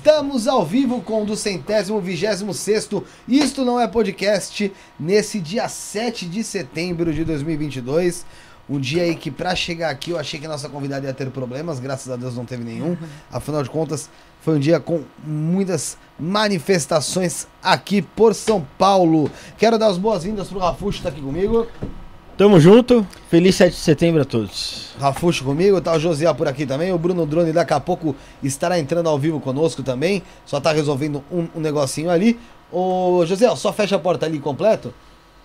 Estamos ao vivo com o do centésimo vigésimo sexto Isto Não É Podcast nesse dia 7 de setembro de 2022. Um dia aí que pra chegar aqui eu achei que a nossa convidada ia ter problemas, graças a Deus não teve nenhum. Afinal de contas, foi um dia com muitas manifestações aqui por São Paulo. Quero dar as boas-vindas pro Rafuxo que tá aqui comigo. Tamo junto. Feliz 7 de setembro a todos. Rafuxo comigo, tá o Josiel por aqui também. O Bruno Drone daqui a pouco estará entrando ao vivo conosco também. Só tá resolvendo um, um negocinho ali. Ô, Josiel, só fecha a porta ali completo.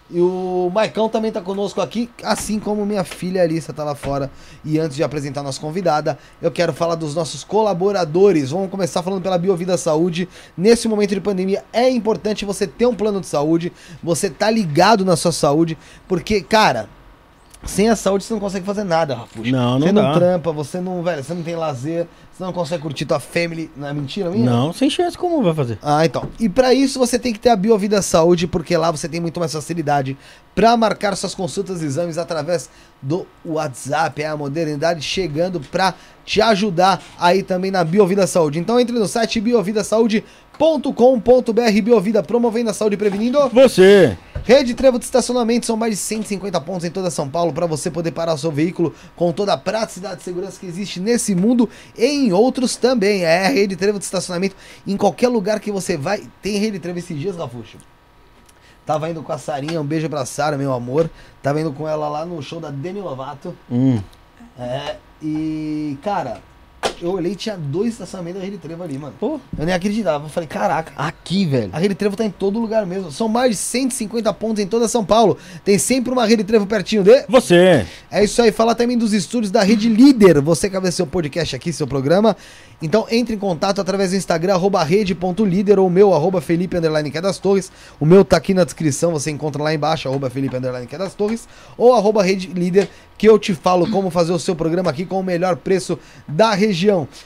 E o Maicão também tá conosco aqui, assim como minha filha Alissa tá lá fora. E antes de apresentar a nossa convidada, eu quero falar dos nossos colaboradores. Vamos começar falando pela Biovida Saúde. Nesse momento de pandemia é importante você ter um plano de saúde, você tá ligado na sua saúde, porque, cara, sem a saúde você não consegue fazer nada, Rafuxo. Não, não Você não dá. trampa, você não, velho, você não tem lazer, você não consegue curtir tua family. Não é mentira minha? Não, sem chance como vai fazer. Ah, então. E pra isso você tem que ter a Biovida Saúde, porque lá você tem muito mais facilidade pra marcar suas consultas e exames através do WhatsApp. É a modernidade chegando pra te ajudar aí também na Biovida Saúde. Então entre no site biovidasaude.com.br Biovida promovendo a saúde e prevenindo. Você. Rede Trevo de estacionamento são mais de 150 pontos em toda São Paulo para você poder parar o seu veículo com toda a praticidade e segurança que existe nesse mundo e em outros também. É a Rede Trevo de estacionamento em qualquer lugar que você vai. Tem Rede Trevo esses dias, Rafuxo? Tava indo com a Sarinha, um beijo pra Sara, meu amor. Tava indo com ela lá no show da Demi Lovato. Hum. É, e cara, eu olhei e tinha dois estacionamentos da Rede Trevo ali, mano. Pô, Eu nem acreditava. Eu falei, caraca. aqui, velho. A Rede Trevo tá em todo lugar mesmo. São mais de 150 pontos em toda São Paulo. Tem sempre uma Rede Trevo pertinho de. Você. É isso aí, fala também dos estúdios da Rede Líder. Você quer ver seu podcast aqui, seu programa? Então entre em contato através do Instagram, arroba rede.líder ou meu, arroba Felipe Underline que é das Torres. O meu tá aqui na descrição, você encontra lá embaixo, arroba Felipe Underline que é das Torres. Ou arroba Rede Líder, que eu te falo como fazer o seu programa aqui com o melhor preço da região.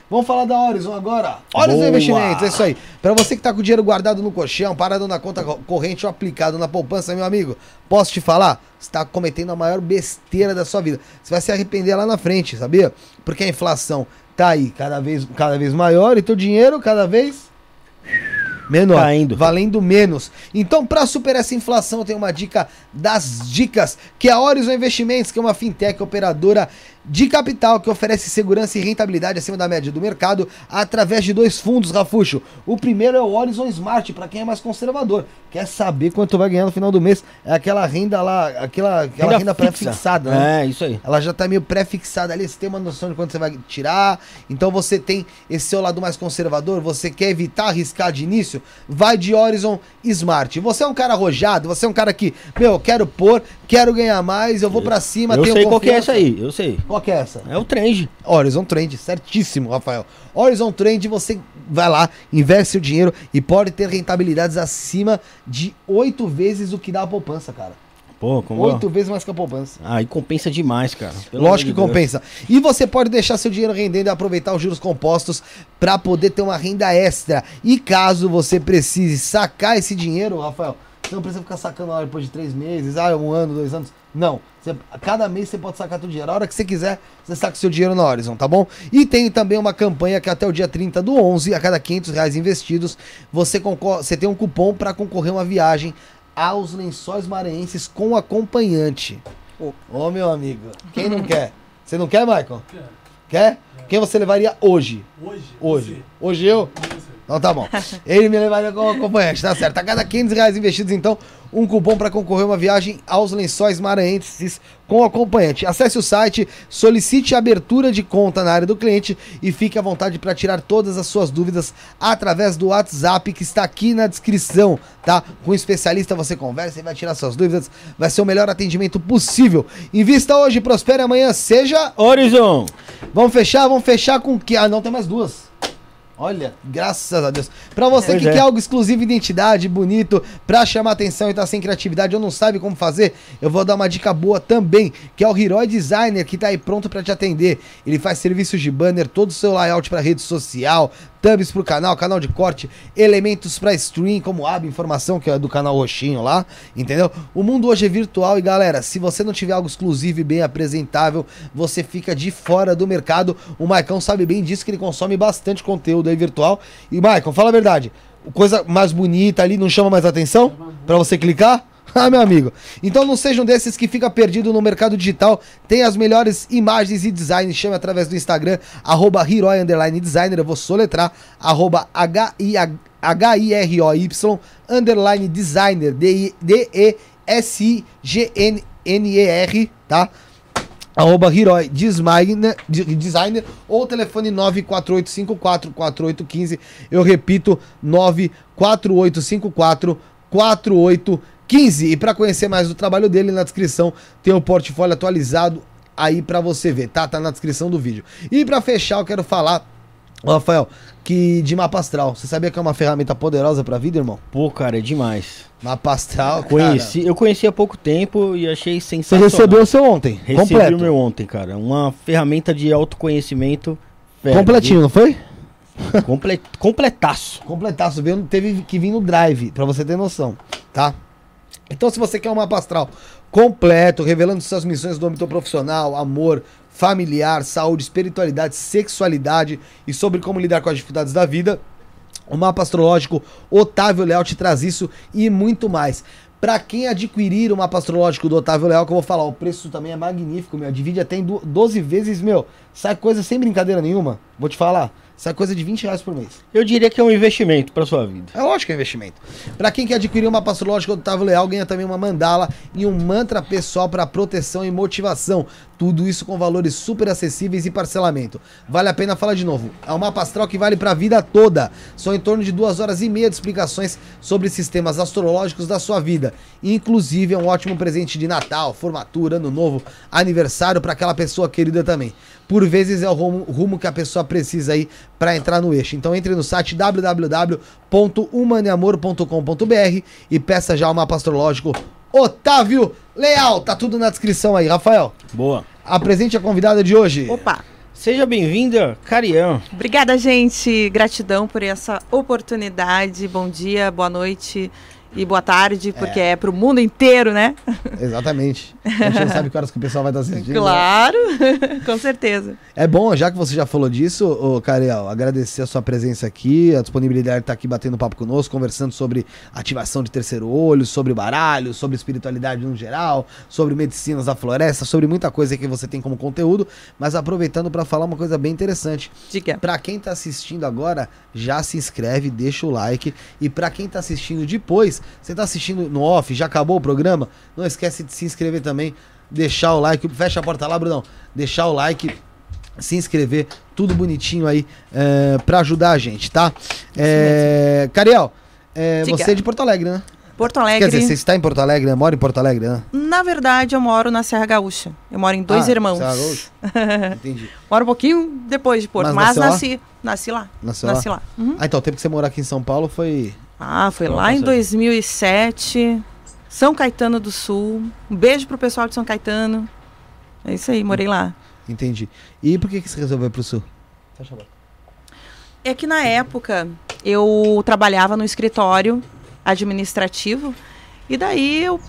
Vamos falar da Horizon agora. Horizon. Investimentos, é isso aí. Pra você que tá com o dinheiro guardado no colchão, parado na conta co- corrente ou aplicado na poupança, meu amigo, posso te falar? Você tá cometendo a maior besteira da sua vida. Você vai se arrepender lá na frente, sabia? Porque a inflação tá aí cada vez, cada vez maior e teu dinheiro cada vez menor, Caindo. valendo menos. Então, para superar essa inflação, tem uma dica das dicas, que é a Horizon Investimentos, que é uma fintech operadora de capital que oferece segurança e rentabilidade acima da média do mercado através de dois fundos, Rafuxo. O primeiro é o Horizon Smart, para quem é mais conservador. Quer saber quanto vai ganhar no final do mês? É aquela renda lá, aquela, aquela renda, fixa. pré-fixada, né? É, isso aí. Ela já tá meio pré-fixada ali, você tem uma noção de quanto você vai tirar. Então você tem esse seu lado mais conservador, você quer evitar arriscar de início, vai de Horizon Smart. Você é um cara arrojado, você é um cara que, meu, eu quero pôr, quero ganhar mais, eu vou pra cima, eu tenho sei qual que é confiança. essa aí, eu sei. Qual que é essa? É o trend. Horizon Trend, certíssimo, Rafael. Horizon Trend, você vai lá, investe o dinheiro e pode ter rentabilidades acima de oito vezes o que dá a poupança, cara. Pô, como. Oito vezes mais que a poupança. Aí compensa demais, cara. Pelo Lógico que Deus. compensa. E você pode deixar seu dinheiro rendendo e aproveitar os juros compostos para poder ter uma renda extra. E caso você precise sacar esse dinheiro, Rafael, você não precisa ficar sacando lá depois de três meses, ah, um ano, dois anos. Não. Você- a cada mês você pode sacar seu dinheiro. A hora que você quiser, você saca seu dinheiro na Horizon, tá bom? E tem também uma campanha que até o dia 30 do 11, a cada 500 reais investidos, você, você tem um cupom para concorrer a uma viagem aos lençóis maranhenses com acompanhante. Ô, meu amigo, quem não quer? Você não quer, Michael? Quero. Quer? Quem você levaria hoje? Hoje? Hoje. Hoje eu? Então tá bom. Ele me levaria como acompanhante, tá certo. A cada 500 reais investidos, então, um cupom para concorrer a uma viagem aos lençóis maranhenses com acompanhante. Acesse o site, solicite a abertura de conta na área do cliente e fique à vontade para tirar todas as suas dúvidas através do WhatsApp que está aqui na descrição, tá? Com o especialista você conversa e vai tirar suas dúvidas. Vai ser o melhor atendimento possível. Invista hoje, prospere amanhã, seja Horizon! Vamos fechar? Vamos fechar com que? Ah, não, tem mais duas. Olha, graças a Deus. Pra você Pois que é. quer algo exclusivo, identidade, bonito, pra chamar atenção e tá sem criatividade ou não sabe como fazer, eu vou dar uma dica boa também, que é o Heroi Designer, que tá aí pronto pra te atender. Ele faz serviços de banner, todo o seu layout pra rede social, thumbs pro canal, canal de corte, elementos pra stream, como aba, informação que é do canal roxinho lá, entendeu? O mundo hoje é virtual e galera, se você não tiver algo exclusivo e bem apresentável, você fica de fora do mercado. O Maicon sabe bem disso que ele consome bastante conteúdo aí virtual. E Maicon, fala a verdade, coisa mais bonita ali não chama mais atenção pra você clicar? Ah, meu amigo. Então não sejam desses que fica perdido no mercado digital. Tem as melhores imagens e designs. Chame através do Instagram, arroba Designer. Eu vou soletrar, arroba H-I-R-O-Y Underline Designer. D-E-S-I-G-N-N-E-R, tá? arroba Hiroi Designer, de- Designer ou telefone 948544815. Eu repito, 948544815. E para conhecer mais do trabalho dele, na descrição tem o portfólio atualizado aí para você ver, tá? Tá na descrição do vídeo. E para fechar, eu quero falar, Rafael, que de mapa astral. Você sabia que é uma ferramenta poderosa pra vida, irmão? Pô, cara, é demais. Mapa astral, cara. Conheci, eu conheci há pouco tempo e achei Você sensacional. recebeu o seu ontem, Recebi completo. o meu ontem, cara. Uma ferramenta de autoconhecimento. velho, Completinho, não foi? comple- completaço. Completaço, veio, teve que vir no drive, pra você ter noção, tá? Então, se você quer um mapa astral completo, revelando suas missões do âmbito profissional, amor, familiar, saúde, espiritualidade, sexualidade e sobre como lidar com as dificuldades da vida, o mapa astrológico Otávio Leal te traz isso e muito mais. Pra quem adquirir o mapa astrológico do Otávio Leal, que eu vou falar, o preço também é magnífico, meu. Divide até em du- 12 vezes, meu. Sai coisa sem brincadeira nenhuma. Vou te falar. Sai coisa de 20 reais por mês. Eu diria que é um investimento para sua vida. É lógico que é investimento. Para quem quer adquirir uma astrológica do Otávio Leal, ganha também uma mandala e um mantra pessoal para proteção e motivação. Tudo isso com valores super acessíveis e parcelamento. Vale a pena falar de novo. É um mapa astral que vale para a vida toda. São em torno de duas horas e meia de explicações sobre sistemas astrológicos da sua vida. Inclusive é um ótimo presente de Natal, formatura, ano novo, aniversário para aquela pessoa querida também. Por vezes é o rumo, rumo que a pessoa precisa aí para entrar no eixo. Então entre no site www.humaneamor.com.br e peça já o mapa astrológico Otávio Leal. Tá tudo na descrição aí, Rafael. Boa. Apresente a convidada de hoje. Opa! Seja bem-vinda, Carião. Obrigada, gente. Gratidão por essa oportunidade. Bom dia, boa noite e boa tarde, porque é, é pro mundo inteiro, né? Exatamente. A gente não sabe que horas que o pessoal vai estar assistindo. né? Claro, com certeza. É bom, já que você já falou disso, ô Cariel, agradecer a sua presença aqui, a disponibilidade de estar aqui batendo papo conosco, conversando sobre ativação de terceiro olho, sobre baralho, sobre espiritualidade no geral, sobre medicinas da floresta, sobre muita coisa que você tem como conteúdo, mas aproveitando para falar uma coisa bem interessante. Diga. Para quem tá assistindo agora, já se inscreve, deixa o like e para quem tá assistindo depois, você tá assistindo no off, já acabou o programa, não esquece de se inscrever também, deixar o like, fecha a porta lá, Brunão, deixar o like, se inscrever, tudo bonitinho aí é, para ajudar a gente, tá? É, Cariel, é, você é de Porto Alegre, né? Porto Quer Alegre. dizer, você está em Porto Alegre, né? mora em Porto Alegre, né? Na verdade, eu moro na Serra Gaúcha. Eu moro em Dois Ah, Irmãos. Serra Gaúcha? Entendi. moro um pouquinho depois de Porto, Mas mas, nasci, nasci lá. Nasceu nasci lá? lá. Uhum. Ah, então o tempo que você morar aqui em São Paulo foi. Ah, foi Não, lá em passei. 2007. São Caetano do Sul. Um beijo pro pessoal de São Caetano. É isso aí, morei lá. Entendi. E por que, que você resolveu ir pro sul? Fecha a porta. É que na época eu trabalhava no escritório administrativo e daí eu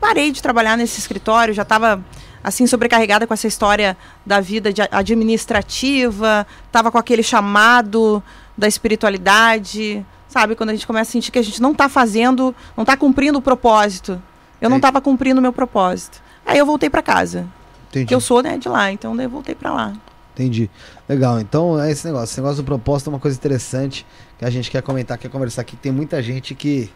parei de trabalhar nesse escritório, já estava assim sobrecarregada com essa história da vida de- administrativa, estava com aquele chamado da espiritualidade, sabe, quando a gente começa a sentir que a gente não está fazendo, não está cumprindo o propósito. Eu não estava cumprindo o meu propósito. Aí eu voltei para casa, Entendi. que eu sou né, de lá, então daí eu voltei para lá. Entendi. Legal. Então é esse negócio. Esse negócio do propósito é uma coisa interessante que a gente quer comentar, quer conversar aqui. Tem muita gente que,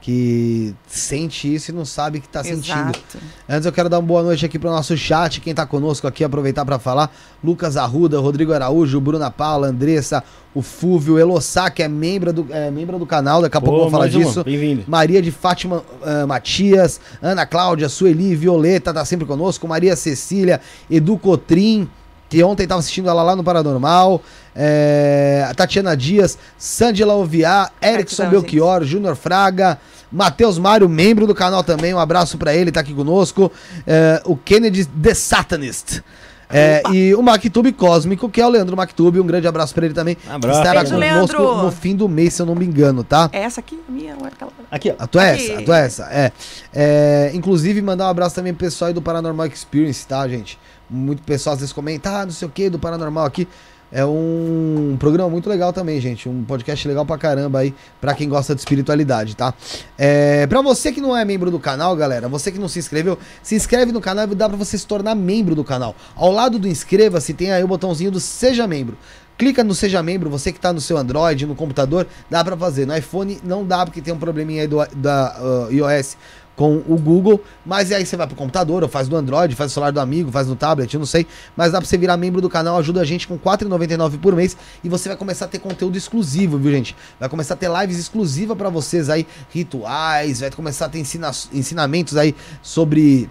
que sente isso e não sabe que tá sentindo. Exato. Antes eu quero dar uma boa noite aqui pro nosso chat, quem tá conosco aqui, aproveitar para falar. Lucas Arruda, Rodrigo Araújo, Bruna Paula, Andressa, o Fúvio, Elossá, que é membro do, é, membro do canal, daqui a pouco eu vou falar disso. Bem-vindo. Maria de Fátima ah, Matias, Ana Cláudia, Sueli, Violeta, tá sempre conosco, Maria Cecília, Edu Cotrim, que ontem tava assistindo ela lá no Paranormal, é, a Tatiana Dias, Sângela Oviar, Erickson Gratidão, Belchior, Júnior Fraga, Matheus Mário, membro do canal também, um abraço pra ele, tá aqui conosco, é, o Kennedy The Satanist. É, e o MacTube Cósmico, que é o Leandro MacTube, um grande abraço pra ele também. Abraço. Estará Beijo, conosco Leandro. no fim do mês, se eu não me engano, tá? É essa aqui, a minha, ou é aquela? Aqui, ó. A tua é essa, a tua é essa, é. É, Inclusive, mandar um abraço também pro pessoal aí do Paranormal Experience, tá, gente? Muito pessoal às vezes comenta, ah, não sei o que, do Paranormal aqui. É um programa muito legal também, gente. Um podcast legal pra caramba aí, pra quem gosta de espiritualidade, tá? É, pra você que não é membro do canal, galera, você que não se inscreveu, se inscreve no canal e dá pra você se tornar membro do canal. Ao lado do inscreva-se tem aí o botãozinho do Seja Membro. Clica no Seja Membro, você que tá no seu Android, no computador, dá pra fazer. No iPhone não dá, porque tem um probleminha aí do, da uh, iOS com o Google, mas aí você vai pro computador, ou faz no Android, faz no celular do amigo, faz no tablet, eu não sei, mas dá pra você virar membro do canal, ajuda a gente com R$ 4,99 por mês e você vai começar a ter conteúdo exclusivo, viu, gente? Vai começar a ter lives exclusivas pra vocês aí, rituais, vai começar a ter ensina ensinamentos aí sobre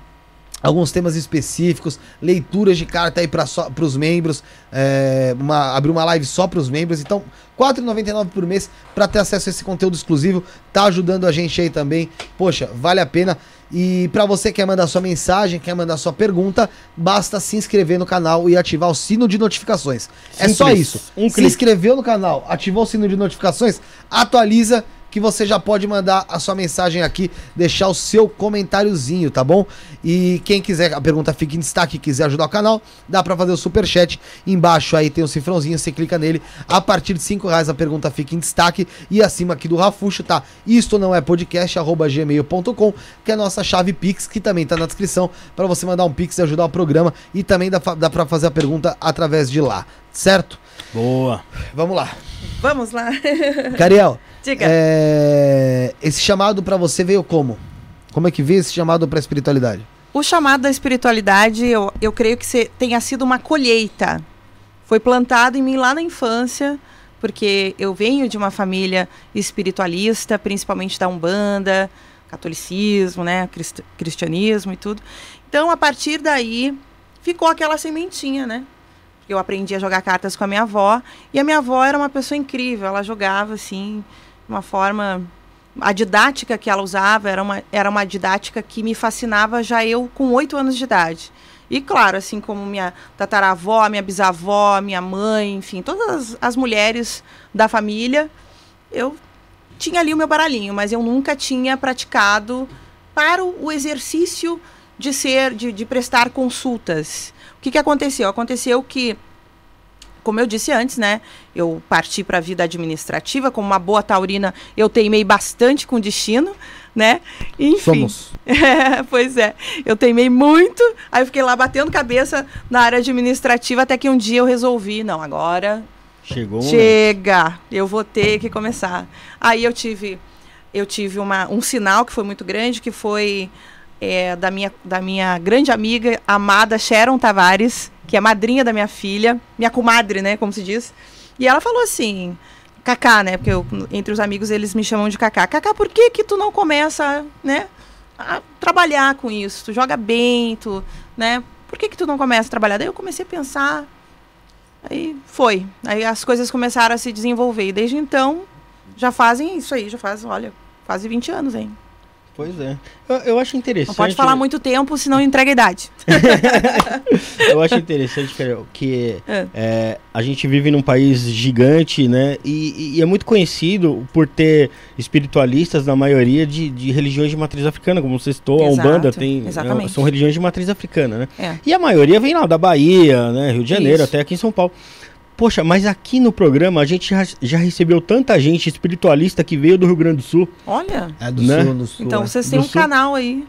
alguns temas específicos, leituras de carta aí para os membros, é, uma, abrir uma live só para os membros. Então, R$ 4,99 por mês para ter acesso a esse conteúdo exclusivo. Tá ajudando a gente aí também. Poxa, vale a pena. E para você que quer mandar sua mensagem, quer mandar sua pergunta, basta se inscrever no canal e ativar o sino de notificações. É só Simples. isso. Um se inscreveu no canal, ativou o sino de notificações, atualiza que você já pode mandar a sua mensagem aqui, deixar o seu comentáriozinho, tá bom? E quem quiser, a pergunta fica em destaque, quiser ajudar o canal, dá para fazer o super chat. Embaixo aí tem o cifrãozinho, você clica nele. A partir de 5 reais a pergunta fica em destaque. E acima aqui do Rafuxo tá isto não é podcast, arroba gmail.com, que é a nossa chave Pix, que também tá na descrição, para você mandar um Pix e ajudar o programa. E também dá, dá para fazer a pergunta através de lá, certo? Boa. Vamos lá. Vamos lá. Cariel, Diga. é, esse chamado para você veio como? Como é que veio esse chamado pra espiritualidade? O chamado da espiritualidade, eu, eu creio que tenha sido uma colheita. Foi plantado em mim lá na infância, porque eu venho de uma família espiritualista, principalmente da Umbanda, catolicismo, né, crist- cristianismo e tudo. Então, a partir daí, ficou aquela sementinha, né? Eu aprendi a jogar cartas com a minha avó, e a minha avó era uma pessoa incrível, ela jogava assim, uma forma a didática que ela usava era uma, era uma didática que me fascinava já eu com oito anos de idade. E claro, assim como minha tataravó, minha bisavó, minha mãe, enfim, todas as, mulheres da família, eu tinha ali o meu baralhinho, mas eu nunca tinha praticado para o, o exercício de ser, de, de prestar consultas. O que, que aconteceu? Aconteceu que como eu disse antes, né? Eu parti para a vida administrativa, como uma boa taurina, eu teimei bastante com o destino, né? Enfim. Somos. É, pois é. Eu teimei muito, aí eu fiquei lá batendo cabeça na área administrativa até que um dia eu resolvi, não, agora Chegou. Chega, eu vou ter que começar. Aí eu tive, eu tive uma, um sinal que foi muito grande, que foi é, da, minha, da minha grande amiga, amada Sharon Tavares, que é madrinha da minha filha, minha comadre, né, como se diz. E ela falou assim, Cacá, né, porque eu, entre os amigos eles me chamam de Cacá. Cacá, por que que tu não começa, né, a trabalhar com isso? Tu joga bem, tu, né, por que que tu não começa a trabalhar? Daí eu comecei a pensar, Aí foi. Aí as coisas começaram a se desenvolver. E desde então, já fazem isso aí, já faz, olha, quase 20 anos, hein? Pois é. Eu, eu acho interessante. Não pode falar muito tempo, senão entrega a idade. Eu acho interessante, Carol, que É. é, a gente vive num país gigante, né? E, e é muito conhecido por ter espiritualistas, na maioria, de, de religiões de matriz africana, como você citou, a Umbanda tem. né, exatamente. são religiões de matriz africana, né? É. E a maioria vem lá da Bahia, né? Rio de Janeiro, Isso. até aqui em São Paulo. Poxa, mas aqui no programa a gente já, já recebeu tanta gente espiritualista que veio do Rio Grande do Sul. Olha, É do Né? sul, do sul. então é. vocês têm Do um Sul. canal aí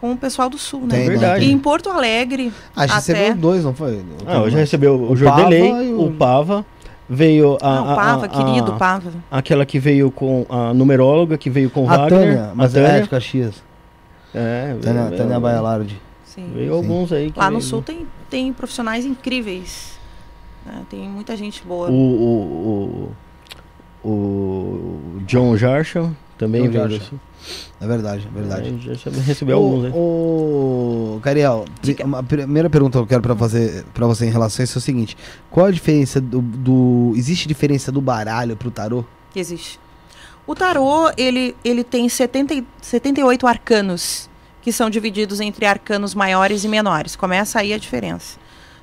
com o pessoal do Sul, né? Tem, verdade. E em Porto Alegre, A gente até- recebeu dois, não foi? Ah, hoje recebeu o, O Jordelei, e o... o- Pava, veio a, ah, o Pava, a- querido a- Pava. aquela que veio com a numeróloga, que veio com o A Wagner. Tânia, mas a Tânia. é de Caxias. É, Tânia, veio, Tânia Baialardi. Sim. Veio Sim. alguns aí. que Lá no veio. Sul tem, tem profissionais incríveis. Né? Tem muita gente boa. O, o, o, o John Jarshall também John veio. Sul. É verdade, é verdade. É, já recebeu alguns aí. O, Cariel, uma primeira pergunta que eu quero para fazer para você em relação a isso é o seguinte: qual a diferença do, do- existe diferença do baralho pro tarô? existe. O tarô, ele, ele tem 70, e- 78 arcanos, que são divididos entre arcanos maiores e menores. Começa aí a diferença.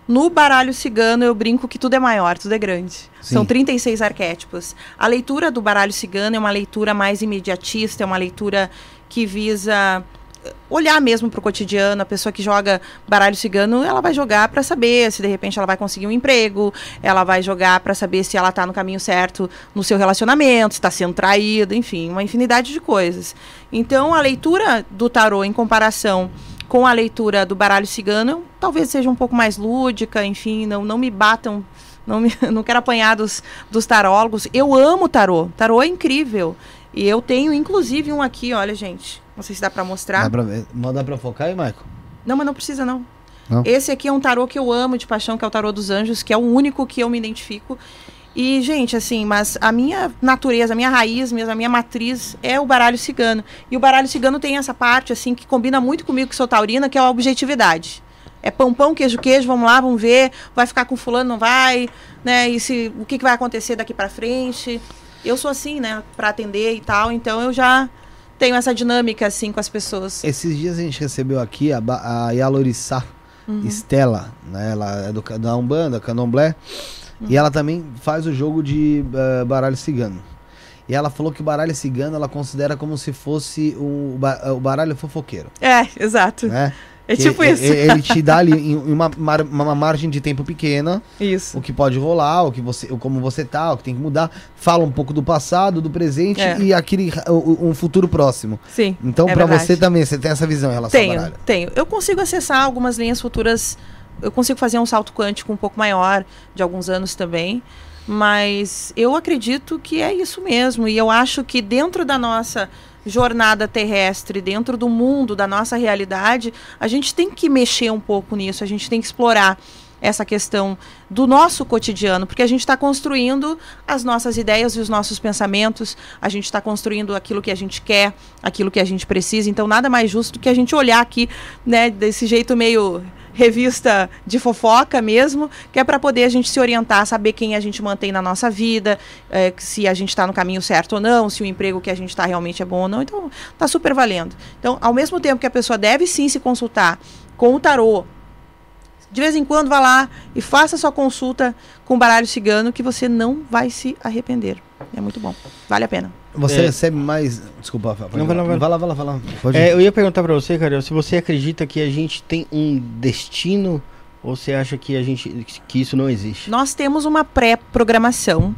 No baralho cigano, eu brinco que tudo é maior, tudo é grande. Sim. São 36 arquétipos. A leitura do baralho cigano é uma leitura mais imediatista, é uma leitura que visa eh, olhar mesmo para o cotidiano. A pessoa que joga baralho cigano, ela vai jogar para saber se de repente ela vai conseguir um emprego, ela vai jogar para saber se ela está no caminho certo no seu relacionamento, se está sendo traída, enfim, uma infinidade de coisas. Então, a leitura do tarô em comparação com a leitura do baralho cigano, talvez seja um pouco mais lúdica, enfim, não, não me batam, não, me, não quero apanhar dos, dos tarólogos. Eu amo tarô, tarô é incrível. E eu tenho, inclusive, um aqui, olha, gente, não sei se dá para mostrar. Dá pra ver? Manda pra focar aí, Michael? Não, mas não precisa, não. Não? Esse aqui é um tarô que eu amo de paixão, que é o tarô dos anjos, que é o único que eu me identifico. E, gente, assim, mas a minha natureza, a minha raiz mesmo, a minha matriz é o baralho cigano. E o baralho cigano tem essa parte, assim, que combina muito comigo que sou taurina, que é a objetividade. É pão, pão, queijo, queijo, vamos lá, vamos ver, vai ficar com fulano, não vai, né? E se, o que, que vai acontecer daqui pra frente. Eu sou assim, né, pra atender e tal, então eu já tenho essa dinâmica, assim, com as pessoas. Esses dias a gente recebeu aqui a, ba- a Yalorissá Uhum. Estela, né? Ela é do, da Umbanda, Candomblé. E ela também faz o jogo de eh, baralho cigano. E ela falou que o baralho cigano ela considera como se fosse o, o baralho fofoqueiro. É, exato. Né? É Que tipo isso. Ele te dá ali em uma, mar- uma margem de tempo pequena Isso. o que pode rolar, o que você, o como você tá, o que tem que mudar. Fala um pouco do passado, do presente É. e aquele um futuro próximo. Sim. Então, é pra verdade. você também, você tem essa visão em relação ao Tenho, baralho. tenho. Eu consigo acessar algumas linhas futuras. Eu consigo fazer um salto quântico um pouco maior, de alguns anos também. Mas eu acredito que é isso mesmo. E eu acho que dentro da nossa jornada terrestre, dentro do mundo, da nossa realidade, a gente tem que mexer um pouco nisso, a gente tem que explorar essa questão do nosso cotidiano, porque a gente está construindo as nossas ideias e os nossos pensamentos, a gente está construindo aquilo que a gente quer, aquilo que a gente precisa. Então, nada mais justo do que a gente olhar aqui, né, desse jeito meio revista de fofoca mesmo, que é para poder a gente se orientar, saber quem a gente mantém na nossa vida, eh, se a gente está no caminho certo ou não, se o emprego que a gente está realmente é bom ou não. Então, tá super valendo. Então, ao mesmo tempo que a pessoa deve sim se consultar com o tarô, de vez em quando vá lá e faça sua consulta com o baralho cigano que você não vai se arrepender. É muito bom. Vale a pena. Você É. recebe mais. Desculpa, Não, vai lá, vai lá. vai lá, vai lá, vai lá. Pode É, ir. eu ia perguntar pra você, cara, se você acredita que a gente tem um destino ou você acha que a gente que isso não existe? Nós temos uma pré-programação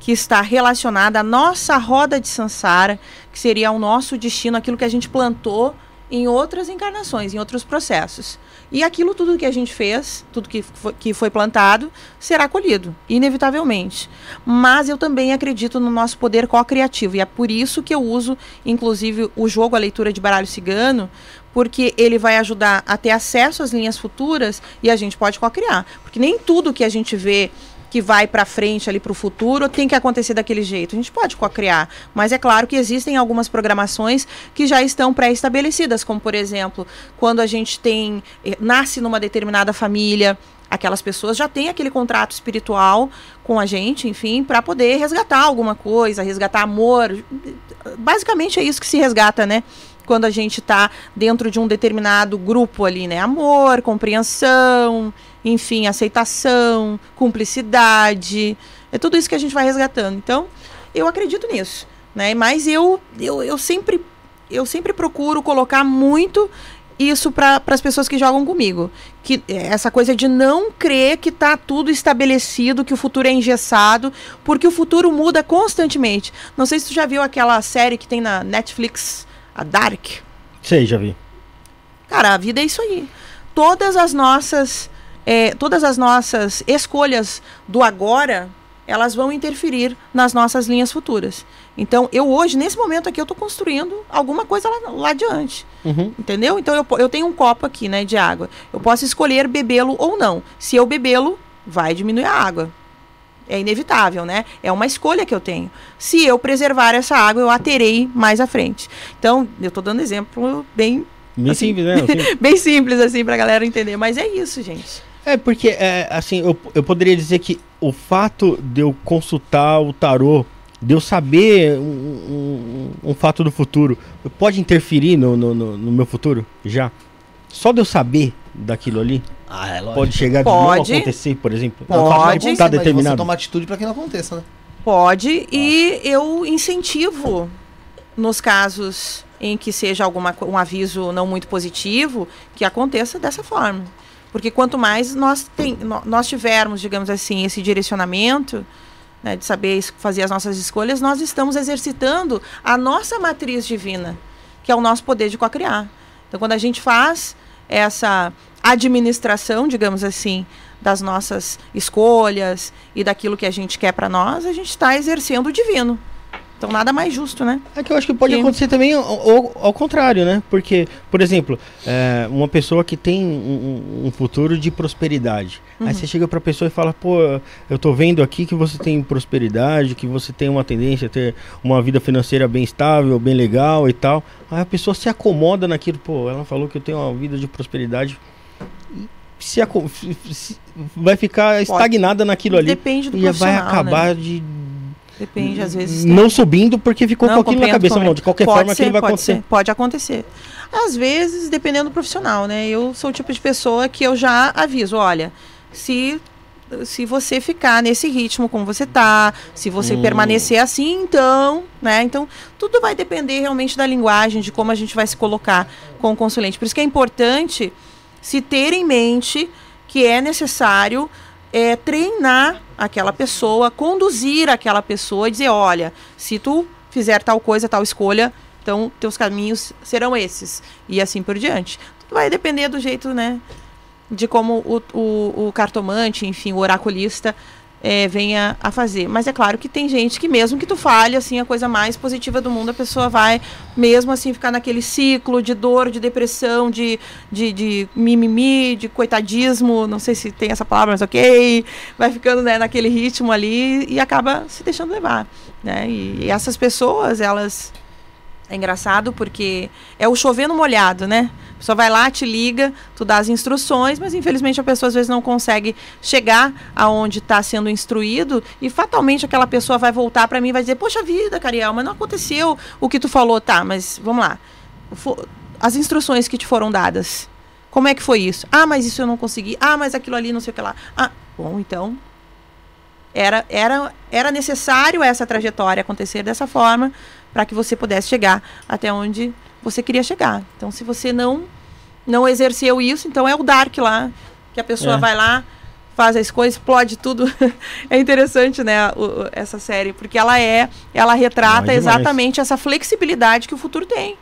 que está relacionada à nossa roda de Sansara, que seria o nosso destino, aquilo que a gente plantou em outras encarnações, em outros processos. E aquilo tudo que a gente fez, tudo que foi, que foi plantado, será colhido, inevitavelmente. Mas eu também acredito no nosso poder co-criativo, e é por isso que eu uso, inclusive, o jogo, a leitura de baralho cigano, porque ele vai ajudar a ter acesso às linhas futuras e a gente pode co-criar. Porque nem tudo que a gente vê que vai para frente ali para o futuro tem que acontecer daquele jeito. A gente pode co-criar, mas é claro que existem algumas programações que já estão pré-estabelecidas, como por exemplo, quando a gente tem eh, nasce numa determinada família, aquelas pessoas já têm aquele contrato espiritual com a gente, enfim, para poder resgatar alguma coisa, resgatar amor. Basicamente é isso que se resgata, né? Quando a gente está dentro de um determinado grupo ali, né? Amor, compreensão, enfim, aceitação, cumplicidade. É tudo isso que a gente vai resgatando. Então, eu acredito nisso, né? Mas eu, eu, eu sempre eu sempre procuro colocar muito isso para as pessoas que jogam comigo. Que é essa coisa de não crer que está tudo estabelecido, que o futuro é engessado, porque o futuro muda constantemente. Não sei se tu já viu aquela série que tem na Netflix, a Dark. Sei, já vi. Cara, a vida é isso aí. Todas as nossas, é, todas as nossas escolhas do agora, elas vão interferir nas nossas linhas futuras. Então, eu hoje, nesse momento aqui, eu estou construindo alguma coisa lá, lá adiante. Uhum. Entendeu? Então, eu, eu tenho um copo aqui, né, de água. Eu posso escolher bebê-lo ou não. Se eu bebê-lo, vai diminuir a água. É inevitável, né? É uma escolha que eu tenho. Se eu preservar essa água, eu a terei mais à frente. Então, eu estou dando exemplo bem Bem Assim. simples, né? Assim, bem simples assim pra galera entender, mas é isso, gente. É, porque, é, assim, eu, eu poderia dizer que o fato de eu consultar o tarô, de eu saber um, um- um fato do futuro, pode interferir no, no, no- no meu futuro? Já? Só de eu saber daquilo ali, Ah, é lógico. pode chegar Pode. de não acontecer, por exemplo? Pode. O fato de Pode, estar mas você determinado. toma atitude pra que não aconteça, né? Pode e eu incentivo nos casos em que seja alguma um aviso não muito positivo que aconteça dessa forma. Porque quanto mais nós, tem, nós tivermos, digamos assim, esse direcionamento, né, de saber fazer as nossas escolhas, nós estamos exercitando a nossa matriz divina, que é o nosso poder de co-criar. Então, quando a gente faz essa administração, digamos assim, das nossas escolhas e daquilo que a gente quer para nós, a gente está exercendo o divino. Então, nada mais justo, né? É que eu acho que pode Sim. acontecer também ao, ao- ao contrário, né? Porque, por exemplo, é, uma pessoa que tem um, um- futuro de prosperidade. Uhum. Aí você chega pra pessoa e fala, pô, eu tô vendo aqui que você tem prosperidade, que você tem uma tendência a ter uma vida financeira bem estável, bem legal e tal. Aí a pessoa se acomoda naquilo, pô, ela falou que eu tenho uma vida de prosperidade. Se, se- vai ficar estagnada naquilo ali. Depende do E vai profissional, acabar né? de Depende, às vezes. não subindo porque ficou Não, com aquilo na compreendo, cabeça. Não, de qualquer Pode forma ser, aquilo vai pode acontecer. ser, pode acontecer. Às vezes, dependendo do profissional, né? Eu sou o tipo de pessoa que eu já aviso, olha, se se você ficar nesse ritmo como você tá, se você Hum. permanecer assim, então, né? Então, tudo vai depender realmente da linguagem, de como a gente vai se colocar com o consulente. Por isso que é importante se ter em mente que é necessário é, treinar aquela pessoa, conduzir aquela pessoa e dizer, olha, se tu fizer tal coisa, tal escolha, então teus caminhos serão esses. E assim por diante. Tudo vai depender do jeito, né? De como o, o, o cartomante, enfim, o oraculista é, venha a fazer. Mas é claro que tem gente que mesmo que tu fale, assim, a coisa mais positiva do mundo, a pessoa vai mesmo assim ficar naquele ciclo de dor, de depressão, de, de, de mimimi, de coitadismo, não sei se tem essa palavra, mas ok, vai ficando né, naquele ritmo ali e acaba se deixando levar. Né? E, e essas pessoas, elas. É engraçado porque é o chover no molhado, né? A pessoa vai lá, te liga, tu dá as instruções, mas infelizmente a pessoa às vezes não consegue chegar aonde está sendo instruído e fatalmente aquela pessoa vai voltar para mim e vai dizer: Poxa vida, Cariel, mas não aconteceu o que tu falou, tá? Mas vamos lá. As instruções que te foram dadas, como é que foi isso? Ah, mas isso eu não consegui. Ah, mas aquilo ali não sei o que lá. Ah, bom, então era, era, era necessário essa trajetória acontecer dessa forma para que você pudesse chegar até onde você queria chegar. Então, se você não não exerceu isso, então é o Dark lá, que a pessoa É. vai lá, faz as coisas, explode tudo. é interessante, né, o- essa série, porque ela é, ela retrata é exatamente essa flexibilidade que o futuro tem.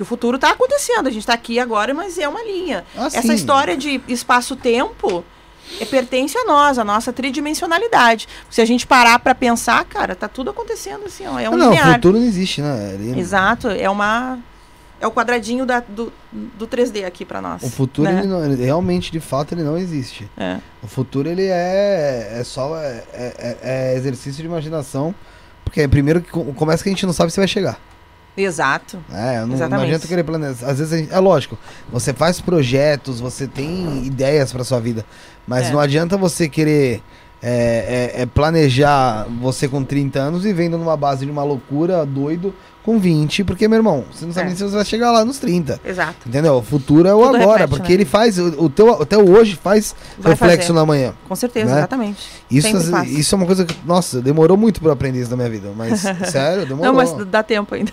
O futuro está acontecendo, a gente está aqui agora, mas é uma linha. Ah, Essa sim. história de espaço-tempo é, pertence a nós, a nossa tridimensionalidade. Se a gente parar para pensar, cara, tá tudo acontecendo assim, ó, é um Ah, não, o futuro não existe, né? Ele- Exato, é uma é o quadradinho da, do, do 3D aqui para nós. O futuro, né? ele não- ele realmente, de fato, ele não existe. É. O futuro, ele é, é só é, é- é exercício de imaginação. Porque é primeiro que co- começa que a gente não sabe se vai chegar. Exato. É, não, não Exatamente. adianta querer planejar. Às vezes, gente- é lógico, você faz projetos, você tem ideias pra sua vida, mas É. não adianta você querer é, é- é planejar você com 30 anos vivendo numa base de uma loucura, doido, com 20, porque, meu irmão, você não sabe É. nem se você vai chegar lá nos 30. Exato. Entendeu? O futuro é o Tudo agora, reflete, porque né? ele faz, o, o teu, até hoje faz Vai reflexo fazer. na manhã. Com certeza, Né? exatamente. Isso, Sempre faz. isso é uma coisa que, nossa, demorou muito pra eu aprender isso na minha vida, mas sério, demorou. Não, mas dá tempo ainda.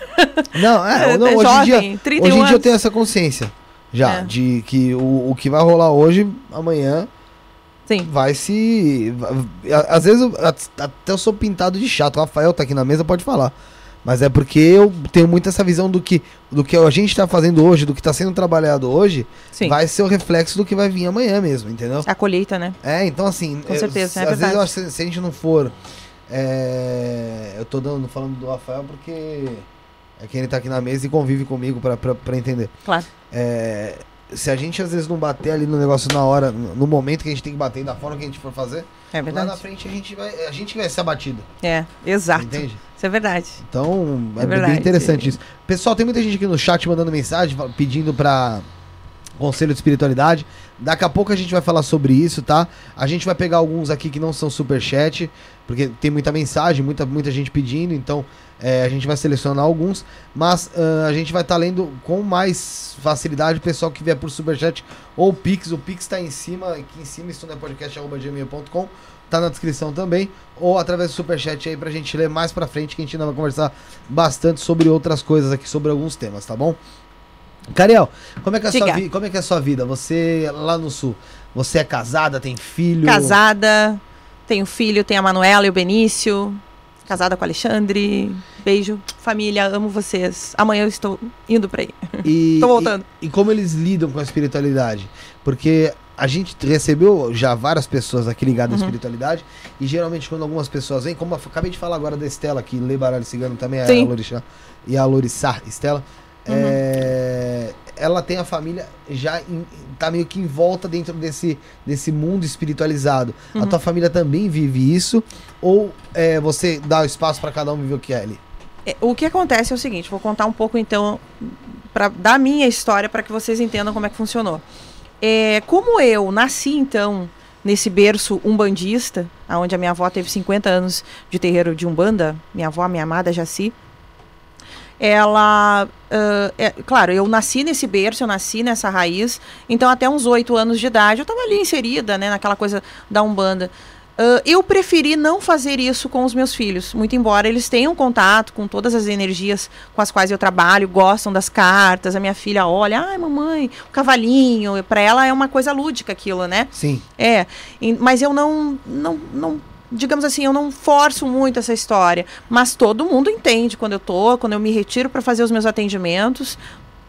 Não, é, É, não, é hoje em dia, jovem, 31 hoje em dia eu tenho essa consciência já, É. de que o, o que vai rolar hoje, amanhã, Sim. vai se... Às vezes eu, até eu sou pintado de chato, o Rafael tá aqui na mesa, pode falar. Mas é porque eu tenho muito essa visão do que, do que a gente tá fazendo hoje, do que tá sendo trabalhado hoje, Sim. vai ser o reflexo do que vai vir amanhã mesmo, entendeu? A colheita, né? É, então assim. Com eu- certeza, é às vezes eu acho que se, a gente não for. é, eu tô dando, falando do Rafael porque é quem ele tá aqui na mesa e convive comigo pra entender. Claro. É, se a gente às vezes não bater ali no negócio na hora, no momento que a gente tem que bater, da forma que a gente for fazer, É lá na frente a gente vai, a gente vai ser abatido. É, exato. Entende? Isso é verdade. Então, é, É bem verdade. interessante isso. Pessoal, tem muita gente aqui no chat mandando mensagem, pedindo pra conselho de espiritualidade. Daqui a pouco a gente vai falar sobre isso, tá? A gente vai pegar alguns aqui que não são super chat, porque tem muita mensagem, muita, muita gente pedindo, então é, a gente vai selecionar alguns, mas ah, a gente vai estar lendo com mais facilidade o pessoal que vier por superchat ou Pix. O Pix tá em cima, aqui em cima, isso é podcast.gmail.com, tá na descrição também, ou através do superchat aí pra gente ler mais pra frente, que a gente ainda vai conversar bastante sobre outras coisas aqui, sobre alguns temas, tá bom? Cariel, como é que é a sua, como é que é a sua vida? Você lá no sul, você é casada, tem filho? Casada, tenho filho, tenho a Manuela e o Benício. Casada com o Alexandre. Beijo, família, amo vocês. Amanhã eu estou indo pra aí. E, Tô voltando. E, e como eles lidam com a espiritualidade? Porque a gente recebeu já várias pessoas aqui ligadas Uhum. à espiritualidade, e geralmente quando algumas pessoas vêm, como eu acabei de falar agora da Estela, que lê baralho cigano também, Sim. a Lorixá, e a Lorissá, Estela, Uhum. é, ela tem a família já em, tá meio que em volta dentro desse, desse mundo espiritualizado. A Uhum. tua família também vive isso? Ou é, você dá espaço para cada um viver o que é ali? É, O que acontece é o seguinte, vou contar um pouco então pra, da minha história para que vocês entendam como é que funcionou. É, como eu nasci então nesse berço umbandista, onde a minha avó teve 50 anos de terreiro de umbanda, minha avó, minha amada Jaci, ela. Uh, é, claro, eu nasci nesse berço, eu nasci nessa raiz, então até uns oito anos de idade eu estava ali inserida, né, naquela coisa da Umbanda. Uh, eu preferi não fazer isso com os meus filhos, muito embora eles tenham contato com todas as energias com as quais eu trabalho, gostam das cartas. A minha filha olha, ai mamãe, o cavalinho, para ela é uma coisa lúdica aquilo, né? Sim. É, mas eu não, não, não digamos assim, eu não forço muito essa história, mas todo mundo entende quando eu tô, quando eu me retiro para fazer os meus atendimentos,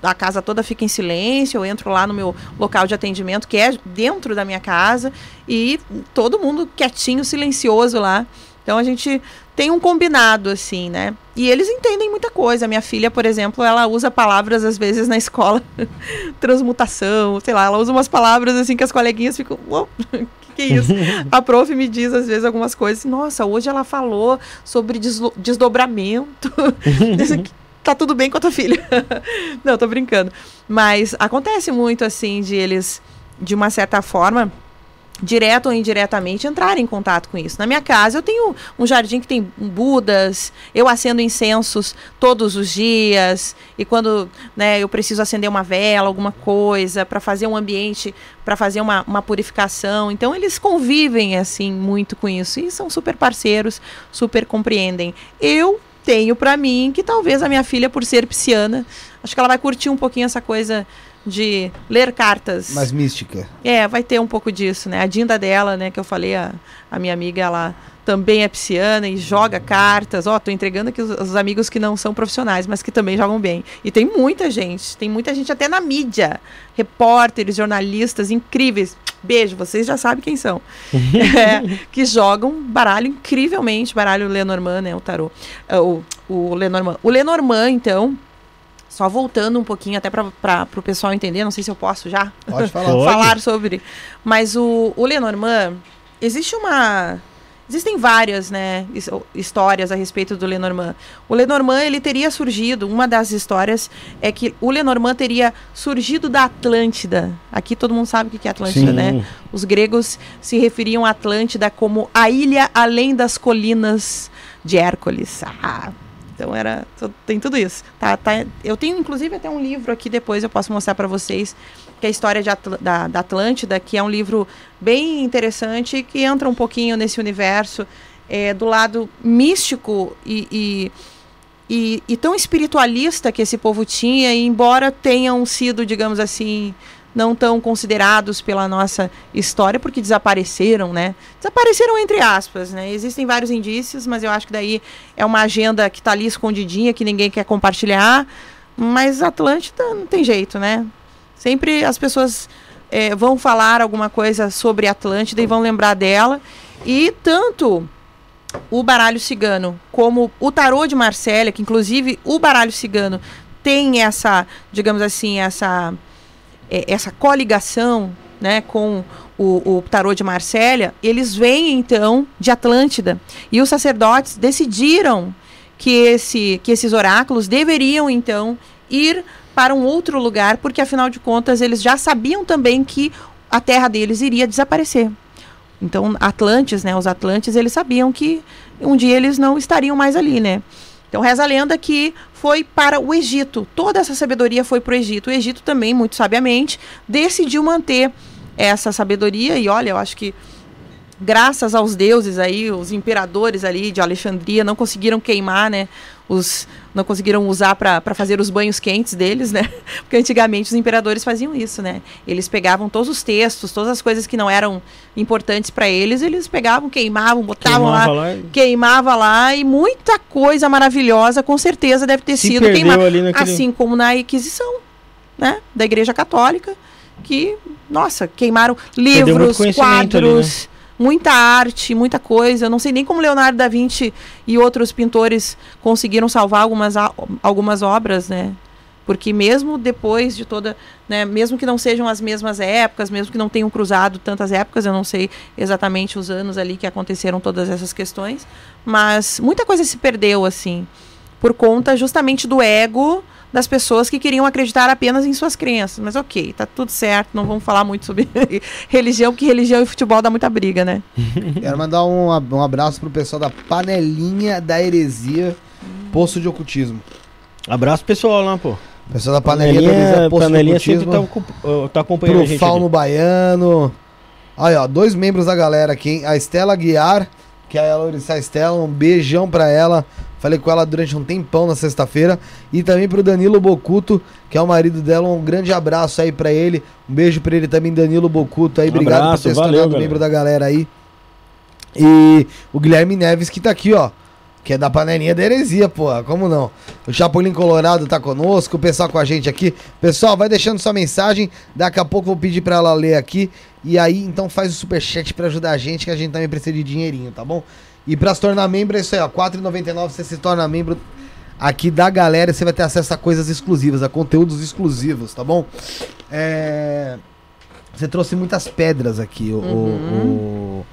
a casa toda fica em silêncio, eu entro lá no meu local de atendimento, que é dentro da minha casa, e todo mundo quietinho, silencioso lá. Então a gente tem um combinado, assim, né? E eles entendem muita coisa. Minha filha, por exemplo, ela usa palavras, às vezes, na escola, transmutação, sei lá, ela usa umas palavras assim que as coleguinhas ficam. Oh, que é isso? A prof me diz às vezes algumas coisas. Nossa, hoje ela falou sobre desdobramento. tá tudo bem com a tua filha. Não, tô brincando. Mas acontece muito assim de eles, de uma certa forma, direto ou indiretamente, entrar em contato com isso. Na minha casa, eu tenho um jardim que tem budas, eu acendo incensos todos os dias, e quando né, eu preciso acender uma vela, alguma coisa, para fazer um ambiente, para fazer uma, uma purificação. Então, eles convivem, assim, muito com isso, e são super parceiros, super compreendem. Eu tenho para mim que talvez a minha filha, por ser pisciana, acho que ela vai curtir um pouquinho essa coisa de ler cartas. Mais mística. É, vai ter um pouco disso, né? A Dinda dela, né, que eu falei, a, a minha amiga, ela também é pisciana e joga cartas. Ó, oh, tô entregando aqui os, os, amigos que não são profissionais, mas que também jogam bem. E tem muita gente, tem muita gente até na mídia, repórteres, jornalistas incríveis. Beijo, vocês já sabem quem são. é, que jogam baralho incrivelmente, baralho Lenormand, né, o tarô. Uh, o, o Lenormand. O Lenormand, então, só voltando um pouquinho, até para o pessoal entender, não sei se eu posso já Pode falar, falar sobre. Mas o, o Lenormand, existe uma. Existem várias né, histórias a respeito do Lenormand. O Lenormand ele teria surgido, uma das histórias é que o Lenormand teria surgido da Atlântida. Aqui todo mundo sabe o que é Atlântida, Sim. né? Os gregos se referiam à Atlântida como a ilha além das colinas de Hércules. Ah, então era tem tudo isso. Tá, tá, eu tenho inclusive até um livro aqui depois eu posso mostrar para vocês que é a história Atl da, da Atlântida, que é um livro bem interessante que entra um pouquinho nesse universo é, do lado místico e, e e, e, tão espiritualista que esse povo tinha, e embora tenham sido, digamos assim, não tão considerados pela nossa história porque desapareceram, né? Desapareceram entre aspas, né? Existem vários indícios, mas eu acho que daí é uma agenda que está ali escondidinha, que ninguém quer compartilhar. Mas Atlântida não tem jeito, né? Sempre as pessoas é, vão falar alguma coisa sobre Atlântida e vão lembrar dela. E tanto o baralho cigano como o tarô de Marsella, que inclusive o baralho cigano tem essa, digamos assim, essa essa coligação né, com o, o tarô de Marsella, eles vêm então de Atlântida. E os sacerdotes decidiram que, esse, que esses oráculos deveriam então ir para um outro lugar, porque afinal de contas eles já sabiam também que a terra deles iria desaparecer. Então, Atlantes, né, os Atlantes, eles sabiam que um dia eles não estariam mais ali, né? Então reza a lenda que foi para o Egito. Toda essa sabedoria foi para o Egito. O Egito também, muito sabiamente, decidiu manter essa sabedoria. E olha, eu acho que graças aos deuses aí, os imperadores ali de Alexandria não conseguiram queimar, né, os não conseguiram usar para fazer os banhos quentes deles, né? Porque antigamente os imperadores faziam isso, né? Eles pegavam todos os textos, todas as coisas que não eram importantes para eles, eles pegavam, queimavam, botavam queimava lá, lá, queimava lá e muita coisa maravilhosa com certeza deve ter sido queimada, naquele... assim como na Inquisição, né? Da Igreja Católica, que nossa, queimaram livros, quadros, muita arte, muita coisa. Eu não sei nem como Leonardo da Vinci e outros pintores conseguiram salvar algumas, algumas obras, né? Porque mesmo depois de toda, né, mesmo que não sejam as mesmas épocas, mesmo que não tenham cruzado tantas épocas, eu não sei exatamente os anos ali que aconteceram todas essas questões, mas muita coisa se perdeu assim, por conta justamente do ego das pessoas que queriam acreditar apenas em suas crenças. Mas ok, tá tudo certo, não vamos falar muito sobre religião, porque religião e futebol dá muita briga, né? Quero mandar um, um abraço pro pessoal da Panelinha da Heresia, Poço de Ocultismo. Abraço pessoal lá, pô. Pessoal da panelinha, Panelinha, do Posto panelinha do sempre Cultismo. tá, tá acompanhando a Pro gente. Fauno ali. Baiano. Aí, ó, dois membros da galera aqui, hein? A Estela Guiar, que é a Lorissa Estela, um beijão pra ela. Falei com ela durante um tempão na sexta-feira. E também pro Danilo Bocuto, que é o marido dela. Um grande abraço aí pra ele. Um beijo pra ele também, Danilo Bocuto. Aí, Um obrigado abraço, por ter se tornado membro da galera aí. E o Guilherme Neves, que tá aqui, ó. Que é da panelinha da heresia, porra. Como não? O Chapolin Colorado tá conosco, o pessoal com a gente aqui. Pessoal, vai deixando sua mensagem. Daqui a pouco eu vou pedir pra ela ler aqui. E aí, então faz o superchat pra ajudar a gente, que a gente também precisa de dinheirinho, tá bom? E pra se tornar membro é isso aí, ó. R$ 4,99 você se torna membro aqui da galera você vai ter acesso a coisas exclusivas, a conteúdos exclusivos, tá bom? É... Você trouxe muitas pedras aqui, o, o,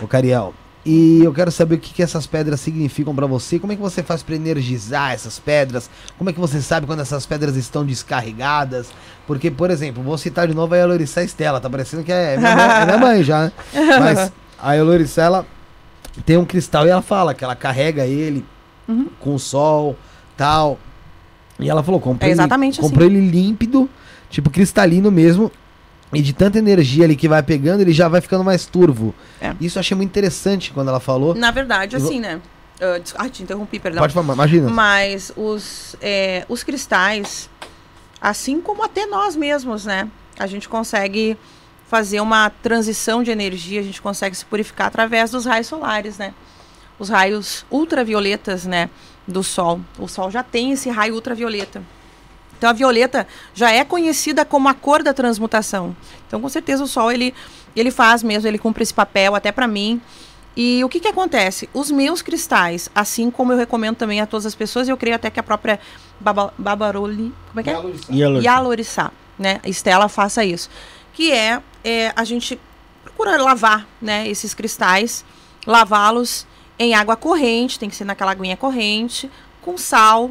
o, o Cariel. E eu quero saber o que, que essas pedras significam pra você. Como é que você faz pra energizar essas pedras? Como é que você sabe quando essas pedras estão descarregadas? Porque, por exemplo, vou citar de novo a Elorissa Estela. Tá parecendo que é minha mãe, é minha mãe já, né? Mas a Elorissa, ela tem um cristal e ela fala que ela carrega ele Uhum. com o sol, tal. E ela falou, comprei, É ele, comprei assim. ele límpido, tipo cristalino mesmo. E de tanta energia ali que vai pegando, ele já vai ficando mais turvo. É. Isso eu achei muito interessante quando ela falou. Na verdade, assim, né? Ah, des- ah, te interrompi, perdão. Pode falar, imagina. Mas os, é, os cristais, assim como até nós mesmos, né? A gente consegue fazer uma transição de energia, a gente consegue se purificar através dos raios solares, né? Os raios ultravioletas, né? Do sol. O sol já tem esse raio ultravioleta. Então a violeta já é conhecida como a cor da transmutação. Então com certeza o sol ele ele faz mesmo, ele cumpre esse papel até para mim. E o que que acontece? Os meus cristais, assim como eu recomendo também a todas as pessoas, eu creio até que a própria Baba, Babaroli, como é que é? A Lorissa? Yalorissá, né? Estela faça isso. Que é, é, a gente procura lavar, né, esses cristais, lavá-los em água corrente, tem que ser naquela aguinha corrente, com sal.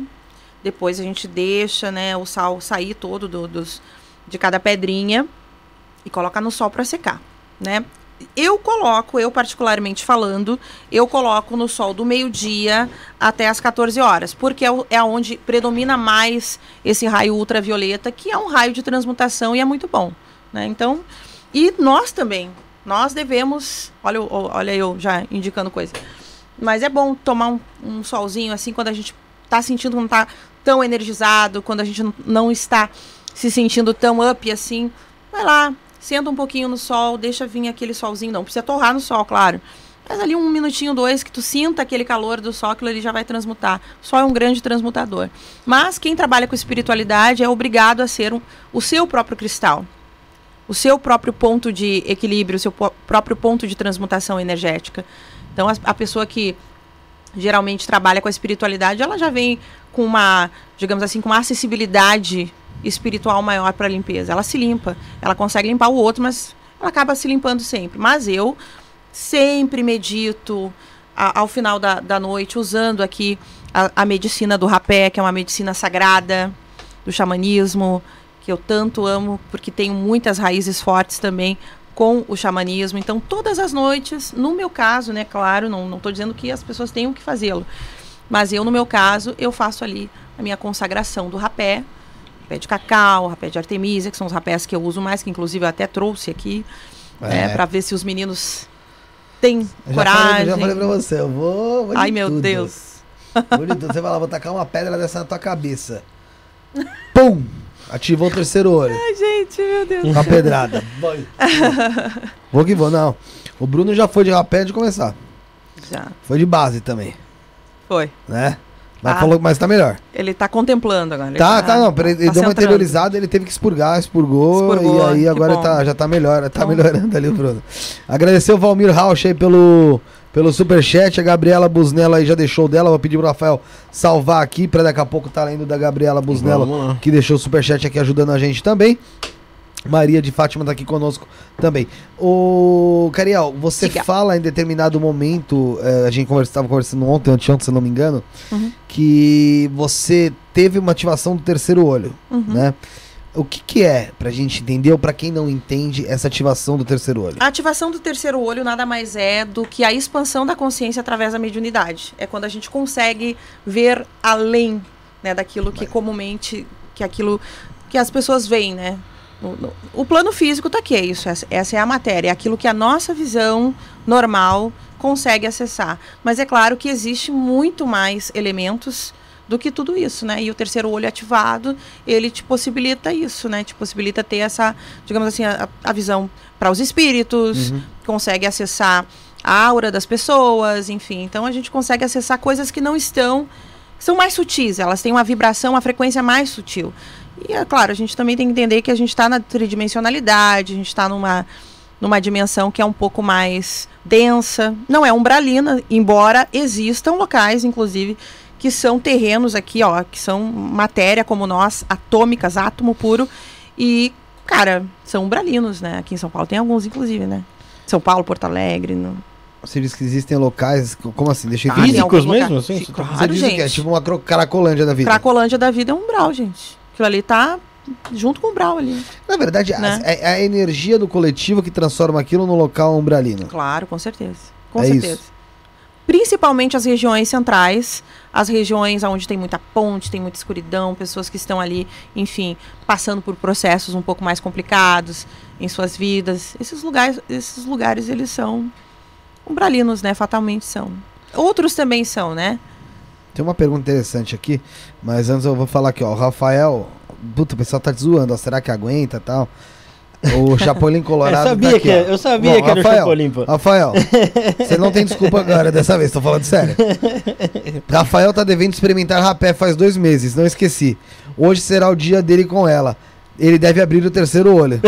Depois a gente deixa, né, o sal sair todo do, dos, de cada pedrinha e coloca no sol para secar, né? Eu coloco, eu particularmente falando, eu coloco no sol do meio-dia até as 14 horas, porque é, é onde predomina mais esse raio ultravioleta, que é um raio de transmutação e é muito bom, né? Então, e nós também, nós devemos, olha, olha eu já indicando coisa, mas é bom tomar um, um solzinho assim quando a gente tá sentindo que não tá tão energizado, quando a gente não- está se sentindo tão up assim, vai lá, senta um pouquinho no sol, deixa vir aquele solzinho, não precisa torrar no sol, claro. Mas ali um minutinho, dois, que tu sinta aquele calor do sol, aquilo ali já vai transmutar. O sol é um grande transmutador. Mas quem trabalha com espiritualidade é obrigado a ser um- o seu próprio cristal. O seu próprio ponto de equilíbrio, o seu próprio ponto de transmutação energética. Então, a, a pessoa que geralmente trabalha com a espiritualidade, ela já vem com uma, digamos assim, com uma acessibilidade espiritual maior para a limpeza. Ela se limpa, ela consegue limpar o outro, mas ela acaba se limpando sempre. Mas eu sempre medito a- ao final da, da noite, usando aqui a, a medicina do rapé, que é uma medicina sagrada, do xamanismo, que eu tanto amo, porque tenho muitas raízes fortes também com o xamanismo. Então, todas as noites, no meu caso, né, claro, não estou dizendo que as pessoas tenham que fazê-lo, mas eu, no meu caso, eu faço ali a minha consagração do rapé, rapé de cacau, rapé de artemisia, que são os rapés que eu uso mais, que inclusive eu até trouxe aqui, É. para ver se os meninos têm Eu coragem. falei, já falei pra você, eu vou. vou Ai, meu tudo. Deus. Vou de tudo. Você vai lá, vou tacar uma pedra dessa na tua cabeça. Pum! Ativou o terceiro olho. Ai, gente, meu Deus. Com a pedrada. Vou que vou, não. O Bruno já foi de rapé de começar. Já, Foi de base também, foi. né? Mas, Ah. falou, mas tá melhor. Ele tá contemplando agora. ele Tá, tá, não. peraí, Ele tá deu uma interiorizada, ele teve que expurgar, expurgou. Expurgou, e aí agora tá, já tá melhor, tá Então- melhorando ali o Bruno. Agradecer o Valmir Rauch aí pelo, pelo superchat. A Gabriela Busnella aí já deixou dela. Vou pedir pro Rafael salvar aqui pra daqui a pouco tá lendo da Gabriela Busnella, que deixou o superchat aqui ajudando a gente também. Maria de Fátima tá aqui conosco também. O Cariel, você Diga. fala em determinado momento, eh, a gente estava conversando ontem, anteontem, se não me engano, Uhum. que você teve uma ativação do terceiro olho, Uhum. né? O que que é, pra gente entender, ou pra quem não entende, essa ativação do terceiro olho? A ativação do terceiro olho nada mais é do que a expansão da consciência através da mediunidade. É quando a gente consegue ver além né, daquilo que comumente, que aquilo que as pessoas veem, né? O, no- o plano físico tá aqui, é isso, essa, essa é a matéria, é aquilo que a nossa visão normal consegue acessar. Mas é claro que existe muito mais elementos do que tudo isso, né? E o terceiro olho ativado, ele te possibilita isso, né? Te possibilita ter essa, digamos assim, a, a visão para os espíritos, consegue acessar a aura das pessoas, enfim. Então a gente consegue acessar coisas que não estão são mais sutis, elas têm uma vibração, uma frequência mais sutil. E é claro, a gente também tem que entender que a gente está na tridimensionalidade, a gente está numa, numa dimensão que é um pouco mais densa, não é umbralina, embora existam locais, inclusive, que são terrenos aqui, ó, que são matéria como nós, atômicas, átomo puro, e, cara, são umbralinos, né? Aqui em São Paulo tem alguns, inclusive, né? São Paulo, Porto Alegre, no... Você diz que existem locais. Como assim? Deixa eu Ah. Físicos mesmo, assim? Sim, Você claro, diz o quê? É gente. tipo uma cracolândia da vida. Cracolândia da vida é um umbral, gente. Aquilo ali tá junto com o umbral ali. Na verdade, Né? a- é a energia do coletivo que transforma aquilo num local umbralino. Claro, com certeza. Com É certeza. isso. Principalmente as regiões centrais, as regiões onde tem muita ponte, tem muita escuridão, pessoas que estão ali, enfim, passando por processos um pouco mais complicados em suas vidas. Esses lugares, esses lugares eles são umbralinos, né? Fatalmente são. Outros também são, né? Tem uma pergunta interessante aqui, mas antes eu vou falar aqui, ó. O Rafael. Puta, o pessoal tá te zoando, ó. Será que aguenta e tal? O Chapolin Eu Colorado. sabia, tá aqui, que, ó. eu sabia Bom, que era o Rafael, Chapolin, pô. Rafael, você não tem desculpa agora dessa vez, tô falando sério. Rafael tá devendo experimentar rapé faz dois meses, não esqueci. Hoje será o dia dele com ela. Ele deve abrir o terceiro olho.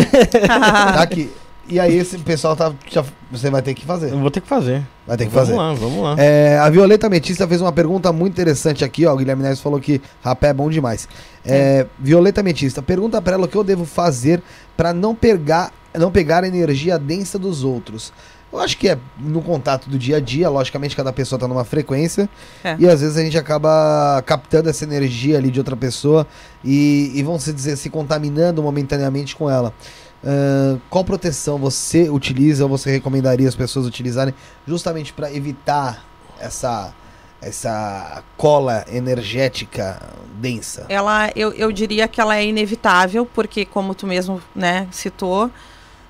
tá aqui. E aí esse pessoal tá. já- você vai ter que fazer. Eu vou ter que fazer. Vai ter que vamos fazer. lá, vamos lá. É, a Violeta Metista fez uma pergunta muito interessante aqui, ó. O Guilherme Neves falou que rapé é bom demais. É, Violeta Metista, pergunta pra ela o que eu devo fazer pra não pegar, não pegar a energia densa dos outros. Eu acho que é no contato do dia a dia, logicamente cada pessoa tá numa frequência É. e às vezes a gente acaba captando essa energia ali de outra pessoa e, e vão se dizer se contaminando momentaneamente com ela. Ahn, qual proteção você utiliza ou você recomendaria as pessoas utilizarem justamente para evitar essa essa cola energética densa? ela eu, eu diria que ela é inevitável, porque como tu mesmo, né, citou,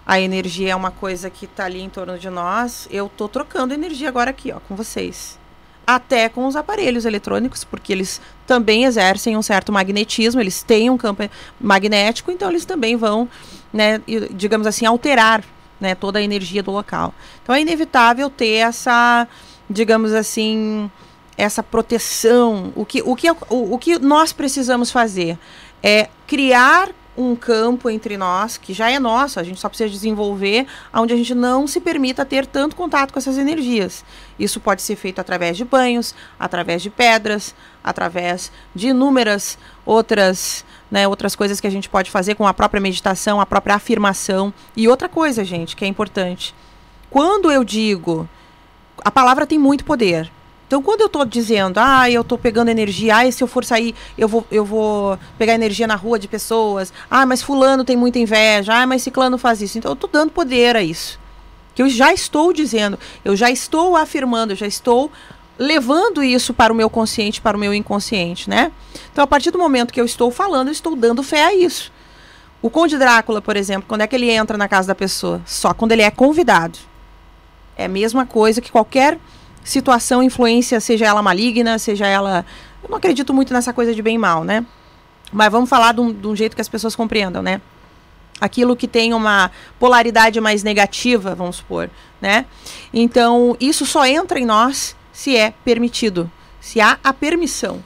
a energia é uma coisa que está ali em torno de nós. Eu tô trocando energia agora aqui, ó, com vocês. Até com os aparelhos eletrônicos, porque eles também exercem um certo magnetismo, eles têm um campo magnético, então eles também vão, né, digamos assim, alterar né, toda a energia do local. Então é inevitável ter essa, digamos assim, essa proteção. O que, o que, o, o que nós precisamos fazer é criar um campo entre nós, que já é nosso, a gente só precisa desenvolver, onde a gente não se permita ter tanto contato com essas energias. Isso pode ser feito através de banhos, através de pedras, através de inúmeras outras, né, outras coisas que a gente pode fazer com a própria meditação, a própria afirmação. E outra coisa, gente, que é importante. Quando eu digo, a palavra tem muito poder. Então, quando eu estou dizendo, ah, eu estou pegando energia, ah, se eu for sair, eu vou, eu vou pegar energia na rua de pessoas, ah, mas fulano tem muita inveja, ah, mas ciclano faz isso. Então, eu estou dando poder a isso. Que eu já estou dizendo, eu já estou afirmando, eu já estou levando isso para o meu consciente, para o meu inconsciente, né? Então, a partir do momento que eu estou falando, eu estou dando fé a isso. O Conde Drácula, por exemplo, quando é que ele entra na casa da pessoa? Só quando ele é convidado. É a mesma coisa que qualquer situação, influência, seja ela maligna, seja ela. Eu não acredito muito nessa coisa de bem e mal, né? Mas vamos falar de um, de um jeito que as pessoas compreendam, né? Aquilo que tem uma polaridade mais negativa, vamos supor, né? Então, isso só entra em nós se é permitido, se há a permissão.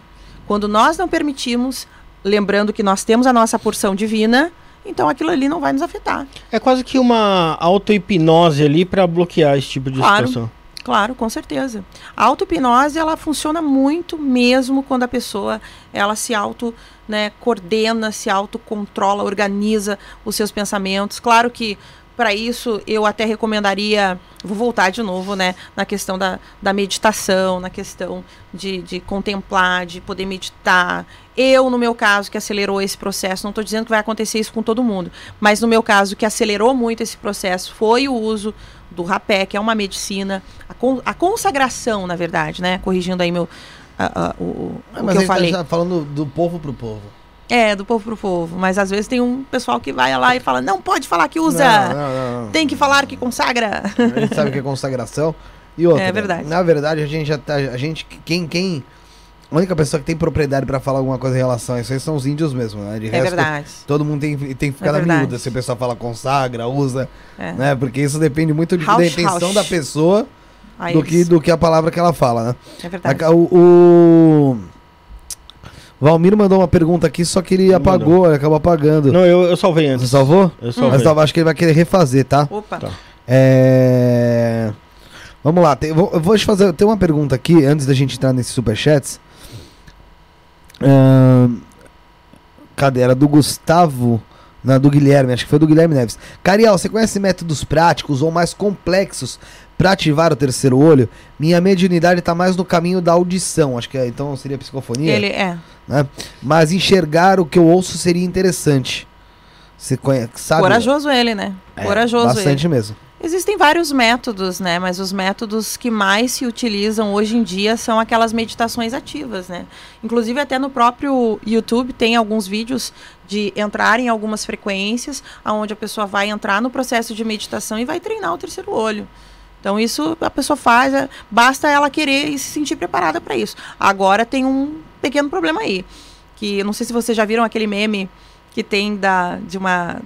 Quando nós não permitimos, lembrando que nós temos a nossa porção divina, então aquilo ali não vai nos afetar. É quase que uma auto-hipnose ali pra bloquear esse tipo de Claro. situação. Claro, com certeza. A auto-hipnose, ela funciona muito mesmo quando a pessoa, ela se auto, né, coordena, se autocontrola, organiza os seus pensamentos. Claro que para isso eu até recomendaria, vou voltar de novo, né, na questão da, da meditação, na questão de, de contemplar, de poder meditar. Eu, no meu caso, que acelerou esse processo, não estou dizendo que vai acontecer isso com todo mundo, mas no meu caso, que acelerou muito esse processo foi o uso do rapé, que é uma medicina, a, con- a consagração, na verdade, né? Corrigindo aí meu, a- a- o, o Ah, que mas eu gente falei. tá falando do povo pro povo. É, do povo pro povo. Mas às vezes tem um pessoal que vai lá e fala, não pode falar que usa. Não, não, não. Tem que falar que consagra. A gente sabe o que é consagração. E outra, É verdade. Na verdade, a gente já tá. A gente. Quem. quem a única pessoa que tem propriedade pra falar alguma coisa em relação a isso aí são os índios mesmo, né? De É resto, verdade. Todo mundo tem, tem que ficar É na verdade. miúda se a pessoa fala consagra, usa, É. né? Porque isso depende muito de, da Rausch, intenção Rausch. da pessoa Aí do que, do que a palavra que ela fala, né? É verdade. A- O, o Valmir mandou uma pergunta aqui, só que ele Mandou. apagou, ele acabou apagando. Não, eu, eu salvei antes. Você salvou? Eu salvei. Mas acho que ele vai querer refazer, tá? Opa. Tá. É... Vamos lá, tem, vou, eu vou te fazer. Tem uma pergunta aqui, antes da gente entrar nesses superchats. Cadê? Era do Gustavo. Não, do Guilherme, acho que foi do Guilherme Neves. Carial, você conhece métodos práticos ou mais complexos para ativar o terceiro olho? Minha mediunidade tá mais no caminho da audição. Acho que é, então seria psicofonia. Ele é. Mas enxergar o que eu ouço seria interessante. Você conhece, sabe? Corajoso ele, né? É, Corajoso ele. Bastante mesmo. Existem vários métodos, né? Mas os métodos que mais se utilizam hoje em dia são aquelas meditações ativas, né? Inclusive até no próprio YouTube tem alguns vídeos de entrar em algumas frequências, aonde a pessoa vai entrar no processo de meditação e vai treinar o terceiro olho. Então isso a pessoa faz, é- basta ela querer e se sentir preparada para isso. Agora tem um pequeno problema aí, que não sei se vocês já viram aquele meme que tem da de uma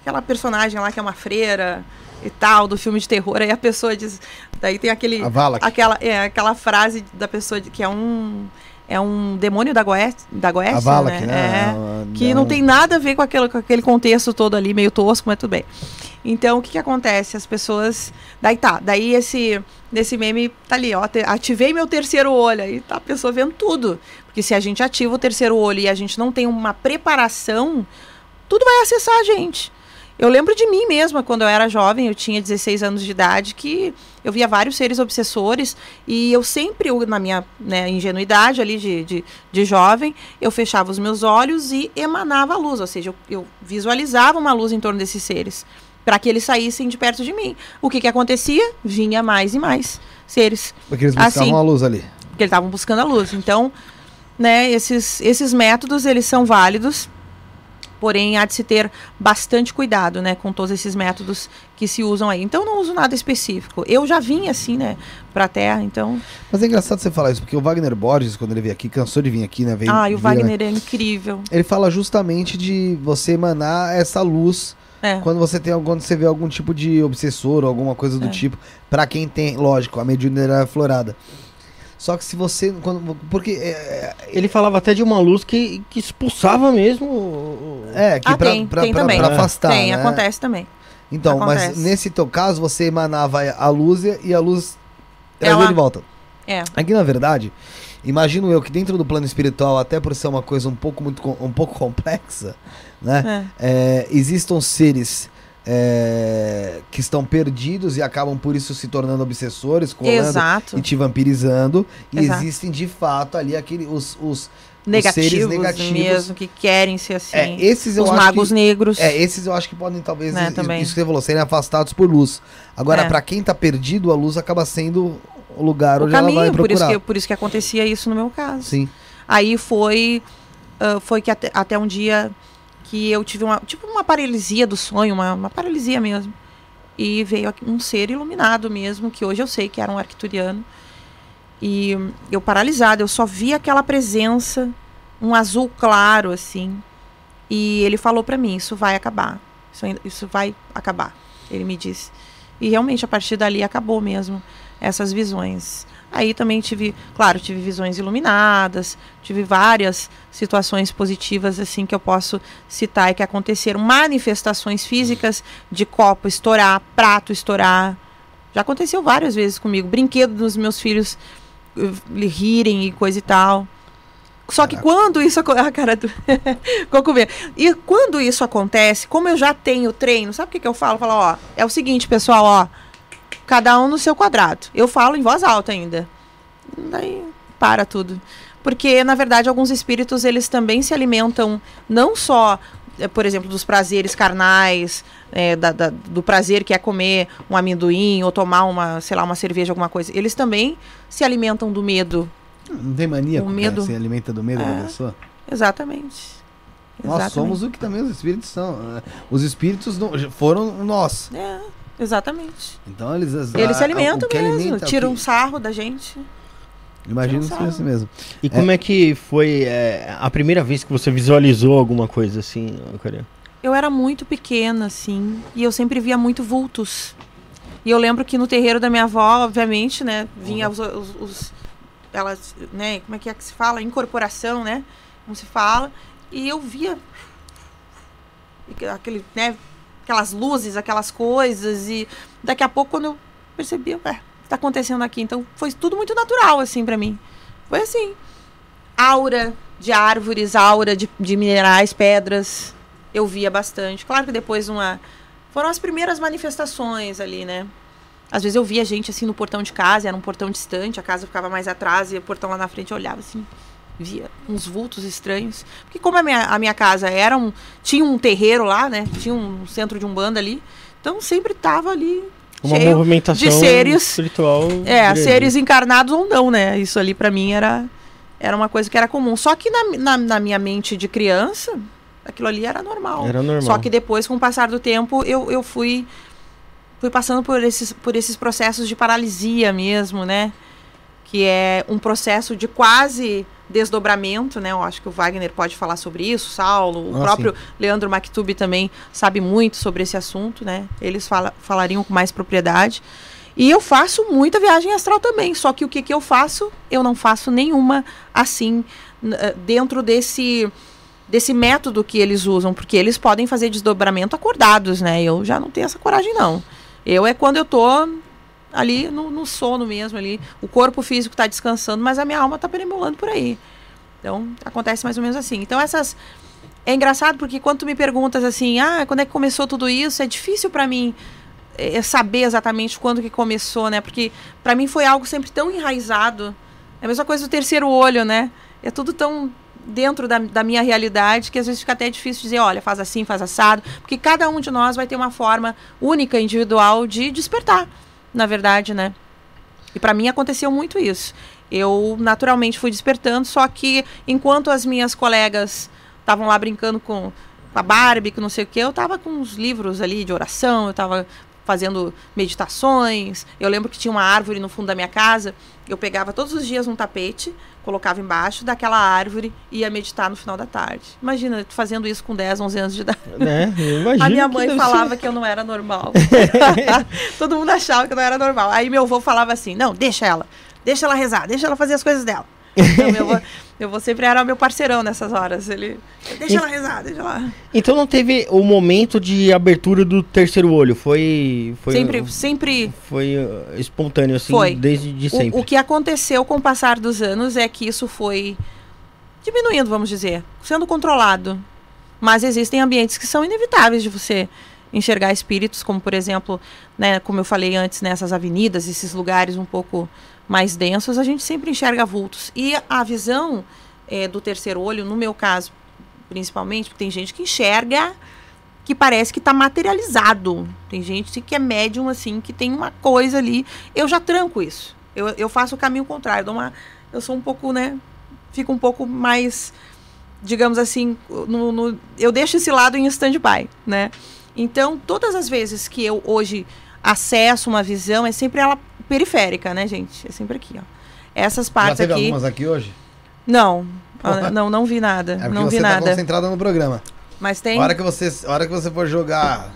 aquela personagem lá que é uma freira e tal, do filme de terror, aí a pessoa diz. Daí tem aquele. Aquela, é, aquela frase da pessoa de- que é um. É um demônio da Goécia, da Goécia A vala né? aqui, É, né? que não tem nada a ver com, aquele com aquele contexto todo ali, meio tosco, mas tudo bem. Então, o que que acontece? As pessoas... Daí tá, daí esse... Nesse meme tá ali, ó, ativei meu terceiro olho, aí tá a pessoa vendo tudo. Porque se a gente ativa o terceiro olho e a gente não tem uma preparação, tudo vai acessar a gente. Eu lembro de mim mesma, quando eu era jovem, eu tinha 16 anos de idade, que eu via vários seres obsessores e eu sempre, eu, na minha né, ingenuidade ali de, de, de jovem, eu fechava os meus olhos e emanava a luz, ou seja, eu, eu visualizava uma luz em torno desses seres, para que eles saíssem de perto de mim. O que, que acontecia? Vinha mais e mais seres Porque eles buscavam Assim. a luz ali. porque eles estavam buscando a luz. Então, né, esses, esses métodos, eles são válidos, porém há de se ter bastante cuidado, né, com todos esses métodos que se usam aí. Então, eu não uso nada específico. Eu já vim assim, né, pra Terra, então... Mas é engraçado você falar isso, porque o Wagner Borges, quando ele veio aqui, cansou de vir aqui, né? Veio, ah, e o né? Wagner é incrível. Ele fala justamente de você emanar essa luz É. quando você tem algum, quando você vê algum tipo de obsessor ou alguma coisa do É. tipo. Pra quem tem, lógico, a mediunidade é florada. Só que se você. Quando, porque. É, Ele falava até de uma luz que, que expulsava mesmo. é que ah, pra, tem, pra, tem pra- também. pra afastar. tem, né? acontece também. Então, mas Acontece. nesse teu caso, você emanava a luz e a luz trazia Ela- de volta. É. Aqui, na verdade, imagino eu que dentro do plano espiritual, até por ser uma coisa um pouco, muito, um pouco complexa, né? é. é, existam seres é, que estão perdidos e acabam por isso se tornando obsessores, colando Exato. e te vampirizando. E Exato. existem de fato ali aquele, os, os Negativos, seres negativos. mesmo, que querem ser assim. é, esses Os magos que, negros. é, esses eu acho que podem talvez Né, isso- também. isso que você falou, serem afastados por luz. Agora, É. pra quem tá perdido, a luz acaba sendo o lugar o onde ela vai caminho, por procurar. isso, que, por isso que acontecia isso no meu caso. Sim. Aí foi, ah, foi que até, até um dia que eu tive uma, tipo uma paralisia do sonho, uma, uma paralisia mesmo. E veio um ser iluminado mesmo, que hoje eu sei que era um arcturiano. E eu paralisada, eu só vi aquela presença, um azul claro assim. E ele falou pra mim, isso vai acabar. Isso, isso vai acabar, ele me disse. E realmente a partir dali acabou mesmo essas visões. Aí também tive, claro, tive visões iluminadas, tive várias situações positivas assim que eu posso citar e que aconteceram, manifestações físicas de copo estourar, prato estourar. Já aconteceu várias vezes comigo, brinquedo dos meus filhos eh, rirem e coisa e tal. Só que quando isso acontece. A cara do. E quando isso acontece, como eu já tenho treino, sabe o que, que eu falo? Eu falo, ó, é o seguinte, pessoal, ó. Cada um no seu quadrado. Eu falo em voz alta ainda. Daí para tudo. Porque, na verdade, alguns espíritos, eles também se alimentam não só, eh, por exemplo, dos prazeres carnais, eh, da- da- do prazer que é comer um amendoim ou tomar uma, sei lá, uma cerveja, alguma coisa. Eles também se alimentam do medo Não tem mania com medo. Se alimenta do medo É. da pessoa? Exatamente. Nós Exatamente. somos o que também os espíritos são. né? Os espíritos não- foram nós. É, exatamente. Então eles. Eles a- se alimentam o que mesmo, alimenta, o tiram um sarro da gente. Imagino que seja assim mesmo. E como é, que foi é, a primeira vez que você visualizou alguma coisa assim, Karina? Eu era muito pequena, assim, e eu sempre via muito vultos. E eu lembro que no terreiro da minha avó, obviamente, né, vinha os, os, os- elas, né, como é que é que se fala? Incorporação, né? Como se fala. E eu via aquele, né, aquelas luzes, aquelas coisas e daqui a pouco quando eu percebi, que tá acontecendo aqui? Então foi tudo muito natural assim pra mim. Foi assim. Aura de árvores, aura de, de minerais, pedras. Eu via bastante. Claro que depois uma foram as primeiras manifestações ali, né? Às vezes eu via gente assim no portão de casa, era um portão distante, a casa ficava mais atrás e o portão lá na frente eu olhava assim, via uns vultos estranhos. Porque como a minha, a minha casa era um. tinha um terreiro lá, né? Tinha um centro de umbanda ali. Então sempre tava ali. Uma movimentação de seres. espiritual. É, grande. seres encarnados ou não, né? Isso ali pra mim era, era uma coisa que era comum. Só que na, na, na minha mente de criança, aquilo ali era normal. Era normal. Só que depois, com o passar do tempo, eu, eu fui, fui passando por esses, por esses processos de paralisia mesmo, né? Que é um processo de quase desdobramento, né? Eu acho que o Wagner pode falar sobre isso, Saulo, o Ah, próprio Leandro Maktub também sabe muito sobre esse assunto, né? Eles fala, falariam com mais propriedade. E eu faço muita viagem astral também, só que o que, que eu faço? Eu não faço nenhuma assim, eh, dentro desse desse método que eles usam, porque eles podem fazer desdobramento acordados, né? Eu já não tenho essa coragem, não. Eu é quando eu tô ali no, no sono mesmo, ali. O corpo físico está descansando, mas a minha alma está perambulando por aí. Então, acontece mais ou menos assim. Então, essas. É engraçado porque quando tu me perguntas assim, ah, quando é que começou tudo isso, é difícil para mim eh, saber exatamente quando que começou, né? Porque para mim foi algo sempre tão enraizado. É a mesma coisa do terceiro olho, né? É tudo tão dentro da, da minha realidade que às vezes fica até difícil dizer, olha, faz assim, faz assado, porque cada um de nós vai ter uma forma única, individual de despertar, na verdade, né? E para mim aconteceu muito isso. Eu naturalmente fui despertando, só que enquanto as minhas colegas estavam lá brincando com a Barbie, que não sei o que, eu tava com uns livros ali de oração, eu tava fazendo meditações. Eu lembro que tinha uma árvore no fundo da minha casa, eu pegava todos os dias um tapete, colocava embaixo daquela árvore e ia meditar no final da tarde. Imagina, fazendo isso com 10, 11 anos de idade. Né? A minha que mãe deve falava ser. que eu não era normal. Todo mundo achava que eu não era normal. Aí meu avô falava assim: não, deixa ela. Deixa ela rezar, deixa ela fazer as coisas dela. Então, meu avô, meu avô sempre era meu parceirão nessas horas. Ele. Deixa ela rezar, deixa ela. Então não teve o momento de abertura do terceiro olho, foi foi sempre, sempre. foi uh, espontâneo assim, Foi. desde de sempre. O, o que aconteceu com o passar dos anos é que isso foi diminuindo, vamos dizer, sendo controlado. Mas existem ambientes que são inevitáveis de você enxergar espíritos, como por exemplo, né, como eu falei antes, nessas avenidas, esses lugares um pouco mais densos, a gente sempre enxerga vultos. E a visão eh, do terceiro olho, no meu caso, principalmente, tem gente que enxerga que parece que está materializado. Tem gente que é médium, assim, que tem uma coisa ali. Eu já tranco isso. Eu, eu faço o caminho contrário. dou uma, eu sou um pouco, né? Fico um pouco mais, digamos assim, no, no- eu deixo esse lado em stand-by, né? Então, todas as vezes que eu hoje acesso uma visão, é sempre ela periférica, né, gente? É sempre aqui, ó. Essas Já partes teve aqui. algumas aqui hoje? Não, não, não vi nada. É não vi você tá nada. concentrada no programa. Mas tem. A hora, que você, a hora que você for jogar,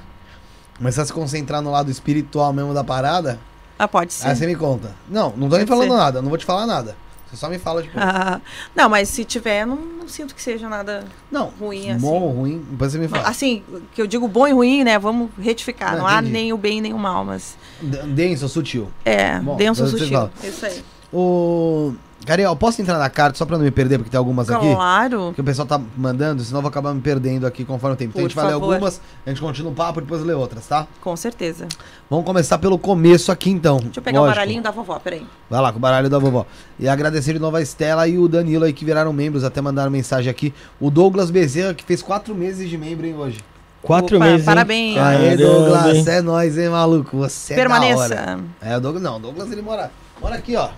começar a se concentrar no lado espiritual mesmo da parada, Ah, pode ser. aí você me conta. Não, não tô nem Pode falando ser. nada, não vou te falar nada. Você só me fala, tipo, Ah, não, mas se tiver, não, não sinto que seja nada não, ruim, bom assim. ou ruim, depois você me fala. Assim, que eu digo bom e ruim, né? Vamos retificar. Não, Não, há nem o bem nem o mal, mas. Denso, sutil. É, Bom, denso depois sutil. fala. Isso aí. O... Cariel, posso entrar na carta só pra não me perder, porque tem algumas aqui? Claro. Porque o pessoal tá mandando, senão eu vou acabar me perdendo aqui conforme o tempo. Então a Por gente vai ler favor. algumas, a gente continua o papo e depois lê outras, tá? Com certeza. Vamos começar pelo começo aqui então. Deixa eu pegar o Lógico. baralhinho da vovó, peraí. Vai lá com o baralho da vovó. E agradecer de novo a Estela e o Danilo aí que viraram membros, até mandaram mensagem aqui. O Douglas Bezerra, que fez quatro meses de membro, hein, hoje. Quatro Opa, meses. hein? parabéns. Aê, Caramba, Douglas, hein? é nóis, hein, maluco? Você é da hora. Permaneça. É, o Douglas não, o Douglas ele mora, mora aqui, ó.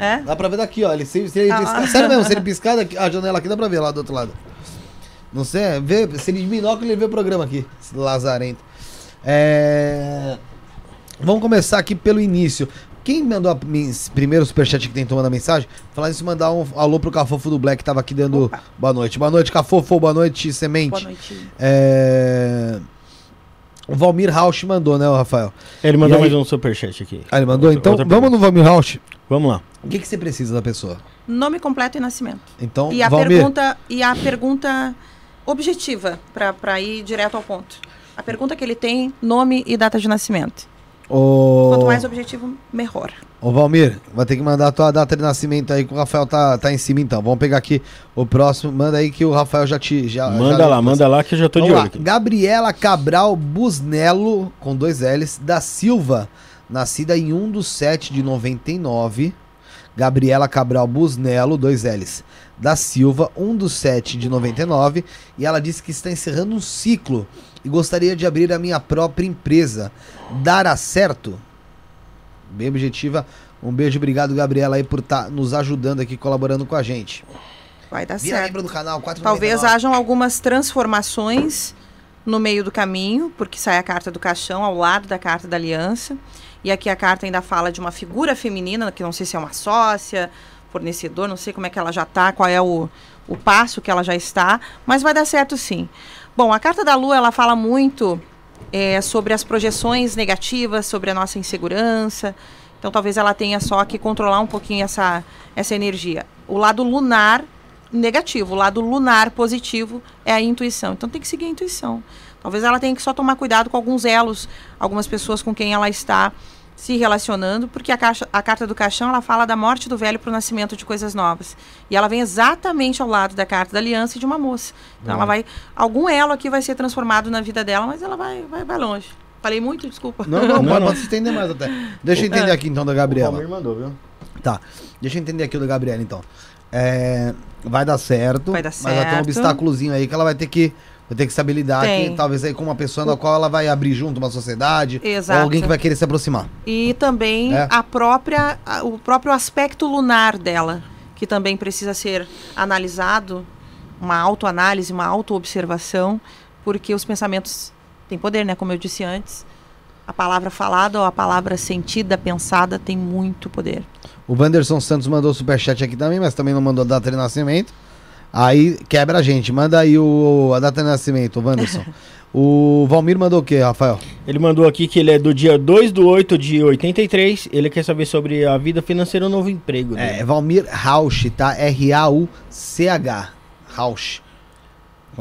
É? Dá pra ver daqui, ó. Ele, se, se ele Ah. piscar, sério mesmo, se ele piscar daqui, a janela aqui dá pra ver lá do outro lado. Não sei, vê, se ele de binóculo ele vê o programa aqui, esse lazarento. É... Vamos começar aqui pelo início. Quem mandou a primeiro superchat que tentou mandar mensagem, falar isso, mandar um alô pro Cafofo do Black que tava aqui dando Opa. boa noite. Boa noite, Cafofo, boa noite, Semente. Boa noite. É... O Valmir Rausch mandou, né, Rafael? Ele mandou E aí- mais um superchat aqui. Ah, ele mandou? Outra- então, outra vamos no Valmir Rausch. Vamos lá. O que, que você precisa da pessoa? Nome completo e nascimento. Então, E a Valmir, pergunta e a pergunta objetiva para ir direto ao ponto. A pergunta que ele tem, nome e data de nascimento. O... Quanto mais objetivo, melhor. Ô Valmir, vai ter que mandar a tua data de nascimento aí que o Rafael tá, tá em cima então. Vamos pegar aqui o próximo. Manda aí que o Rafael já te. Já, manda já lá, manda lá que eu já tô de Vamos olho lá. aqui. Gabriela Cabral Busnello, com dois L's, da Silva, nascida em 1 do 7 de 99. Gabriela Cabral Busnello, dois L's, da Silva, 1 do 7 de 99. E ela disse que está encerrando um ciclo e gostaria de abrir a minha própria empresa. Dará certo? Bem objetiva. Um beijo, obrigado, Gabriela, aí por estar nos ajudando aqui, colaborando com a gente. Vai dar Vira certo. membro do canal, 4,99. Talvez hajam algumas transformações no meio do caminho, porque sai a carta do caixão ao lado da carta da aliança. E aqui a carta ainda fala de uma figura feminina, que não sei se é uma sócia, fornecedor, não sei como é que ela já está, qual é o, o passo que ela já está, mas vai dar certo sim. Bom, a carta da lua ela fala muito é, sobre as projeções negativas, sobre a nossa insegurança. Então talvez ela tenha só que controlar um pouquinho essa, essa energia. O lado lunar negativo, o lado lunar positivo é a intuição. Então tem que seguir a intuição. Talvez ela tenha que só tomar cuidado com alguns elos, algumas pessoas com quem ela está se relacionando, porque a, caixa, a carta do caixão ela fala da morte do velho para o nascimento de coisas novas. E ela vem exatamente ao lado da carta da aliança e de uma moça. Então ela vai. Algum elo aqui vai ser transformado na vida dela, mas ela vai, vai, vai longe. Falei muito, desculpa. Não, não, Não, pode, se estender mais até. Deixa eu entender aqui então da Gabriela. mandou, viu? Tá, deixa eu entender aqui o da Gabriela então. É, vai dar certo, Vai dar mas vai ter um certo. obstáculozinho aí que ela vai ter que vai ter que saber lidar Tem. aqui, talvez aí com uma pessoa na qual ela vai abrir junto uma sociedade, Exato. ou alguém que vai querer se aproximar. E também É. a própria, a- o próprio aspecto lunar dela, que também precisa ser analisado, uma autoanálise, uma autoobservação, porque os pensamentos têm poder, né? Como eu disse antes, a palavra falada ou a palavra sentida, pensada, tem muito poder. O Wanderson Santos mandou superchat aqui também, mas também não mandou a data de nascimento. Aí quebra a gente. Manda aí o, a data de nascimento, Wanderson. o Valmir mandou o quê, Rafael? Ele mandou aqui que ele é do dia 2 do 8 de 83. Ele quer saber sobre a vida financeira e o novo emprego. É, dele. Valmir Rausch, tá? R-A-U-C-H. Rausch.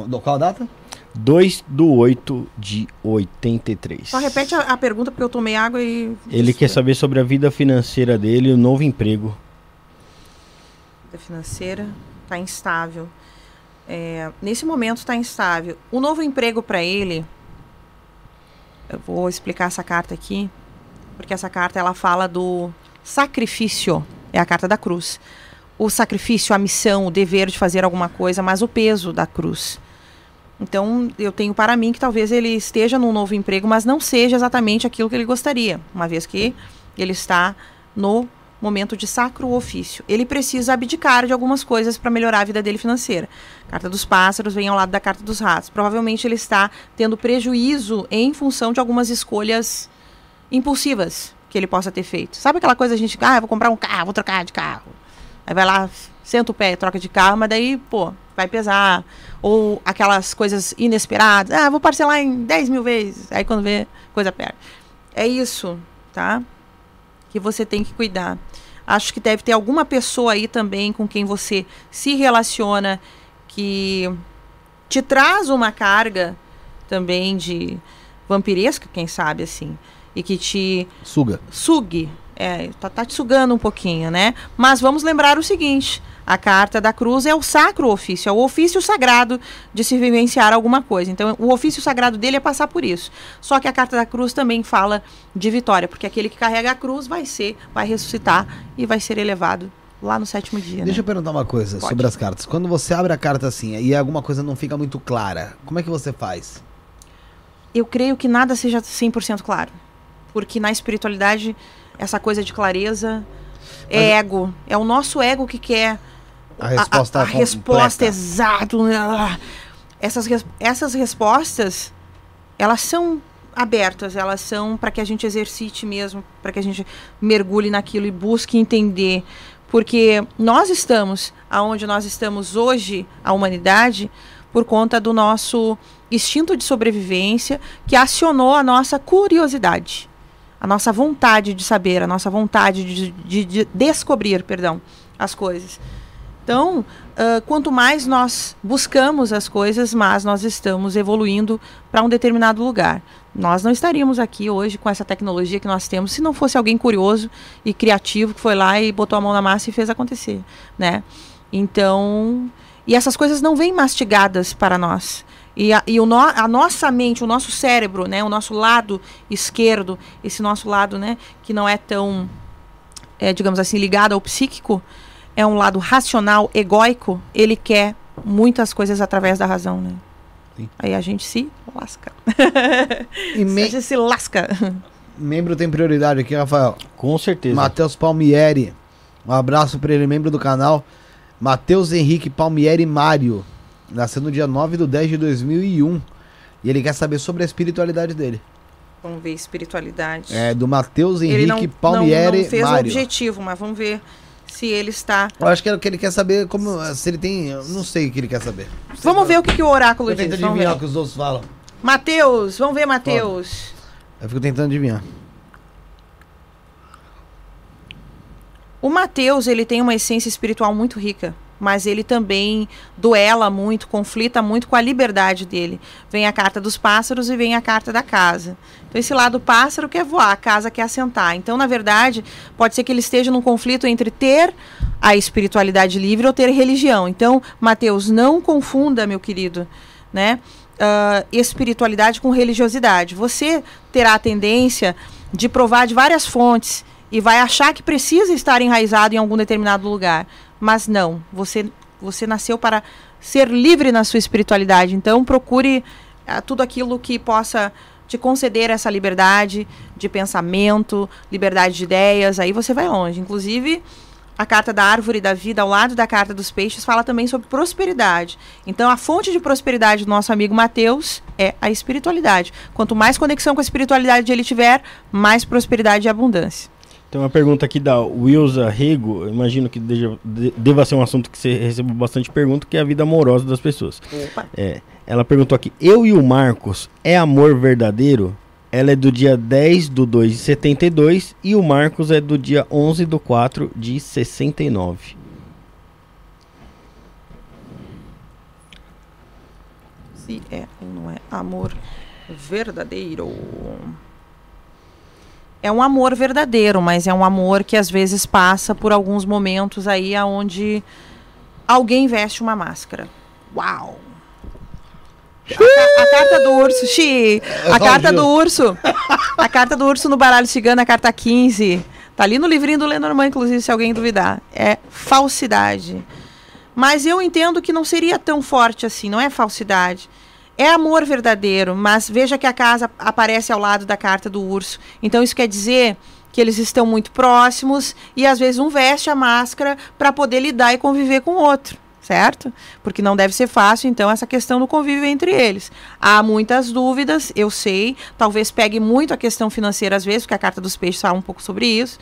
Do qual a data? 2 do 8 de 83. Só repete a, a pergunta, porque eu tomei água e. Ele quer saber sobre a vida financeira dele e o novo emprego. Vida financeira está instável. É, nesse momento está instável. O novo emprego para ele, eu vou explicar essa carta aqui, porque essa carta ela fala do sacrifício, é a carta da cruz. O sacrifício, a missão, o dever de fazer alguma coisa, mas o peso da cruz. Então, eu tenho para mim que talvez ele esteja num novo emprego, mas não seja exatamente aquilo que ele gostaria, uma vez que ele está no momento de sacro ofício. Ele precisa abdicar de algumas coisas para melhorar a vida dele financeira. Carta dos pássaros vem ao lado da carta dos ratos. Provavelmente ele está tendo prejuízo em função de algumas escolhas impulsivas que ele possa ter feito. Sabe aquela coisa a gente, ah, vou comprar um carro, vou trocar de carro. Aí vai lá, senta o pé, troca de carro, mas daí, pô, vai pesar. Ou aquelas coisas inesperadas, ah, vou parcelar em 10 mil vezes. Aí quando vê, coisa perde. É isso, tá? Que você tem que cuidar. Acho que deve ter alguma pessoa aí também com quem você se relaciona que te traz uma carga também de vampiresca, quem sabe assim, e que te Suga. sugue, é, tá, tá te sugando um pouquinho, né? Mas vamos lembrar o seguinte: a carta da cruz é o sacro ofício, é o ofício sagrado de se vivenciar alguma coisa. Então, o ofício sagrado dele é passar por isso. Só que a carta da cruz também fala de vitória, porque aquele que carrega a cruz vai ser, vai ressuscitar e vai ser elevado lá no sétimo dia. Deixa né? eu perguntar uma coisa Pode. sobre as cartas. Quando você abre a carta assim e alguma coisa não fica muito clara, como é que você faz? eu creio que nada seja 100% claro. Porque na espiritualidade, essa coisa de clareza É ego. É o nosso ego que quer A resposta a, a resposta exato. né? Essas, essas respostas, elas são abertas, elas são para que a gente exercite mesmo, para que a gente mergulhe naquilo e busque entender. Porque nós estamos aonde nós estamos hoje, a humanidade, por conta do nosso instinto de sobrevivência que acionou a nossa curiosidade, a nossa vontade de saber, a nossa vontade de, de- de descobrir, perdão, as coisas. Então, ah, quanto mais nós buscamos as coisas, mais nós estamos evoluindo para um determinado lugar. Nós não estaríamos aqui hoje com essa tecnologia que nós temos se não fosse alguém curioso e criativo que foi lá e botou a mão na massa e fez acontecer, né? Então, e essas coisas não vêm mastigadas para nós. E, a, e o no, a nossa mente, o nosso cérebro, né, o nosso lado esquerdo, esse nosso lado, né, que não é tão, é, digamos assim, ligado ao psíquico, é um lado racional, egóico, ele quer muitas coisas através da razão, né? Sim. Aí a gente se lasca. E A me- gente se lasca. membro tem prioridade aqui, Rafael. Com certeza. Matheus Palmieri. Um abraço para ele, membro do canal. Matheus Henrique Palmieri Mário. Nasceu no dia 9 de 10 de 2001. E ele quer saber sobre a espiritualidade dele. Vamos ver espiritualidade. É do Matheus ele Henrique não, Palmieri não, não fez o Mário. objetivo, mas vamos ver se ele está. Eu acho que é o que ele quer saber como. Se ele tem. Eu não sei o que ele quer saber. Vamos ver o que, que o oráculo diz. Vamos adivinhar o que os outros falam. Mateus, vamos ver, Mateus. Eu fico tentando adivinhar. O Mateus, ele tem uma essência espiritual muito rica, mas ele também duela muito, conflita muito com a liberdade dele. Vem a carta dos pássaros e vem a carta da casa. Então esse lado pássaro quer voar, a casa quer assentar. Então, na verdade, pode ser que ele esteja num conflito entre ter a espiritualidade livre ou ter religião. Então, Mateus, não confunda, meu querido, né? ah, espiritualidade com religiosidade. Você terá a tendência de provar de várias fontes e vai achar que precisa estar enraizado em algum determinado lugar. Mas não, você, você nasceu para ser livre na sua espiritualidade. Então procure ah, tudo aquilo que possa te conceder essa liberdade de pensamento, liberdade de ideias, aí você vai longe. Inclusive, a carta da árvore da vida, ao lado da carta dos peixes, fala também sobre prosperidade. Então, a fonte de prosperidade do nosso amigo Mateus é a espiritualidade. Quanto mais conexão com a espiritualidade ele tiver, mais prosperidade e abundância. Tem uma pergunta aqui da Wilza Rego, imagino que deva ser um assunto que você recebeu bastante pergunta, que é a vida amorosa das pessoas. Opa. É, ela perguntou aqui, eu e o Marcos, é amor verdadeiro? Ela é do dia 10 do 2 de 72 e o Marcos é do dia 11 do 4 de 69. Se é ou não é amor verdadeiro. É um amor verdadeiro, mas é um amor que às vezes passa por alguns momentos aí aonde alguém veste uma máscara. Uau! A, a carta do urso, Xi, a carta do urso. A carta do urso no baralho cigano, a carta 15. Tá ali no livrinho do Lenormand, inclusive, se alguém duvidar. É falsidade. Mas eu entendo que não seria tão forte assim, não é falsidade. É amor verdadeiro, mas veja que a casa aparece ao lado da carta do urso. Então isso quer dizer que eles estão muito próximos e às vezes um veste a máscara para poder lidar e conviver com o outro, certo? Porque não deve ser fácil, então, essa questão do convívio entre eles. Há muitas dúvidas, eu sei, talvez pegue muito a questão financeira às vezes, porque a carta dos peixes fala um pouco sobre isso.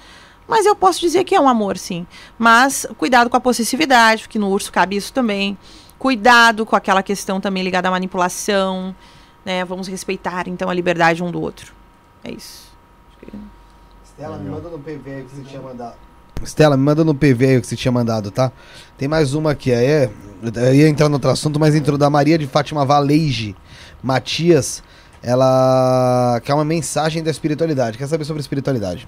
Mas eu posso dizer que é um amor, sim. Mas cuidado com a possessividade, porque no urso cabe isso também. Cuidado com aquela questão também ligada à manipulação. Né? Vamos respeitar, então, a liberdade um do outro. É isso. Estela, me manda no PV aí o que você tinha mandado. Estela, me manda no PV aí o que você tinha mandado, tá? Tem mais uma aqui, aí é. Eu ia entrar no outro assunto, mas entrou da Maria de Fátima Valeige Matias. Ela quer uma mensagem da espiritualidade. Quer saber sobre espiritualidade?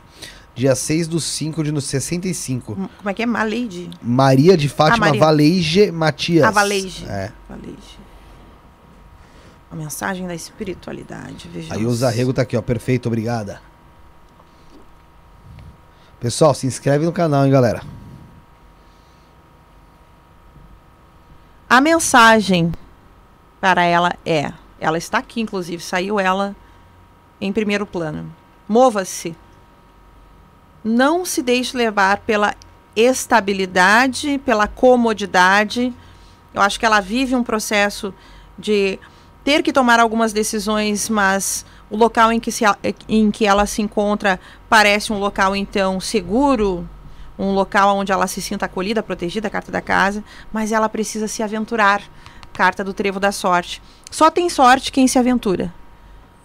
Dia 6 do 5 de 65. Hum, Como é que é? Maleide? Maria de Fátima Maria. Valeige Matias. Ah, Valeige. É. A mensagem da espiritualidade. Vejamos. Aí o Zarrego tá aqui, ó. Perfeito, obrigada. Pessoal, se inscreve no canal, hein, galera. A mensagem para ela é: ela está aqui, inclusive, saiu ela em primeiro plano. Mova-se. Não se deixe levar pela estabilidade, pela comodidade. Eu acho que ela vive um processo de ter que tomar algumas decisões, mas o local em que, se, em que ela se encontra parece um local, então, seguro, um local onde ela se sinta acolhida, protegida, carta da casa, mas ela precisa se aventurar. Carta do trevo da sorte. Só tem sorte quem se aventura.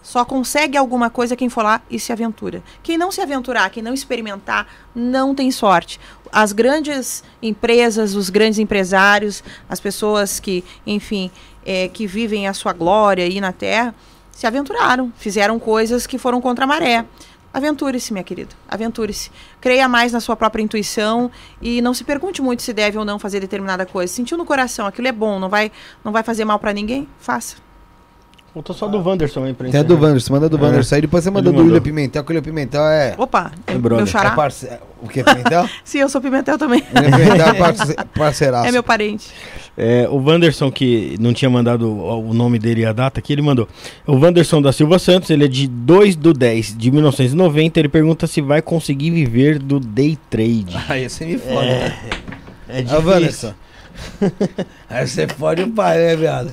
Só consegue alguma coisa quem for lá e se aventura. Quem não se aventurar, quem não experimentar, não tem sorte. As grandes empresas, os grandes empresários, as pessoas que, enfim, é, que vivem a sua glória aí na Terra, se aventuraram, fizeram coisas que foram contra a maré. Aventure-se, minha querida. Aventure-se. Creia mais na sua própria intuição e não se pergunte muito se deve ou não fazer determinada coisa. Sentiu no coração, aquilo é bom, não vai, não vai fazer mal para ninguém? Faça. Faltou só do Wanderson aí pra Tem a do Wanderson, manda do É. Wanderson aí, depois você manda Ele do mandou. William Pimentel, que o William Pimentel é. Opa, É é brother. meu xará? é parce... O que, Pimentel? Sim, eu sou Pimentel também. William Pimentel é parce... parceiraço. É meu parente. É, o Wanderson, que não tinha mandado o o nome dele e a data aqui, ele mandou. O Wanderson da Silva Santos, ele é de 2 do 10 de 1990. Ele pergunta se vai conseguir viver do day trade. Aí você me fode, né? É Ô, Wanderson. Aí você fode o pai, né, viado?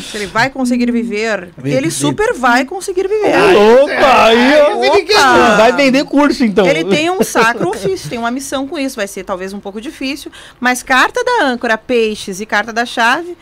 Se ele vai conseguir viver, ele super vai conseguir viver. Opa, aí, ó. Opa! Vai vender curso então. Ele tem um sacro ofício, tem uma missão com isso. Vai ser talvez um pouco difícil, mas carta da âncora, peixes e carta da chave.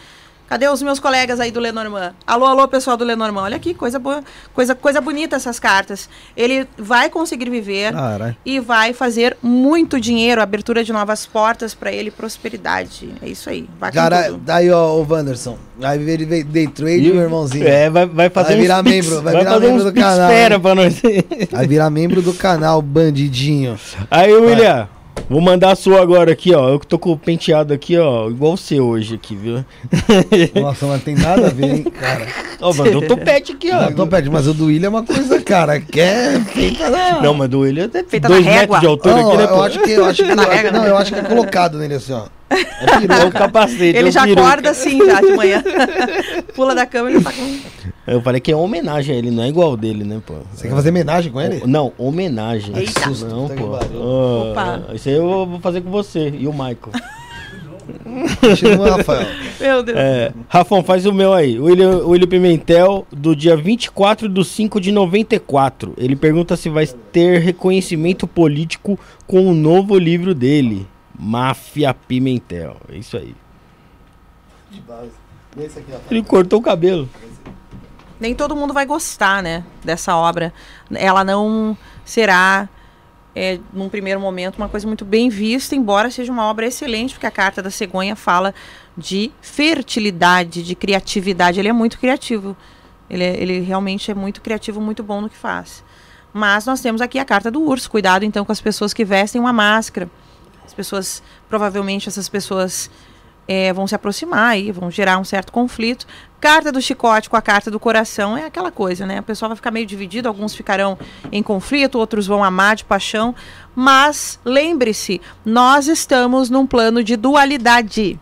Cadê os meus colegas aí do Lenormand? Alô, alô, pessoal do Lenormand. Olha aqui, coisa boa, coisa, coisa bonita essas cartas. Ele vai conseguir viver Caralho. e vai fazer muito dinheiro, abertura de novas portas para ele, prosperidade. É isso aí. Vai Cara, tudo. daí, ó, o Wanderson. Vai viver de day trade, meu irmãozinho. É, vai, vai fazer Vai virar pix, membro, vai vai virar fazer membro uns do canal, hein? pra nós. Vai virar membro do canal, bandidinho. Aí, William, vou mandar a sua agora aqui, ó. Eu que tô com o penteado aqui, ó, igual o seu hoje aqui, viu? Nossa, mas tem nada a ver, hein, cara. Ó, mandou o topete aqui, ó. Não, tô perto, mas o do William é uma coisa, cara, que é feita na... Não, mas do William é Feita dois na metros régua. de altura Não, aqui, né? eu pô? acho que eu acho que, Na regra, não, né? eu acho que é colocado nele assim, ó. É o capacete. é Ele o já peruca. acorda assim já de manhã. Pula da cama e já tá com. Eu falei que é homenagem a ele, não é igual o dele, né, pô? Você quer fazer homenagem com ele? Não, homenagem. Eita. Não, Puta que pô. pariu. Ah, Opa. Isso aí eu vou fazer com você e o Michael. O Rafael. Meu Deus. É, Rafão, faz o meu aí. William, William Pimentel, do dia 24 de 5 de 94. Ele pergunta se vai ter reconhecimento político com o novo livro dele, Máfia Pimentel. É isso aí. Ele cortou o cabelo. Nem todo mundo vai gostar, né, dessa obra. Ela não será, é, num primeiro momento, uma coisa muito bem vista, embora seja uma obra excelente, porque a carta da cegonha fala de fertilidade, de criatividade. Ele é muito criativo. Ele, é- ele realmente é muito criativo, muito bom no que faz. Mas nós temos aqui a carta do urso. Cuidado, então, com as pessoas que vestem uma máscara. As pessoas, provavelmente, essas pessoas é, vão se aproximar aí, vão gerar um certo conflito. Carta do chicote com a carta do coração é aquela coisa, né? O pessoal vai ficar meio dividido, alguns ficarão em conflito, outros vão amar de paixão. Mas lembre-se, nós estamos num plano de dualidade.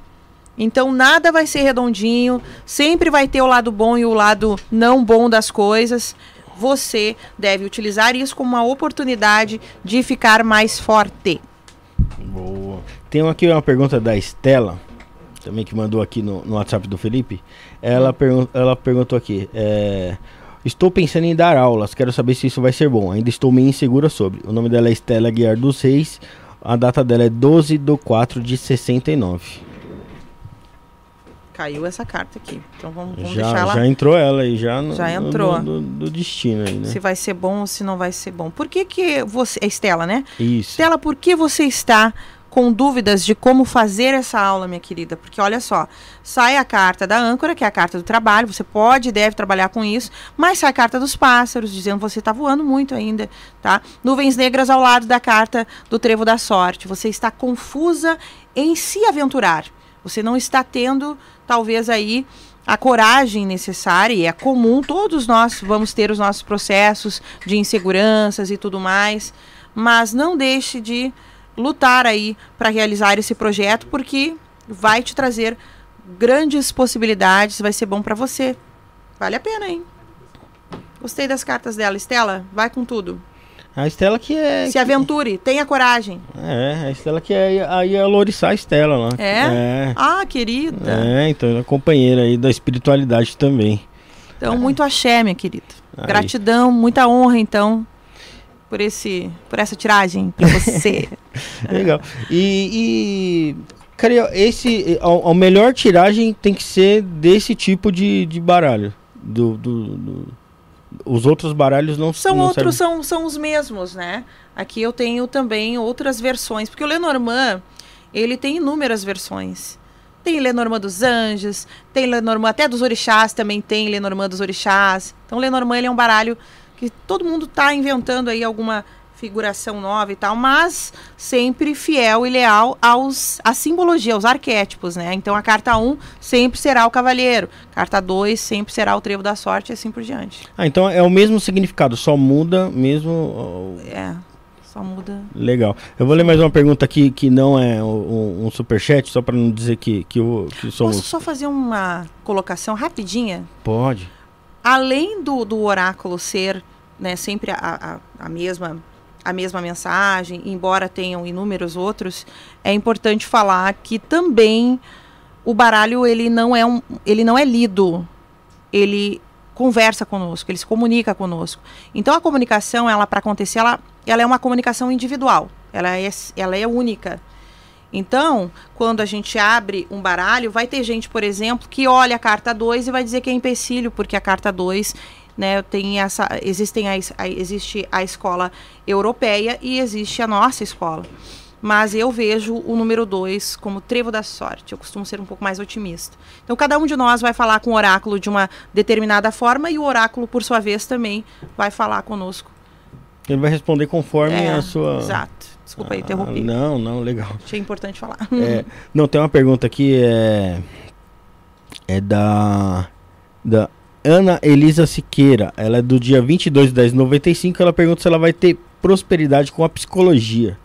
Então nada vai ser redondinho, sempre vai ter o lado bom e o lado não bom das coisas. Você deve utilizar isso como uma oportunidade de ficar mais forte. Tem aqui uma pergunta da Estela, também que mandou aqui no, no WhatsApp do Felipe. Ela, pergun ela perguntou aqui: é, Estou pensando em dar aulas, quero saber se isso vai ser bom. Ainda estou meio insegura sobre. O nome dela é Estela Guiar dos Reis, a data dela é 12 de 4 de 69. Caiu essa carta aqui. Então vamos, vamos deixar Já, ela. já entrou ela aí, já no, Já entrou. no- no- do destino aí, né? Se vai ser bom ou se não vai ser bom. Por que que você... É Estela, né? Isso. Estela, por que você está com dúvidas de como fazer essa aula, minha querida? Porque olha só, sai a carta da âncora, que é a carta do trabalho, você pode e deve trabalhar com isso, mas sai a carta dos pássaros, dizendo você está voando muito ainda, tá? Nuvens negras ao lado da carta do trevo da sorte. Você está confusa em se aventurar. Você não está tendo, talvez aí, a coragem necessária, e é comum, todos nós vamos ter os nossos processos de inseguranças e tudo mais, mas não deixe de lutar aí para realizar esse projeto, porque vai te trazer grandes possibilidades, vai ser bom para você. Vale a pena, hein? Gostei das cartas dela, Estela, vai com tudo. A Estela que é. Se aventure, tenha coragem. É, a Estela que é aí a Lorissá Estela lá. É? É. Ah, querida. É, então ela é companheira aí da espiritualidade também. Então, muito axé, minha querida. Aí. Gratidão, muita honra, então, por esse, por essa tiragem pra você. Legal. E, e cara, esse a, a melhor tiragem tem que ser desse tipo de, de baralho. Do, do, do- os outros baralhos não São não outros, servem. são, são os mesmos, né? Aqui eu tenho também outras versões, porque o Lenormand, ele tem inúmeras versões. Tem Lenormand dos Anjos, tem Lenormand até dos Orixás, também tem Lenormand dos Orixás. Então Lenormand ele é um baralho que todo mundo tá inventando aí alguma figuração nova e tal, mas sempre fiel e leal aos à simbologia, aos arquétipos, né? Então a carta 1 sempre será o cavaleiro, carta 2 sempre será o trevo da sorte e assim por diante. Ah, então é o mesmo significado, só muda mesmo. É, só muda. Legal. Eu vou ler mais uma pergunta aqui que não é um, um superchat, só para não dizer que, que, o, que somos. Posso só fazer uma colocação rapidinha? Pode. Além do, do oráculo ser né, sempre a, a, a mesma a mesma mensagem, embora tenham inúmeros outros, é importante falar que também o baralho ele não é um, ele não é lido, ele conversa conosco, ele se comunica conosco. Então a comunicação, ela para acontecer, ela, ela é uma comunicação individual, ela é, ela é única. Então, quando a gente abre um baralho, vai ter gente, por exemplo, que olha a carta 2 e vai dizer que é empecilho, porque a carta 2 né, tem essa, existem a, a, existe a escola europeia e existe a nossa escola. Mas eu vejo o número 2 como trevo da sorte. Eu costumo ser um pouco mais otimista. Então, cada um de nós vai falar com o oráculo de uma determinada forma e o oráculo, por sua vez, também vai falar conosco. Ele vai responder conforme É, a sua. Exato. Desculpa aí, Ah, interrompi. não, não, legal. Achei importante falar. É, não, tem uma pergunta aqui, é, é da, da Ana Elisa Siqueira. Ela é do dia 22 de 10 de 95. Ela pergunta se ela vai ter prosperidade com a psicologia.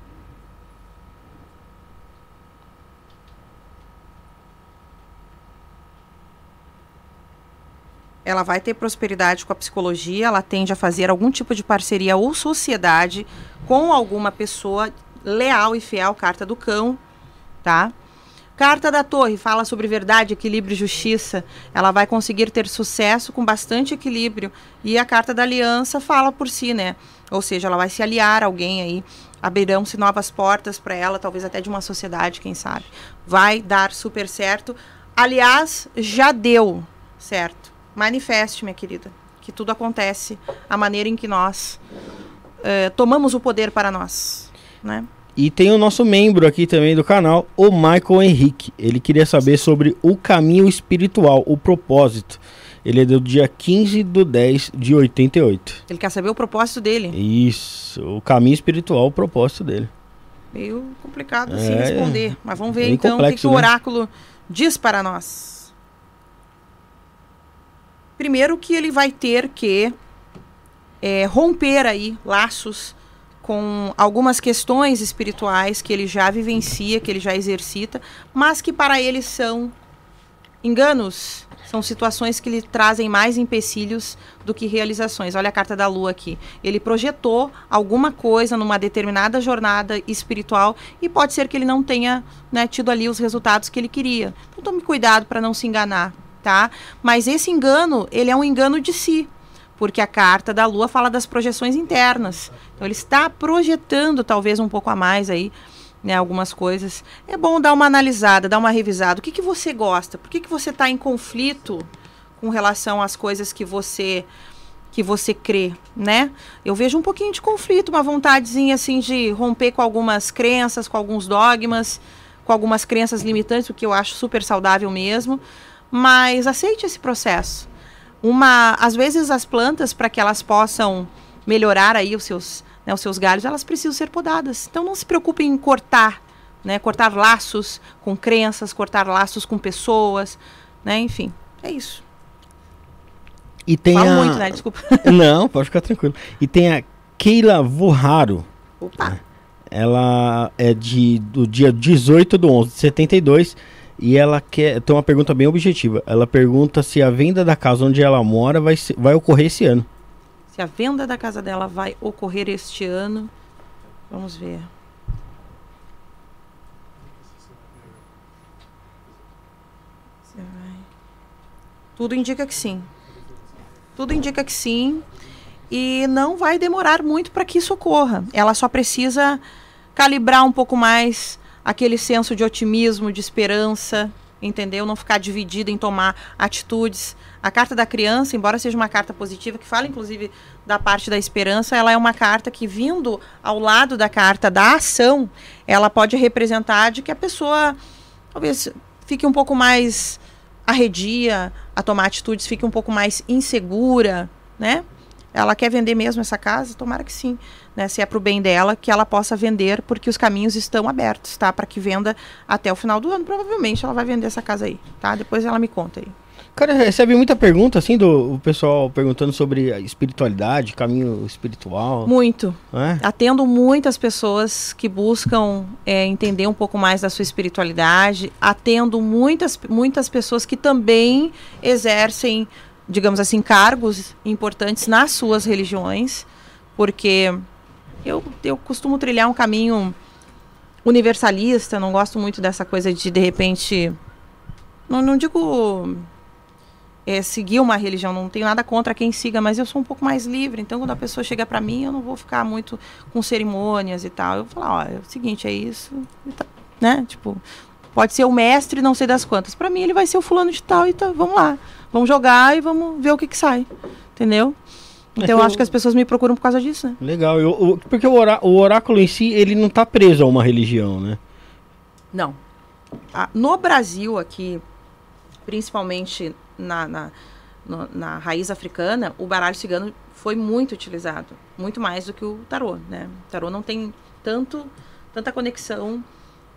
Ela vai ter prosperidade com a psicologia, ela tende a fazer algum tipo de parceria ou sociedade com alguma pessoa leal e fiel, carta do cão, tá? Carta da Torre fala sobre verdade, equilíbrio e justiça. Ela vai conseguir ter sucesso com bastante equilíbrio. E a carta da aliança fala por si, né? Ou seja, ela vai se aliar a alguém aí. Abrirão-se novas portas para ela, talvez até de uma sociedade, quem sabe. Vai dar super certo. Aliás, já deu certo. Manifeste, minha querida, que tudo acontece a maneira em que nós eh, tomamos o poder para nós, né? E tem o nosso membro aqui também do canal, o Michael Henrique. Ele queria saber sobre o caminho espiritual, o propósito. Ele é do dia 15 do 10 de 88. Ele quer saber o propósito dele. Isso, o caminho espiritual, o propósito dele. Meio complicado assim É, responder. Mas vamos ver então o que, complexo, que o né? oráculo diz para nós. Primeiro que ele vai ter que é, romper aí laços com algumas questões espirituais que ele já vivencia, que ele já exercita, mas que para ele são enganos, são situações que lhe trazem mais empecilhos do que realizações. Olha a carta da lua aqui. Ele projetou alguma coisa numa determinada jornada espiritual e pode ser que ele não tenha né, tido ali os resultados que ele queria. Então tome cuidado para não se enganar, tá? Mas esse engano, ele é um engano de si porque a carta da Lua fala das projeções internas. Então ele está projetando talvez um pouco a mais aí, né, algumas coisas. É bom dar uma analisada, dar uma revisada. O que, que você gosta? Por que, que você está em conflito com relação às coisas que você que você crê, né? Eu vejo um pouquinho de conflito, uma vontadezinha assim de romper com algumas crenças, com alguns dogmas, com algumas crenças limitantes, o que eu acho super saudável mesmo. Mas aceite esse processo. Uma às vezes as plantas para que elas possam melhorar aí os seus né, os seus galhos elas precisam ser podadas. Então não se preocupe em cortar né cortar laços com crenças cortar laços com pessoas né enfim. É isso. E tem falo a... muito né desculpa. Não, pode ficar tranquilo. E tem a Keila Vorraro. opa. Ela é de do dia 18 do 11 de 72 e ela quer tem uma pergunta bem objetiva. Ela pergunta se a venda da casa onde ela mora vai, vai ocorrer esse ano. se a venda da casa dela vai ocorrer este ano. Vamos ver. Tudo indica que sim. Tudo indica que sim. E não vai demorar muito para que isso ocorra. Ela só precisa calibrar um pouco mais aquele senso de otimismo, de esperança, entendeu? Não ficar dividida em tomar atitudes. A carta da criança, embora seja uma carta positiva, que fala inclusive da parte da esperança, ela é uma carta que, vindo ao lado da carta da ação, ela pode representar de que a pessoa talvez fique um pouco mais arredia a tomar atitudes, fique um pouco mais insegura, né? Ela quer vender mesmo essa casa? Tomara que sim, né? Se é para o bem dela, que ela possa vender, porque os caminhos estão abertos, tá? Para que venda até o final do ano. Provavelmente ela vai vender essa casa aí, tá? Depois ela me conta aí. Cara, recebe muita pergunta, assim, do o pessoal perguntando sobre a espiritualidade, caminho espiritual. Muito. É? Atendo muitas pessoas que buscam é, entender um pouco mais da sua espiritualidade. Atendo muitas, muitas pessoas que também exercem, digamos assim, cargos importantes nas suas religiões. Porque eu, eu costumo trilhar um caminho universalista, não gosto muito dessa coisa de, de repente. Não, não digo é, seguir uma religião, não tenho nada contra quem siga, mas eu sou um pouco mais livre. Então, quando a pessoa chega para mim, eu não vou ficar muito com cerimônias e tal. Eu vou falar: ó, é o seguinte, é isso, tá, né? Tipo, pode ser o mestre, não sei das quantas. Para mim, ele vai ser o fulano de tal e tá, vamos lá. Vamos jogar e vamos ver o que, que sai. Entendeu? Então, eu acho que as pessoas me procuram por causa disso, né? Legal, eu, eu, porque o, orá, o oráculo em si, ele não está preso a uma religião, né? Não. Ah, no Brasil, aqui, principalmente na, na, no, na raiz africana, o baralho cigano foi muito utilizado, muito mais do que o tarô, né? O tarô não tem tanto, tanta conexão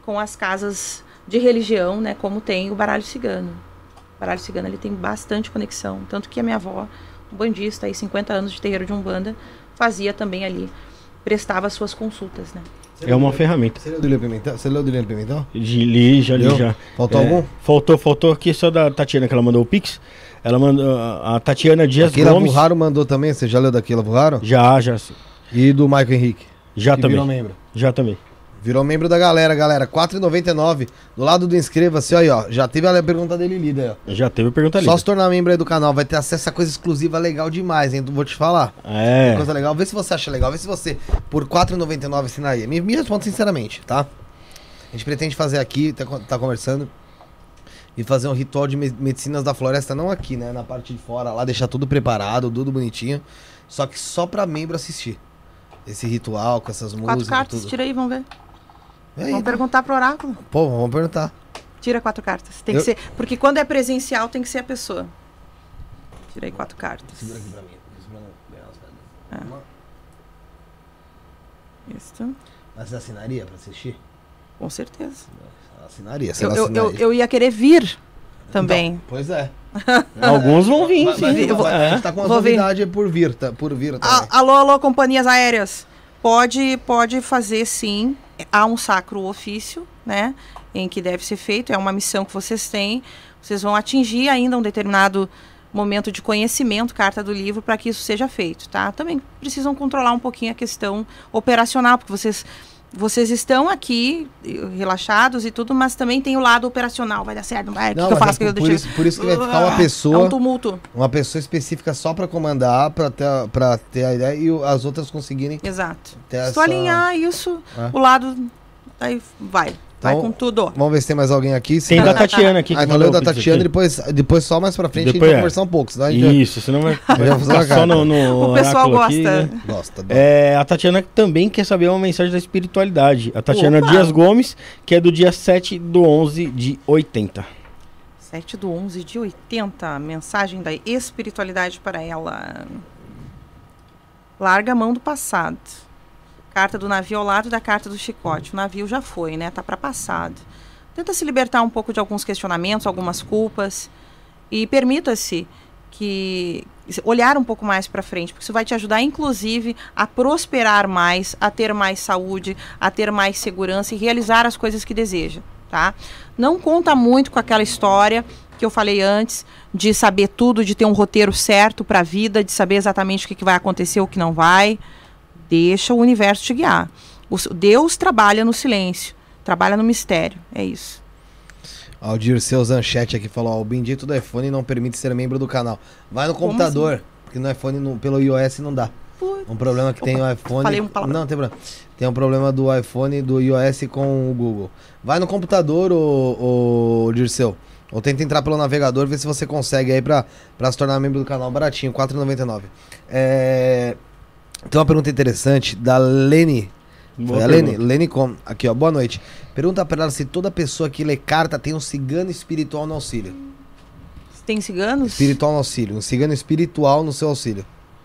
com as casas de religião, né, como tem o baralho cigano. O baralho cigano ele tem bastante conexão, tanto que a minha avó, bandista, aí 50 anos de terreiro de Umbanda, fazia também ali, prestava suas consultas, né? É uma ferramenta. Você leu do William Pimentel? Você leu do William Pimentel? De- Li, já li, Leu? já. Faltou É, algum? Faltou, faltou aqui só da Tatiana, que ela mandou o Pix. Ela mandou, a a Tatiana Dias Aquela Gomes. Burraro mandou também. Você já leu daquela Burraro? Já, já. E do Michael Henrique. já que também. virou membro. Já também. Virou membro da galera, galera. R$ 4,99. Do lado do inscreva-se, aí, ó. Já teve a pergunta dele lida aí, ó. Já teve pergunta ali. Só se tornar membro aí do canal, vai ter acesso a coisa exclusiva legal demais, hein? Vou te falar. É. Coisa legal. Vê se você acha legal. Vê se você, por R$ 4,99, assinaria. Me, me responde sinceramente, tá? A gente pretende fazer aqui, tá, tá conversando, e fazer um ritual de me- medicinas da floresta, não aqui, né? Na parte de fora, lá, deixar tudo preparado, tudo bonitinho. Só que só pra membro assistir. Esse ritual, com essas Quatro músicas e cartas, tudo. tira aí, vamos ver. E aí, Vamos perguntar pro oráculo. Pô, vamos perguntar. Tira quatro cartas. Tem Eu- que ser. Porque quando é presencial, tem que ser a pessoa. Tirei quatro cartas. Segura aqui pra mim. Isso. Mas você assinaria pra assistir? Com certeza. Assinaria, Eu, não eu, assinaria. eu, eu ia querer vir também. Então, pois é. Alguns vão vir, Mas- sim. mas eu vou- a É. gente tá com uma ver. novidade por vir, tá? Por vir também. A- alô, alô, companhias aéreas. Pode, pode fazer sim. Há um sacro ofício, né? Em que deve ser feito. É uma missão que vocês têm. Vocês vão atingir ainda um determinado momento de conhecimento, carta do livro, para que isso seja feito, tá? Também precisam controlar um pouquinho a questão operacional, porque vocês vocês estão aqui relaxados e tudo, mas também tem o lado operacional. Vai dar certo, não vai? O que, Não, que eu faço? é que eu por, deixo- isso, por isso que vai ficar uma É pessoa, um tumulto. uma pessoa específica só pra comandar, pra ter, a- pra ter a ideia e as outras conseguirem Exato. Se essa... alinhar isso, É. o lado. Aí vai. Vai Então, com tudo. Vamos ver se tem mais alguém aqui. Se Tem da Tatiana aqui. Ah, que então leu da Tatiana e aqui. depois, depois só mais pra frente a gente Depois vai é. conversar um pouco. Senão gente Isso, senão vai, vai ficar só no, no O pessoal oráculo aqui, gosta. né? gosta. É, a Tatiana também quer saber uma mensagem da espiritualidade. A Tatiana Opa! Dias Gomes, que é do dia 7 do 11 de 80. 7 do 11 de 80. Mensagem da espiritualidade para ela. Larga a mão do passado. Carta do navio ao lado da carta do chicote. O navio já foi, né? Tá para passado. Tenta se libertar um pouco de alguns questionamentos, algumas culpas. E permita-se que olhar um pouco mais para frente, porque isso vai te ajudar, inclusive, a prosperar mais, a ter mais saúde, a ter mais segurança e realizar as coisas que deseja, tá? Não conta muito com aquela história que eu falei antes, de saber tudo, de ter um roteiro certo para a vida, de saber exatamente o que, que vai acontecer o que não vai. Deixa o universo te guiar. O, Deus trabalha no silêncio, trabalha no mistério. É isso. Ó, o Dirceu Zanchete aqui falou: ó, o bendito do iPhone não permite ser membro do canal. Vai no computador, assim? porque no iPhone, no- pelo iOS, não dá. Putz. Um problema que tem o iPhone. falei um palavrão. Não, tem problema. Tem um problema do iPhone do iOS com o Google. Vai no computador, o, o Dirceu. Ou tenta entrar pelo navegador, ver se você consegue aí pra, pra se tornar membro do canal baratinho, R$ 4,99. É... Tem uma pergunta interessante da Lene. Boa Foi a Lene? Lene Com. Aqui, ó. Boa noite. Pergunta pra ela se toda pessoa que lê carta tem um cigano espiritual no auxílio. Tem ciganos? Espiritual no auxílio. Um cigano espiritual no seu auxílio.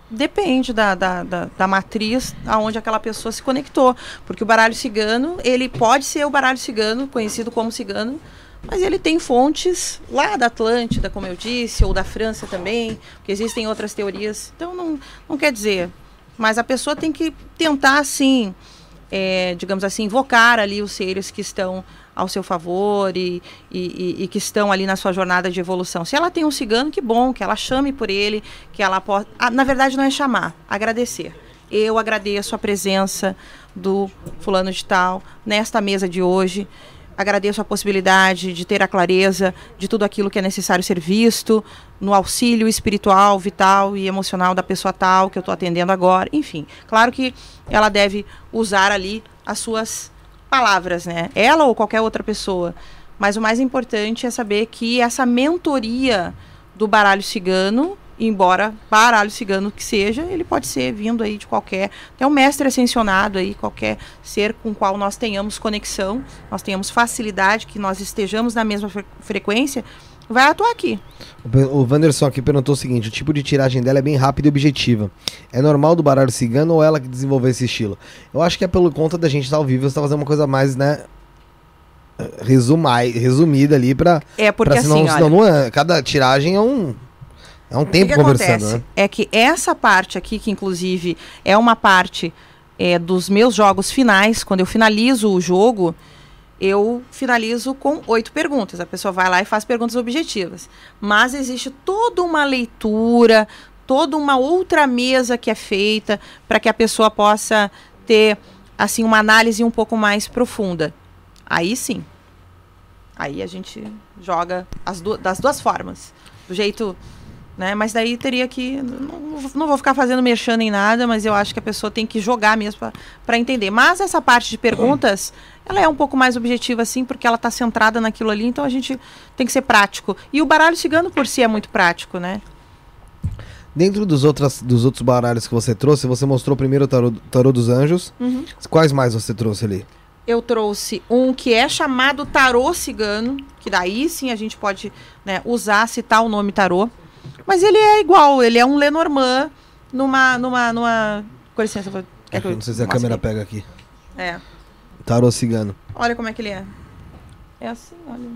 Depende da, da, da, da matriz aonde aquela pessoa se conectou. Porque o baralho cigano, ele pode ser o baralho cigano, conhecido como cigano, mas ele tem fontes lá da Atlântida, como eu disse, ou da França também, porque existem outras teorias. Então não, não quer dizer. Mas a pessoa tem que tentar, assim, é, digamos assim, invocar ali os seres que estão ao seu favor e, e, e- que estão ali na sua jornada de evolução. Se ela tem um cigano, que bom, que ela chame por ele, que ela possa. Ah, na verdade, não é chamar, agradecer. Eu agradeço a presença do fulano de tal nesta mesa de hoje. Agradeço a possibilidade de ter a clareza de tudo aquilo que é necessário ser visto no auxílio espiritual, vital e emocional da pessoa tal que eu estou atendendo agora. Enfim, claro que ela deve usar ali as suas palavras, né? Ela ou qualquer outra pessoa. Mas o mais importante é saber que essa mentoria do baralho cigano, embora baralho cigano que seja, ele pode ser vindo aí de qualquer, até um mestre ascensionado aí, qualquer ser com o qual nós tenhamos conexão, nós tenhamos facilidade, que nós estejamos na mesma fre- frequência, vai atuar aqui. O Wanderson aqui perguntou o seguinte: o tipo de tiragem dela é bem rápida e objetiva. É normal do baralho cigano ou ela que desenvolveu esse estilo? Eu acho que é pelo conta da gente estar ao vivo, você tá fazendo uma coisa mais, né? Resumai, resumida ali pra. É porque pra senão, assim, olha, senão não é, cada tiragem é um. É um O tempo que conversando, acontece? né? É que essa parte aqui, que inclusive é uma parte é, dos meus jogos finais, quando eu finalizo o jogo, eu finalizo com oito perguntas. A pessoa vai lá e faz perguntas objetivas. Mas existe toda uma leitura, toda uma outra mesa que é feita para que a pessoa possa ter assim uma análise um pouco mais profunda. Aí sim. Aí a gente joga as du- das duas formas. Do jeito né? Mas daí teria que. Não, não vou ficar fazendo merchan em nada, mas eu acho que a pessoa tem que jogar mesmo para entender. Mas essa parte de perguntas, ela é um pouco mais objetiva, assim, porque ela está centrada naquilo ali, então a gente tem que ser prático. E o baralho cigano por si é muito prático, né? Dentro dos, outras, dos outros baralhos que você trouxe, você mostrou primeiro o tarô, tarô dos anjos. Uhum. Quais mais você trouxe ali? Eu trouxe um que é chamado tarô cigano, que daí sim a gente pode né, usar, citar o nome tarô. Mas ele é igual, ele é um Lenormand numa. numa, numa... Com licença, vou. quer que eu não sei se a câmera pega aqui. É. Tarô cigano. Olha como é que ele é. É assim, olha.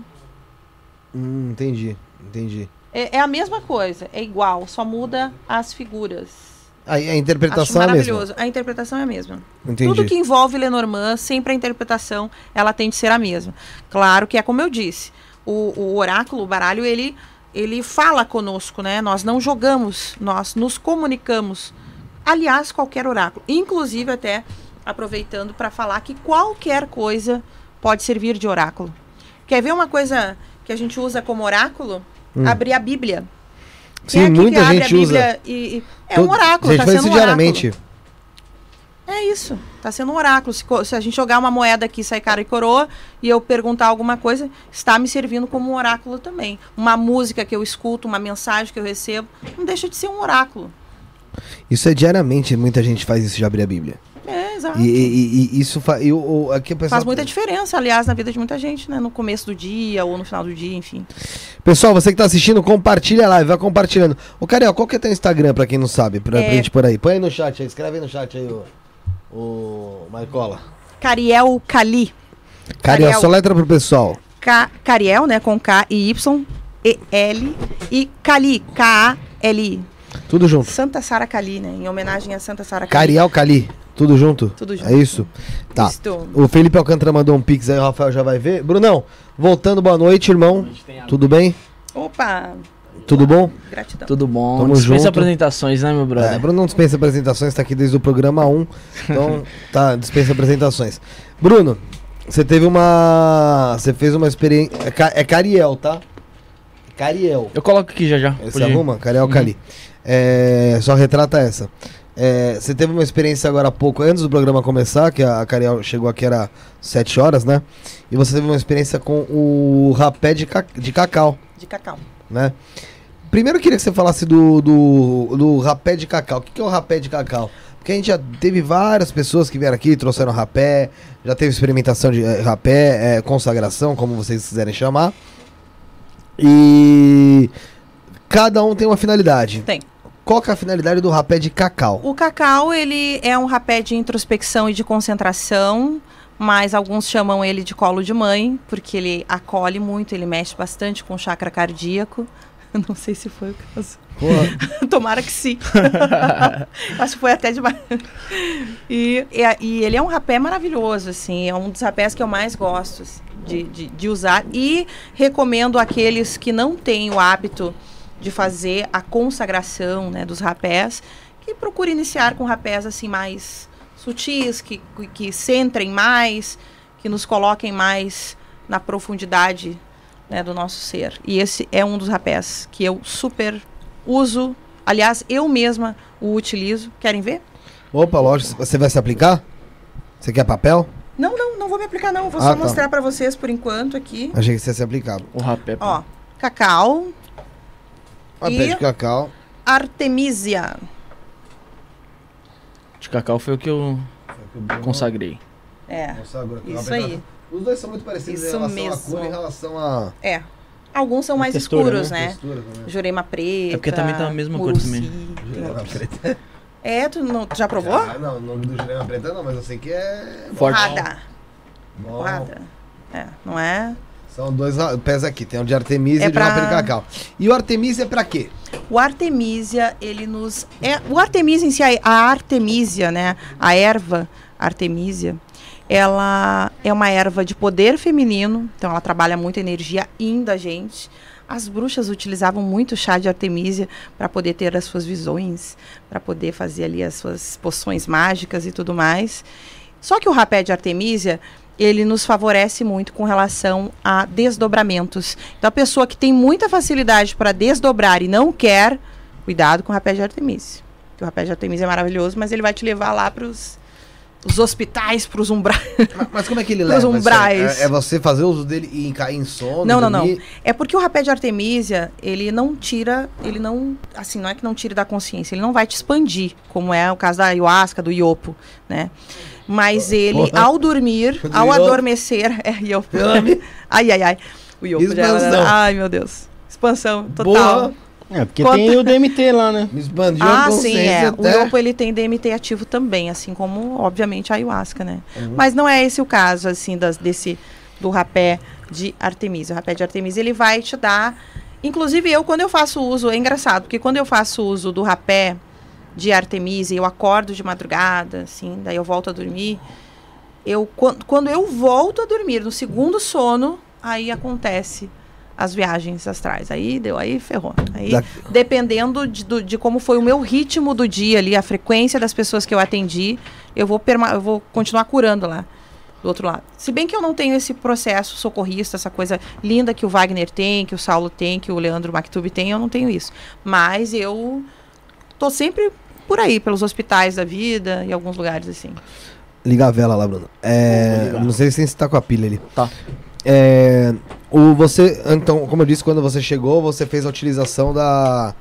Hum, entendi, entendi. É, é a mesma coisa, é igual, só muda as figuras. A, a Acho interpretação é a mesma. maravilhoso. A interpretação é a mesma. Entendi. Tudo que envolve Lenormand, sempre a interpretação, ela tem de ser a mesma. Claro que é como eu disse, o, o oráculo, o baralho, ele, ele fala conosco, né? Nós não jogamos, nós nos comunicamos. Aliás, qualquer oráculo. Inclusive, até aproveitando para falar que qualquer coisa pode servir de oráculo. Quer ver uma coisa que a gente usa como oráculo? Hum. Abrir a Bíblia. Sim, Quem aqui muita gente a usa. Bíblia E, e- é Todo- um oráculo, tá faz sendo um oráculo. É isso. Tá sendo um oráculo. Se, se a gente jogar uma moeda aqui, sai cara e coroa, e eu perguntar alguma coisa, está me servindo como um oráculo também. Uma música que eu escuto, uma mensagem que eu recebo, não deixa de ser um oráculo. Isso é diariamente, muita gente faz isso de abrir a Bíblia. É, exato. E, e- e isso fa... e o- o- aqui. Faz muita diferença, aliás, na vida de muita gente, né? No começo do dia ou no final do dia, enfim. Pessoal, você que tá assistindo, compartilha a live, vai compartilhando. Ô, Cariel, qual que é teu Instagram, pra quem não sabe? Pra, É. pra gente por aí. Põe aí no chat aí, escreve aí no chat aí, o, o Marcola. Cariel Cali. Cariel, Cariel. só letra pro pessoal. Ca- Cariel, né? Com K e Y, E, L. E Cali, K-A-L-I. Tudo junto. Santa Sara Cali, né? Em homenagem a Santa Sara Cali. Cariel Cali. Tudo junto? Tudo junto. É isso? Tá. Isto. O Felipe Alcântara mandou um pix aí, o Rafael já vai ver. Brunão, voltando, boa noite, irmão. Tudo bem? Opa, Tudo bom? gratidão. Tudo bom? Tamo Dispensa junto. apresentações, né, meu brother? É, Bruno não dispensa apresentações, tá aqui desde o programa 1. Então, tá, dispensa apresentações. Bruno, você teve uma. Você fez uma experiência. É, é Cariel, tá? Cariel. Eu coloco aqui já já. Você arruma? Cariel Cali. É, só retrata essa. É, você teve uma experiência agora há pouco, antes do programa começar, que a Cariel chegou aqui, era 7 horas, né? E você teve uma experiência com o rapé de, ca- de cacau, De cacau. Né? Primeiro eu queria que você falasse do, do, do rapé de cacau. O que, que é o rapé de cacau? Porque a gente já teve várias pessoas que vieram aqui, trouxeram rapé, já teve experimentação de eh, rapé, eh, consagração, como vocês quiserem chamar. E cada um tem uma finalidade. Tem. Qual que é a finalidade do rapé de cacau? O cacau, ele é um rapé de introspecção e de concentração, mas alguns chamam ele de colo de mãe, porque ele acolhe muito, ele mexe bastante com o chakra cardíaco. Não sei se foi o caso. Tomara que sim. Acho que foi até demais. E, e, e ele é um rapé maravilhoso, assim. É um dos rapés que eu mais gosto assim, de, de, de usar. E recomendo aqueles que não têm o hábito de fazer a consagração né, dos rapés, que procurem iniciar com rapés assim mais sutis, que, que centrem mais, que nos coloquem mais na profundidade né, do nosso ser. E esse é um dos rapés que eu super uso. Aliás, eu mesma o utilizo. Querem ver? Opa, lógico, você vai se aplicar? Você quer papel? Não, não, não vou me aplicar não. Vou Ah, só tá. mostrar pra vocês por enquanto aqui. Achei que você ia se aplicar. O rapé. Ó, cacau, Rapé de cacau. artemisia. De cacau foi o que eu consagrei. É, Consagrou. isso aí. Os dois são muito parecidos Isso em relação mesmo. à cor em relação à É. Alguns são mais textura, escuros, né? né? textura também. Jurema preta. É porque também tá a mesma cor também. Jurema preta. É, tu, não, tu já provou? Ah, não, o nome do Jurema preta não, mas eu sei que é. Forte. Porrada. bom. Porrada. É, não é? São dois pés aqui, tem o de Artemisia É e o de pra- de cacau. E o Artemisia é pra quê? O Artemisia, ele nos. É, o Artemisia em si, a a Artemisia, né? A erva Artemisia, ela é uma erva de poder feminino, então ela trabalha muito a energia yin da gente. As bruxas utilizavam muito chá de Artemisia para poder ter as suas visões, para poder fazer ali as suas poções mágicas e tudo mais. Só que o rapé de Artemisia, ele nos favorece muito com relação a desdobramentos. Então, a pessoa que tem muita facilidade para desdobrar e não quer, cuidado com o rapé de Artemisia. Porque o rapé de Artemisia é maravilhoso, mas ele vai te levar lá para os hospitais, para os umbrais. Mas, mas como é que ele leva? isso aí? umbrais. É, é você fazer uso dele e cair em sono? Não, não, não. dormir? É porque o rapé de Artemisia, ele não tira, ele não, assim, não é que não tire da consciência, ele não vai te expandir, como é o caso da ayahuasca, do iopo, né? Mas ele, Porra. ao dormir, Do ao adormecer, é iopo. Yami. ai, ai, ai. O iopo já Expansão. Ai, meu Deus. Expansão total. Boa. É, porque Conta- tem o DMT lá, né? Expandiu Ah, sim, é. O até... iopo ele tem DMT ativo também, assim como, obviamente, a ayahuasca, né? Uhum. Mas não é esse o caso, assim, das, desse, do rapé de Artemisia. O rapé de Artemisia, ele vai te dar... Inclusive, eu, quando eu faço uso, é engraçado, porque quando eu faço uso do rapé de Artemisia, eu acordo de madrugada, assim, daí eu volto a dormir, eu, quando, quando eu volto a dormir, no segundo sono, aí acontece as viagens astrais. Aí deu, aí ferrou. Aí, Da- dependendo de, do- de como foi o meu ritmo do dia ali, a frequência das pessoas que eu atendi, eu vou, perma eu vou continuar curando lá. Do outro lado. Se bem que eu não tenho esse processo socorrista, essa coisa linda que o Wagner tem, que o Saulo tem, que o Leandro Mactub tem, eu não tenho isso. Mas eu tô sempre por aí, pelos hospitais da vida e alguns lugares assim. Liga a vela lá, Bruno. É, não sei se você tá com a pilha ali. Tá. É, o, você, então, como eu disse, quando você chegou, você fez a utilização da,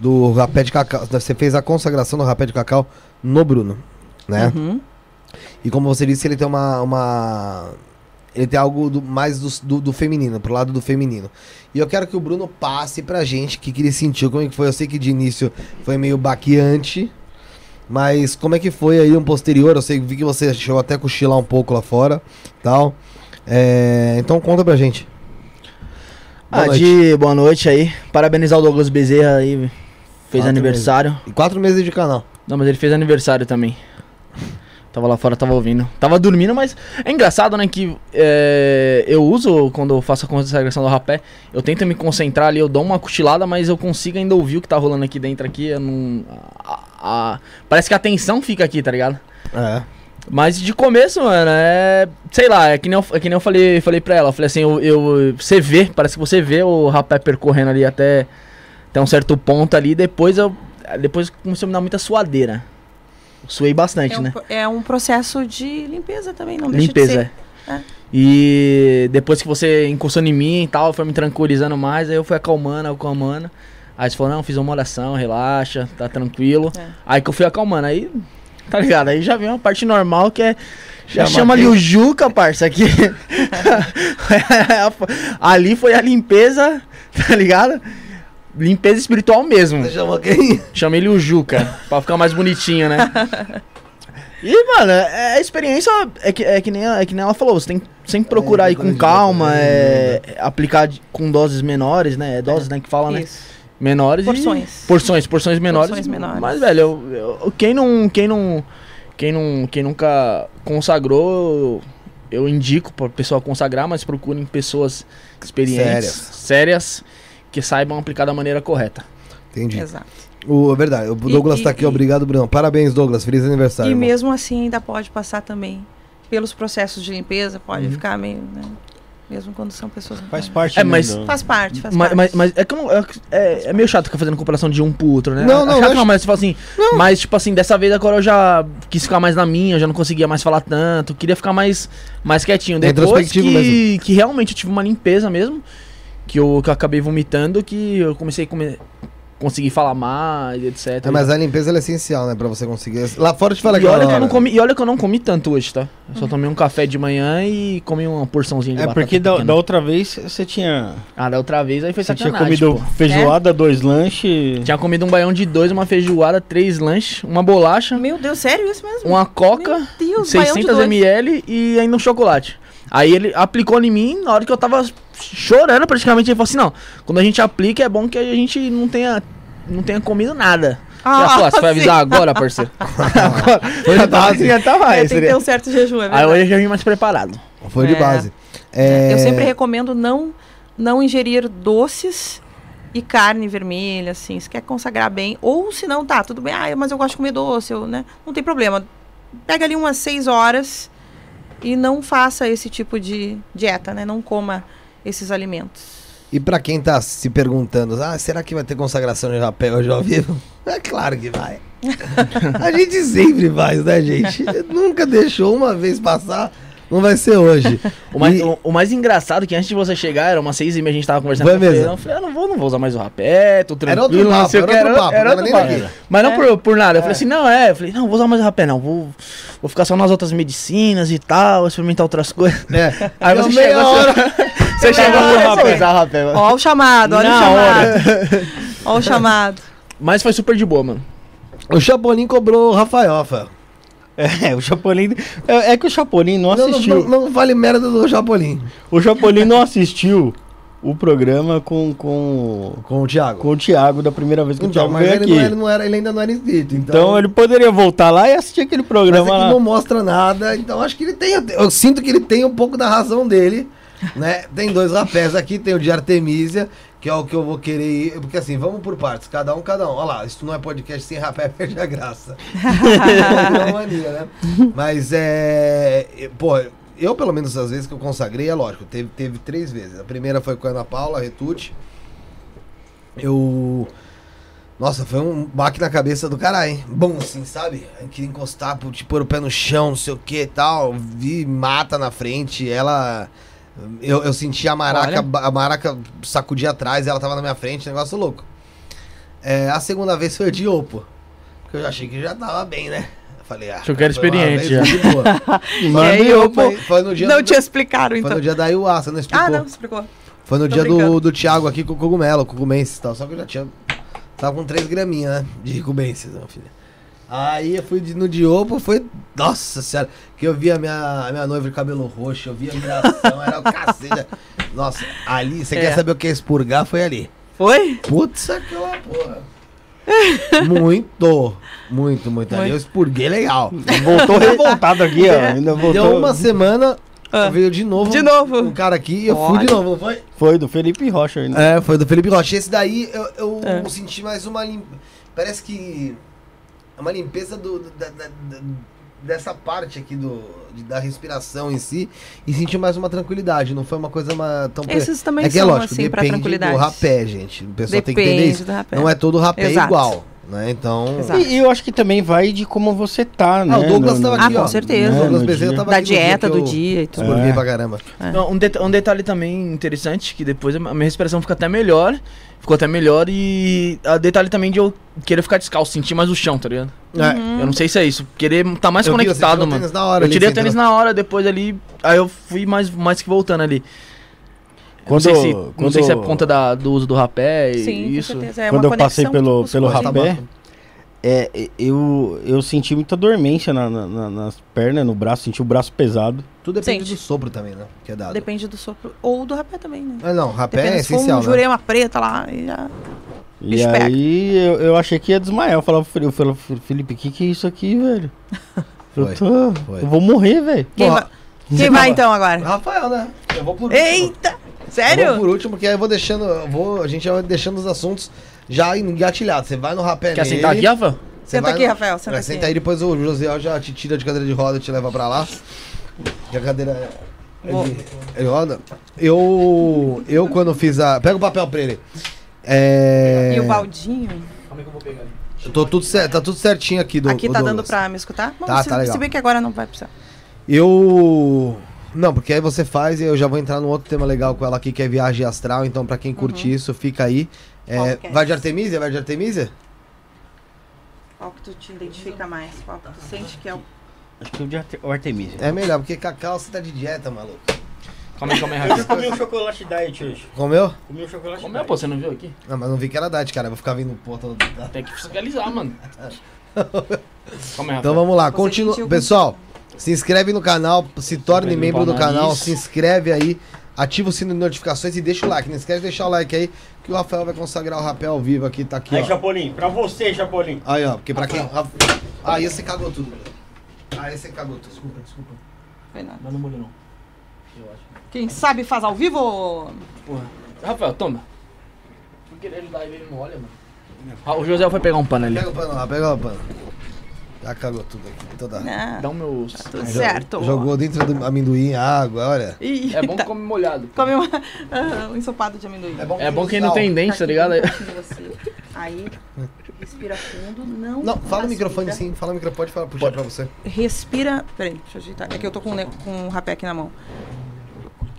do rapé de cacau. Você fez a consagração do rapé de cacau no Bruno, né? Uhum. E como você disse, ele tem uma. uma ele tem algo do- mais do, do, do feminino, pro lado do feminino. E eu quero que o Bruno passe pra gente o que, que ele sentiu, como é que foi. Eu sei que de início foi meio baqueante, mas como é que foi aí um posterior? Eu sei vi que você chegou até a cochilar um pouco lá fora tal. É, então conta pra gente. Boa Ah, noite. de boa noite aí. Parabenizar o Douglas Bezerra aí. Fez Quatro aniversário. E quatro meses de canal. Não, mas ele fez aniversário também. Tava lá fora, tava ouvindo. Tava dormindo, mas é engraçado, né? Que é, eu uso, quando eu faço a consagração do rapé, eu tento me concentrar ali, eu dou uma cochilada, mas eu consigo ainda ouvir o que tá rolando aqui dentro aqui. Eu não, a- a- parece que a atenção fica aqui, tá ligado? É. Mas de começo, mano, é. Sei lá, é que nem eu, é que nem eu falei, falei pra ela. Eu falei assim, eu, eu- você vê, parece que você vê o rapé percorrendo ali até, até um certo ponto ali. Depois eu. Depois começou a me dar muita suadeira. Suei bastante, É um, né? é um processo de limpeza também, não deixa de Limpeza, ser. é. É. E depois que você encostou em mim e tal, foi me tranquilizando mais, aí eu fui acalmando, acalmando. Aí você falou, não, fiz uma oração, relaxa, tá tranquilo. É. Aí que eu fui acalmando, aí, tá ligado? Aí já vem uma parte normal que é. Já Chama ali o Juca, parça, aqui. ali foi a limpeza, tá ligado? Limpeza espiritual mesmo. Você chamou quem? Chamei ele o Juca, pra ficar mais bonitinho, né? E, mano, é, a experiência é que, é, que nem, é que nem ela falou, você tem que sempre procurar É, ir com calma, é, aplicar de- com doses menores, né? É doses, né, que fala, né? Menores e- Porções. Porções, porções menores. Porções menores. Mas, velho, eu, eu- quem não. Quem não. Quem não. Quem nunca consagrou, eu indico pra pessoa consagrar, mas procurem pessoas experientes, Sérias. sérias, que saibam aplicar da maneira correta. Entendi. Exato. O, é verdade. O Douglas e- tá aqui, e- obrigado, Bruno. Parabéns, Douglas. Feliz aniversário. E irmão. mesmo assim ainda pode passar também pelos processos de limpeza, pode Uhum. ficar meio, né? Mesmo quando são pessoas. Faz parte É, né, mas- Faz parte, faz Mas, parte. mas, mas é que eu não. É, é, é meio chato ficar fazendo comparação de um pro outro, né? Não, não, É chato, não, mas você fala assim. Mas, tipo assim, dessa vez agora eu já quis ficar mais na minha, eu já não conseguia mais falar tanto. Queria ficar mais, mais quietinho. Depois Introspectivo que, que realmente eu tive uma limpeza mesmo. Que eu, que eu acabei vomitando, que eu comecei a comer, conseguir falar mais, etc. É, mas a limpeza ela é essencial, né? Pra você conseguir. Lá fora te fala e, que olha é que eu não comi, e olha que eu não comi tanto hoje, tá? Eu só tomei um café de manhã e comi uma porçãozinha de É batata porque da, da outra vez você tinha, Ah, da outra vez aí foi você tinha comido pô. feijoada, dois lanches. Tinha comido um baião de dois, uma feijoada, três lanches, uma bolacha, Meu Deus, sério isso mesmo? uma coca, Meu Deus, baião de 600 dois. ml e ainda um chocolate. Aí ele aplicou em mim na hora que eu tava chorando praticamente. Ele falou assim: não, quando a gente aplica é bom que a gente não tenha, não tenha comido nada. Ah, Ah, você vai avisar agora, parceiro? agora. Foi de base. Já tava É, aí, tem que ter um certo jejum, é Aí verdade. hoje eu já vim mais preparado. Foi de É. base. É... Eu sempre recomendo não, não ingerir doces e carne vermelha, assim. Se quer consagrar bem. Ou se não, tá, tudo bem. Ah, mas eu gosto de comer doce, eu, né? Não tem problema. Pega ali umas seis horas e não faça esse tipo de dieta, né? Não coma esses alimentos. E pra quem tá se perguntando, ah, será que vai ter consagração de rapé hoje ao vivo? É claro que vai. a gente sempre faz, né, gente? Nunca deixou uma vez passar, não vai ser hoje. O mais, E- o, o mais engraçado é que antes de você chegar, era umas seis e meia, a gente tava conversando. Foi falei, mesmo? Eu falei, eu não vou, não vou usar mais o rapé, tô Era tranquilo. outro não papo, era que, outro papo, Era não outro era papo. Mas não É. por, por nada. Eu falei assim, não, é. Eu falei, não, vou usar mais o rapé, não. Vou, vou ficar só nas outras medicinas e tal, experimentar outras coisas. É. Aí Deu você meia chegou, hora. Você chegou e rapé. usar rapé. Ó o chamado, olha o Na chamado. Ó o chamado. Mas foi super de boa, mano. O Chapolin cobrou o Rafael, Rafael. É, o Chapolin. É, é que o Chapolin não Não, não, assistiu. não, não fale merda do Chapolin. O Chapolin não assistiu o programa com, com, Com o Thiago. com o Thiago da primeira vez que o Então, Thiago mas veio ele, aqui. não era, não era- ele ainda não era inscrito. Então, Então ele poderia voltar lá e assistir aquele mas programa aqui lá. não mostra nada. Então acho que ele tem. Eu sinto que ele tem um pouco da razão dele. Né? Tem dois rapés aqui, tem o de Artemisia, que é o que eu vou querer ir. Porque assim, vamos por partes, cada um, cada um. Olha lá, isso não é podcast sem rapé, perde a graça. é uma mania, né? Mas é. Pô, eu, pelo menos as vezes que eu consagrei, é lógico, teve, teve três vezes. A primeira foi com a Ana Paula, Retute. Eu. Nossa, foi um baque na cabeça do caralho, hein? Bom, assim, sabe? Queria encostar, tipo, pôr o pé no chão, não sei o que e tal. Vi mata na frente, ela. Eu, eu senti a maraca, Olha. a maraca sacudir atrás, ela tava na minha frente, negócio louco. É, a segunda vez foi de Opo. Porque eu já achei que já tava bem, né? Eu falei, ah. Achou que era foi uma experiente vez, já. foi boa. Manda aí, Foi- Opo, foi, foi no dia Não do, te explicaram, Foi então. no dia da ayahuasca, não explicou. Ah, não, explicou. Foi no Tô dia do, brincando. do Thiago aqui com o cogumelo, cogumenses e tal. Só que eu já tinha. Tava com 3 graminhas, né? De cogumenses, meu filho. Aí eu fui no Diopo, foi. Nossa senhora, que eu vi a minha, a minha noiva de cabelo roxo, eu vi a miração, era o cacete. Nossa, ali, você É. quer saber o que é expurgar? Foi ali. Foi? Putz, aquela porra. Muito, muito, muito. Ali eu expurguei legal. Voltou revoltado aqui, ó. Ainda voltou. Deu uma semana, Ah. veio de novo. De novo. Um cara aqui e eu fui de Olha. novo, não foi? Foi do Felipe Rocha ainda. É, foi do Felipe Rocha. Esse daí eu, eu É. senti mais uma limpeza. Parece que é uma limpeza do, da- da- da- dessa parte aqui do, da respiração em si e senti mais uma tranquilidade. Não foi uma coisa uma, tão. Esses também é que é lógico, assim, depende tranquilidade. do rapé, gente. O pessoal tem que entender Depende isso. do. Não é todo rapé Exato. igual. Né? Então. E, e eu acho que também vai de como você tá, né? Ah, o Douglas tava Ah, aqui, com ó. certeza. O Douglas Bezerra tava Da aqui no dia dieta do dia e tudo. É. pra caramba. Não, um, deta- um detalhe também interessante, que depois a minha respiração fica até melhor. Ficou até melhor e. A detalhe também de eu querer ficar descalço, sentir mais o chão, tá ligado? É. Eu não sei se é isso. Querer estar mais Eu vi, conectado, o mano. tênis na hora eu ali, tirei o tênis entrou. na hora, depois ali. Aí eu fui mais, mais que voltando ali. Quando- não, sei se, não quando- sei se é por conta da, do uso do rapé e Sim, isso. com certeza. É Quando uma eu passei pelo- pelo rapé. É, eu, eu senti muita dormência na- na- na- nas pernas, no braço, senti o braço pesado. Tudo depende Sente. do sopro também, né? Que é dado. Depende do sopro. Ou do rapé também, né? Ah, não, rapé Depende é se for essencial, um né? jurema preta lá e já... E aí eu, eu achei que ia desmaiar. Eu falava, eu falava, Felipe, o que, que é isso aqui, velho? Eu, tô, eu vou morrer, velho. Quem, Porra, vai, quem vai então agora? Rafael, né? Eu vou por último. Eita! Sério? por último, porque aí eu vou deixando. Eu vou, a gente vai deixando os assuntos já engatilhados. Você vai no rapé Quer nele, sentar aqui, Rafa? você Senta aqui, no- Rafael, senta É, aqui. Senta aí, depois o José já te tira de cadeira de roda e te leva pra lá. Que a cadeira é. Ele, ele roda. Eu. Eu quando fiz a. Pega o papel pra ele. É. E o baldinho? Calma aí que eu vou pegar ali. Eu tô tudo certo, tá tudo certinho aqui do Aqui tá dando Douglas. pra me escutar? Tá, se, tá legal. se bem que agora não vai precisar. Eu. Não, porque aí você faz e eu já vou entrar num outro tema legal com ela aqui, que é viagem astral. Então, pra quem curte isso, fica aí. É, vai de Artemisia? Vai de Artemisia? Qual que tu te identifica mais? Qual que tu sente que é o... Acho que o de Arte- o Artemisia. É melhor, porque cacau você tá de dieta, maluco. Calma aí, calma aí, Eu comi um chocolate diet hoje. Comeu? Comi um chocolate Como é, pô? Você não viu aqui? Não, mas não vi que era diet, cara. Eu vou ficar vindo porra toda. Tem que fiscalizar, mano. Calma aí. Então vamos lá, continua. Pessoal, se inscreve no canal, se torne membro do canal, se inscreve aí, ativa o sino de notificações e deixa o like. Não esquece de deixar o like aí, que o Rafael vai consagrar o rapel ao vivo aqui, tá aqui, Aí, ó. Chapolin, pra você, Chapolin. Aí, ó, porque pra quem. Aí você cagou tudo. Aí você cagou tudo. Desculpa, desculpa. Foi nada. Não, não molho não. Quem sabe faz ao vivo? Porra. Rafael, toma. Vou querer ajudar ele, ele não olha, mano. Ah, o José foi pegar um pano ali. Pega o pano lá, pega o pano. Já cagou tudo aqui. Toda. Não, Dá o meu. tudo Jo- certo. Jogou dentro do amendoim, água, olha. Ih, É bom que tá. come molhado. Come uma, ah, um ensopado de amendoim. É bom quem não tem dente, tá ligado? De você. Aí, respira fundo, não. Não, fala no aspira. microfone sim, fala no microfone, pode falar, puxar pra você. Respira. Peraí, deixa eu ajeitar. É que eu tô com, o com o rapé aqui na mão.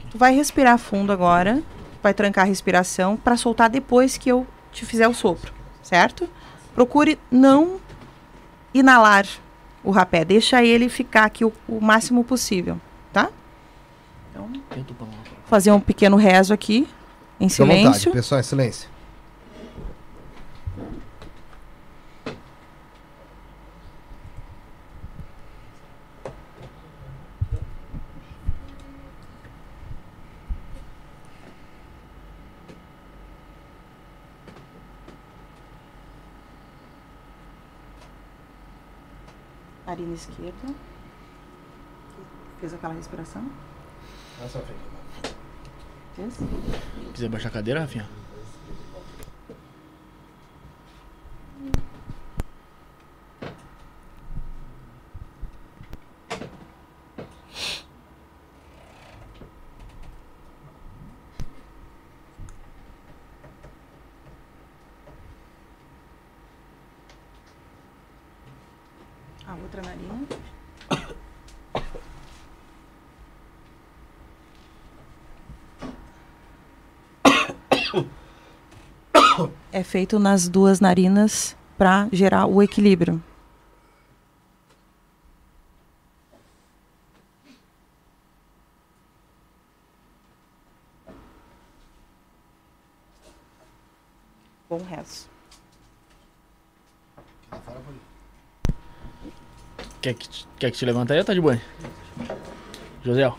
Tu vai respirar fundo agora. Vai trancar a respiração pra soltar depois que eu te fizer o sopro, certo? Procure não inalar o rapé. Deixa ele ficar aqui o, o máximo possível, tá? Então, fazer um pequeno rezo aqui, em à vontade, silêncio. pessoal, em silêncio. Narina esquerda. Fez aquela respiração? Fez? Quiser baixar a cadeira, Rafinha? Outra narina. É feito nas duas narinas para gerar o equilíbrio. Bom rezo. Quer que, te- quer que te levanta aí ou tá de boa? José.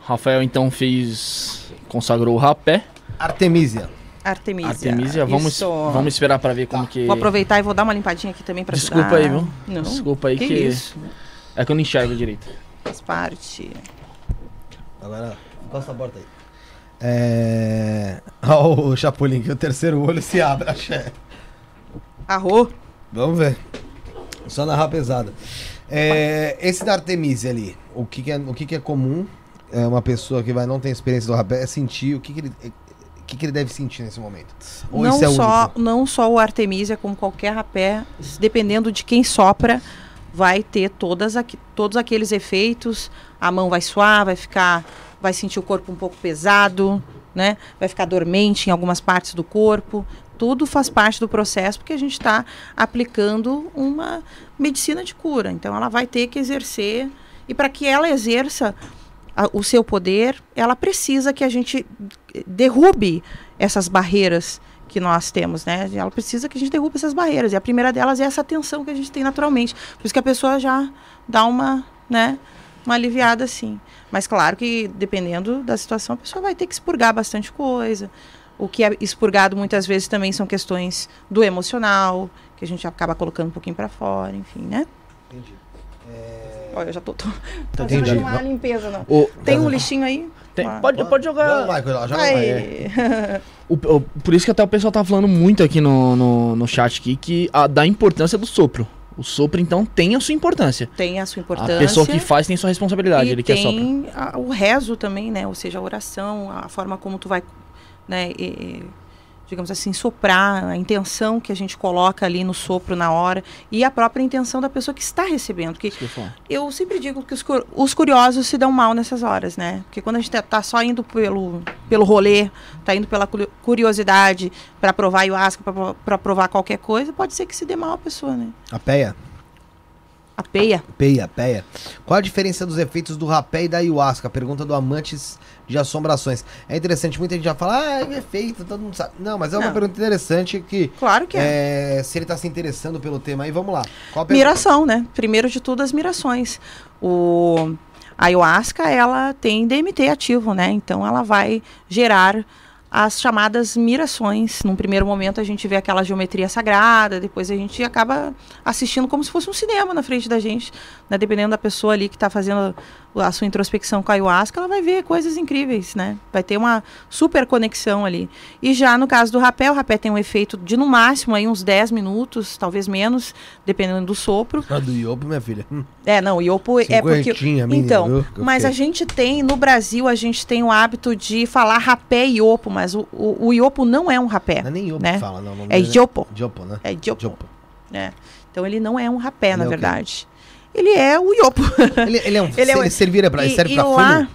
Rafael então fez. consagrou o rapé. Artemisia. Artemisia. Artemisia, vamos, Isso. vamos esperar pra ver como que. Vou aproveitar e vou dar uma limpadinha aqui também pra Desculpa ajudar. aí, viu? Não, Desculpa aí que, que. isso. É que eu não enxergo direito. Faz parte. Agora, encosta a porta aí. É. Ó, o Chapolin, que o terceiro olho se abre, axé. Arro. Vamos ver. Só narrar pesada. É, esse da Artemisia ali, o que, que é, o que, que é comum? É uma pessoa que vai não tem experiência do rapé é sentir o que, que ele. O que, que ele deve sentir nesse momento? Ou não, é só, único? não só o Artemisia, como qualquer rapé, dependendo de quem sopra, vai ter todas aqui, todos aqueles efeitos. A mão vai suar, vai ficar, vai sentir o corpo um pouco pesado, né? Vai ficar dormente em algumas partes do corpo. Tudo faz parte do processo porque a gente está aplicando uma medicina de cura. Então ela vai ter que exercer e para que ela exerça a- o seu poder, ela precisa que a gente derrube essas barreiras que nós temos, né? Ela precisa que a gente derrube essas barreiras. E a primeira delas é essa tensão que a gente tem naturalmente. Por isso que a pessoa já dá uma, né, uma aliviada assim. Mas claro que dependendo da situação, a pessoa vai ter que expurgar bastante coisa. O que é expurgado muitas vezes também são questões do emocional, que a gente acaba colocando um pouquinho para fora, enfim, né? Entendi. Olha, eu já tô, tô, Entendi. fazendo uma limpeza, não. O- Tem um lixinho aí? tem- Ah. pode, pode jogar. Joga, Michael, joga Aí. Michael. O- o- por isso que até o pessoal tá falando muito aqui no, no, no chat aqui que a, da importância do sopro. O sopro, então, tem a sua importância. Tem a sua importância. A pessoa que faz tem sua responsabilidade, e ele que é tem a- o rezo também, né? Ou seja, a oração, a forma como tu vai, né? e- digamos assim, soprar, a intenção que a gente coloca ali no sopro na hora e a própria intenção da pessoa que está recebendo. Que eu falo. eu sempre digo que os, os curiosos se dão mal nessas horas, né? Porque quando a gente tá, tá só indo pelo, pelo rolê, tá indo pela cu- curiosidade para provar ayahuasca, para provar qualquer coisa, pode ser que se dê mal a pessoa, né? A peia. A peia. Peia, peia. Qual a diferença dos efeitos do rapé e da ayahuasca? Pergunta do Amantes de Assombrações. É interessante, muita gente já fala, ah, é efeito, todo mundo sabe. Não, mas é uma Não. pergunta interessante que. Claro que é. é, se ele tá se interessando pelo tema aí, vamos lá. Qual a pergunta? Miração, né? Primeiro de tudo, as mirações. O a ayahuasca, ela tem DMT ativo, né? Então, ela vai gerar as chamadas mirações. Num primeiro momento, a gente vê aquela geometria sagrada, depois a gente acaba assistindo como se fosse um cinema na frente da gente, né? Dependendo da pessoa ali que está fazendo a sua introspecção com a ayahuasca, ela vai ver coisas incríveis, né? Vai ter uma super conexão ali. E já no caso do rapé, o rapé tem um efeito de no máximo aí uns 10 minutos, talvez menos, dependendo do sopro. A do Iopo, minha filha. Hum, É, não, o iopo é porque menina, então, viu? Mas a gente tem no Brasil a gente tem o hábito de falar rapé e iopo, mas o, o, o iopo não é um rapé, Não é nem Iopo né? que fala, não. é dele iopo, Iopo, né? é iopo, né? Então ele não é um rapé, Ele na é verdade. Ele é o iopo. Ele, ele é um. Ele é um- pra, E- serve e pra lá- fumo?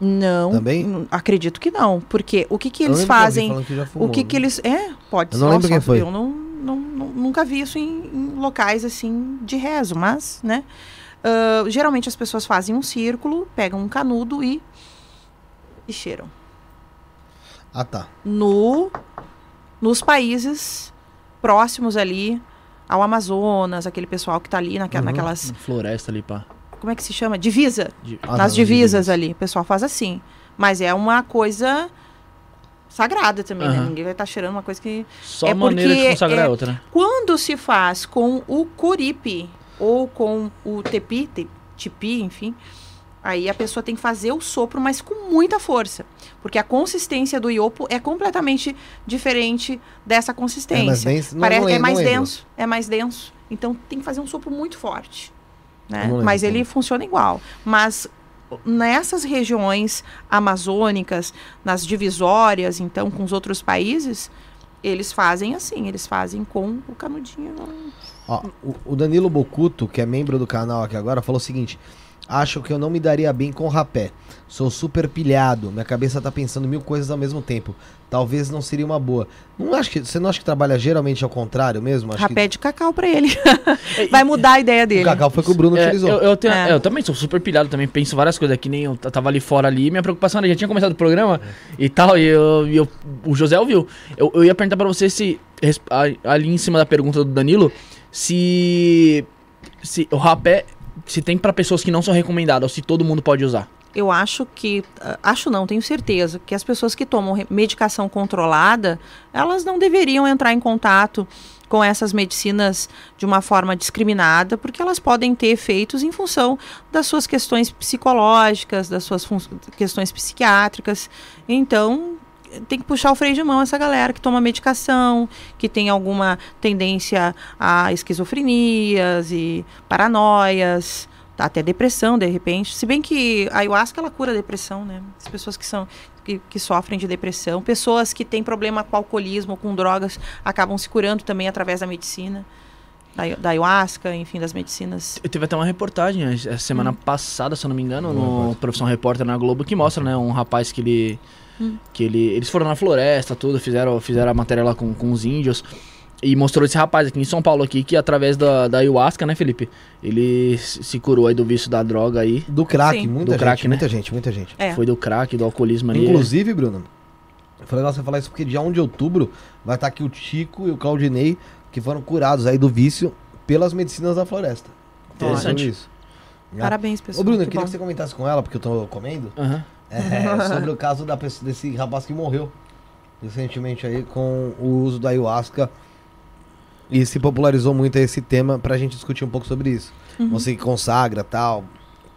Não, Também? acredito que não, porque o que que eles que fazem? que já O fumou, que né? que eles é? Pode Eu não ser, lembro quem foi. Eu não, não- nunca vi isso em, em locais assim de rezo, mas, né? ah, geralmente as pessoas fazem um círculo, pegam um canudo e e cheiram. Ah, tá. no nos países próximos ali ao Amazonas, aquele pessoal que tá ali naquela, Uhum. naquelas, Floresta ali, pá. como é que se chama? Divisa. De- Ah, nas tá, divisas ali, o pessoal faz assim. Mas é uma coisa sagrada também, né? Aham. Ninguém vai estar cheirando uma coisa que Só É a maneira de consagrar é- é outra, né? quando se faz com o curipe ou com o tepi, te- tipi, enfim, aí a pessoa tem que fazer o sopro, mas com muita força, porque a consistência do iopo é completamente diferente dessa consistência. É Parece- não é mais denso, é mais denso. Então tem que fazer um sopro muito forte, né? Lembro Mas ele funciona igual. Mas nessas regiões amazônicas, nas divisórias, então com os outros países, eles fazem assim, eles fazem com o canudinho. Ó, o, o Danilo Bocuto, que é membro do canal aqui agora, falou o seguinte: Acho que eu não me daria bem com rapé. Sou super pilhado, minha cabeça tá pensando mil coisas ao mesmo tempo. Talvez não seria uma boa. Não acho que, você não acha que trabalha geralmente ao contrário mesmo? Acho Rapé de cacau pra ele. Vai mudar a ideia que dele. o cacau foi que o Bruno É, utilizou. eu, eu, tenho- É. eu também sou super pilhado, também penso várias coisas, que nem eu tava ali fora ali, minha preocupação era, já tinha começado o programa e tal, e, eu, eu- o José ouviu. Eu, eu ia perguntar pra você se, ali em cima da pergunta do Danilo, se, se o rapé, se tem pra pessoas que não são recomendadas, ou se todo mundo pode usar. eu acho que, ah, acho não, tenho certeza, que as pessoas que tomam medicação controlada, elas não deveriam entrar em contato com essas medicinas de uma forma discriminada, porque elas podem ter efeitos em função das suas questões psicológicas, das suas questões psiquiátricas. Então, tem que puxar o freio de mão essa galera que toma medicação, que tem alguma tendência a esquizofrenias e paranoias, até depressão de repente. Se bem que a ayahuasca ela cura a depressão, né? As pessoas que são que, que sofrem de depressão, pessoas que têm problema com alcoolismo, com drogas, acabam se curando também através da medicina. Da, da ayahuasca, enfim, das medicinas. Teve até uma reportagem a Hum. semana passada, se eu não me engano, no Profissão Repórter na Globo, que mostra, né, um rapaz que ele. Hum. Que ele. Eles foram na floresta, tudo, fizeram, fizeram a matéria lá com, com os índios. E mostrou esse rapaz aqui em São Paulo aqui, que através da, da ayahuasca, né, Felipe? Ele se curou aí do vício da droga aí. Do crack, Sim. muita Do gente, crack, né? muita gente, muita gente. É. Foi do crack, do alcoolismo ali. Inclusive, Bruno, foi legal você falar isso porque dia 1 de outubro vai estar aqui o Chico e o Claudinei, que foram curados aí do vício pelas medicinas da floresta. Interessante. Sobre isso. Né? Parabéns, pessoal. Ô Bruno, eu que queria bom. que você comentasse com ela, porque eu tô comendo, Aham. É, sobre o caso da pessoa, desse rapaz que morreu recentemente aí com o uso da ayahuasca. E se popularizou muito esse tema pra gente discutir um pouco sobre isso. Uhum. Você que consagra tal.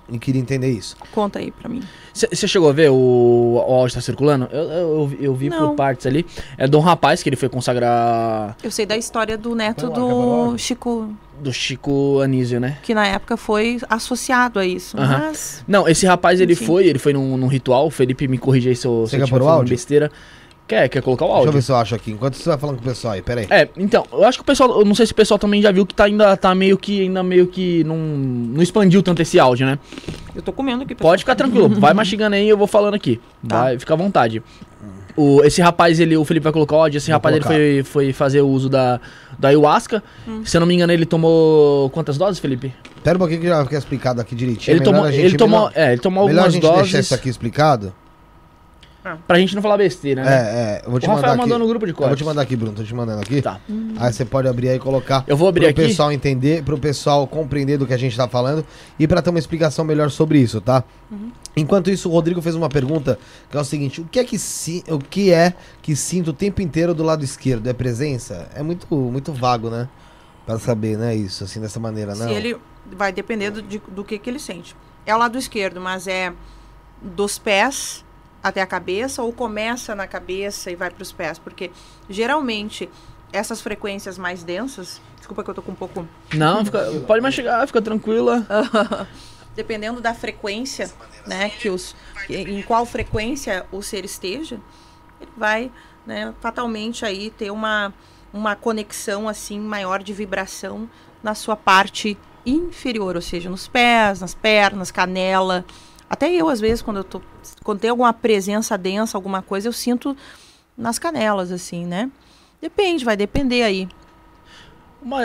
E queria entender isso. Conta aí pra mim. Você chegou a ver o, o áudio tá circulando? Eu, eu, eu vi- eu vi por Não. partes ali. É de um rapaz que ele foi consagrar Eu sei da história do neto do Chico, do Chico Anísio, né? que na época foi associado a isso. Mas Não, esse rapaz ele Enfim. foi, ele foi num, num ritual. O Felipe me corrige aí se eu, se Você eu quer tiver falando áudio? besteira. Quer, quer colocar o Deixa eu áudio? ver se eu acho aqui. Enquanto você vai falando com o pessoal aí, peraí. É, então, eu acho que o pessoal, eu não sei se o pessoal também já viu que tá ainda tá meio que ainda meio que não, não expandiu tanto esse áudio, né? eu tô comendo aqui, pessoal. Pode ficar tranquilo, vai mastigando aí, eu vou falando aqui. Tá. Vai, fica à vontade. O, esse rapaz, ele, o Felipe vai colocar o áudio, esse Vou rapaz ele colocar. foi, foi fazer o uso da, da ayahuasca. Hum. Se eu não me engano, ele tomou quantas doses, Felipe? Pera um pouquinho que já fica explicado aqui direitinho. Ele Melhor tomou, a gente- ele tomou, melhor- é, ele tomou Melhor a algumas gente deixar doses isso aqui explicado. Pra gente não falar besteira, né? É, é. Eu vou te o Rafael mandar aqui. mandou no grupo de Eu vou te mandar aqui, Bruno. Tô te mandando aqui. Tá. Aí você pode abrir aí e colocar. Eu vou abrir pro aqui. pessoal entender, pro pessoal compreender do que a gente tá falando e pra ter uma explicação melhor sobre isso, tá? Enquanto isso, o Rodrigo fez uma pergunta que é o seguinte: o que é que si, o que é que sinto o tempo inteiro do lado esquerdo? É presença? É muito muito vago, né? Pra saber, né? Isso assim dessa maneira, não. Se ele vai depender do, de- do que, que ele sente. É o lado esquerdo, mas é dos pés até a cabeça ou começa na cabeça e vai para os pés, porque geralmente essas frequências mais densas, desculpa que eu tô com um pouco, Não, fica, pode mastigar, fica tranquila. dependendo da frequência, né, que os que- em qual frequência o ser esteja, ele vai, né, fatalmente aí ter uma uma conexão assim maior de vibração na sua parte inferior, ou seja, nos pés, nas pernas, canela. Até eu às vezes quando eu tô quando tem alguma presença densa, alguma coisa, eu sinto nas canelas assim, né? Depende, vai depender aí. Uma-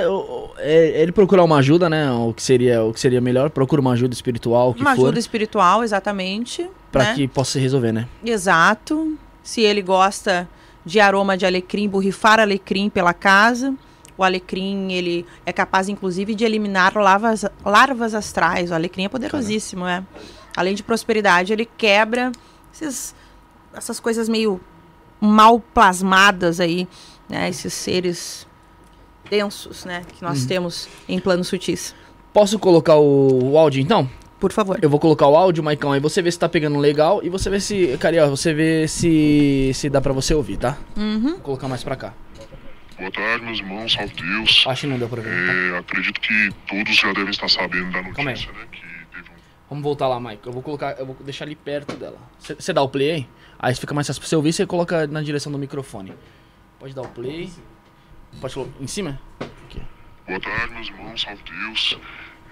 é, ele procurar uma ajuda, né? O que seria, o que seria melhor, procura uma ajuda espiritual, que uma for, ajuda espiritual, exatamente, pra né? que possa se resolver, né? Exato. Se ele gosta de aroma de alecrim, borrifar alecrim pela casa. O alecrim, ele é capaz, inclusive, de eliminar larvas, larvas astrais. O alecrim é poderosíssimo, é. Além de prosperidade, ele quebra esses, essas coisas meio mal plasmadas aí, né? Esses seres densos, né? Que nós Uhum. temos em planos sutis. Posso colocar o, o áudio então? Por favor. Eu vou colocar o áudio, Maicão, aí você vê se tá pegando legal e você vê se. Caria, você vê se. se dá pra você ouvir, tá? Uhum. Vou colocar mais pra cá. Boa tarde, meus irmãos, salve Deus. Acho que não deu pra ver. tá? É, acredito que todos já devem estar sabendo da Calma aí. notícia, né? Vamos voltar lá, Mike. Eu vou colocar. Eu vou deixar ali perto dela. Você dá o play aí? Aí fica mais fácil pra você ouvir, você coloca na direção do microfone. Pode dar o play. Pode colocar em cima? Aqui. Boa tarde, meus irmãos, salve Deus.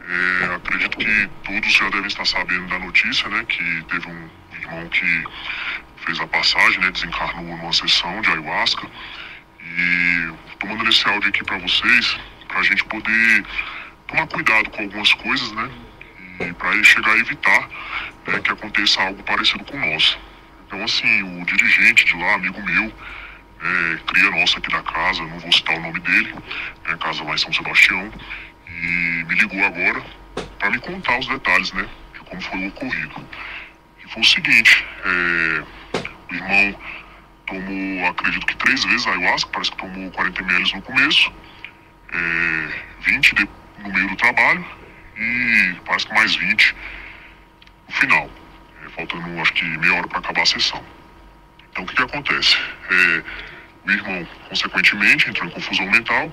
É, acredito que todos já devem estar sabendo da notícia, né? Que teve um irmão que fez a passagem, né? Desencarnou numa sessão de ayahuasca. E tô mandando esse áudio aqui pra vocês, pra gente poder tomar cuidado com algumas coisas, né? E pra chegar a evitar né, que aconteça algo parecido com nosso. Então, assim, o dirigente de lá, amigo meu, é, cria nossa aqui da casa, não vou citar o nome dele, é casa lá em São Sebastião, e me ligou agora para me contar os detalhes, né, de como foi o ocorrido. que foi o seguinte, é, o irmão tomou, acredito que três vezes ayahuasca, parece que tomou 40 ml no começo, é, 20 de, no meio do trabalho e parece que mais 20 no final, é, faltando acho que meia hora para acabar a sessão. Então o que, que acontece? É, o irmão, consequentemente, entrou em confusão mental,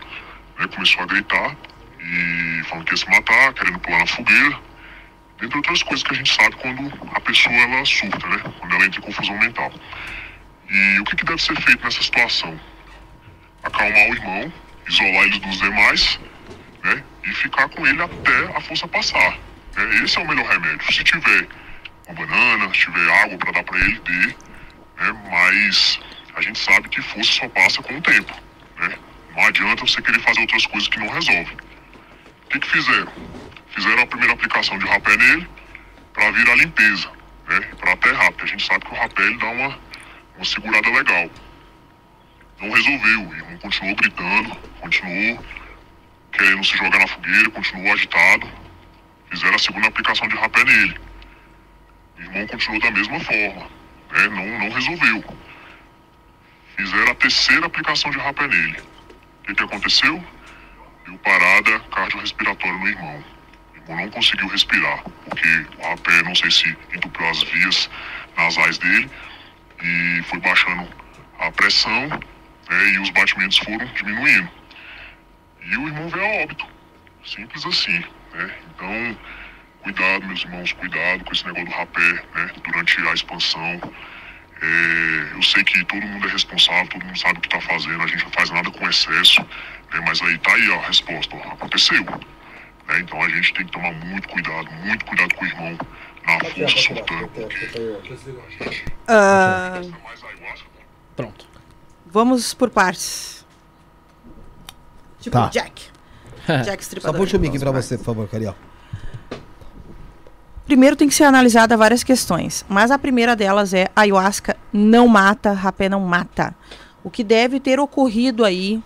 né, começou a gritar e falando que ia se matar, querendo pular na fogueira, entre outras coisas que a gente sabe quando a pessoa ela surta, né, quando ela entra em confusão mental. E o que, que deve ser feito nessa situação? Acalmar o irmão, isolar ele dos demais, né, e ficar com ele até a força passar. Né? Esse é o melhor remédio. Se tiver uma banana, se tiver água para dar para ele, dê, né, mas a gente sabe que força só passa com o tempo. Né? Não adianta você querer fazer outras coisas que não resolvem. O que, que fizeram? Fizeram a primeira aplicação de rapé nele para vir a limpeza, né? para aterrar, porque a gente sabe que o rapé ele dá uma, uma segurada legal. Não resolveu, o irmão continuou gritando, continuou querendo se jogar na fogueira, continuou agitado. Fizeram a segunda aplicação de rapé nele. O irmão continuou da mesma forma, né? não, não resolveu. Fizeram a terceira aplicação de rapé nele. O que, que aconteceu? Deu parada cardiorrespiratória no irmão. O irmão não conseguiu respirar, porque o rapé, não sei se entupiu as vias nasais dele e foi baixando a pressão né, e os batimentos foram diminuindo. E o irmão veio a óbito. Simples assim. Né? Então, cuidado, meus irmãos, cuidado com esse negócio do rapé né, durante a expansão. É, eu sei que todo mundo é responsável, todo mundo sabe o que está fazendo, a gente não faz nada com excesso, né, mas aí tá aí ó, a resposta, ó, aconteceu. Né, então a gente tem que tomar muito cuidado, muito cuidado com o irmão na força soltando, ayahuasca, Pronto. vamos por partes. Tipo, Tá. Jack. Jack Só Stripador. puxa o mic pra você, por favor, Cariel. Primeiro tem que ser analisada várias questões, mas a primeira delas é ayahuasca não mata, rapé não mata. O que deve ter ocorrido aí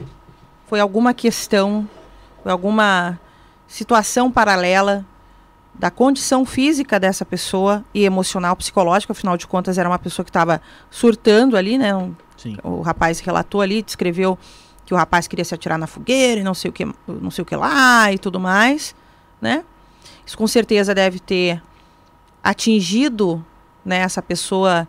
foi alguma questão, foi alguma situação paralela da condição física dessa pessoa e emocional, psicológica, afinal de contas era uma pessoa que estava surtando ali, né? Um- Sim. o rapaz relatou ali, descreveu que o rapaz queria se atirar na fogueira e não sei o que, não sei o que lá e tudo mais, né? Isso com certeza deve ter atingido né, essa pessoa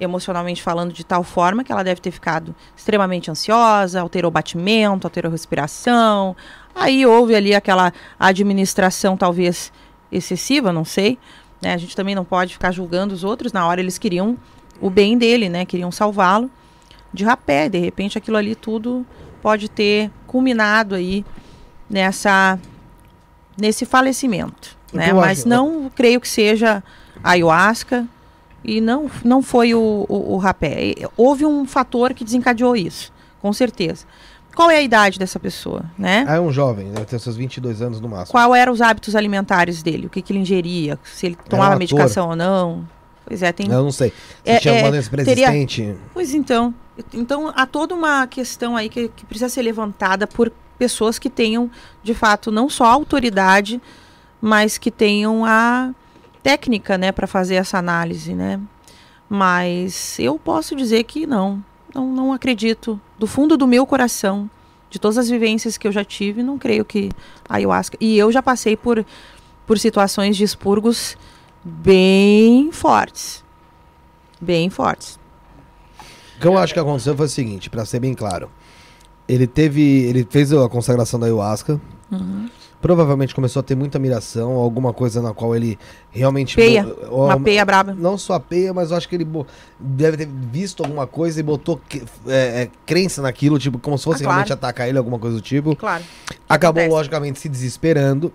emocionalmente falando de tal forma que ela deve ter ficado extremamente ansiosa, alterou o batimento, alterou a respiração. Aí houve ali aquela administração talvez excessiva, não sei. né? A gente também não pode ficar julgando os outros. Na hora eles queriam o bem dele, né? Queriam salvá-lo de rapé. De repente aquilo ali tudo pode ter culminado aí nessa nesse falecimento, né? Mas não creio que seja ayahuasca e não não foi o, o, o rapé. Houve um fator que desencadeou isso, com certeza. Qual é a idade dessa pessoa, né? Ah, é um jovem, deve ter seus 22 anos no máximo. Qual eram os hábitos alimentares dele? O que, que ele ingeria? Se ele tomava medicação ou não? Pois é, tem. Eu não sei. Se É, tinha é, alguma doença teria-. Pois então. Então há toda uma questão aí que, que precisa ser levantada por pessoas que tenham, de fato, não só a autoridade, mas que tenham a técnica, né, para fazer essa análise, né? Mas eu posso dizer que não, não, não acredito. Do fundo do meu coração, de todas as vivências que eu já tive, não creio que a ayahuasca. E eu já passei por, por situações de expurgos bem fortes. Bem fortes. O que eu acho que aconteceu foi o seguinte, pra ser bem claro. Ele teve. Ele fez a consagração da ayahuasca. Uhum. Provavelmente começou a ter muita miração, alguma coisa na qual ele realmente. Peia, ou- Uma peia braba. Não só a peia, mas eu acho que ele deve ter visto alguma coisa e botou é, é, crença naquilo, tipo, como se fosse Ah, claro. realmente atacar ele, alguma coisa do tipo. Claro. Acabou, Acontece. logicamente, se desesperando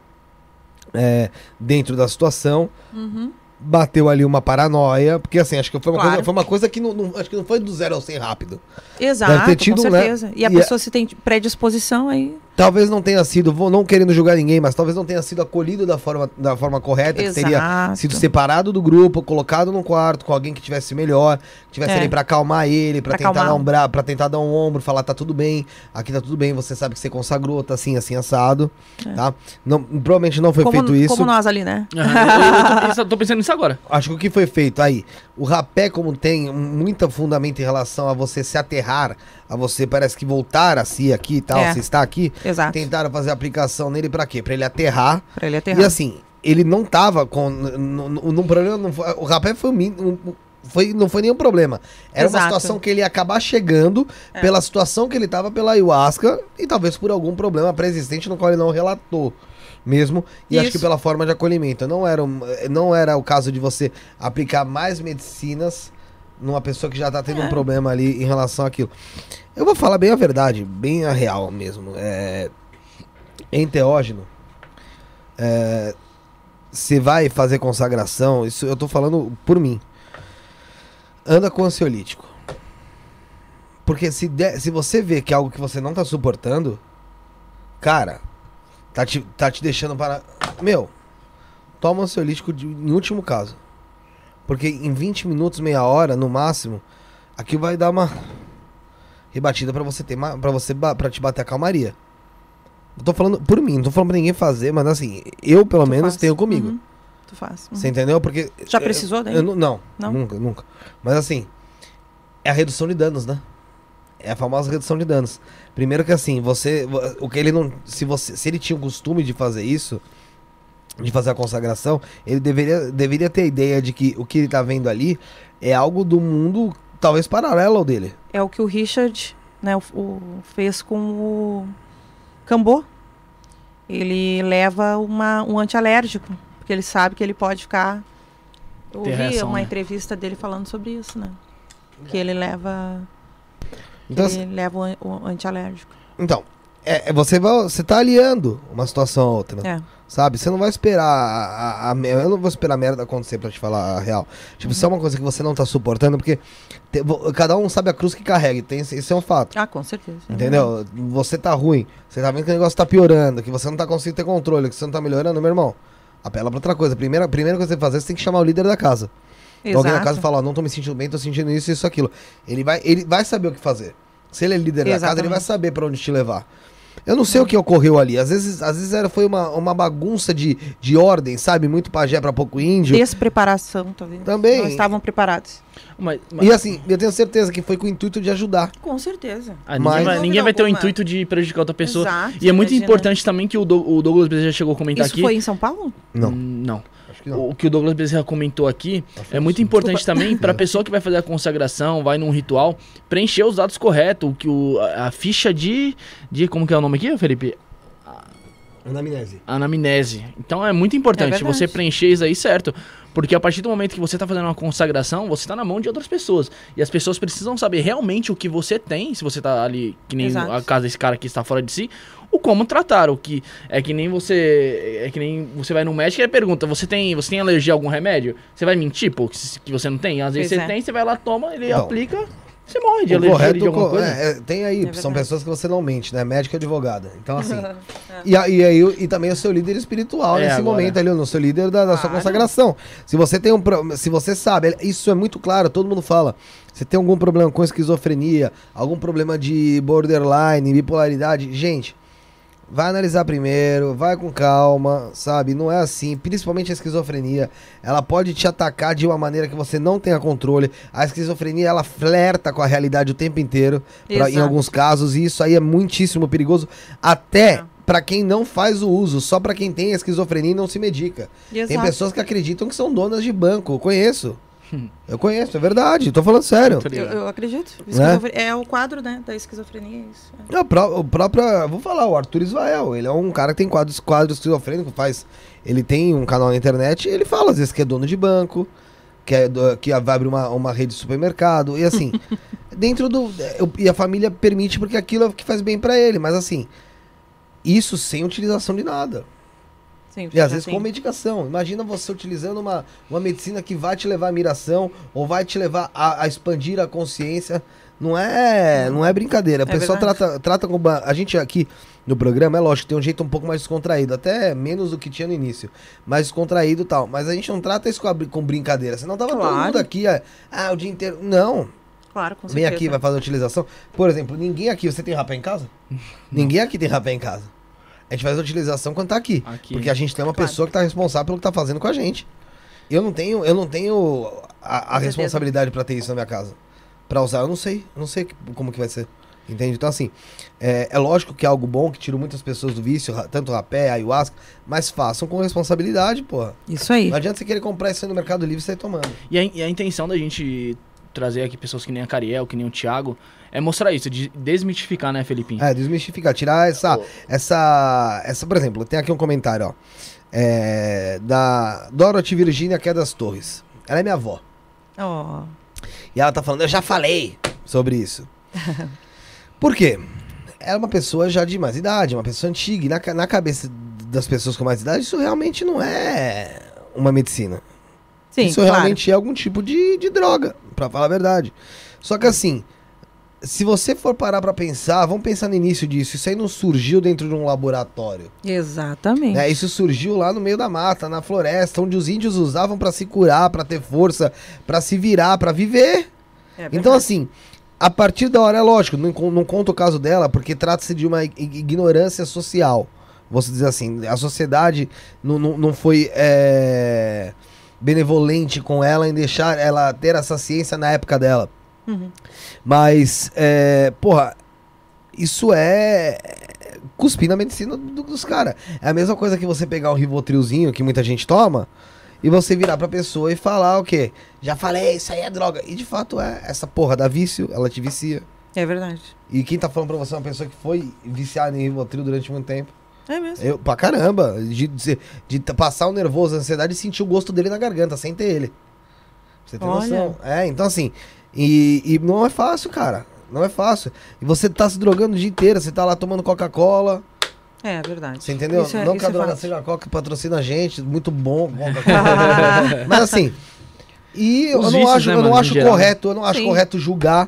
é, dentro da situação. Uhum. Bateu ali uma paranoia, porque assim, acho que foi uma, Claro. coisa, foi uma coisa que não, não- acho que não foi do zero ao 100 rápido. Exato, ter tido, com né? certeza. E a E a- pessoa se tem predisposição aí. Talvez não tenha sido, vou não querendo julgar ninguém, mas talvez não tenha sido acolhido da forma, da forma correta, que teria Exato. sido separado do grupo, colocado num quarto com alguém que tivesse melhor, que tivesse É. ali pra acalmar ele, pra Pra tentar acalmar. dar um bra, para tentar dar um ombro, falar tá tudo bem, aqui tá tudo bem, você sabe que você consagrou, tá assim, assim assado, tá? Não, provavelmente não foi como, feito isso. como nós ali, né? Aham, eu, eu tô, pensando, tô pensando nisso agora. Acho que o que foi feito aí, o rapé como tem muita fundamento em relação a você se aterrar, a você parece que voltar a si aqui e tal, É. você está aqui, Exato. tentaram fazer aplicação nele pra quê? Pra ele aterrar. Pra ele aterrar. E assim, ele não tava com num problema, não foi- o rapé foi, um foi não foi nenhum problema. Era uma Exato. situação que ele ia acabar chegando É. pela situação que ele tava pela ayahuasca e talvez por algum problema pré-existente no qual ele não relatou mesmo e acho que Isso. pela forma de acolhimento não era um- não era o caso de você aplicar mais medicinas numa pessoa que já tá tendo um problema ali em relação àquilo eu vou falar bem a verdade bem a real mesmo é enteógeno é, se vai fazer consagração isso eu tô falando por mim anda com ansiolítico porque se, der- se você vê que é algo que você não tá suportando cara Tá te, tá te deixando para. Meu, toma ansiolítico de, em último caso. Porque em 20 minutos, meia hora, no máximo, aqui vai dar uma rebatida pra você ter para você pra te bater a calmaria. Eu tô falando por mim, não tô falando pra ninguém fazer, mas assim, eu pelo Tu menos faz. tenho comigo. Uhum. Tu faz. Uhum. Você entendeu? Porque. Já eu- precisou daí? eu não, não, Não? nunca, nunca. Mas assim, é a redução de danos, né? É a famosa redução de danos. Primeiro que assim, você. O que ele não. Se, você, se ele tinha o costume de fazer isso, de fazer a consagração, ele deveria, deveria ter a ideia de que o que ele tá vendo ali é algo do mundo, talvez paralelo ao dele. É o que o Richard né, o, o- fez com o Cambô. Ele leva uma, um antialérgico, porque ele sabe que ele pode ficar. Eu ouvi reação, uma né? entrevista dele falando sobre isso, né? Que ele leva. Então, ele leva o, o antialérgico. então é, é- você, vai, você tá aliando uma situação a outra. É. Sabe? Você não vai esperar a, a- a Eu não vou esperar a merda acontecer pra te falar a real. Tipo, se é uma coisa que você não tá suportando, porque te- cada um sabe a cruz que carrega. Tem, esse- isso é um fato. Ah, com certeza. Entendeu? Você tá ruim. Você tá vendo que o negócio tá piorando, que você não tá conseguindo ter controle, que você não tá melhorando, meu irmão. Apela pra outra coisa. Primeira, primeira coisa que você fazer, você tem que chamar o líder da casa. Exato. Alguém na casa fala, ó, não tô me sentindo bem, tô sentindo isso, isso, aquilo. Ele vai, ele vai saber o que fazer. Se ele é líder da casa, ele Exatamente. vai saber pra onde te levar. Eu não sei o que ocorreu ali. Às vezes, às vezes era, foi uma, uma bagunça de, de ordem, sabe? Muito pajé pra pouco índio. Despreparação, talvez. Também. Não estavam preparados. Mas, mas- E assim, eu tenho certeza que foi com o intuito de ajudar. Com certeza. ah, ninguém, mas- vai, ninguém vai ter o intuito de prejudicar outra pessoa. Exato, e é muito imagina. importante também que o, Dou- o Douglas Bezerra chegou a comentar Isso aqui. foi em São Paulo? Não. Hum, Não. Que não. O que o Douglas Bezerra comentou aqui é muito importante também para a pessoa que vai fazer a consagração, vai num ritual, preencher os dados corretos, o que o, a, a ficha de, de. Como que é o nome aqui, Felipe? Anamnese. Anamnese. Então é muito importante É você preencher isso aí certo. Porque a partir do momento que você tá fazendo uma consagração, você tá na mão de outras pessoas. E as pessoas precisam saber realmente o que você tem, se você tá ali, que nem Exato. a casa desse cara que está fora de si, o como tratar. O que é que nem você. É que nem você vai no médico e ele pergunta: você tem, você tem alergia a algum remédio? Você vai mentir, pô, que, que você não tem? Às vezes Pois você é. tem, você vai lá, toma, ele Então. aplica, você morre de O alergia correto, de alguma co- coisa. é, é, tem aí, É são pessoas que você não mente, né? Médico e advogado. Então, assim. e, a- e aí, o- e também o seu líder espiritual É, nesse agora. momento ali, o seu líder da, da sua consagração. Se você tem um. Se você sabe, isso é muito claro, todo mundo fala. Você tem algum problema com esquizofrenia, algum problema de borderline, bipolaridade, gente. Vai analisar primeiro, vai com calma, sabe? Não é assim, principalmente a esquizofrenia. Ela pode te atacar de uma maneira que você não tenha controle. A esquizofrenia, ela flerta com a realidade o tempo inteiro, pra- em alguns casos, e isso aí é muitíssimo perigoso, até É. pra quem não faz o uso, só pra quem tem esquizofrenia e não se medica. Tem Exato. pessoas que acreditam que são donas de banco, conheço. Eu conheço, é verdade, tô falando sério. Eu, eu acredito. Né? Esquizofre- É o quadro, né, da esquizofrenia, é isso. é. É, O, pró- o próprio, vou falar, o Arthur Israel, ele é um cara que tem quadros, quadros esquizofrênicos, faz, ele tem um canal na internet, e ele fala às vezes que é dono de banco, que, é que vai abrir uma, uma rede de supermercado, e assim, dentro do, eu- e a família permite porque aquilo é o que faz bem pra ele, mas assim, isso sem utilização de nada. Sim, E às vezes tem. com medicação. Imagina você utilizando uma, uma medicina que vai te levar à miração ou vai te levar a, a expandir a consciência. Não é, não é brincadeira. A É pessoa verdade. trata, trata A gente aqui no programa, é lógico, tem um jeito um pouco mais descontraído, até menos do que tinha no início. Mais descontraído e tal. Mas a gente não trata isso com, com brincadeira. Senão tava todo Claro. mundo aqui, ah, ah, o dia inteiro. Não. Claro, com Vem certeza. aqui, vai fazer a utilização. Por exemplo, ninguém aqui. Você tem rapé em casa? ninguém aqui tem rapé em casa. A gente faz a utilização quando tá aqui. Aqui. Porque a gente tem uma Claro. pessoa que tá responsável pelo que tá fazendo com a gente. Eu não tenho, eu não tenho a, a responsabilidade pra ter isso na minha casa. Pra usar, eu não sei. Eu não sei como que vai ser. Entende? Então, assim, é, é lógico que é algo bom, que tira muitas pessoas do vício, tanto rapé, ayahuasca, mas façam com responsabilidade, porra. Isso aí. Não adianta você querer comprar isso aí no Mercado Livre e sair tomando. E a, e a intenção da gente trazer aqui pessoas que nem a Cariel, que nem o Thiago, é mostrar isso, de desmitificar, né, Felipinho? É, desmistificar, tirar essa, essa, essa, por exemplo, tem aqui um comentário, ó, é, da Dorothy Virginia que é das Torres. Ela é minha avó. Ó, E ela tá falando, eu já falei sobre isso. Por quê? Ela é uma pessoa já de mais idade, uma pessoa antiga, e na, na cabeça das pessoas com mais idade, isso realmente não é uma medicina. Sim, Isso claro. realmente é algum tipo de, de droga, pra falar a verdade. Só que assim, se você for parar pra pensar, vamos pensar no início disso. Isso aí não surgiu dentro de um laboratório. Exatamente. né? Isso surgiu lá no meio da mata, na floresta, onde os índios usavam pra se curar, pra ter força, pra se virar, pra viver. É Então, assim, a partir da hora, é lógico, não, não conta o caso dela, porque trata-se de uma ignorância social. Vou dizer assim, a sociedade não, não, não foi é, benevolente com ela em deixar ela ter essa ciência na época dela. Uhum. Mas, é, porra, isso é cuspir na medicina do- dos caras. É a mesma coisa que você pegar um rivotrilzinho que muita gente toma e você virar pra pessoa e falar o quê? Já falei, isso aí é droga. E de fato é. Essa porra dá vício, ela te vicia. É verdade. E quem tá falando pra você é uma pessoa que foi viciada em rivotril durante muito tempo. É mesmo. Eu, pra caramba. De, de, de passar o nervoso, a ansiedade e sentir o gosto dele na garganta, sem ter ele. Pra Você tem Olha. noção? É, então assim. E, e não é fácil, cara. Não é fácil. E você tá se drogando o dia inteiro, você tá lá tomando Coca-Cola. É verdade. Você entendeu? Isso é- não que a é droga seja a Coca patrocina a gente, muito bom. Mas assim. E eu não vícios, acho, né, eu não acho geral. correto, eu não acho Sim. correto julgar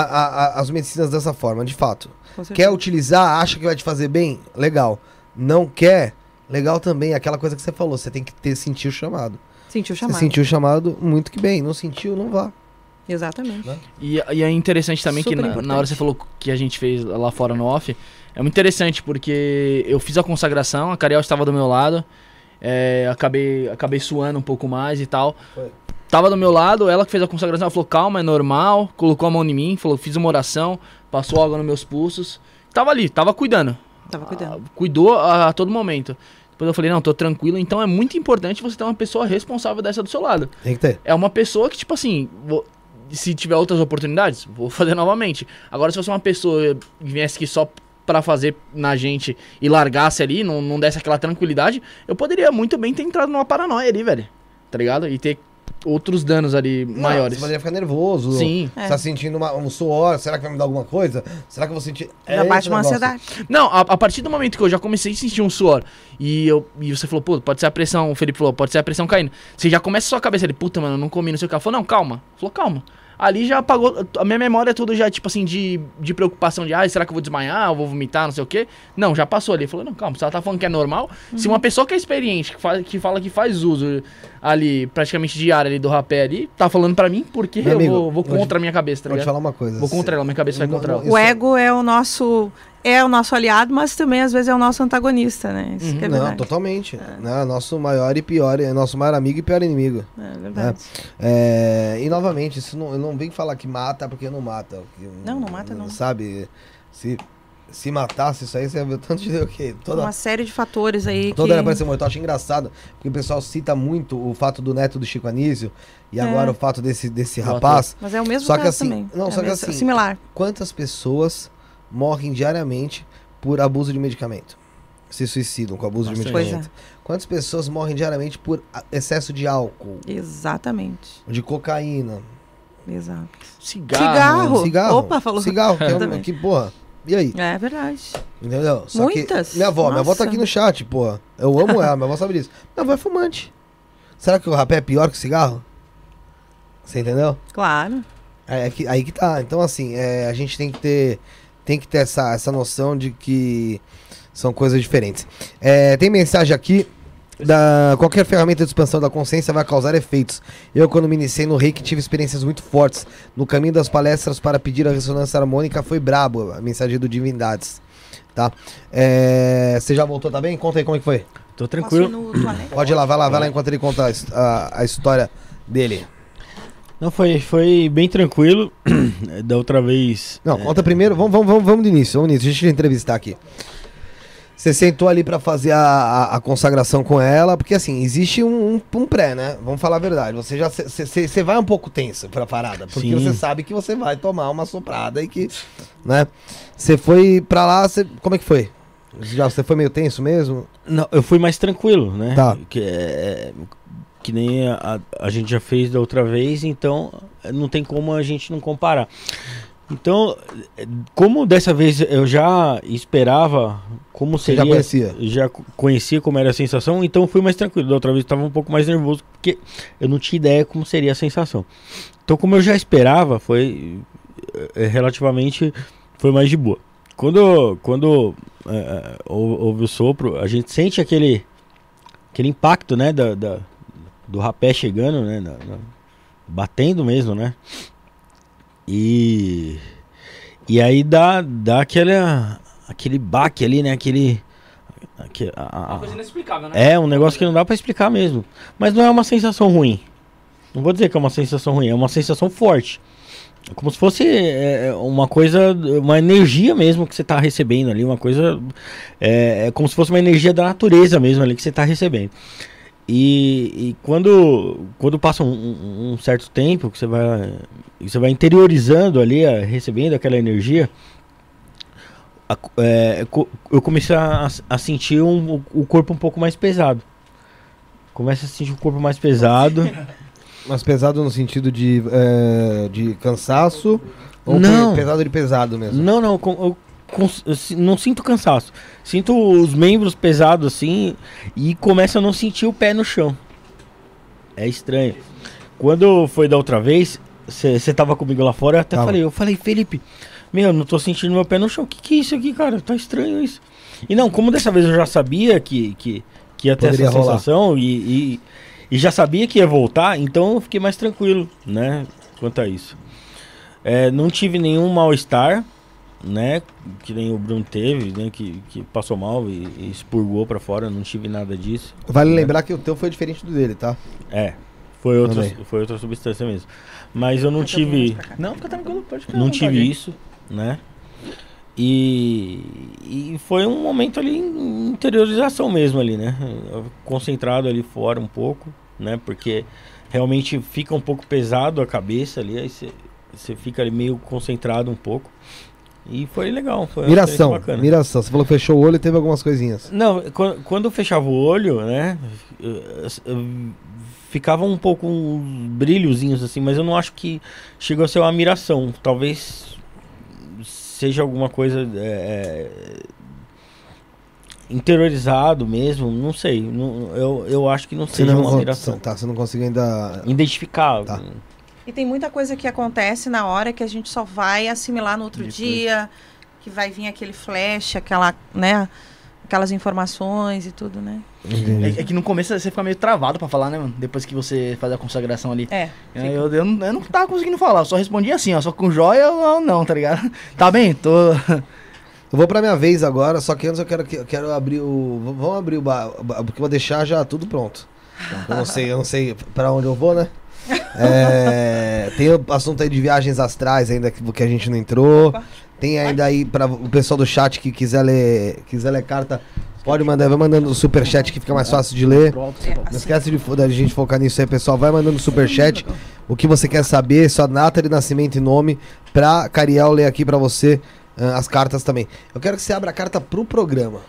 a- a- a- as medicinas dessa forma, de fato. Quer utilizar, acha que vai te fazer bem? Legal. Não quer? Legal também. Aquela coisa que você falou, você tem que ter sentir o chamado. Sentiu o Você chamado. sentiu o chamado, muito que bem. Não sentiu, não vá. Exatamente. E, e é interessante também que Super na, importante. na hora que você falou que a gente fez lá fora no off, é muito interessante porque eu fiz a consagração, a Cariel estava do meu lado, é, acabei, acabei suando um pouco mais e tal. Foi. Tava do meu lado, ela que fez a consagração, ela falou, calma, é normal, colocou a mão em mim, falou, fiz uma oração, passou água nos meus pulsos. Tava ali, tava cuidando. Tava cuidando. Ah, cuidou a, a todo momento. Depois eu falei, não, tô tranquilo, então é muito importante você ter uma pessoa responsável dessa do seu lado Tem que ter. é uma pessoa que, tipo assim, vou- se tiver outras oportunidades, vou fazer novamente. Agora, se fosse uma pessoa que viesse aqui só pra fazer na gente e largasse ali, não, não desse aquela tranquilidade, eu poderia muito bem ter entrado numa paranoia ali, velho. Tá ligado? E ter outros danos ali Não, maiores. Você poderia ficar nervoso. Sim. Você tá sentindo uma- um suor. Será que vai me dar alguma coisa? Será que eu vou sentir. Já É bate uma negócio. ansiedade. Não, a, a partir do momento que eu já comecei a sentir um suor e, eu, e você falou, pô, pode ser a pressão, o Felipe falou, pode ser a pressão caindo. Você já começa a sua cabeça ali, puta, mano, eu não comi, não sei o que. Ela falou, não, calma. Falou, calma. Ali já apagou, a minha memória toda já, tipo assim, de, de preocupação de, ah, será que eu vou desmaiar, eu vou vomitar, não sei o quê. Não, já passou ali. Falou, não, calma, se ela tá falando que é normal, se uma pessoa que é experiente, que, faz, que fala que faz uso ali, praticamente diário ali do rapé ali, tá falando pra mim, porque Meu eu amigo, vou, vou contra a minha cabeça, tá Vou te falar uma coisa. Vou contra ela, minha cabeça vai Não, contra não, ela. O é- ego é o nosso é o nosso aliado, mas também às vezes é o nosso antagonista, né? Isso que é Não, verdade. totalmente. Né? Nosso maior e pior, é nosso maior amigo e pior inimigo. É verdade. É, e novamente, isso não, eu não venho falar que mata porque não mata. que- Não, não mata, não. Sabe? Se, se matasse isso aí, você ia ver tanto de o quê? Toda, Uma série de fatores aí toda que... era pra ser morto. Eu acho engraçado, porque o pessoal cita muito o fato do neto do Chico Anísio e É. agora o fato desse, desse rapaz. Mas é o mesmo Só que assim- também. não, é só que mesmo- assim- Similar. Quantas pessoas morrem diariamente por abuso de medicamento? Se suicidam com abuso de Bastante. Pois medicamento. Quantas pessoas morrem diariamente por excesso de álcool, Exatamente. de cocaína? Exato. Cigarro. Cigarro. Cigarro. Opa, falou. Cigarro, que, é um- que porra. E aí? É verdade. Entendeu? Só Muitas? Que minha avó, minha avó tá Nossa. aqui no chat, porra. Eu amo ela, minha avó sabe disso. Minha avó é fumante. Será que o rapé é pior que o cigarro? Você entendeu? Claro. É, é que- aí que tá. Então, assim, é, a gente tem que ter, tem que ter essa, essa noção de que são coisas diferentes. É, tem mensagem aqui. Da, qualquer ferramenta de expansão da consciência vai causar efeitos. Eu, quando me iniciei no reiki, tive experiências muito fortes. No caminho das palestras para pedir a ressonância harmônica foi brabo, a mensagem do Divindades. Tá? É, você já voltou, tá bem? Conta aí como é que foi. Tô tranquilo. Pode ir lá, vai lá, vai lá enquanto ele conta a a, a história dele. Não, foi, foi bem tranquilo. da outra vez. Não, conta primeiro. Vamos, vamos, vamos, vamos do início. Vamos do início. Deixa eu entrevistar aqui. Você sentou ali pra fazer a, a, a consagração com ela, porque assim, existe um, um, um pré, né? Vamos falar a verdade. Você já você vai um pouco tenso pra parada, porque Sim. você sabe que você vai tomar uma soprada e que, né? Você foi pra lá, você, como é que foi? Já você foi meio tenso mesmo? Não, eu fui mais tranquilo, né? Tá. Que, é, que nem a, a gente já fez da outra vez, então não tem como a gente não comparar. Então, eh, como dessa vez eu já esperava como Você já seria. conhecia? já co- conhecia como era a sensação, então fui mais tranquilo. Da outra vez estava um pouco mais nervoso, porque eu não tinha ideia como seria a sensação. Então, como eu já esperava, foi eh, relativamente foi mais de boa. Quando, quando eh, hou- houve o sopro, a gente sente aquele, aquele impacto, né, da, da- do rapé chegando, né, na- na- batendo mesmo, né. E e aí dá, dá aquele, aquele baque ali, né, aquele... aque- a- a- Uma coisa inexplicável, né? é, um negócio que não dá pra explicar mesmo. Mas não é uma sensação ruim. Não vou dizer que é uma sensação ruim, é uma sensação forte. É como se fosse é, uma coisa, uma energia mesmo que você tá recebendo ali, uma coisa. É, é como se fosse uma energia da natureza mesmo ali que você tá recebendo. E, e quando, quando passa um, um- certo tempo, que você vai, você vai interiorizando ali, a- recebendo aquela energia, a é, eu comecei a, a sentir um- o corpo um pouco mais pesado. Começa a sentir o corpo mais pesado. Mas pesado no sentido de, é, de cansaço? Ou Não. pe- pesado de pesado mesmo? Não, não, com- eu, não sinto cansaço. Sinto os membros pesados assim e começo a não sentir o pé no chão. É estranho. Quando foi da outra vez, você tava comigo lá fora, eu até Tava. falei, eu falei, Felipe, meu, não tô sentindo meu pé no chão. O que, que é isso aqui, cara? Tá estranho isso. E não, como dessa vez eu já sabia que, que, que ia ter Poderia essa rolar. sensação e, e, e já sabia que ia voltar, então eu fiquei mais tranquilo, né? Quanto a isso. É, não tive nenhum mal-estar, né? Que nem o Bruno teve, né? Que, que passou mal e, e expurgou pra fora, não tive nada disso. Vale lembrar que o teu foi diferente do dele, tá? É, foi outra, Também. foi outra substância mesmo. Mas eu não tive, Não, fica tranquilo, pode ficar. não tive isso, né? E, e foi um momento ali em interiorização mesmo ali, né? Concentrado ali fora um pouco, né? Porque realmente fica um pouco pesado a cabeça ali, aí você você fica ali meio concentrado um pouco. E foi legal, foi Miração, miração. Você falou que fechou o olho e teve algumas coisinhas. Não, quando, eu fechava o olho, né? Ficava um pouco uns brilhozinhos assim, mas eu não acho que chegou a ser uma miração. Talvez seja alguma coisa eh, eh, interiorizado mesmo, não sei. Não- eu, eu acho que não seja não, uma miração. tá, você não conseguiu ainda. Identificar. Tá. E tem muita coisa que acontece na hora que a gente só vai assimilar no outro Isso, dia, que vai vir aquele flash, aquela, né, aquelas informações e tudo, né? É, é que no começo você fica meio travado pra falar, né, mano? Depois que você faz a consagração ali. É. É, Eu, eu, não, eu não tava conseguindo falar, eu só respondia assim, ó, só com joia ou não, tá ligado? Tá bem? Tô. Eu vou pra minha vez agora, só que antes eu quero, que- eu quero abrir o. Vamos abrir o bar, o bar- porque eu vou deixar já tudo pronto. Eu não sei, eu não sei pra onde eu vou, né? É, tem o assunto aí de viagens astrais ainda que, que a gente não entrou. Opa. Tem ainda aí para o pessoal do chat que quiser ler, quiser ler carta, pode mandar, vai mandando o superchat que fica mais fácil de ler. Não esquece de, da gente focar nisso aí, pessoal. Vai mandando superchat. O que você quer saber, sua data de nascimento e nome, pra Cariel ler aqui pra você ah, as cartas também. Eu quero que você abra a carta pro programa.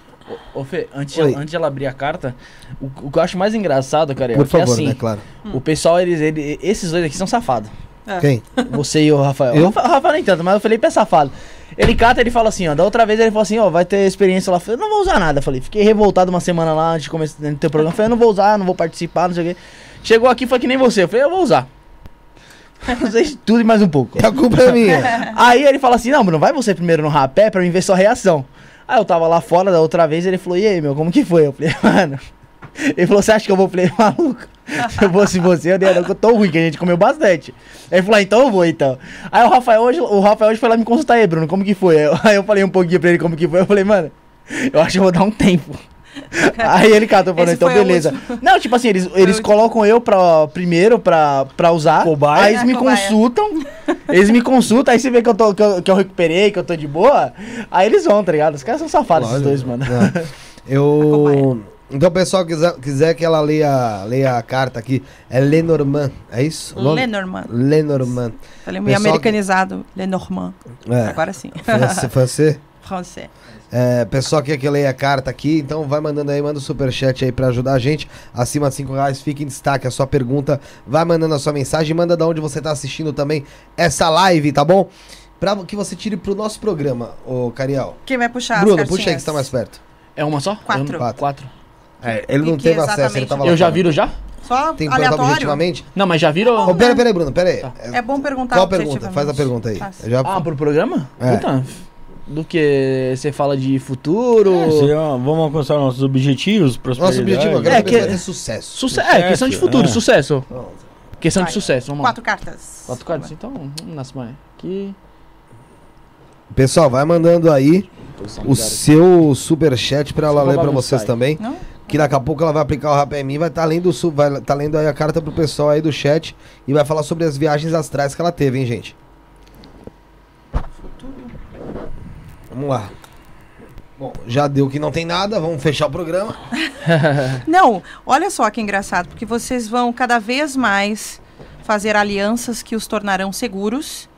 Ô, Fê, antes, Oi. de, antes de ela abrir a carta, o, o que eu acho mais engraçado, cara, Por é que favor, assim, né, claro. o pessoal, eles, eles- esses dois aqui são safados. Quem? Você e o Rafael. Eu? O Rafa- o Rafael nem tanto, mas o Felipe é safado. Ele cata ele fala assim, ó. Da outra vez ele falou assim, ó, vai ter experiência lá. Eu falei, não vou usar nada. Eu falei, fiquei revoltado uma semana lá antes de começar o teu programa. Eu falei, eu não vou usar, não vou participar, não sei o quê. Chegou aqui foi que nem você. Eu falei, eu vou usar. Usei tudo e mais um pouco. A culpa é minha. Aí ele fala assim, não, Bruno, vai você primeiro no rapé pra mim ver sua reação. Aí eu tava lá fora da outra vez, ele falou, e aí, meu, como que foi? Eu falei, mano. Ele falou, você acha que eu vou? Falei, maluco. Se eu fosse você, eu dei eu tô ruim, que a gente comeu bastante. Aí ele falou, ah, então eu vou, então. Aí o Rafael hoje, o Rafael hoje foi lá me consultar aí, Bruno, como que foi? Aí eu falei um pouquinho pra ele como que foi. Eu falei, mano, eu acho que eu vou dar um tempo. Aí ele catou Esse então beleza. Não, tipo assim, eles, eles colocam eu pra, primeiro pra, pra usar. Cobaia. Aí eles É, me cobaia. consultam. Eles me consultam, aí você vê que eu, tô, que, eu, que eu recuperei, que eu tô de boa. Aí eles vão, tá ligado? Os caras são safados, esses Lógico. dois, mano. Não. Eu. Então, o pessoal quiser, quiser que ela leia, leia a carta aqui, é Lenormand, é isso? Lenormand. Lenormand. Falei meio Pessoal americanizado. Lenormand. É. Agora sim. Francês. francês. É, pessoal que quer que eu leia a carta aqui, então vai mandando aí, manda o superchat aí pra ajudar a gente. Acima de 5 reais, fica em destaque a sua pergunta. Vai mandando a sua mensagem, manda da onde você tá assistindo também essa live, tá bom? Pra que você tire pro nosso programa, ô Cariel. Quem vai puxar Bruno, as puxa aí que cartinhas? você tá mais perto. É uma só? Quatro. Quatro. Quatro. É, ele não E teve acesso, ele tava lá Eu já viro já? Só Tem que perguntar aleatório? objetivamente? Não, mas já viram? Pera, pera aí, Bruno, pera aí. É bom perguntar Qual a pergunta? Faz a pergunta aí. Já... Ah, pro programa? É. Puta. Do que você fala de futuro. É, se, ó, vamos alcançar nossos objetivos, Nosso prosperidade. objetivo agora É é, que- ter sucesso. Suce é, questão de futuro, é. sucesso. Pronto. Questão Vai. de sucesso, vamos Quatro lá. cartas. Quatro cartas, então vamos nessa mais. Aqui. Pessoal, vai mandando aí o seu superchat pra ela Só ler pra bagunçar vocês aí. também. Não? Que daqui a pouco ela vai aplicar o rapé em mim, vai estar lendo, o su- vai tá lendo aí a carta pro pessoal aí do chat e vai falar sobre as viagens astrais que ela teve, hein, gente? Vamos lá. Bom, já deu que não tem nada, vamos fechar o programa. Não, olha só que engraçado, porque vocês vão cada vez mais fazer alianças que os tornarão seguros,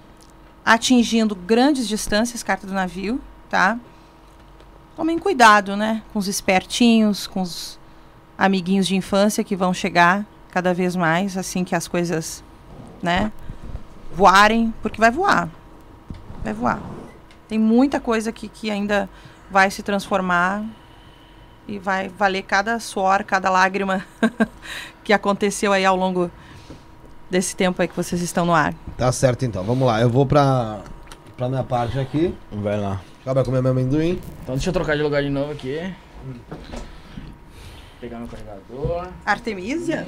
atingindo grandes distâncias, carta do navio, tá? Tomem cuidado, né? Com os espertinhos, com os amiguinhos de infância que vão chegar cada vez mais, assim que as coisas, né? Voarem, porque vai voar. Vai voar. Tem muita coisa que, que ainda vai se transformar e vai valer cada suor, cada lágrima que aconteceu aí ao longo desse tempo aí que vocês estão no ar. Tá certo então, vamos lá. Eu vou pra, pra minha parte aqui. Vai lá. Acaba comer meu amendoim. Então deixa eu trocar de lugar de novo aqui. Pegar meu carregador. Artemisia?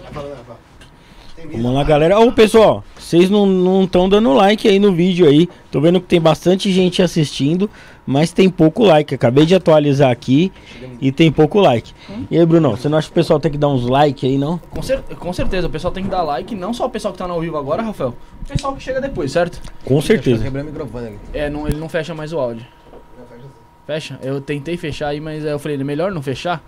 Vamos lá, galera. Ô, pessoal, vocês não estão dando like aí no vídeo aí. Tô vendo que tem bastante gente assistindo, mas tem pouco like. Acabei de atualizar aqui e tem pouco like. E aí, Bruno, você não acha que o pessoal tem que dar uns like aí, não? Com, cer com certeza, o pessoal tem que dar like, não só o pessoal que tá no ao vivo agora, Rafael. O pessoal que chega depois, certo? Com certeza. Quebrei o microfone aqui. É, não, ele não fecha mais o áudio. Fecha? Eu tentei fechar aí, mas aí eu falei, melhor não fechar,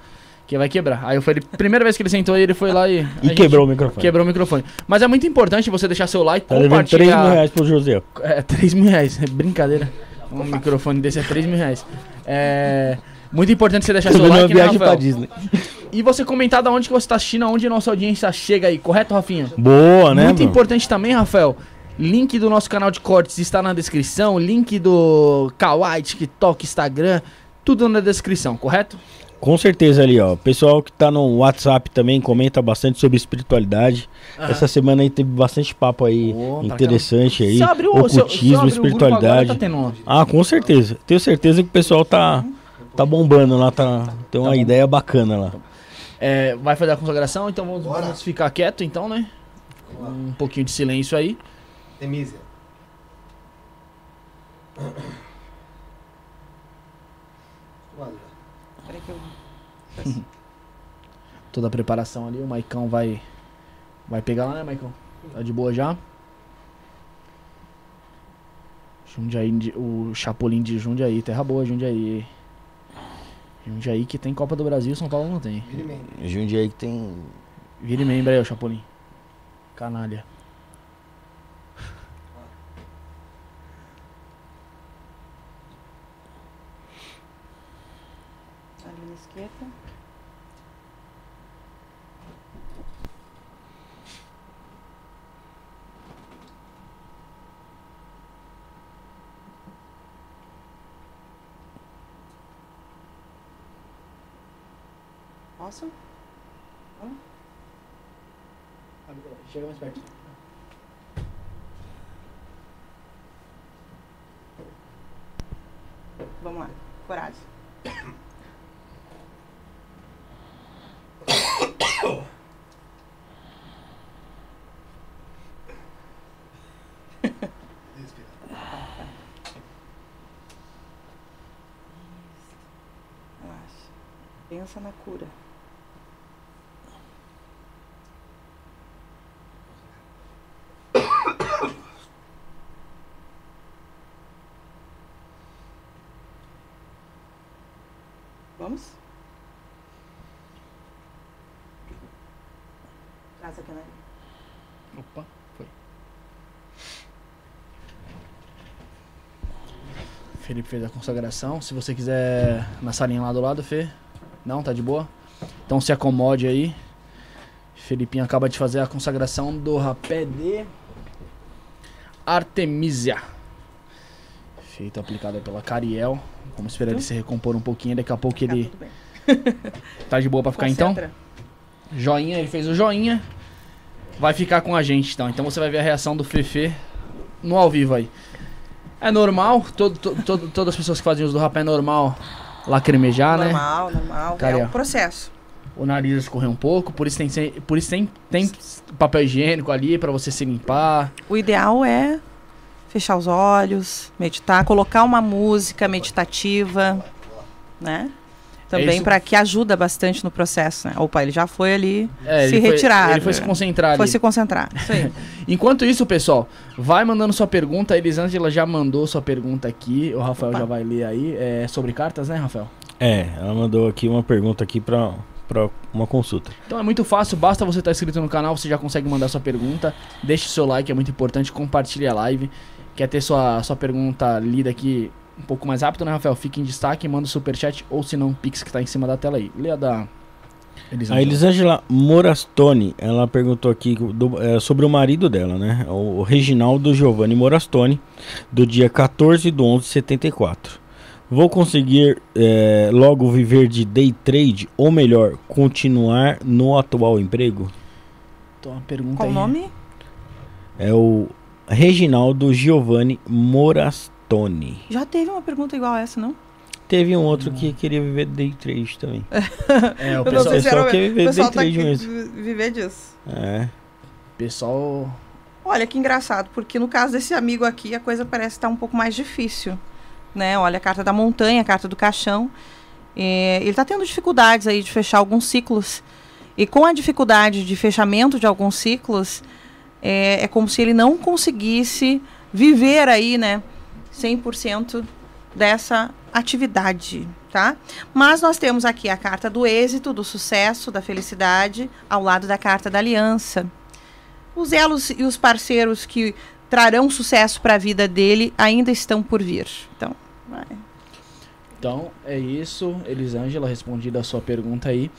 que vai quebrar. Aí eu falei, primeira vez que ele sentou aí, ele foi lá e. E quebrou o microfone. Quebrou o microfone. Mas é muito importante você deixar seu like, Tá devendo 3 mil compartilhar. reais pro José. É, 3 mil reais, é brincadeira. Um microfone desse é 3 mil reais. É. Muito importante você deixar seu vendo uma like, né, viagem pra? Disney. E você comentar da onde que você tá assistindo, aonde a nossa audiência chega aí, correto, Rafinha? Boa, né, Muito Bruno? importante também, Rafael. Link do nosso canal de cortes está na descrição. Link do Kawaii, TikTok, Instagram. Tudo na descrição, correto? Com certeza ali, ó. Pessoal que tá no WhatsApp também comenta bastante sobre espiritualidade. Essa semana aí teve bastante papo aí pra interessante aí. Se abrir o- Ocultismo, abrir o grupo agora, espiritualidade. tá tendo Ah, com certeza. Tenho certeza que o pessoal tá, tá bombando lá, tá, tem uma bom. ideia bacana lá. É, vai fazer a consagração, então vamos, vamos ficar quieto, então, né? Um pouquinho de silêncio aí. Temísia. Peraí que Toda a preparação ali, o Maicão vai vai pegar lá, né, Maicão? Tá de boa já? Jundiaí, o Chapolin de Jundiaí, terra boa, Jundiaí. Jundiaí que tem Copa do Brasil, São Paulo não tem. Jundiaí que tem. Vire membro aí, o Chapolin. Canalha. Ali na esquerda. Posso? Chega mais perto. Vamos lá. Coragem. Pensa na cura. Vamos? Traz Opa, foi. Felipe fez a consagração. Se você quiser na salinha lá do lado, Fê. Não, tá de boa? Então se acomode aí. Felipinho acaba de fazer a consagração do rapé de Artemisia. Feito aplicado pela Cariel. Vamos esperar ele se recompor um pouquinho. Daqui a pouco Tá ele tá de boa pra ficar então. Concentra. Joinha, ele fez o joinha. Vai ficar com a gente então. Então você vai ver a reação do Fefe no ao vivo aí. É normal, todo, todo, todas as pessoas que fazem uso do rapé é normal lacrimejar, né? Normal, normal. Cara, é ó. um processo. O nariz escorrer um pouco, por isso tem, por isso tem, tem papel higiênico ali pra você se limpar. O ideal é fechar os olhos, meditar, colocar uma música meditativa, né? Também isso. para que ajuda bastante no processo, né? Opa, ele já foi ali É, se ele foi- retirar. ele foi se concentrar Foi ali. se concentrar. Isso aí. Enquanto isso, pessoal, vai mandando sua pergunta. A Elisângela já mandou sua pergunta aqui. O Rafael Opa. já vai ler aí. É sobre cartas, né, Rafael? É, ela mandou aqui uma pergunta aqui pra, pra uma consulta. Então é muito fácil, basta você estar inscrito no canal, você já consegue mandar sua pergunta. Deixe seu like, é muito importante, compartilhe a live. Quer ter sua, sua pergunta lida aqui um pouco mais rápido, né, Rafael? Fique em destaque, manda o superchat ou se não, o Pix que tá em cima da tela aí. Lê a da Elisângela. A Elisângela Morastoni, ela perguntou aqui do- é, sobre o marido dela, né? O Reginaldo Giovanni Morastoni, do dia 14 de 11 de 74. Vou conseguir é, logo viver de day trade, ou melhor, continuar no atual emprego? Então, uma pergunta Qual o nome? É o Reginaldo Giovanni Morastoni. Já teve uma pergunta igual a essa, não? Teve um outro que queria viver de day trade também. É, o não pessoal- pessoal quer viver o pessoal day tá trade aqui mesmo. vi- viver disso. É. pessoal. Olha que engraçado, porque no caso desse amigo aqui a coisa parece estar um pouco mais difícil, né? Olha a carta da montanha, a carta do caixão. É, ele está tendo dificuldades aí de fechar alguns ciclos. E com a dificuldade de fechamento de alguns ciclos, é, é como se ele não conseguisse viver aí, né? 100% dessa atividade, tá? Mas nós temos aqui a carta do êxito, do sucesso, da felicidade, ao lado da carta da aliança. Os elos e os parceiros que trarão sucesso para a vida dele ainda estão por vir. Então, vai. Então, é isso. Elisângela, respondida a sua pergunta aí.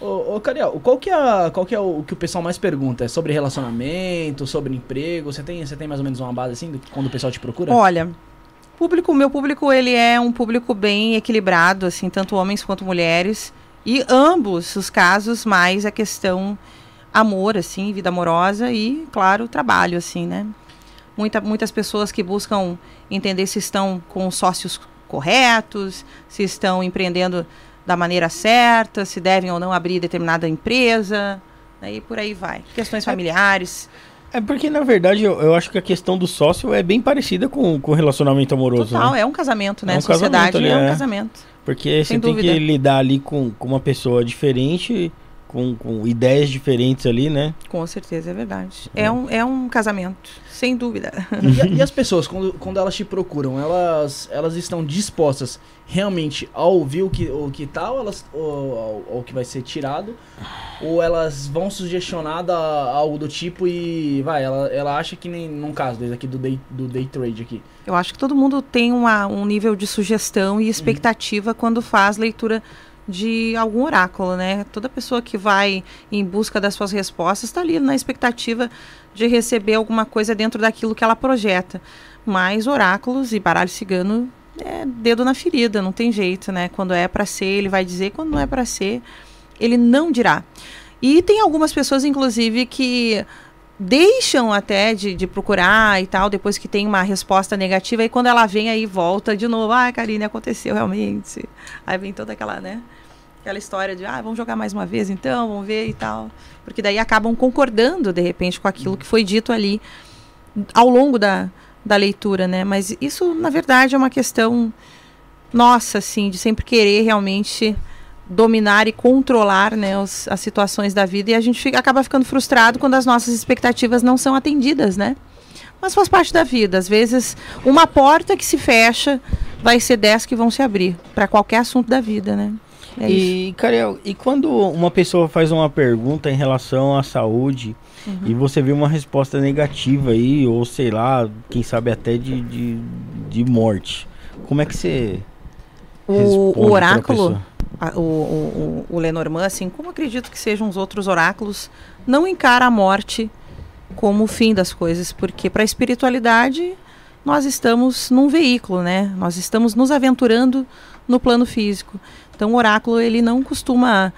Ô, ô Cariel, qual que é, qual que é o, o que o pessoal mais pergunta? É sobre relacionamento, sobre emprego? Você tem, você tem mais ou menos uma base assim, do, quando o pessoal te procura? Olha, público, meu público ele é um público bem equilibrado, assim, tanto homens quanto mulheres, e ambos os casos mais a questão amor, assim, vida amorosa e, claro, trabalho, assim, né? Muita, muitas pessoas que buscam entender se estão com os sócios corretos, se estão empreendendo da maneira certa, se devem ou não abrir determinada empresa, né, e por aí vai. Questões familiares. É porque, na verdade, eu, eu acho que a questão do sócio é bem parecida com o relacionamento amoroso. Total, né? é um casamento, né? É um Sociedade casamento ali, é um é. casamento. Porque Sem você tem dúvida. que lidar ali com, com uma pessoa diferente, com, com ideias diferentes ali, né? Com certeza, é verdade. É um, é um casamento, sem dúvida. E, e as pessoas, quando, quando elas te procuram, elas, elas estão dispostas realmente a ouvir o que, o que tá ou, elas, ou, ou- o que vai ser tirado? Ou elas vão sugestionar a algo do tipo e vai, ela, ela acha que nem num caso desse aqui do day, do day trade aqui. Eu acho que todo mundo tem uma, um nível de sugestão e expectativa quando faz leitura de algum oráculo, né? Toda pessoa que vai em busca das suas respostas está ali na expectativa de receber alguma coisa dentro daquilo que ela projeta. Mas oráculos e baralho cigano é dedo na ferida, não tem jeito, né? Quando é para ser, ele vai dizer, quando não é para ser, ele não dirá. E tem algumas pessoas, inclusive, que deixam até de, de procurar e tal, depois que tem uma resposta negativa, e quando ela vem aí volta de novo, ah, Karine, aconteceu realmente. Aí vem toda aquela, né? Aquela história de, ah, vamos jogar mais uma vez então, vamos ver e tal. Porque daí acabam concordando, de repente, com aquilo que foi dito ali ao longo da, da leitura, né? Mas isso, na verdade, é uma questão nossa, assim, de sempre querer realmente dominar e controlar né, os, as situações da vida e a gente fica, acaba ficando frustrado quando as nossas expectativas não são atendidas, né? Mas faz parte da vida. Às vezes, uma porta que se fecha vai ser dez que vão se abrir para qualquer assunto da vida, né? É e, Cariel, e quando uma pessoa faz uma pergunta em relação à saúde uhum. e você vê uma resposta negativa aí, ou sei lá, quem sabe até de, de, de morte, como é que você. O, o oráculo, a, o, o, o Lenormand, assim como acredito que sejam os outros oráculos, não encara a morte como o fim das coisas, porque para a espiritualidade nós estamos num veículo, né? Nós estamos nos aventurando no plano físico. Então o oráculo ele não costuma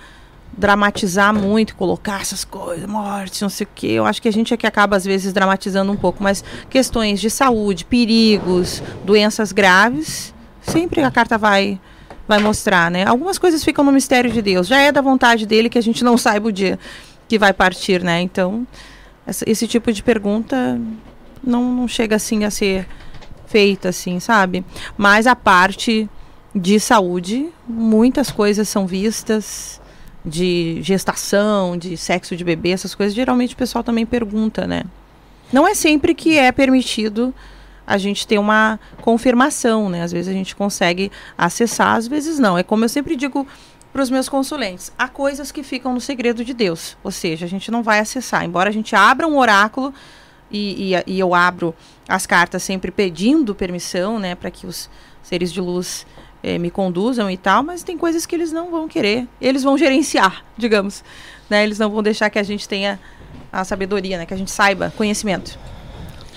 dramatizar muito, colocar essas coisas, morte, não sei o quê. Eu acho que a gente é que acaba às vezes dramatizando um pouco, mas questões de saúde, perigos, doenças graves, sempre a carta vai vai mostrar, né? Algumas coisas ficam no mistério de Deus. Já é da vontade dele que a gente não saiba o dia que vai partir, né? Então, essa, esse tipo de pergunta não, não chega assim a ser feita assim, sabe? Mas a parte de saúde, muitas coisas são vistas de gestação, de sexo de bebê, essas coisas, geralmente o pessoal também pergunta, né? Não é sempre que é permitido a gente ter uma confirmação, né? Às vezes a gente consegue acessar, às vezes não. É como eu sempre digo para os meus consulentes, há coisas que ficam no segredo de Deus, ou seja, a gente não vai acessar. Embora a gente abra um oráculo e, e, e eu abro as cartas sempre pedindo permissão, né, para que os seres de luz eh, me conduzam e tal, mas tem coisas que eles não vão querer. Eles vão gerenciar, digamos. Né? Eles não vão deixar que a gente tenha a sabedoria, né? que a gente saiba, conhecimento.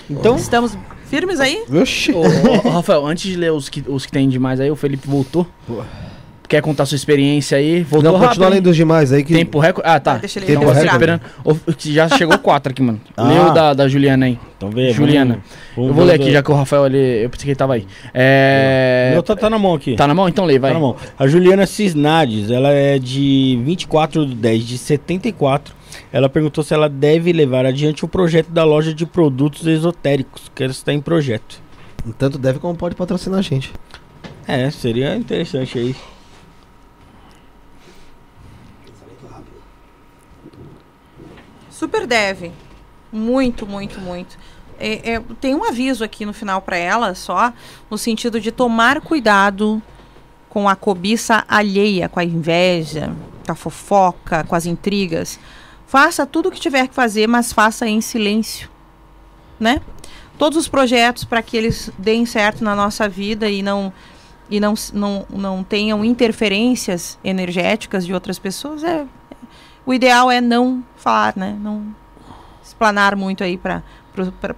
Então, estamos firmes aí? Oxi. Ô, ô, Rafael, antes de ler os que, os que tem demais aí, o Felipe voltou. Quer contar sua experiência aí? Voltou Não, continua além dos demais aí. Que... Tempo recorde. Ah, tá. Deixa ele Tempo recorde. Esperando. Já chegou quatro aqui, mano. Ah. Leu da, da Juliana aí. Então vê. Juliana. Vamos, eu vou ler aqui, já que o Rafael ali. Eu pensei que ele tava aí. É. Meu tá, tá na mão aqui. Tá na mão? Então lê, vai. Tá na mão. A Juliana Cisnades, ela é de 24 de 10 de 74. Ela perguntou se ela deve levar adiante o projeto da loja de produtos esotéricos, que ela está em projeto. Tanto deve como pode patrocinar a gente. É, seria interessante aí. Super deve. Muito, muito, muito. É, é, tem um aviso aqui no final para ela, só, no sentido de tomar cuidado com a cobiça alheia, com a inveja, com a fofoca, com as intrigas. Faça tudo o que tiver que fazer, mas faça em silêncio, né? Todos os projetos para que eles deem certo na nossa vida e não e não, não, não tenham interferências energéticas de outras pessoas é o ideal é não falar, né? Não explanar muito aí para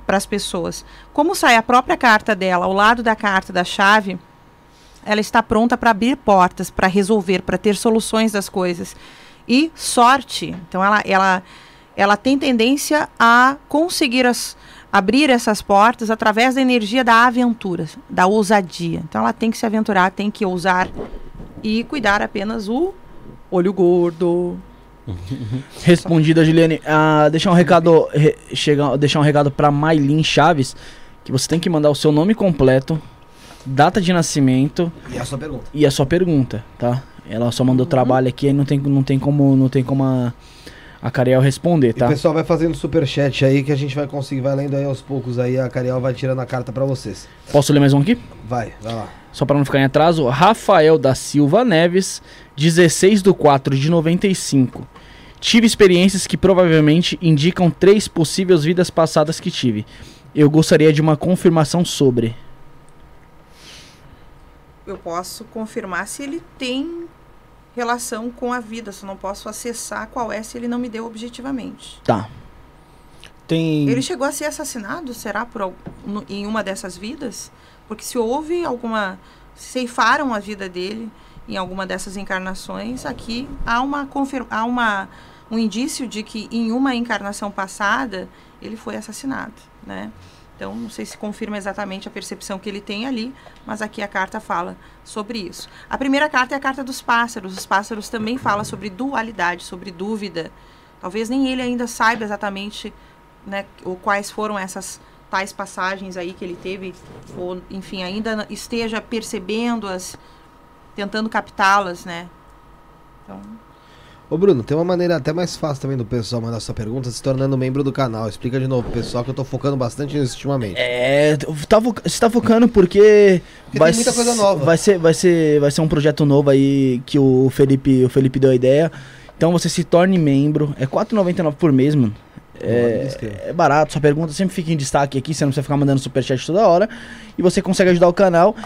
pra, as pessoas. Como sai a própria carta dela ao lado da carta da chave, ela está pronta para abrir portas, para resolver, para ter soluções das coisas. E sorte. Então ela, ela, ela tem tendência a conseguir as, abrir essas portas através da energia da aventura, da ousadia. Então ela tem que se aventurar, tem que ousar e cuidar apenas o olho gordo, Respondida, Juliane. Ah, deixar um recado, re, chega, deixar um recado para Mailin Chaves, que você tem que mandar o seu nome completo, data de nascimento e a sua pergunta. E a sua pergunta, tá? Ela só mandou uhum. trabalho aqui, aí não tem, não tem como, não tem como a, a Cariel responder, tá? E o pessoal vai fazendo super chat aí que a gente vai conseguir, vai lendo aí aos poucos aí, a Cariel vai tirando a carta para vocês. Posso ler mais um aqui? Vai, vai lá. Só para não ficar em atraso, Rafael da Silva Neves, 16 de 4 de 95. Tive experiências que provavelmente indicam três possíveis vidas passadas que tive. Eu gostaria de uma confirmação sobre. Eu posso confirmar se ele tem relação com a vida, só não posso acessar qual é se ele não me deu objetivamente. Tá. Tem... Ele chegou a ser assassinado, será, por, em uma dessas vidas? Porque se houve alguma. ceifaram a vida dele em alguma dessas encarnações, aqui há uma confir- há uma um indício de que em uma encarnação passada ele foi assassinado, né? Então, não sei se confirma exatamente a percepção que ele tem ali, mas aqui a carta fala sobre isso. A primeira carta é a carta dos pássaros. Os pássaros também falam sobre dualidade, sobre dúvida. Talvez nem ele ainda saiba exatamente né, ou quais foram essas tais passagens aí que ele teve, ou enfim, ainda esteja percebendo-as, tentando captá-las, né? Então, Ô Bruno, tem uma maneira até mais fácil também do pessoal mandar sua pergunta se tornando membro do canal. Explica de novo pessoal que eu tô focando bastante nisso ultimamente. É, tá você tá focando porque, Porque vai muita coisa nova. Vai ser, vai ser, vai ser um projeto novo aí que o Felipe, o Felipe deu a ideia. Então você se torne membro, é R$ 4,99 por mês, mano. É, é barato, sua pergunta sempre fica em destaque aqui, você não precisa ficar mandando superchat toda hora. E você consegue ajudar o canal.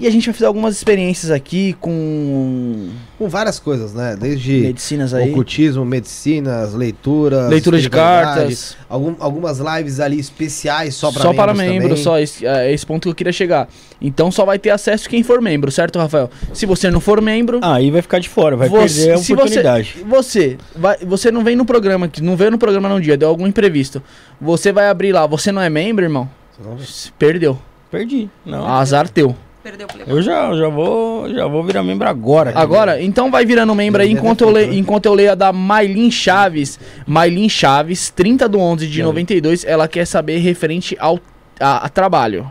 E a gente vai fazer algumas experiências aqui com Com várias coisas, né? Desde medicinas aí. ocultismo, medicinas, leituras. Leitura de cartas. algum- algumas lives ali especiais só pra só membros para membros, também. só esse, é esse ponto que eu queria chegar. Então só vai ter acesso quem for membro, certo, Rafael? Se você não for membro, Aí vai ficar de fora, vai você, perder a se oportunidade. Você, você, vai, você não vem no programa, que não veio no programa num dia, deu algum imprevisto. Você vai abrir lá, você não é membro, irmão? Perdeu. Perdi. Não. Azar teu. Perdeu o Eu já, já vou, já vou virar membro agora. Agora, então vai virando membro aí Deve enquanto eu, né? enquanto eu leio a da Maylin Chaves. Maylin Chaves, 30 do 11 de Já vi. 92, ela quer saber referente ao a, a trabalho.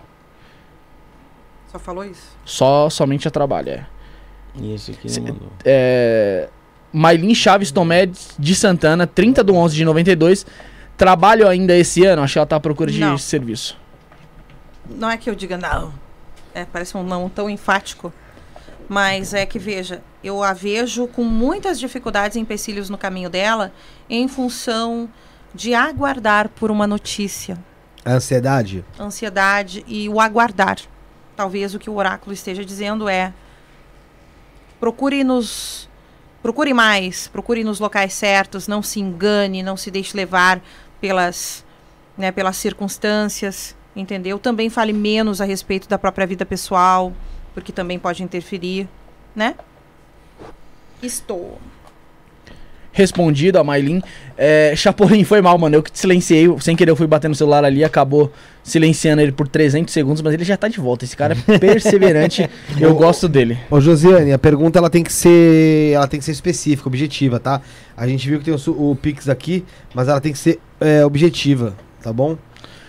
Só falou isso? Só, somente a trabalho, é. Isso aqui Cê- não mandou. é, Maylin Chaves Tomé de Santana, 30 do 11 de 92. Trabalho ainda esse ano? Acho que ela tá à procura de Não. serviço. Não é que eu diga não. É, parece um não tão enfático. Mas é que, veja, eu a vejo com muitas dificuldades e empecilhos no caminho dela em função de aguardar por uma notícia. Ansiedade. Ansiedade e o aguardar. Talvez o que o oráculo esteja dizendo é procure nos procure mais, procure nos locais certos, não se engane, não se deixe levar pelas né, pelas circunstâncias, entendeu? Também fale menos a respeito da própria vida pessoal, porque também pode interferir, né? Estou. Respondido a Maylin. É, Chapolin, foi mal, mano. Eu que te silenciei. Sem querer, eu fui bater no celular ali. Acabou silenciando ele por 300 segundos. Mas ele já tá de volta. Esse cara é perseverante. eu gosto dele. Ô Josiane, a pergunta ela tem que ser, ela tem que ser específica, objetiva, tá? A gente viu que tem o, o Pix aqui, mas ela tem que ser é, objetiva, tá bom?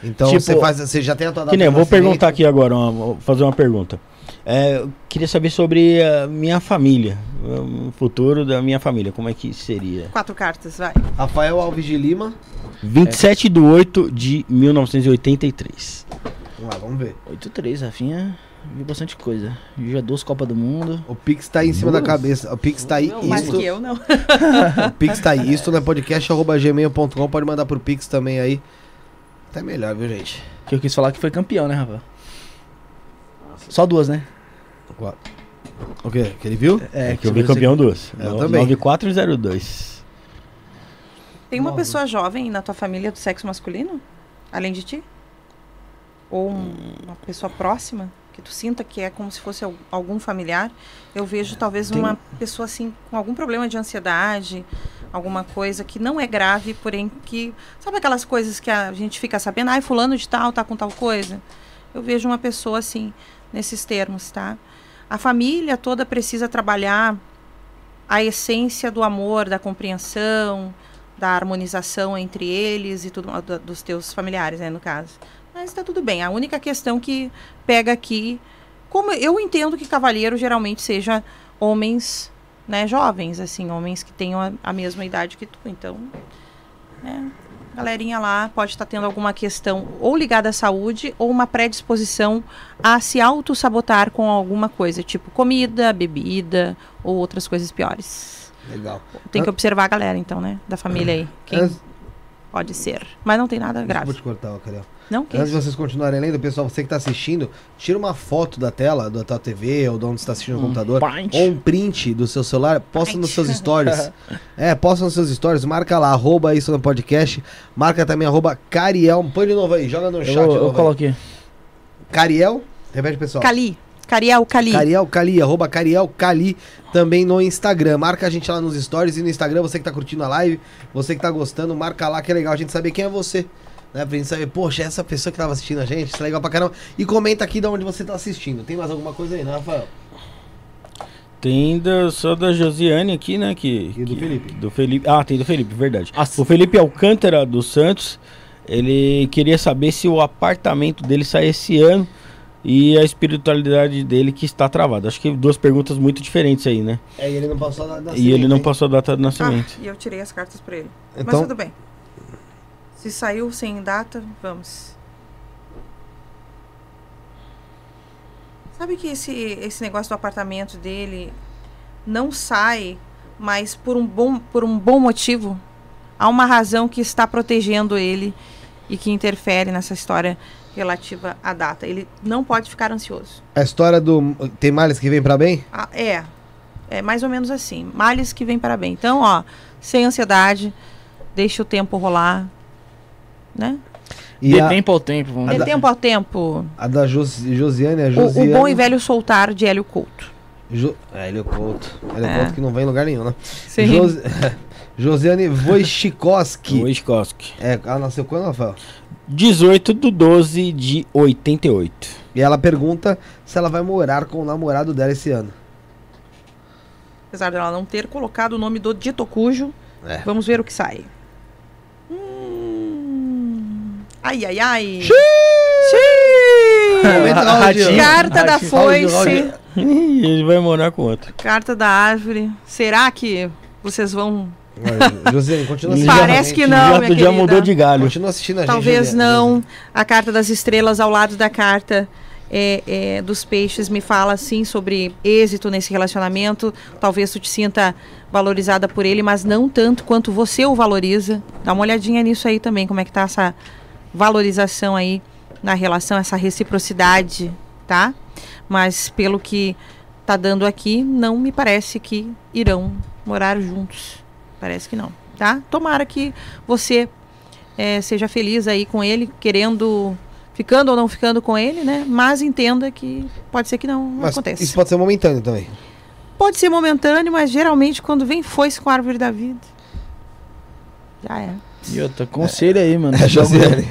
Então Tipo- você faz, você já tem a tua data Que nem, vou nascimento. perguntar aqui agora, uma- vou fazer uma pergunta. É, eu queria saber sobre a minha família, o futuro da minha família, como é que seria? Quatro cartas, vai. Rafael Alves de Lima. 27 de 8 de 1983. Vamos lá, vamos ver. 8-3, Rafinha. Viu bastante coisa. Viu já duas Copas do Mundo. O Pix tá aí em cima da cabeça. O Pix tá aí. Mais Isto, que eu, não. o Pix tá aí. Isto é podcast.gmail.com. Pode mandar pro Pix também aí. Até melhor, viu, gente? Que eu quis falar que foi campeão, né, Rafa? Só duas, né? O quê? Que ele viu? É, que eu vi campeão duas. Eu No- também. 9402. Tem uma Nova. pessoa jovem na tua família do sexo masculino? Além de ti? Ou um- uma pessoa próxima? Que tu sinta que é como se fosse al- algum familiar? Eu vejo talvez Tem- uma pessoa assim, com algum problema de ansiedade, alguma coisa que não é grave, porém que. Sabe aquelas coisas que a gente fica sabendo? Ai, fulano de tal tá com tal coisa? Eu vejo uma pessoa assim, nesses termos, tá? A família toda precisa trabalhar a essência do amor, da compreensão, da harmonização entre eles e tudo dos teus familiares, né, no caso. Mas está tudo bem. A única questão que pega aqui, como eu entendo que cavalheiro geralmente seja homens, né, jovens, assim, homens que tenham a, a mesma idade que tu. Então, né, galerinha lá pode estar tendo alguma questão ou ligada à saúde ou uma predisposição a se auto-sabotar com alguma coisa, tipo comida, bebida ou outras coisas piores. Legal. Tem que An- observar a galera, então, né? Da família aí. Quem Antes, pode ser. Mas não tem nada Vou grave. te cortar, Carel. Não? Que Antes de vocês continuarem lendo, pessoal, você que tá assistindo, tira uma foto da tela da tua TV ou de onde você tá assistindo no computador. Print. Ou um print do seu celular, posta nos Print. seus stories. é, posta nos seus stories, marca lá, arroba isso no podcast. Marca também arroba Cariel. Põe de novo aí, joga no Eu, chat. eu novo aí. coloquei. Cariel, repete pessoal. Cali. Cariel Cali. Cariel Cali, arroba Cariel Cali também no Instagram. Marca a gente lá nos stories e no Instagram, você que tá curtindo a live, você que tá gostando, marca lá que é legal a gente saber quem é você. Né, pra gente saber, poxa, essa pessoa que tava assistindo a gente, isso é legal pra caramba. E comenta aqui de onde você tá assistindo. Tem mais alguma coisa aí, né, Rafael? Tem da, só da Josiane aqui, né? Que, E do que- Felipe. Do Felipe. Ah, tem do Felipe, verdade. Nossa. O Felipe Alcântara dos Santos, ele queria saber se o apartamento dele sai esse ano e a espiritualidade dele que está travada. Acho que duas perguntas muito diferentes aí, né? É, e ele não passou nada e ele não passou a data de nascimento. Ah, e eu tirei as cartas pra ele. Mas Então, tudo bem. Se saiu sem data, vamos. Sabe que esse, esse negócio do apartamento dele não sai, mas por um, bom, por um bom motivo. Há uma razão que está protegendo ele e que interfere nessa história relativa à data. Ele não pode ficar ansioso. a história do. Tem males que vem pra bem? Ah, é. É mais ou menos assim. Males que vem para bem. Então, ó, sem ansiedade, deixa o tempo rolar. Né? E De a, tempo ao tempo, vamos De da- tempo ao tempo. a da Jos, Josiane, a O, Josiane. o bom e velho soltar de Hélio Couto. Jo, é, Hélio Couto. Hélio É. Couto que não vai em lugar nenhum, né? Sim. Jos, Josiane Wojcikowski. Wojciechowski. É, ela nasceu quando, Rafael? 18 de 12 de 88. E ela pergunta se ela vai morar com o namorado dela esse ano. Apesar dela não ter colocado o nome do dito cujo, É. vamos ver o que sai. Ai, ai, ai. Momento áudio. Carta da foice. Ih, ele vai morar com outro. Carta da árvore. Será que vocês vão. Josiane, continua assistindo. Parece gente. que não, já, minha já mudou de galho. Continua assistindo a gente. Talvez Josiane. não. A carta das estrelas ao lado da carta é, é, dos peixes me fala assim sobre êxito nesse relacionamento. Talvez tu te sinta valorizada por ele, mas não tanto quanto você o valoriza. Dá uma olhadinha nisso aí também, como é que tá essa valorização aí na relação, essa reciprocidade, tá? Mas pelo que tá dando aqui, não me parece que irão morar juntos. Parece que não, tá? Tomara que você é, seja feliz aí com ele, querendo, ficando ou não ficando com ele, né? Mas entenda que pode ser que não, não aconteça. isso pode ser momentâneo também. Pode ser momentâneo, mas geralmente quando vem foice com a árvore da vida. Já é. E outra, conselho aí, mano. É, Esse bagulho, Josiane.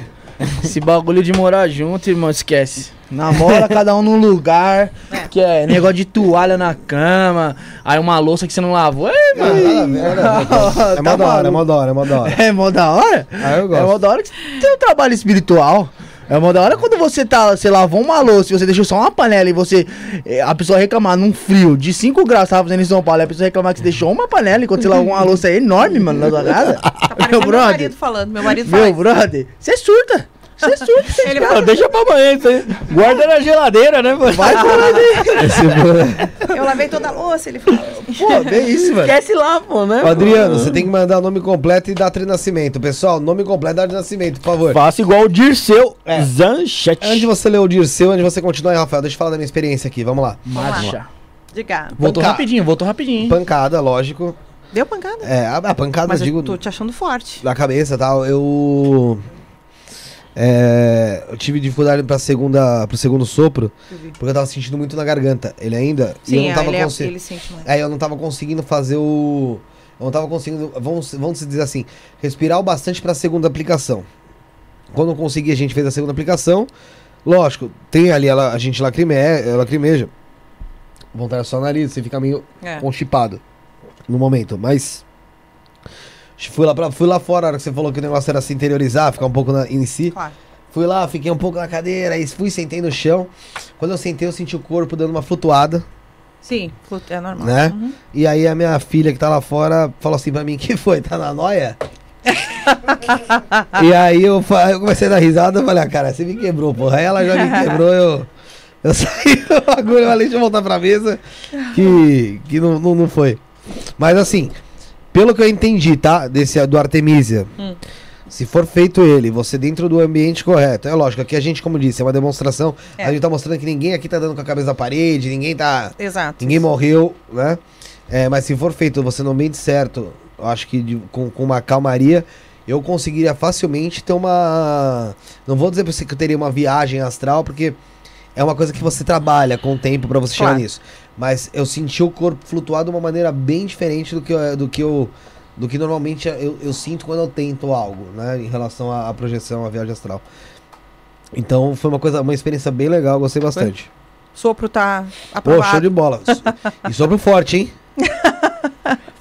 esse bagulho de morar junto, irmão, esquece. Namora cada um num lugar, que é negócio de toalha na cama, aí uma louça que você não lavou. É, Ah, nada a ver. É Tá mó da hora, é mó da hora, é mó da hora. É mó da hora? Ah, eu É gosto. mó da hora que você tem um trabalho espiritual. É mó da hora quando você tá, você lavou uma louça e você deixou só uma panela e você. eh, A pessoa reclamar num frio de 5 graus, tava fazendo em São Paulo, e a pessoa reclamar que você deixou uma panela enquanto você lavou uma louça enorme, mano, na sua casa. Tá meu parecendo meu brother. marido falando. Meu marido fala. Meu brother, você surta. Você surta. Ele deixa pra amanhã. Guarda na geladeira, né, mano? Vai por ali. Esse- eu lavei toda a louça, ele fala. Pô, bem isso, mano. Esquece lá, pô, né? Adriano, você tem que mandar nome completo e data de nascimento. Pessoal, nome completo e data de nascimento, por favor. Faça igual o Dirceu É. Zanchete. Antes de você ler o Dirceu, antes de você continuar aí, Rafael, deixa eu falar da minha experiência aqui, vamos lá. Marcha. Diga. Voltou Panca- rapidinho, voltou rapidinho. Pancada, lógico. Deu pancada? É, a, a pancada, Mas eu digo, eu tô te achando forte. da cabeça e tal, eu... É, eu tive dificuldade pra segunda, pro segundo sopro, porque eu tava sentindo muito na garganta, ele ainda, e eu Sim, não é, tava é, conseguindo... É, eu não tava conseguindo fazer o. Eu não tava conseguindo. Vamos, vamos dizer assim, respirar o bastante pra segunda aplicação. Quando eu consegui, a gente fez a segunda aplicação. Lógico, tem ali ela, a gente lacrime, lacrimeja. Vontade só o nariz, você fica meio É. constipado no momento, mas. Fui lá, pra, fui lá fora, a hora que você falou que o negócio era se interiorizar, ficar um pouco na- em si. Claro. Fui lá, fiquei um pouco na cadeira, aí fui, sentei no chão. Quando eu sentei, eu senti o corpo dando uma flutuada. Sim, é normal. Né? Uhum. E aí a minha filha que tá lá fora falou assim pra mim, que foi? Tá na noia? e aí eu, eu comecei a dar risada, eu falei, ah, cara, você me quebrou, porra. Aí ela já me quebrou, eu, eu saí do bagulho, eu falei, deixa eu voltar pra mesa, que, que não, não, não foi. Mas assim, pelo que eu entendi, tá? Desse do Artemisia, Hum. se for feito ele, você dentro do ambiente correto, é lógico, aqui a gente, como disse, é uma demonstração, É. a gente tá mostrando que ninguém aqui tá dando com a cabeça na parede, ninguém tá... Exato. Ninguém morreu, né? É, mas se for feito você no ambiente certo, eu acho que de- com, com uma calmaria, eu conseguiria facilmente ter uma. Não vou dizer pra você que eu teria uma viagem astral, porque é uma coisa que você trabalha com o tempo pra você chegar Claro. nisso. Mas eu senti o corpo flutuar de uma maneira bem diferente do que, eu- do que eu. Do que normalmente eu, eu sinto quando eu tento algo, né? Em relação à, à projeção, à viagem astral. Então foi uma coisa, uma experiência bem legal, gostei bastante. Sopro tá Pô, aprovado. show de bola. E sobre o forte, hein?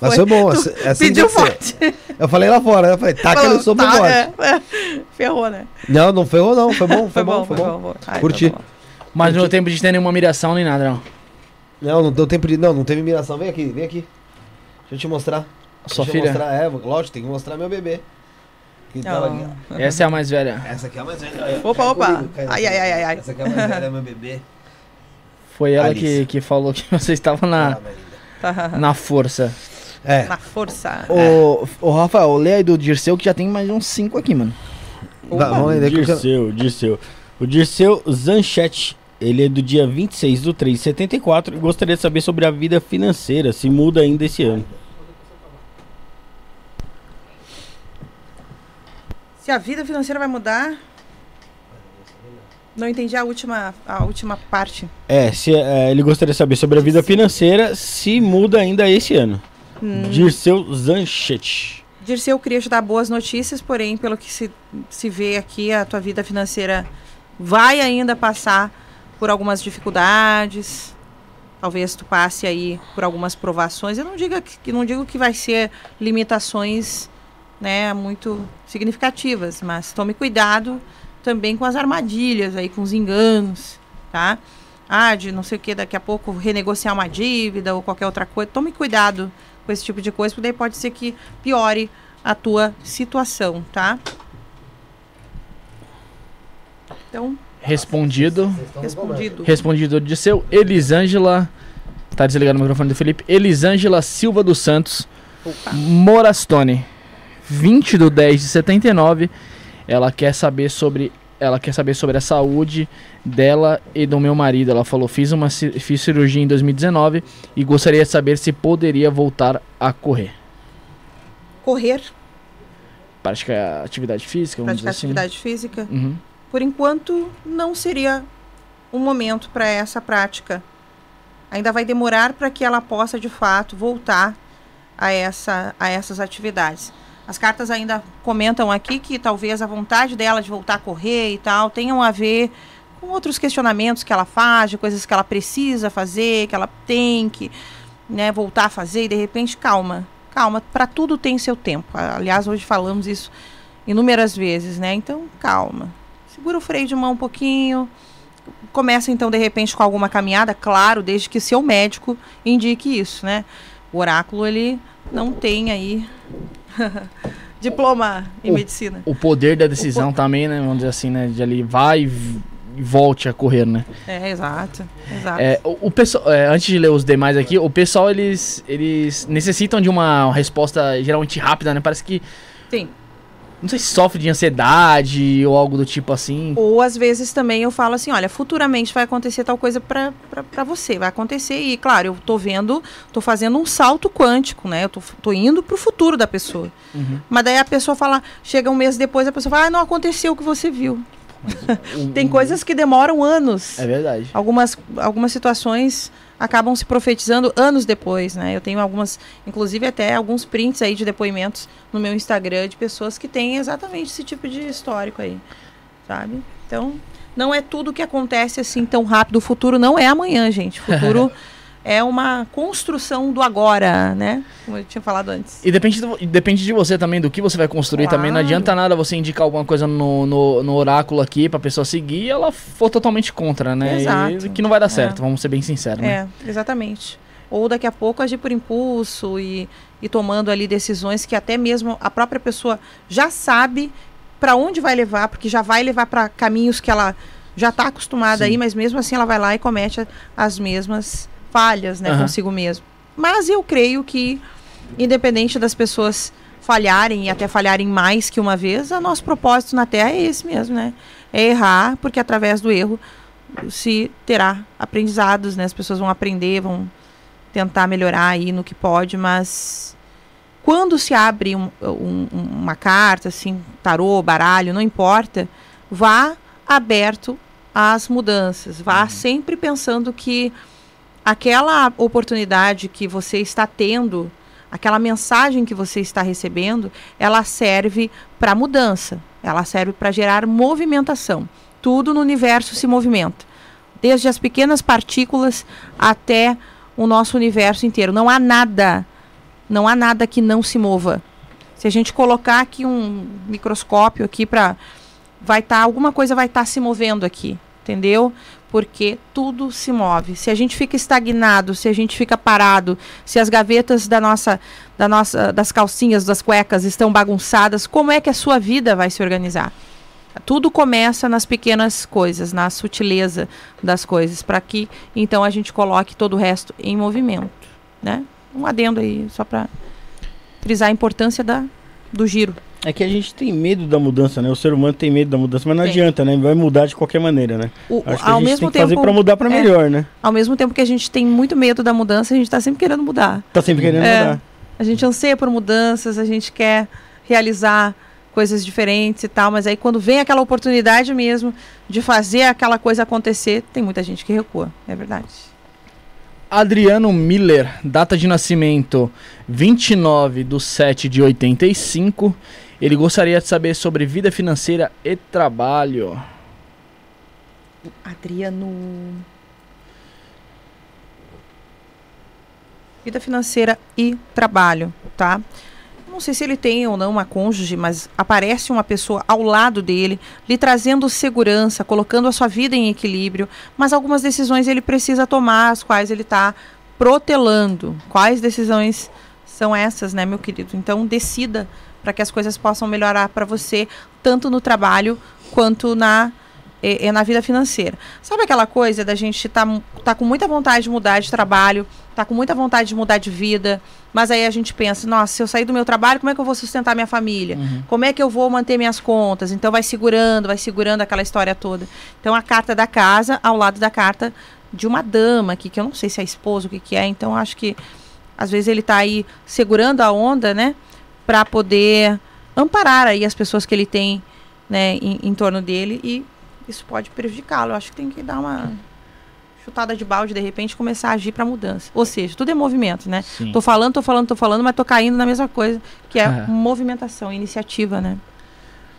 Mas foi, Foi. bom. Assim- assim Pediu tem forte. Eu falei lá fora, né? Eu falei, tá aquele sopro tá, forte. é, é. Ferrou, né? Não, não ferrou não, foi bom, foi, bom, foi bom. bom. Ai, Curti. tá bom. Mas não deu tempo de ter nenhuma miração nem nada, não. Não, não deu tempo de. Não, não teve miração. Vem aqui, vem aqui. Deixa eu te mostrar. Sua Deixa eu filha? mostrar, é, lógico, tem que mostrar meu bebê. Que tava aqui, ó. Essa é a mais velha. Essa aqui é a mais velha. Olha, Opa, cai opa. comigo, cai Ai, comigo. ai, ai, ai. Essa aqui é a mais velha, é meu bebê. Foi ela Alice. que, que falou que você estava na, Ah, na força. É. Na força. Ô, ô, Rafael, lê aí do Dirceu que já tem mais uns 5 aqui, mano. Vai, vamos ler eu Dirceu, Dirceu. O Dirceu Zanchetti, ele é do dia 26 do 3 de 74 e gostaria de saber sobre a vida financeira, se muda ainda esse ano. Se a vida financeira vai mudar. Não entendi a última, a última parte. É, se, é, ele gostaria de saber sobre a vida financeira, se muda ainda esse ano. Dirceu Zanchetti. Dirceu, eu queria te dar boas notícias, porém, pelo que se, se vê aqui, a tua vida financeira vai ainda passar por algumas dificuldades. Talvez tu passe aí por algumas provações. Eu não digo que, não digo que vai ser limitações, né, muito significativas, mas tome cuidado também com as armadilhas aí, com os enganos, tá? Ah, de não sei o que, daqui a pouco renegociar uma dívida ou qualquer outra coisa. Tome cuidado com esse tipo de coisa, porque daí pode ser que piore a tua situação, tá? Então, Respondido. Respondido. Respondido Dirceu. Elisângela. Tá desligado o microfone do Felipe. Elisângela Silva dos Santos. Opa. Morastone. 20 do 10 de 79. Ela quer saber sobre. Ela quer saber sobre a saúde dela e do meu marido. Ela falou: fiz uma fiz cirurgia em 2019 e gostaria de saber se poderia voltar a correr. Correr, Praticar atividade física, vamos praticar dizer assim. atividade física. Uhum. Por enquanto, não seria um momento para essa prática. Ainda vai demorar para que ela possa, de fato, voltar a, essa, a essas atividades. As cartas ainda comentam aqui que talvez a vontade dela de voltar a correr e tal tenham a ver com outros questionamentos que ela faz, de coisas que ela precisa fazer, que ela tem que né, voltar a fazer, e de repente, calma, calma, para tudo tem seu tempo. Aliás, hoje falamos isso inúmeras vezes, né? Então, calma. Segura o freio de mão um pouquinho. Começa então de repente com alguma caminhada, claro, desde que seu médico indique isso, né? O oráculo ele não tem aí diploma em O- medicina. O poder da decisão também, né? Vamos dizer assim, né? De ali vai e e volte a correr, né? É, exato, exato. É, o, o pessoal, é, antes de ler os demais aqui, o pessoal eles, eles necessitam de uma resposta geralmente rápida, né? Parece que Sim. Não sei se sofre de ansiedade ou algo do tipo assim. Ou às vezes também eu falo assim, olha, futuramente vai acontecer tal coisa pra você, vai acontecer e claro, eu tô vendo, tô fazendo um salto quântico, né? Eu tô, tô indo pro futuro da pessoa. Uhum. Mas daí a pessoa fala, chega um mês depois, a pessoa fala, ah, não aconteceu o que você viu. Tem coisas que demoram anos. É verdade. Algumas, algumas situações acabam se profetizando anos depois, né? Eu tenho algumas, inclusive até alguns prints aí de depoimentos no meu Instagram de pessoas que têm exatamente esse tipo de histórico aí, sabe? Então, não é tudo que acontece assim tão rápido. O futuro não é amanhã, gente. O futuro é uma construção do agora, né? Como eu tinha falado antes. E depende, do- depende de você também, do que você vai construir também. Não Claro. adianta nada você indicar alguma coisa no, no, no oráculo aqui pra pessoa seguir e ela for totalmente contra, né? Exato. E que não vai dar É. certo, vamos ser bem sinceros, né? É, exatamente. Ou daqui a pouco agir por impulso e, e tomando ali decisões que até mesmo a própria pessoa já sabe para onde vai levar, porque já vai levar para caminhos que ela já está acostumada Sim. aí, mas mesmo assim ela vai lá e comete as mesmas falhas, né, Aham. consigo mesmo. Mas eu creio que independente das pessoas falharem e até falharem mais que uma vez, o nosso propósito na Terra é esse mesmo, né? É errar, porque através do erro se terá aprendizados, né? As pessoas vão aprender, vão tentar melhorar aí no que pode, mas quando se abre um- um- uma carta, assim, tarô, baralho, não importa, vá aberto às mudanças. Vá sempre pensando que aquela oportunidade que você está tendo, aquela mensagem que você está recebendo, ela serve para mudança, ela serve para gerar movimentação. Tudo no universo se movimenta, desde as pequenas partículas até o nosso universo inteiro. Não há nada, não há nada que não se mova. Se a gente colocar aqui um microscópio aqui para vai estar tá, alguma coisa vai estar tá se movendo aqui, entendeu? Porque tudo se move. Se a gente fica estagnado, se a gente fica parado, se as gavetas da nossa, da nossa, das calcinhas, das cuecas estão bagunçadas, como é que a sua vida vai se organizar? Tudo começa nas pequenas coisas, na sutileza das coisas, para que então a gente coloque todo o resto em movimento, né? Um adendo aí só para frisar a importância da, do giro. É que a gente tem medo da mudança, né? O ser humano tem medo da mudança, mas não tem. adianta, né? Vai mudar de qualquer maneira, né? O, Acho que ao a gente mesmo tem que fazer para mudar para é, melhor, né? Ao mesmo tempo que a gente tem muito medo da mudança, a gente está sempre querendo mudar. Tá sempre querendo é, mudar. A gente anseia por mudanças, a gente quer realizar coisas diferentes e tal, mas aí quando vem aquela oportunidade mesmo de fazer aquela coisa acontecer, tem muita gente que recua, é verdade. Adriano Miller, data de nascimento 29 de 7 de 85. Ele gostaria de saber sobre vida financeira e trabalho. Adriano. Vida financeira e trabalho, tá? não sei se ele tem ou não uma cônjuge, mas aparece uma pessoa ao lado dele, lhe trazendo segurança, colocando a sua vida em equilíbrio, mas algumas decisões ele precisa tomar, as quais ele está protelando. Quais decisões são essas, né, meu querido? Então, decida para que as coisas possam melhorar para você, tanto no trabalho quanto na é, é, na vida financeira. Sabe aquela coisa da gente estar tá, tá com muita vontade de mudar de trabalho, tá com muita vontade de mudar de vida, mas aí a gente pensa, nossa, se eu sair do meu trabalho, como é que eu vou sustentar minha família? Uhum. Como é que eu vou manter minhas contas? Então vai segurando, vai segurando aquela história toda. Então a carta da casa ao lado da carta de uma dama aqui, que eu não sei se é esposo, o que, que é, então acho que às vezes ele está aí segurando a onda, né? Para poder amparar aí as pessoas que ele tem né, em, em torno dele e isso pode prejudicá-lo. Eu acho que tem que dar uma chutada de balde de repente começar a agir para mudança. Ou seja, tudo é movimento, né? Sim. Tô falando, tô falando, tô falando, mas tô caindo na mesma coisa, que é, é. movimentação, iniciativa, né?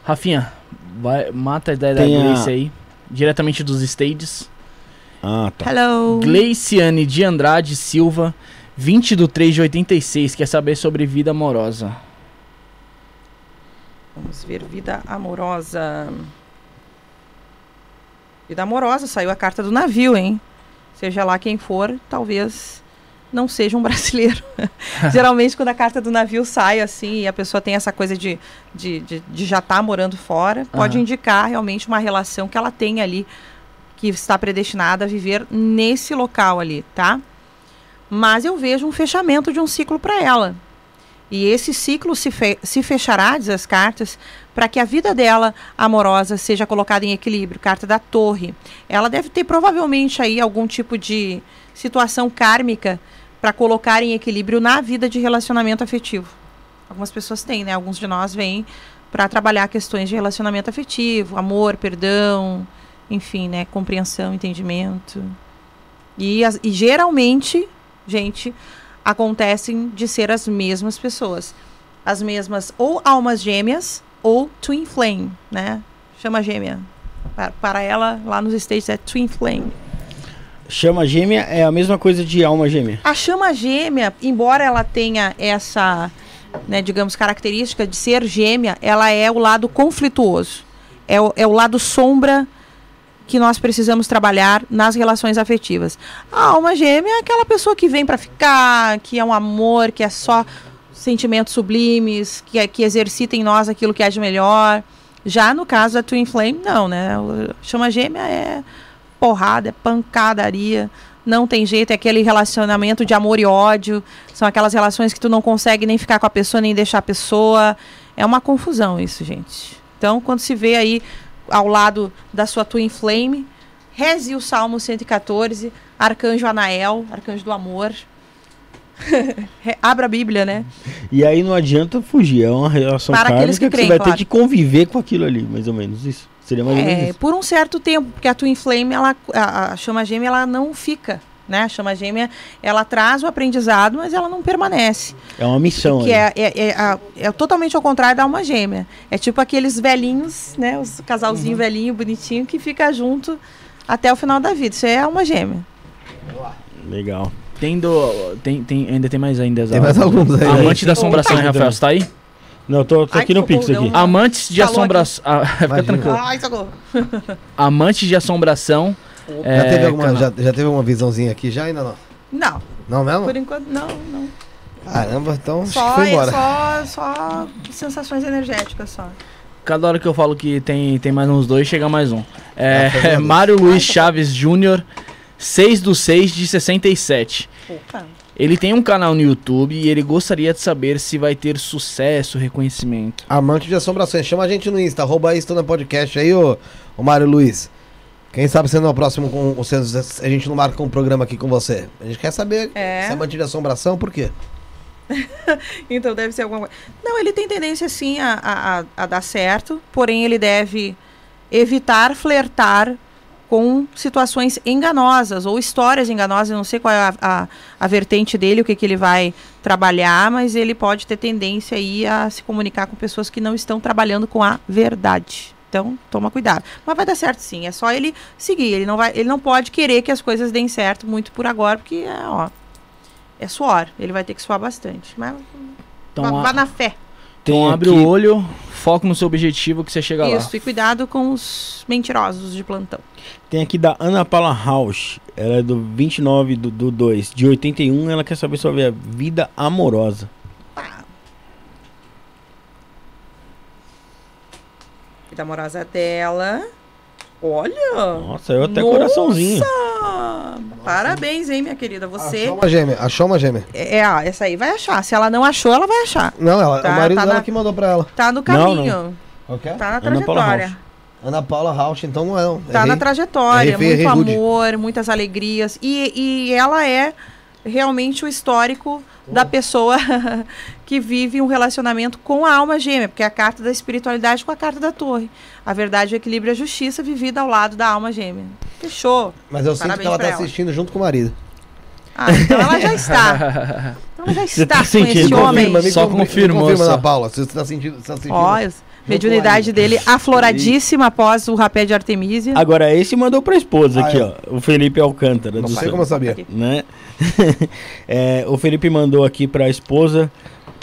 Rafinha, vai, mata a ideia Tem da Gleice a... aí, diretamente dos stages. Ah, tá. Hello. Gleiciane de Andrade Silva, 20 do 3 de 86, quer saber sobre vida amorosa. Vamos ver, vida amorosa. Vida amorosa, saiu a carta do navio, hein? Seja lá quem for, talvez não seja um brasileiro. Geralmente, quando a carta do navio sai assim e a pessoa tem essa coisa de, de, de, de já estar tá morando fora, pode uhum. indicar realmente uma relação que ela tem ali, que está predestinada a viver nesse local ali, tá? Mas eu vejo um fechamento de um ciclo para ela. E esse ciclo se, fe se fechará, diz as cartas, para que a vida dela amorosa seja colocada em equilíbrio. Carta da Torre. Ela deve ter provavelmente aí algum tipo de situação kármica para colocar em equilíbrio na vida de relacionamento afetivo. Algumas pessoas têm, né? Alguns de nós vêm para trabalhar questões de relacionamento afetivo, amor, perdão, enfim, né? Compreensão, entendimento. E, e geralmente, gente, acontecem de ser as mesmas pessoas. As mesmas ou almas gêmeas ou twin flame, né? Chama gêmea. Para, para ela, lá nos States é twin flame. Chama gêmea é a mesma coisa de alma gêmea. A chama gêmea, embora ela tenha essa, né, digamos, característica de ser gêmea, ela é o lado conflituoso. É o, é o lado sombra que nós precisamos trabalhar nas relações afetivas. A alma gêmea é aquela pessoa que vem para ficar, que é um amor, que é só sentimentos sublimes, que, é, que exercita em nós aquilo que é de melhor. Já no caso da Twin Flame, não, né? Chama gêmea é porrada, é pancadaria. Não tem jeito, é aquele relacionamento de amor e ódio. São aquelas relações que tu não consegue nem ficar com a pessoa, nem deixar a pessoa. É uma confusão isso, gente. Então, quando se vê aí ao lado da sua Twin Flame. Reze o Salmo 114, Arcanjo Anael, Arcanjo do Amor. Abra a Bíblia, né? E aí não adianta fugir, é uma relação Para kármica que, que, creem, você vai claro. ter que conviver com aquilo ali, mais ou menos isso. Seria mais ou menos É, isso. por um certo tempo, porque a Twin Flame, ela, a, a chama gêmea, ela não fica. Né? A chama gêmea, ela traz o aprendizado, mas ela não permanece. É uma missão. Que é, é, é, a- é totalmente ao contrário da alma gêmea. É tipo aqueles velhinhos, né? Os casalzinho velhinho, bonitinho, que fica junto até o final da vida. Isso é alma gêmea. Legal. Tem do. Tem, tem, ainda tem mais ainda. Tem mais alguns aí. Amante da assombração, Rafael? Você tá aí? Não, tô, tô Ai, aqui no Pix aqui. um- Amantes de assombração. Ah, fica tranquilo. Ai, socorro. Amantes de assombração. Já, é, teve alguma, já, já teve uma visãozinha aqui? Já ainda não? Não, Não mesmo? por enquanto, não, não. Caramba, então acho que Só, foi é embora. só, só sensações energéticas só. Cada hora que eu falo que tem, tem mais uns dois, chega mais um. É, Ah, isso. Mário Luiz. Chaves Júnior, 6 do 6 de 67. Opa. Ele tem um canal no YouTube e ele gostaria de saber se vai ter sucesso, reconhecimento. Amante de assombrações. Chama a gente no Insta, arroba isso no podcast aí, ô, ô Mário Luiz. Quem sabe é o próximo com você, a gente não marca um programa aqui com você. A gente quer saber É. se é amante de assombração, por quê? Então deve ser alguma coisa. Não, ele tem tendência sim a, a, a- a dar certo, porém ele deve evitar flertar com situações enganosas ou histórias enganosas. Eu não sei qual é a, a, a vertente dele, o que, que ele vai trabalhar, mas ele pode ter tendência aí a se comunicar com pessoas que não estão trabalhando com a verdade. Então, toma cuidado. Mas vai dar certo sim, é só ele seguir. Ele não, vai, ele não pode querer que as coisas deem certo muito por agora, porque é, ó, é suor. Ele vai ter que suar bastante. Mas Então, vá, a- vá na fé. então abre aqui- o olho, foco no seu objetivo que você chega lá. Isso, e cuidado com os mentirosos de plantão. Tem aqui da Ana Paula House. Ela é do 29 do, do 2. De 81, ela quer saber sobre a vida amorosa. Vida amorosa dela. Olha! Nossa, eu até Nossa! coraçãozinho. Parabéns, hein, minha querida. Você. Achou uma gêmea, achou uma gêmea. É, é, ah, essa aí vai achar. Se ela não achou, ela vai achar. Não, ela, Tá, o marido tá dela na- que mandou pra ela. Tá no Não, caminho. Ok? Tá na trajetória. Ana Paula Rauch, então não é não. Tá Errei. na trajetória. Errei muito errei rude. amor, muitas alegrias. E, e ela é realmente o histórico da pessoa que vive um relacionamento com a alma gêmea, porque é a carta da espiritualidade com a carta da torre. A verdade, o equilíbrio e a justiça vivida ao lado da alma gêmea. Fechou. Mas eu sinto Parabéns que ela tá ela. assistindo junto com o marido. Ah, então ela já está. Então ela já Você está tá com sentindo? esse Me homem. Confirma, Só confirma, confirmou, confirma, só. Ana Paula, se você tá sentindo... Se tá sentindo Ó, a mediunidade dele afloradíssima após o rapé de Artemisia. Agora, esse mandou pra esposa Ah, aqui, é. ó. O Felipe Alcântara. Não sei como eu sabia. Né? É, o Felipe mandou aqui pra esposa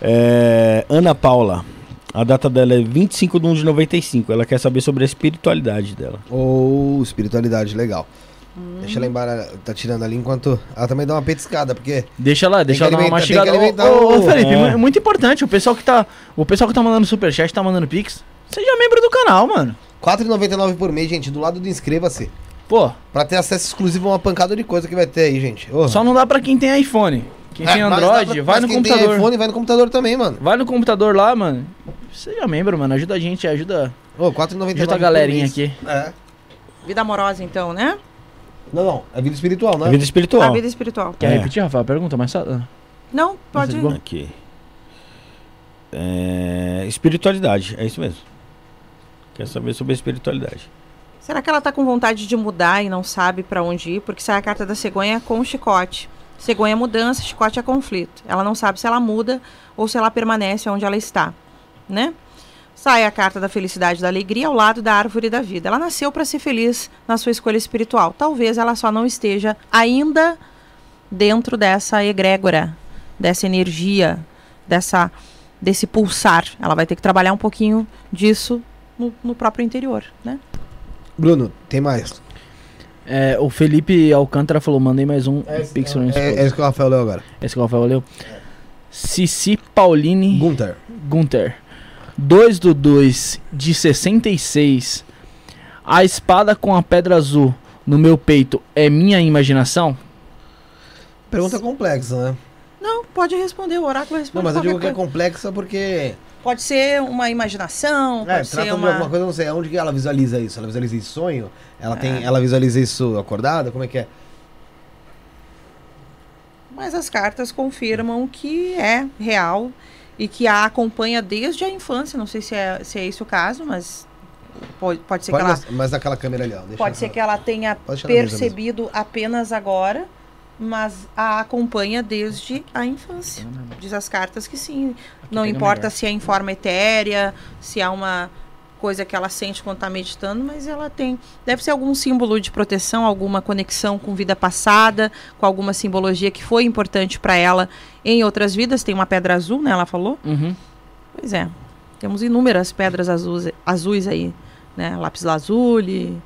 é, Ana Paula. A data dela é 25 de 1 de 95. Ela quer saber sobre a espiritualidade dela. Ou espiritualidade, legal. Hum. Deixa ela embora, tá tirando ali enquanto ela também dá uma petiscada, porque Deixa lá, deixa ela dar uma tem mastigada. Ô, ô, o- Felipe, É. mu- muito importante. O pessoal que tá. O pessoal que tá mandando superchat, tá mandando pix. Seja membro do canal, mano. R$ 4,99 por mês, gente, do lado do inscreva-se. Pô, Pra ter acesso exclusivo a uma pancada de coisa que vai ter aí, gente. Ô. só não dá pra quem tem iPhone. Quem É, tem Android, pra- vai no quem tem computador. iPhone, vai no computador também, mano. Vai no computador lá, mano. Seja membro, mano. Ajuda a gente, ajuda, Ô, 4,99 ajuda a galerinha aqui. É. Vida amorosa, então, né? Não, não, é vida espiritual, né? A vida espiritual. A vida espiritual. Quer É. repetir, Rafael? Pergunta, mas. Não, pode é bom. Aqui. É, espiritualidade, é isso mesmo. Quer saber sobre a espiritualidade. Será que ela tá com vontade de mudar e não sabe pra onde ir? Porque sai a carta da cegonha com chicote. Cegonha é mudança, chicote é conflito. Ela não sabe se ela muda ou se ela permanece onde ela está, né? Sai a carta da felicidade e da alegria ao lado da árvore da vida. Ela nasceu para ser feliz na sua escolha espiritual. Talvez ela só não esteja ainda dentro dessa egrégora, dessa energia, dessa desse pulsar. Ela vai ter que trabalhar um pouquinho disso no, no próprio interior, né? Bruno, tem mais. É, o Felipe Alcântara falou: mandei mais um pix pra minha É, é esposa. isso que o Rafael leu agora. Esse que o Rafael leu. Cici Pauline Gunter. Gunter. 2 do 2 de 66. A espada com a pedra azul no meu peito é minha imaginação? Pergunta complexa, né? Não, pode responder, o oráculo responde. Não, mas eu digo que é complexa porque. Pode ser uma imaginação, É, pode ser trata de uma. alguma coisa, eu não sei. Onde que ela visualiza isso? Ela visualiza isso em sonho? Ela, É. tem, ela visualiza isso acordada? Como é que é? Mas as cartas confirmam que é real e que a acompanha desde a infância. Não sei se é, se é esse o caso, mas Pode, pode ser Pode que ela mostrar- mas naquela câmera ali, ó. deixa Pode ser ela- que ela tenha percebido apenas agora, mas a acompanha desde a infância. Diz as cartas que sim. Não pega importa melhor. se é em forma etérea, se há uma coisa que ela sente quando está meditando, mas ela tem. Deve ser algum símbolo de proteção, alguma conexão com vida passada, com alguma simbologia que foi importante para ela em outras vidas. Tem uma pedra azul, né? Ela falou. Uhum. Pois é. Temos inúmeras pedras azuis, azuis aí, né? Lápis lazuli,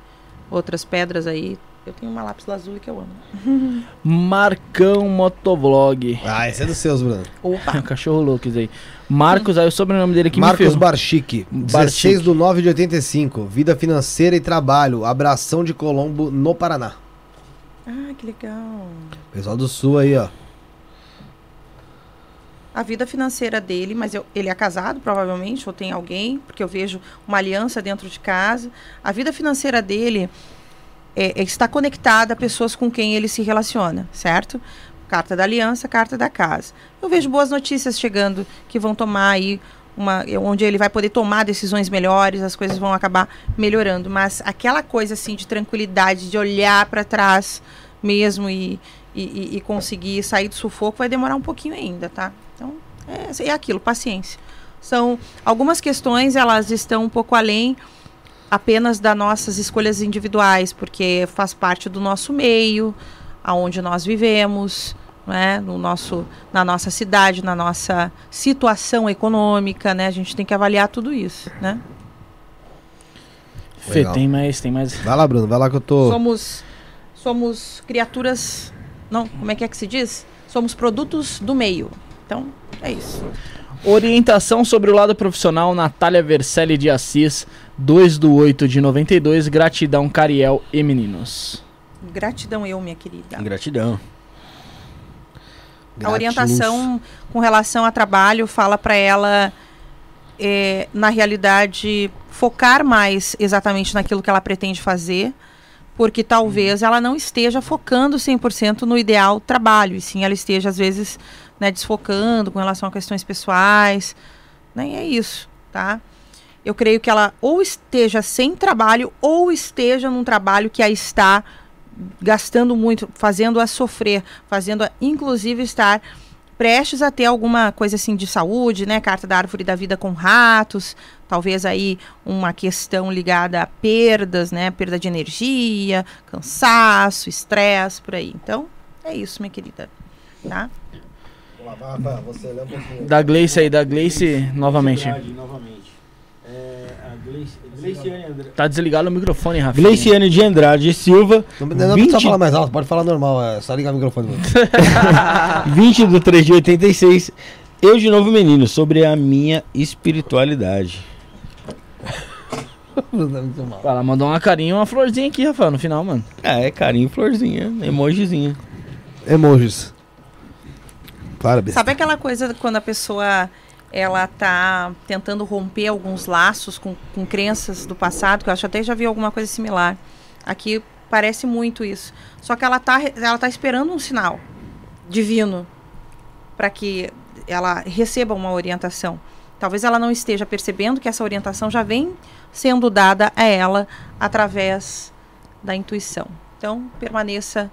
outras pedras aí. Eu tenho uma lápis lazuli que eu amo. Marcão Motovlog. Ah, esse é dos seus, Bruno. Opa! Cachorro louco isso aí. Marcos, aí o sobrenome dele aqui me Marcos. Barchique, 16 Barchique. do 9 de 85. Vida financeira e trabalho. Abração de Colombo, no Paraná. Ah, que legal. Pessoal do Sul aí, ó. A vida financeira dele, mas eu- ele é casado, provavelmente, ou tem alguém, porque eu vejo uma aliança dentro de casa. A vida financeira dele é, é- está conectada a pessoas com quem ele se relaciona, certo? Carta da aliança, carta da casa. Eu vejo boas notícias chegando que vão tomar aí uma, onde ele vai poder tomar decisões melhores, as coisas vão acabar melhorando. Mas aquela coisa assim de tranquilidade, de olhar para trás mesmo e, e- e conseguir sair do sufoco vai demorar um pouquinho ainda, tá? Então é, é aquilo, paciência. São algumas questões, elas estão um pouco além apenas das nossas escolhas individuais, porque faz parte do nosso meio, aonde nós vivemos, né, no nosso, na nossa cidade, na nossa situação econômica, né? A gente tem que avaliar tudo isso, né? Fê, tem mais, tem mais. Vai lá, Bruno, vai lá que eu tô. Somos somos criaturas, não, como é que é que se diz? Somos produtos do meio. Então, é isso. Orientação sobre o lado profissional, Natália Vercelli de Assis, 2 do 8 de 92. Gratidão, Cariel e meninos. Gratidão eu, minha querida. Gratidão. A Gratiluz. orientação com relação a trabalho fala para ela, é, na realidade, focar mais exatamente naquilo que ela pretende fazer, porque talvez ela não esteja focando 100% no ideal trabalho, e sim ela esteja, às vezes, né, desfocando com relação a questões pessoais. Né, e é isso, tá? Eu creio que ela ou esteja sem trabalho ou esteja num trabalho que a está gastando muito, fazendo-a sofrer, fazendo-a inclusive estar prestes a ter alguma coisa assim de saúde, né? Carta da árvore da vida com ratos, talvez aí uma questão ligada a perdas, né? Perda de energia, cansaço, estresse, por aí. Então, é isso, minha querida. Tá? Da Gleice aí, da Gleice novamente. novamente. É, Gleiciane Andrade. Tá desligado o microfone, Rafinha. Gleiciane de Andrade Silva, Não, não 20 precisa falar mais alto, pode falar normal, é só ligar o microfone. Bruno. 20 do 3 de 86. Eu de novo, menino, sobre a minha espiritualidade. É. Ela mandou uma carinha e uma florzinha aqui, Rafael, no final, mano. É, carinho, florzinha, emojizinha. Emojis. Claro, besta. Sabe aquela coisa quando a pessoa ela tá tentando romper alguns laços com, com crenças do passado, que eu acho até já vi alguma coisa similar. Aqui parece muito isso. Só que ela tá, re- ela tá esperando um sinal divino para que ela receba uma orientação. Talvez ela não esteja percebendo que essa orientação já vem sendo dada a ela através da intuição. Então, permaneça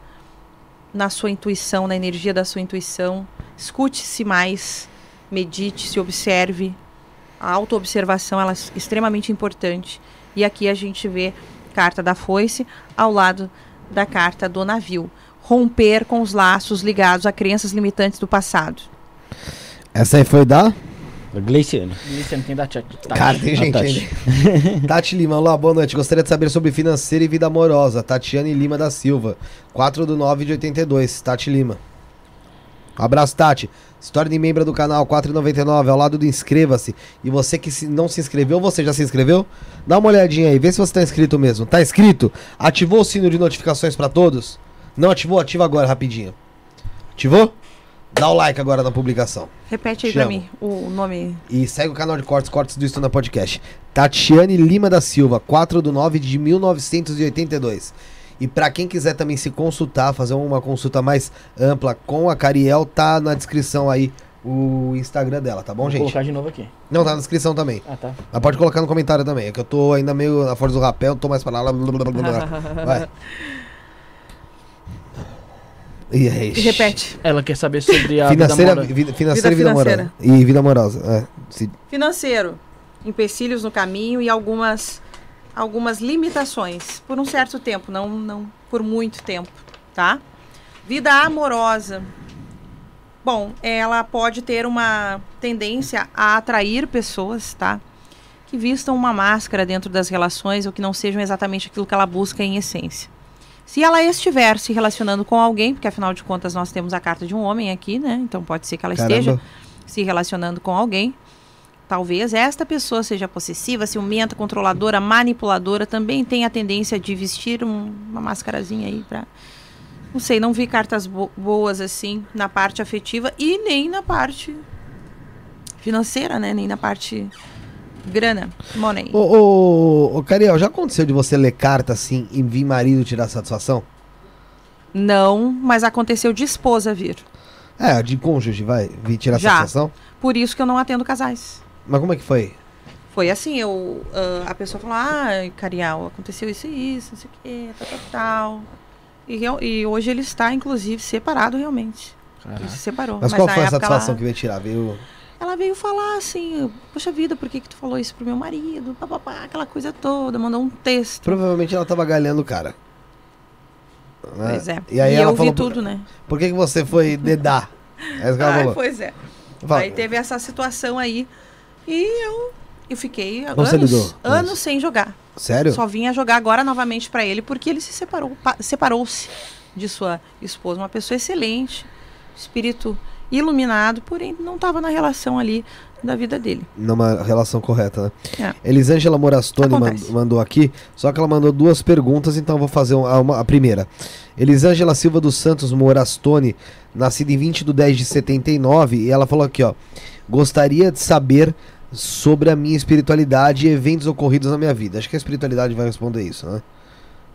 na sua intuição, na energia da sua intuição. Escute-se mais, medite, se observe. A autoobservação ela é extremamente importante. E aqui a gente vê carta da foice ao lado da carta do navio. Romper com os laços ligados a crenças limitantes do passado. Essa aí foi da? Gleiciane. Gleice não tem da. Tá. Cara, tem gente Tati. Tati Lima, olá, boa noite. Gostaria de saber sobre financeira e vida amorosa. Tatiane Lima da Silva, 4 do 9 de 82. Tati Lima. Um abraço, Tati. História de membro do canal 4,99 ao lado do inscreva-se. E você que se- não se inscreveu, você já se inscreveu? Dá uma olhadinha aí, vê se você tá inscrito mesmo. Tá inscrito? Ativou o sino de notificações pra todos? Não ativou? Ativa agora rapidinho. Ativou? Dá o like agora na publicação. Repete aí Te pra mim o nome. E segue o canal de cortes, cortes do Estuna Podcast. Tatiane Lima da Silva, 4 do 9 de 1982. E pra quem quiser também se consultar, fazer uma consulta mais ampla com a Cariel, tá na descrição aí o Instagram dela, tá bom, Vou gente? colocar de novo aqui. Não, tá na descrição também. Ah, tá. Mas pode colocar no comentário também. É que eu tô ainda meio na força do rapel, tô mais pra lá. blá, blá, blá. Vai. E aí? E repete. Ela quer saber sobre a Financeira, vida amorosa. vida, financeira Vida e vida amorosa. E vida amorosa. É. Se- Financeiro. Empecilhos no caminho e algumas algumas limitações por um certo tempo, não não por muito tempo, tá? Vida amorosa. Bom, ela pode ter uma tendência a atrair pessoas, tá? Que vistam uma máscara dentro das relações ou que não sejam exatamente aquilo que ela busca em essência. Se ela estiver se relacionando com alguém, porque afinal de contas nós temos a carta de um homem aqui, né? Então pode ser que ela esteja Caramba. se relacionando com alguém. Talvez esta pessoa seja possessiva, ciumenta, controladora, manipuladora, também tem a tendência de vestir um- uma mascarazinha aí pra. Não sei, não vi cartas bo- boas assim na parte afetiva e nem na parte financeira, né? Nem na parte grana, money. Ô, ô, ô, Cariel, já aconteceu de você ler carta assim e vir marido tirar satisfação? Não, mas aconteceu de esposa vir. É, de cônjuge, vai, vir tirar Já. satisfação? Por isso que eu não atendo casais. Mas como é que foi? Foi assim, eu, ah, a pessoa falou, ah, Carial, aconteceu isso e isso, não sei o que, tal, tal, tal. E, e hoje ele está, inclusive, separado realmente. Ele se separou. Mas, qual na foi a satisfação ela, que veio tirar? Veio... ela veio falar assim, poxa vida, por que que tu falou isso pro meu marido? Pá, pá, pá, aquela coisa toda, mandou um texto. Provavelmente ela tava galhando o cara. Né? Pois é. E aí e ela eu falou, vi tudo, né? Por que, que você foi dedar? É Ah, pois é. Fala. Aí teve essa situação aí. E eu, eu fiquei anos, anos sem jogar. Sério? Só vinha jogar agora novamente pra ele porque ele se separou, pa- separou-se de sua esposa, uma pessoa excelente, espírito iluminado, porém não estava na relação ali da vida dele. Numa relação correta, né? É. Elisângela Morastoni Acontece. man- mandou aqui, só que ela mandou duas perguntas, então eu vou fazer uma, uma- a primeira. Elisângela Silva dos Santos Morastoni, nascida em 20 de 10 de 79, e ela falou aqui, ó. Gostaria de saber sobre a minha espiritualidade e eventos ocorridos na minha vida. Acho que a espiritualidade vai responder isso, né?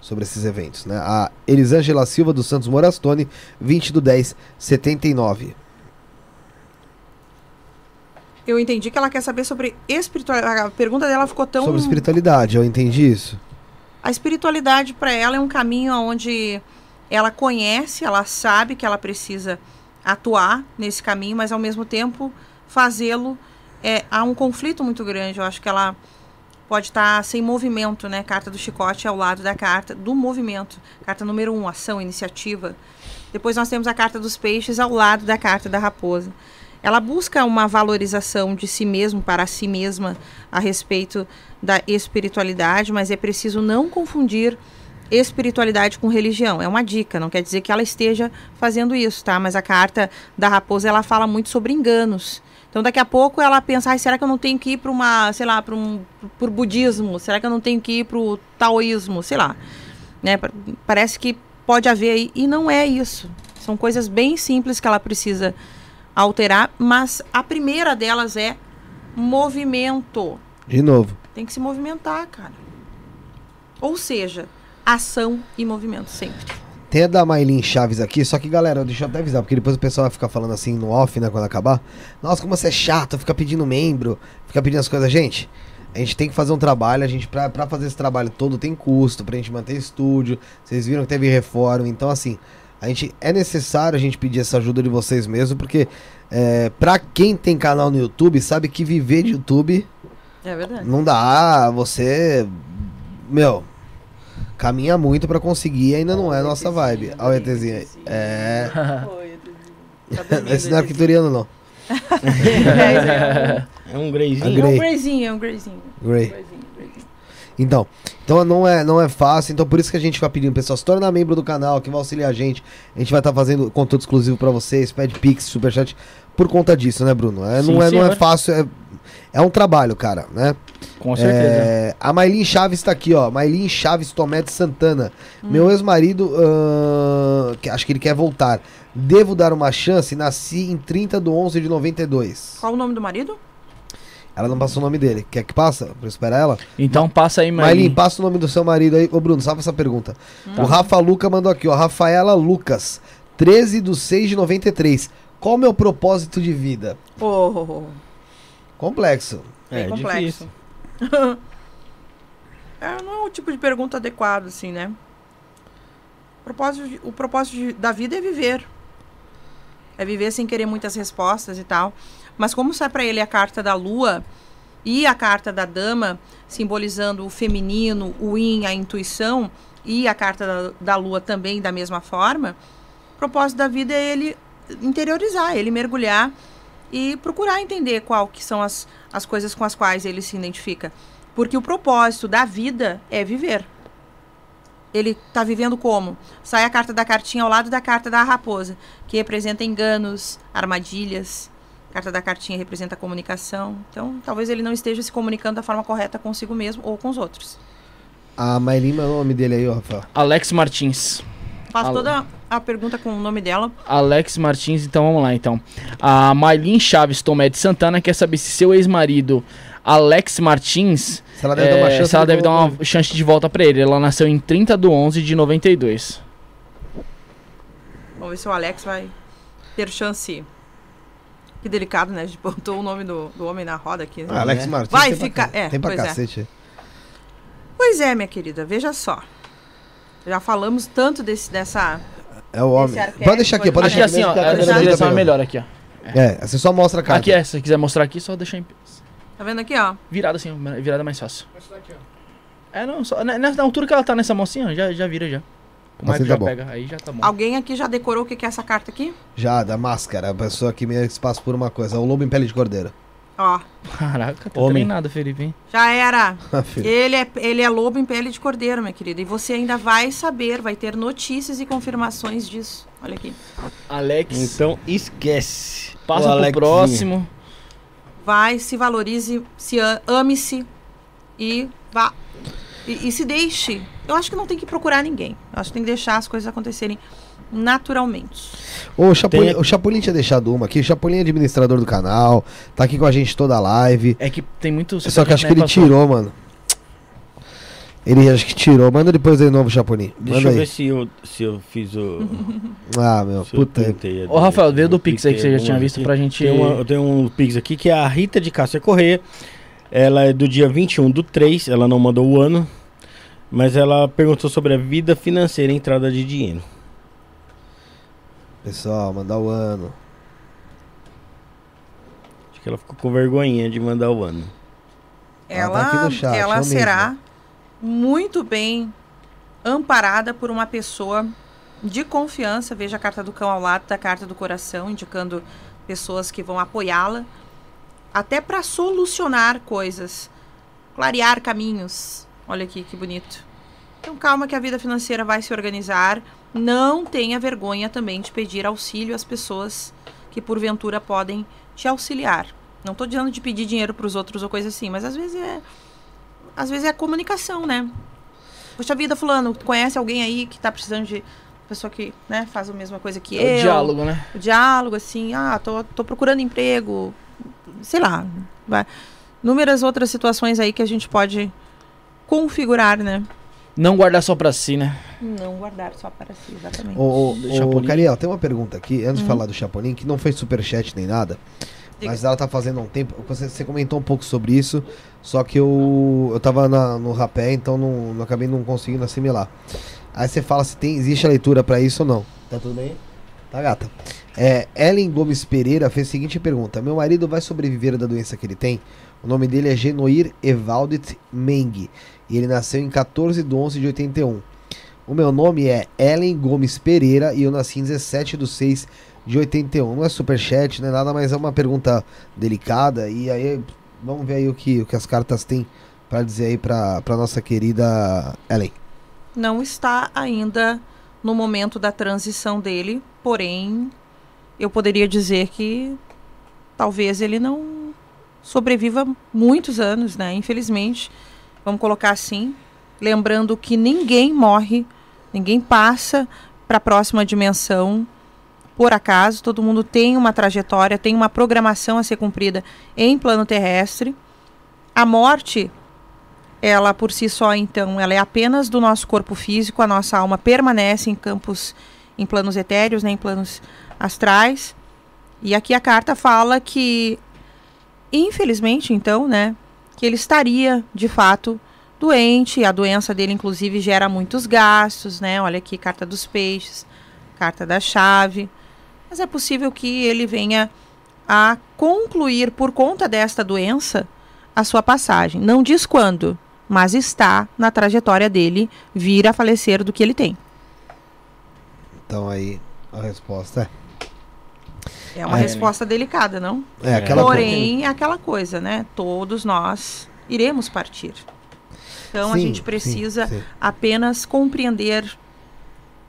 Sobre esses eventos, né? A Elisângela Silva dos Santos Morastoni, 20 de 10 79. Eu entendi que ela quer saber sobre espiritualidade. A pergunta dela ficou tão Sobre espiritualidade, eu entendi isso. A espiritualidade para ela é um caminho onde ela conhece, ela sabe que ela precisa atuar nesse caminho, mas ao mesmo tempo fazê-lo é, há um conflito muito grande. Eu acho que ela pode estar sem movimento, né? Carta do chicote ao lado da carta do movimento. Carta número um, ação, iniciativa. Depois nós temos a carta dos peixes ao lado da carta da raposa. Ela busca uma valorização de si mesmo para si mesma a respeito da espiritualidade, mas é preciso não confundir espiritualidade com religião. É uma dica, não quer dizer que ela esteja fazendo isso, tá? Mas a carta da raposa ela fala muito sobre enganos. Então daqui a pouco ela pensa, "Ai, será que eu não tenho que ir para uma, sei lá, para um por budismo? Será que eu não tenho que ir para o taoísmo? Sei lá. Né? Pa- Parece que pode haver aí e não é isso. São coisas bem simples que ela precisa alterar, mas a primeira delas é movimento. De novo. Tem que se movimentar, cara. Ou seja, ação e movimento sempre. Tem a da Maylin Chaves aqui, só que galera, deixa eu até avisar, porque depois o pessoal vai ficar falando assim no off, né, quando acabar. Nossa, como você é chato, fica pedindo membro, fica pedindo as coisas. Gente, a gente tem que fazer um trabalho, a gente, pra, pra fazer esse trabalho todo tem custo, pra gente manter estúdio. Vocês viram que teve reforma, então assim, a gente é necessário a gente pedir essa ajuda de vocês mesmo, porque é, pra quem tem canal no YouTube, sabe que viver de YouTube É verdade. não dá, você. Meu. Caminha muito pra conseguir ainda não é a nossa vibe. Olha o ETzinho aí. É. Esse não é arquituriano, não. é, É um greyzinho. é um Grey. greyzinho, é um greyzinho. Grey. Então, então não é, não é fácil, então por isso que a gente vai pedindo, pessoal, se torna membro do canal, que vai auxiliar a gente. A gente vai estar fazendo conteúdo exclusivo pra vocês, pede pix, superchat, por conta disso, né, Bruno? É, não, Sim, é, não é fácil, é, é um trabalho, cara, né? Com certeza. É, a Maylin Chaves tá aqui, ó. Maylin Chaves Tomé de Santana. Meu ex-marido, que- acho que ele quer voltar. Devo dar uma chance? Nasci em 30 de 11 de 92. Qual o nome do marido? Ela não passou o nome dele. Quer que passa? Pra eu esperar ela? Então passa aí, Maylin, Maylin. passa o nome do seu marido aí. Ô, Bruno, salva essa pergunta. Hum. O Rafa Luca mandou aqui, ó. Rafaela Lucas, 13 de 6 de 93. Qual o meu propósito de vida? Oh, Complexo. bem É complexo. é, não é o tipo de pergunta adequado, assim, né? O propósito, de- o propósito de- da vida é viver. É viver sem querer muitas respostas e tal. Mas como sai pra ele a carta da lua e a carta da dama, simbolizando o feminino, o yin, a intuição, e a carta da, da lua também da mesma forma, o propósito da vida é ele interiorizar, ele mergulhar e procurar entender qual que são as, as coisas com as quais ele se identifica. Porque o propósito da vida é viver. Ele está vivendo como? Sai a carta da cartinha ao lado da carta da raposa, que representa enganos, armadilhas. A carta da cartinha representa a comunicação. Então, talvez ele não esteja se comunicando da forma correta consigo mesmo ou com os outros. A Maylin mandou o nome dele aí, ó, Rafael. Alex Martins. Faço Alô. toda a pergunta com o nome dela. Alex Martins, então vamos lá então. A Maylin Chaves Tomé de Santana quer saber se seu ex-marido Alex Martins, Se ela deve dar é, uma chance. se ela de deve dar uma chance de volta pra ele. Ela nasceu em 30 de 11 de 92. Vamos ver se o Alex vai ter chance. Que delicado, né? A gente botou o nome do, do homem na roda aqui. né? Ah, Alex né? Martins. Vai pra ficar- ca- é, Tem pra pois é. cacete. Pois é, minha querida, veja só. Já falamos tanto desse, dessa. É o homem. Pode deixar aqui, pode aí. Aqui deixar assim, ó, a essa tá direção é pegando. melhor aqui, ó. É, você só mostra a carta. Aqui é, se você quiser mostrar aqui, só deixar em Tá vendo aqui, ó? virada assim, virada mais fácil. É, não, só, na, na altura que ela tá nessa mocinha, já, já vira já. O Assim tá já bom. pega, aí já tá bom. Alguém aqui já decorou o que que é essa carta aqui? Já, da máscara. A pessoa que meio que se passa por uma coisa. O lobo em pele de cordeiro. Ó, Caraca, tá Homem. treinado, Felipe, hein? já era. Ah. Ele é, ele é lobo em pele de cordeiro, minha querida. E você ainda vai saber, vai ter notícias e confirmações disso. Olha aqui. Alex, Então esquece. passa O pro Alexinho. próximo. Vai, se valorize, se ame-se e vá. E, e se deixe. Eu acho que não tem que procurar ninguém. Eu acho que tem que deixar as coisas acontecerem naturalmente. O Chapolin, Tem- o Chapolin tinha deixado uma aqui. O Chapolin é administrador do canal. Tá aqui com a gente toda a live. É que tem muito... Só que acho que ele passou. tirou, mano. Ele acho que tirou. Manda depois de novo, Chapolin. Deixa Manda eu ver aí. se eu, se eu fiz o. Ah, meu, se puta. Ô, Rafael, vê do Pix aí que você já tinha visto aqui. pra gente... Tem uma, eu tenho um Pix aqui que é a Rita de Cássia Corrêa. Ela é do dia 21 do 3, ela não mandou o ano, mas ela perguntou sobre a vida financeira e entrada de dinheiro. Pessoal, mandar o ano. Acho que ela ficou com vergonhinha de mandar o ano. Ela tá Ela, chat, ela mesmo. será muito bem amparada por uma pessoa de confiança. Veja a carta do cão ao lado da carta do coração, indicando pessoas que vão apoiá-la, até para solucionar coisas, clarear caminhos. Olha aqui que bonito. Então calma que a vida financeira vai se organizar. Não tenha vergonha também de pedir auxílio às pessoas que porventura podem te auxiliar. Não estou dizendo de pedir dinheiro para os outros ou coisa assim, mas às vezes é às vezes é a comunicação, né? Poxa vida, fulano, conhece alguém aí que tá precisando de pessoa que, né, faz a mesma coisa que É eu? o diálogo, né? O diálogo, assim, ah, tô, tô procurando emprego, sei lá, vai. Inúmeras outras situações aí que a gente pode configurar, né? Não guardar só pra si, né? Não guardar só para si, exatamente. Ô, ô. Cariel, tem uma pergunta aqui, antes de Uhum. falar do Chapolin, que não foi superchat nem nada, Diga. mas ela tá fazendo há um tempo. Você, você comentou um pouco sobre isso, só que eu, eu tava na- no rapé, então não, não acabei não conseguindo assimilar. Aí você fala se tem, existe a leitura pra isso ou não. Tá tudo bem? Tá gata. É, Ellen Gomes Pereira fez a seguinte pergunta: Meu marido vai sobreviver da doença que ele tem? O nome dele é Genoir Evaldit Meng. E ele nasceu em 14 de 11 de 81. O meu nome é Ellen Gomes Pereira e eu nasci em 17 de 6 de 81. Não é superchat, não é nada, mas é uma pergunta delicada. E aí, vamos ver aí o que, o que as cartas têm pra dizer aí pra nossa querida Ellen. Não está ainda no momento da transição dele, porém, eu poderia dizer que talvez ele não sobreviva muitos anos, né? Infelizmente, vamos colocar assim, lembrando que ninguém morre, ninguém passa para a próxima dimensão por acaso, todo mundo tem uma trajetória, tem uma programação a ser cumprida em plano terrestre. A morte ela por si só, então, ela é apenas do nosso corpo físico, a nossa alma permanece em campos, em planos etéreos, né, em planos astrais. E aqui a carta fala que, infelizmente, então, né, que ele estaria, de fato, doente. A doença dele, inclusive, gera muitos gastos, né? Olha aqui, carta dos peixes, carta da chave. Mas é possível que ele venha a concluir, por conta desta doença, a sua passagem. Não diz quando, mas está na trajetória dele vir a falecer do que ele tem. Então aí a resposta É uma É. resposta delicada, não? é, é aquela coisa. Porém, é aquela coisa, né? Todos nós iremos partir. Então a Sim, gente sim, precisa sim. apenas compreender,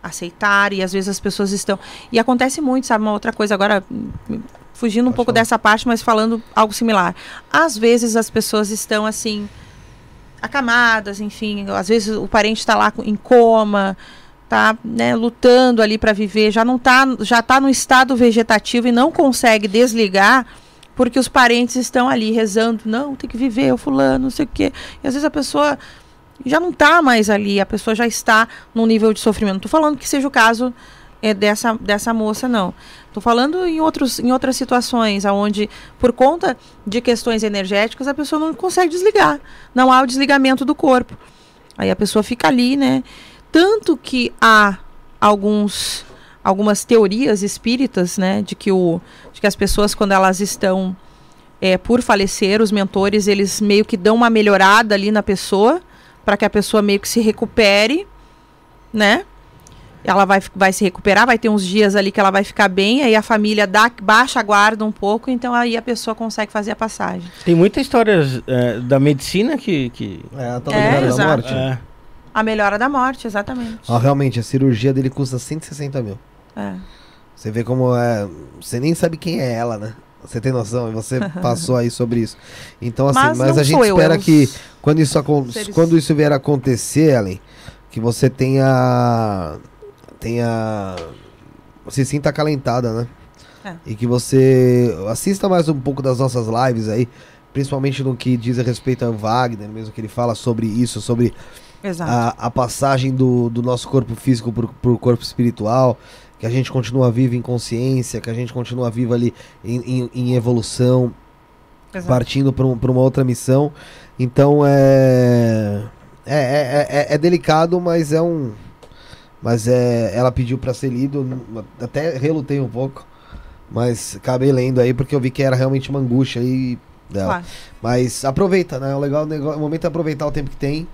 aceitar, e às vezes as pessoas estão. E acontece muito, sabe? Uma outra coisa, agora, fugindo um Pode pouco falar. dessa parte, mas falando algo similar. Às vezes as pessoas estão assim, acamadas, enfim, às vezes o parente está lá em coma. Tá, né, lutando ali para viver, já não tá, já tá no estado vegetativo e não consegue desligar porque os parentes estão ali rezando, não, tem que viver, o fulano, não sei o quê. E às vezes a pessoa já não está mais ali, a pessoa já está num nível de sofrimento. Não tô falando que seja o caso é, dessa, dessa moça, não. Tô falando em, outros, em outras situações, onde, por conta de questões energéticas, a pessoa não consegue desligar. Não há o desligamento do corpo. Aí a pessoa fica ali, né? Tanto que há alguns algumas teorias espíritas, né, de que o de que as pessoas quando elas estão é, por falecer, os mentores eles meio que dão uma melhorada ali na pessoa para que a pessoa meio que se recupere, né? Ela vai, vai se recuperar, vai ter uns dias ali que ela vai ficar bem, aí a família dá, baixa a guarda um pouco, então aí a pessoa consegue fazer a passagem. Tem muitas histórias é, da medicina que. que É, a tal É, da exato. morte. é, A melhora da morte, exatamente. Ó, realmente, a cirurgia dele custa 160 mil. É. Você vê como é. Você nem sabe quem é ela, né? Você tem noção, e você passou aí sobre isso. Então, assim, mas, Mas, a gente eu, espera os que quando isso, quando isso vier a acontecer, Ellen, que você tenha. tenha. se sinta acalentada, né? É. E que você assista mais um pouco das nossas lives aí, principalmente no que diz a respeito ao Wagner, mesmo que ele fala sobre isso, sobre. A, a passagem do, do nosso corpo físico pro, pro corpo espiritual, que a gente continua vivo em consciência, que a gente continua vivo ali em, em- em evolução, exato. partindo para um, uma outra missão. Então é é, é, é, é delicado, mas é um. Mas é, ela pediu para ser lido, até relutei um pouco, mas acabei lendo aí porque eu vi que era realmente uma angústia aí dela. Claro. Mas aproveita, né? O legal o o momento é aproveitar o tempo que tem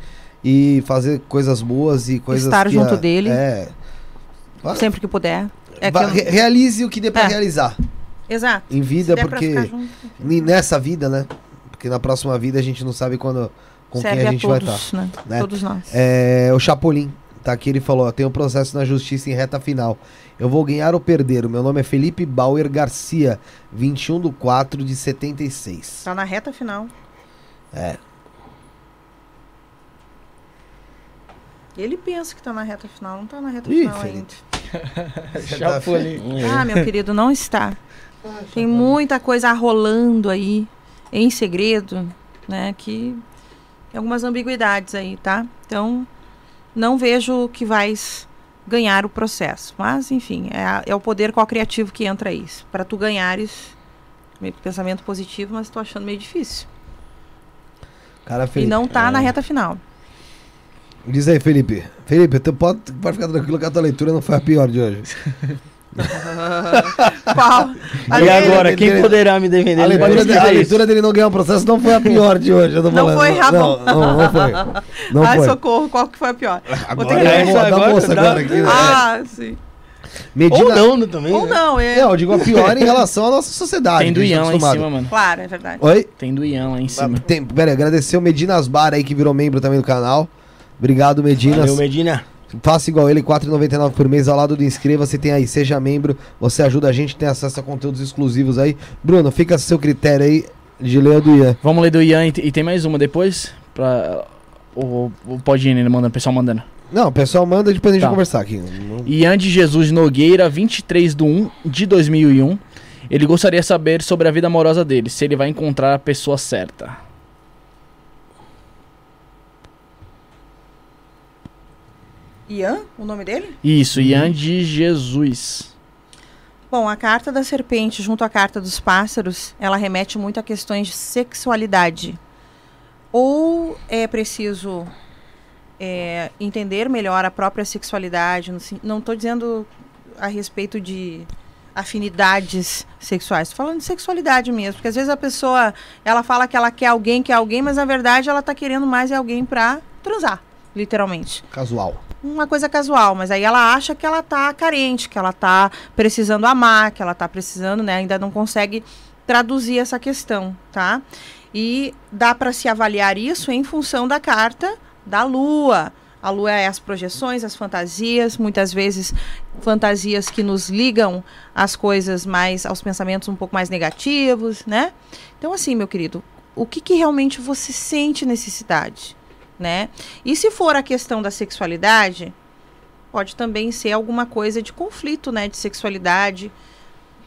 e fazer coisas boas e coisas Estar junto a- dele. É. Sempre que puder. É que eu- re- realize o que dê pra É. realizar Exato. em vida, der porque nessa vida, né? Porque na próxima vida a gente não sabe quando com serve quem a gente vai todos, estar. né? né? Todos nós. É, o Chapolin tá aqui, ele falou: tem um processo na justiça em reta final. Eu vou ganhar ou perder. O meu nome é Felipe Bauer Garcia, 21 de 4 de 76. Tá na reta final. É. Ele pensa que tá na reta final, não tá na reta Ih, final Felipe. ainda. Chapolin. Ah, meu querido, não está. Tem muita coisa rolando aí, em segredo, né? Que tem algumas ambiguidades aí, tá? Então, não vejo que vais ganhar o processo. Mas, enfim, é, a- é o poder co-criativo que entra aí. Para tu ganhares, meio que pensamento positivo, mas tô achando meio difícil. Cara, E não tá É. na reta final. Diz aí, Felipe. Felipe, tu pode, pode ficar tranquilo que a tua leitura não foi a pior de hoje. Qual? E agora, quem dele- poderá me defender? A leitura, de- a leitura dele não ganhar um processo não foi a pior de hoje, eu tô Não falando. foi, não, Ramon. não, não foi. Não Ai, foi. socorro, qual que foi a pior? Vou ter Agora que- é Essa da agora, moça dá- agora aqui, né? Ah, sim. Medina, Ou não, né, também. Ou né? não, é. Não, eu digo a pior em relação à nossa sociedade. Tem tá Ian lá em cima, mano. Claro, é verdade. Oi? Tem do Ian lá em cima. Tem, pera aí, agradecer o Medina Asbar aí que virou membro também do canal. Obrigado, Medina. Valeu, Medina. Faça igual ele, R$ 4,99 por mês ao lado do inscreva-se, tem aí, seja membro, você ajuda a gente, tem acesso a conteúdos exclusivos aí. Bruno, fica a seu critério aí de ler o do Ian. Vamos ler do Ian e, e tem mais uma depois? Pra. O, o pode ir, ele manda, o pessoal mandando. Não, o pessoal manda e depois a gente Tá. conversar aqui. Ian de Jesus Nogueira, 23 de 1 de 2001. Ele gostaria de saber sobre a vida amorosa dele, se ele vai encontrar a pessoa certa. Ian, o nome dele? Isso, Ian de Jesus. Bom, a carta da serpente junto à carta dos pássaros, ela remete muito a questões de sexualidade. Ou é preciso é, entender melhor a própria sexualidade. Não estou dizendo a respeito de afinidades sexuais. Estou falando de sexualidade mesmo, porque às vezes a pessoa ela fala que ela quer alguém, quer alguém, mas na verdade ela está querendo mais alguém para transar, literalmente Casual. uma coisa casual, mas aí ela acha que ela tá carente, que ela tá precisando amar, que ela tá precisando, né, ainda não consegue traduzir essa questão, tá? E dá para se avaliar isso em função da carta da lua. A lua é as projeções, as fantasias, muitas vezes fantasias que nos ligam às coisas mais, aos pensamentos um pouco mais negativos, né? Então, assim, meu querido, o que, que realmente você sente necessidade, né? E se for a questão da sexualidade, pode também ser alguma coisa de conflito, né? De sexualidade,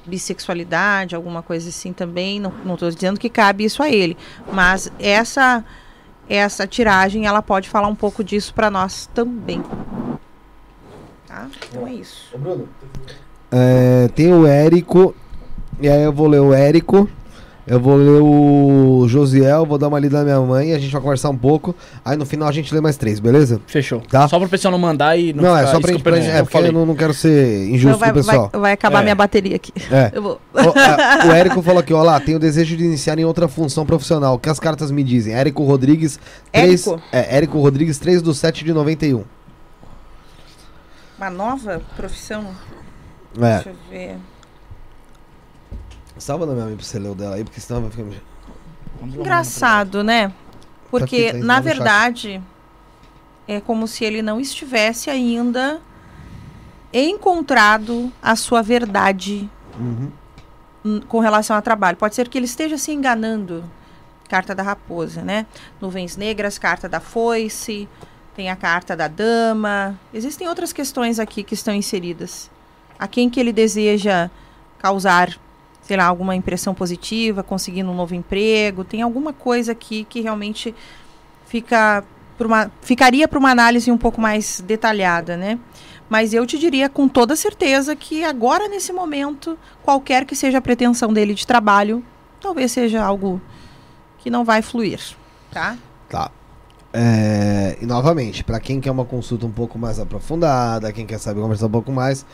bissexualidade, alguma coisa assim também. Não, tô dizendo que cabe isso a ele, mas essa essa tiragem ela pode falar um pouco disso para nós também. Tá? Então é isso. É, tem o Érico. E aí eu vou ler o Érico. Eu vou ler o Josiel, vou dar uma lida na minha mãe, a gente vai conversar um pouco. Aí no final a gente lê mais três, beleza? Fechou. Tá. Só pro pessoal não mandar e Não, é ficar só pra gente. eu Pra gente é, eu porque falei. eu não, não quero ser injusto Então vai, com o pessoal. vai, vai acabar É. minha bateria aqui. É. Eu vou. O, é, o Érico falou aqui, ó lá, tenho o desejo de iniciar em outra função profissional. O que as cartas me dizem? Érico Rodrigues 3. Érico? É, Érico Rodrigues 3 do 7 de 91. Uma nova profissão? É. Deixa eu ver. Salva na minha mãe pra você ler o dela aí, porque senão vai ficar. Engraçado, né? Porque, aqui, tá na verdade, é como se ele não estivesse ainda encontrado a sua verdade Uhum. hum, com relação ao trabalho. Pode ser que ele esteja se enganando. Carta da raposa, né? Nuvens negras, carta da foice, tem a carta da dama. Existem outras questões aqui que estão inseridas. A quem que ele deseja causar, sei lá, alguma impressão positiva, conseguindo um novo emprego. Tem alguma coisa aqui que realmente fica por uma, ficaria para uma análise um pouco mais detalhada, né? Mas eu te diria com toda certeza que agora, nesse momento, qualquer que seja a pretensão dele de trabalho, talvez seja algo que não vai fluir, tá? Tá. É, e novamente, pra quem quer uma consulta um pouco mais aprofundada, quem quer saber conversar um pouco mais,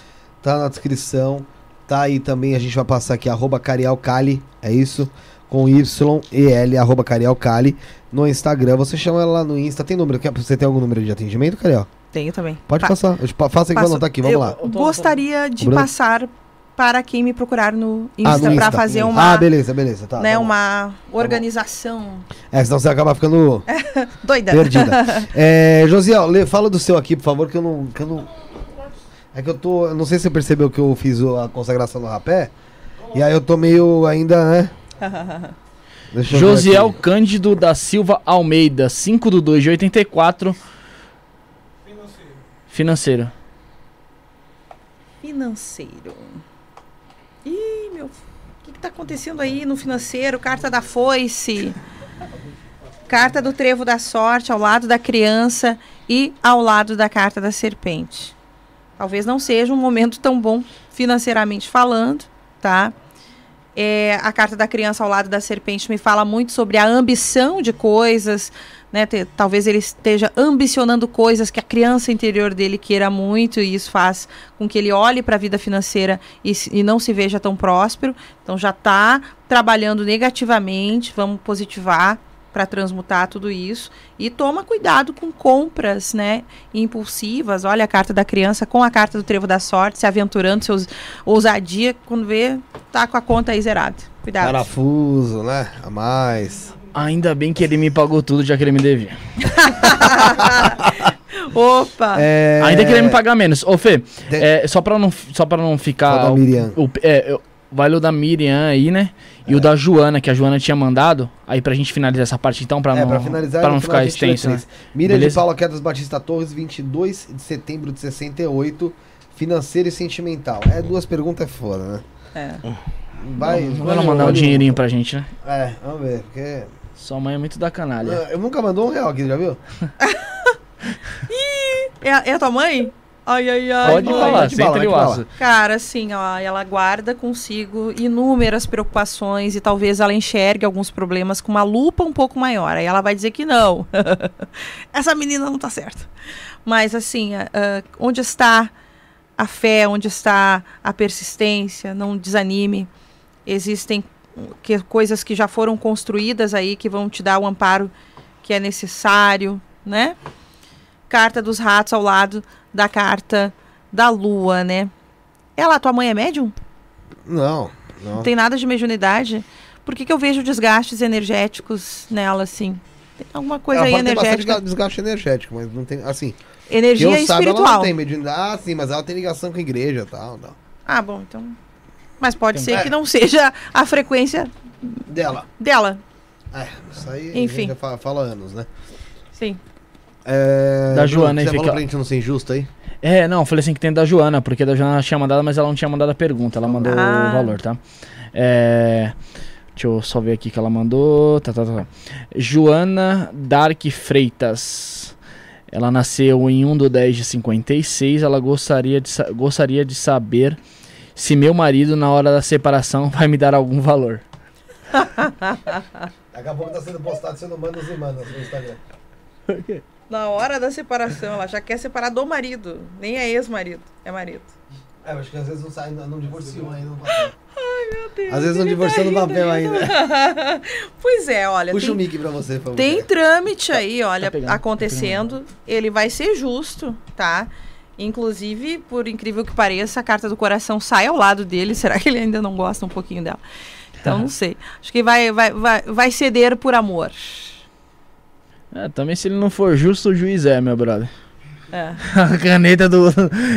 tá na descrição. Tá aí também, a gente vai passar aqui, arroba Carialcali, é isso? Com Y e L, arroba Carialcali, no Instagram. Você chama ela lá no Insta. Tem número? Você tem algum número de atendimento, Carial? Tenho também. Pode Pa- passar. Eu pa- faça passo- anotar aqui, vamos eu lá. Gostaria de Bruno? passar para quem me procurar no Ah, Insta para Insta. fazer uma, Ah, beleza, beleza. Tá, né, tá uma organização É, senão você acaba ficando doida. perdida. é, Josiel, fala do seu aqui, por favor, que eu não. Que eu não... É que eu tô. Eu não sei se você percebeu que eu fiz a consagração no rapé. E aí eu tô meio ainda, né? Josiel aqui. Cândido da Silva Almeida, 5 do 2 de 84. Financeiro. Financeiro. Ih, meu. O que, está acontecendo aí no financeiro? Carta da foice. Carta do trevo da sorte ao lado da criança e ao lado da carta da serpente. Talvez não seja um momento tão bom financeiramente falando, tá? É, a carta da criança ao lado da serpente me fala muito sobre a ambição de coisas, né? Te- talvez ele esteja ambicionando coisas que a criança interior dele queira muito e isso faz com que ele olhe para a vida financeira e, e não se veja tão próspero. Então já está trabalhando negativamente, vamos positivar para transmutar tudo isso e toma cuidado com compras, né, impulsivas. Olha a carta da criança com a carta do trevo da sorte, se aventurando, seus ousadia, quando vê, tá com a conta aí zerada. Cuidado. Parafuso, né? A mais. Ainda bem que ele me pagou tudo, já que ele me devia. Opa. É... Ainda que ele me pagar menos. Ô, Fê, De- é, só, pra não, só pra não ficar. O- Miriam. O, é, vale o da Miriam aí, né? E o da Joana, que a Joana tinha mandado. Aí pra gente finalizar essa parte então, pra é, não, pra finalizar, pra não ficar extenso, né? três. Miriam de Beleza? Paula Quedas Batista Torres, 22 de setembro de 68. Financeiro e sentimental. É, duas perguntas é foda, né? É. Vai, Não, vai não mandar um dinheirinho pra gente, né? É, vamos ver, porque. Sua mãe é muito da canalha. Eu nunca mandou um real aqui, já viu? É, a- é a tua mãe? Ai, ai, ai. Pode mãe. falar, o aço. Cara, assim, ó, ela guarda consigo inúmeras preocupações e talvez ela enxergue alguns problemas com uma lupa um pouco maior. Aí ela vai dizer que não. Essa menina não tá certa. Mas, assim, ah, onde está a fé, onde está a persistência, não desanime. Existem que, coisas que já foram construídas aí que vão te dar o amparo que é necessário, né? Carta dos ratos ao lado da carta da lua, né? Ela, tua mãe é médium? Não, não. Não tem nada de mediunidade? Por que, que eu vejo desgastes energéticos nela, assim? Tem alguma coisa ela aí energética. desgaste energético, mas não tem. Assim, Energia eu saiba, ela não espiritual. tem mediunidade. Ah, sim, mas ela tem ligação com a igreja e tal. Não. Ah, bom, então. Mas pode ser É. que não seja a frequência Dela. dela. É, isso aí Enfim. a gente já fala, fala anos, né? Sim. É, Da Bruno, Joana, hein, Você falou pra gente não ser injusto aí? É, não, eu falei assim que tem da Joana, porque da Joana ela tinha mandado, mas ela não tinha mandado a pergunta, ela mandou Ah. o valor, tá? É. Deixa eu só ver aqui que ela mandou. Tá, tá, tá. Joana Dark Freitas. Ela nasceu em 1 do 10 de 56. Ela gostaria de, gostaria de saber se meu marido, na hora da separação, vai me dar algum valor. Daqui a pouco tá sendo postado sendo manos e manas no Instagram. Na hora da separação, ela já quer separar do marido. Nem é ex-marido, é marido. É, eu acho que às vezes não sai, não divorciou ainda no papel. Ai, meu Deus. Às vezes não divorciou no papel ainda. Pois é, olha. Puxa tem- o mic pra você, por favor. Tem trâmite aí, olha, pegando, tá acontecendo. Ele vai ser justo, tá? Inclusive, por incrível que pareça, a carta do coração sai ao lado dele. Será que ele ainda não gosta um pouquinho dela? Então, não sei. Acho que vai, vai, vai, vai ceder por amor. É, também se ele não for justo, o juiz é, meu brother. É. A caneta do,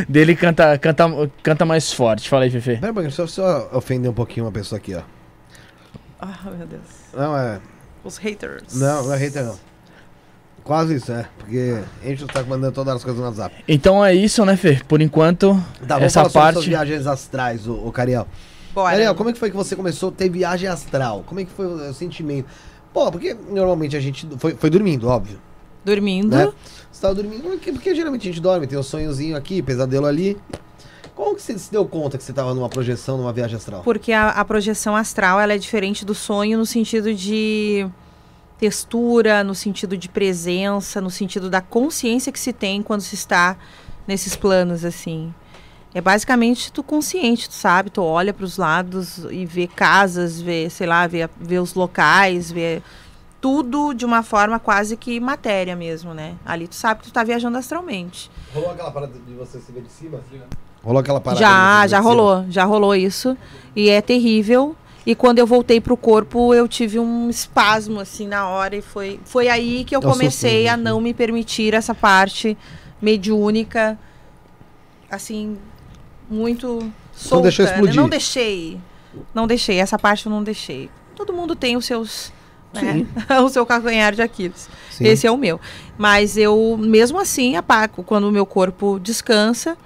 dele canta, canta, canta mais forte. Fala aí, Fefe. Pera um pouquinho, só, só ofender um pouquinho uma pessoa aqui, ó. Ah, meu Deus. Não, é. Os haters. Não, não é hater, não. Quase isso, é. Porque a gente tá mandando todas as coisas no WhatsApp. Então é isso, né, Fê? Por enquanto, Tá, vamos essa falar sobre parte. suas viagens astrais, o, Cariel. Bora. Cariel, como é que foi que você começou a ter viagem astral? Como é que foi o, o sentimento? Pô, porque normalmente a gente foi, foi dormindo, óbvio. Dormindo. Né? Você tava dormindo, porque, porque geralmente a gente dorme, tem um sonhozinho aqui, pesadelo ali. Como que você se deu conta que você tava numa projeção, numa viagem astral? Porque a, a projeção astral ela é diferente do sonho no sentido de textura, no sentido de presença, no sentido da consciência que se tem quando se está nesses planos assim. É basicamente tu consciente, tu sabe, tu olha para os lados e vê casas, vê, sei lá, vê, vê os locais, vê tudo de uma forma quase que matéria mesmo, né? Ali tu sabe que tu tá viajando astralmente. Rolou aquela parada de você se ver de cima? Rolou aquela parada de Já, você se ver já de cima? rolou, já rolou isso. E é terrível. E quando eu voltei pro corpo, eu tive um espasmo assim na hora e foi foi aí que eu o comecei a né? não me permitir essa parte mediúnica assim muito solta, deixou né? explodir. Não deixei. Não deixei, essa parte eu não deixei. Todo mundo tem os seus né? o seu calcanhar de Aquiles. Sim. Esse é o meu. Mas eu, mesmo assim, apago quando o meu corpo descansa.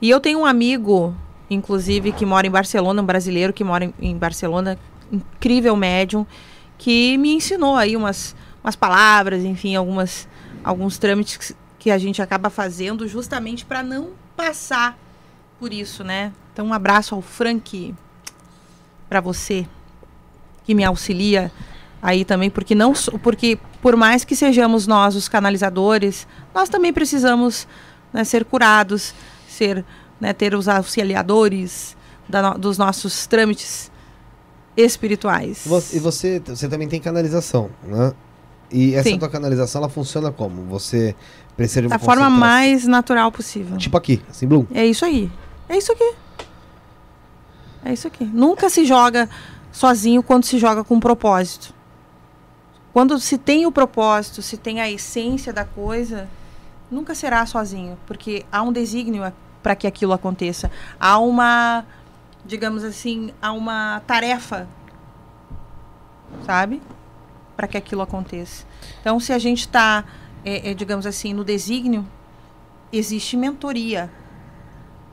E eu tenho um amigo, inclusive, que mora em Barcelona, um brasileiro que mora em, em Barcelona, incrível médium, que me ensinou aí umas, umas palavras, enfim, algumas, alguns trâmites que a gente acaba fazendo justamente para não passar por isso, né? Então, um abraço ao Frank para você que me auxilia aí também, porque não porque por mais que sejamos nós os canalizadores, nós também precisamos né, ser curados, ser né, ter os auxiliadores da dos nossos trâmites espirituais. E você, você também tem canalização, né? E essa Sim. tua canalização, ela funciona como? Você precisa de uma da forma mais natural possível. Tipo aqui, assim, Bloom. É isso aí. É isso aqui. É isso aqui. Nunca se joga sozinho quando se joga com propósito. Quando se tem o propósito, se tem a essência da coisa, nunca será sozinho, porque há um desígnio para que aquilo aconteça. Há uma, digamos assim, há uma tarefa, sabe? Para que aquilo aconteça. Então, se a gente está, digamos assim, no desígnio, existe mentoria.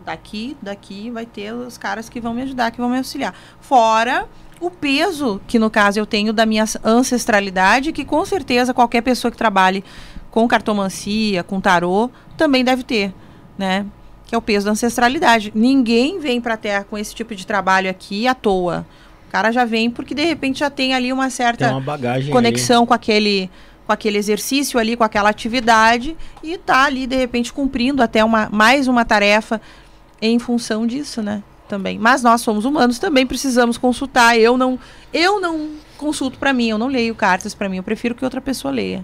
Daqui, daqui vai ter os caras que vão me ajudar, que vão me auxiliar. Fora o peso que no caso eu tenho da minha ancestralidade, que com certeza qualquer pessoa que trabalhe com cartomancia, com tarô, também deve ter, né? Que é o peso da ancestralidade. Ninguém vem para a Terra com esse tipo de trabalho aqui à toa. O cara já vem porque de repente já tem ali uma certa uma bagagem conexão com aquele com aquele exercício ali, com aquela atividade e tá ali de repente cumprindo até uma mais uma tarefa em função disso, né? Também. Mas nós somos humanos, também precisamos consultar. Eu não eu não consulto para mim, eu não leio cartas para mim, eu prefiro que outra pessoa leia.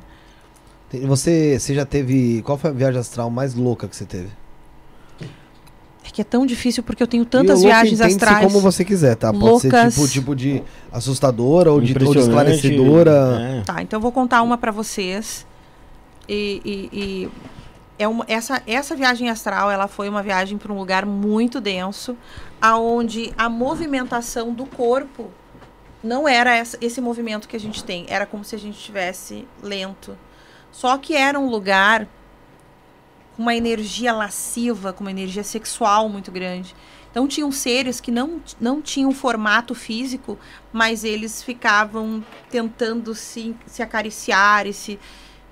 Você, você já teve. Qual foi a viagem astral mais louca que você teve? É que é tão difícil porque eu tenho tantas viagens astrais. como você quiser, tá? Pode loucas. ser tipo, tipo de assustadora ou de, ou de impressionante, esclarecedora. né? Tá, então eu vou contar uma pra vocês. E, e- e é uma, essa, essa viagem astral, ela foi uma viagem para um lugar muito denso, aonde a movimentação do corpo não era essa- esse movimento que a gente tem, era como se a gente estivesse lento. Só que era um lugar com uma energia lasciva, com uma energia sexual muito grande. Então tinham seres que não, não tinham formato físico, mas eles ficavam tentando se, se acariciar e se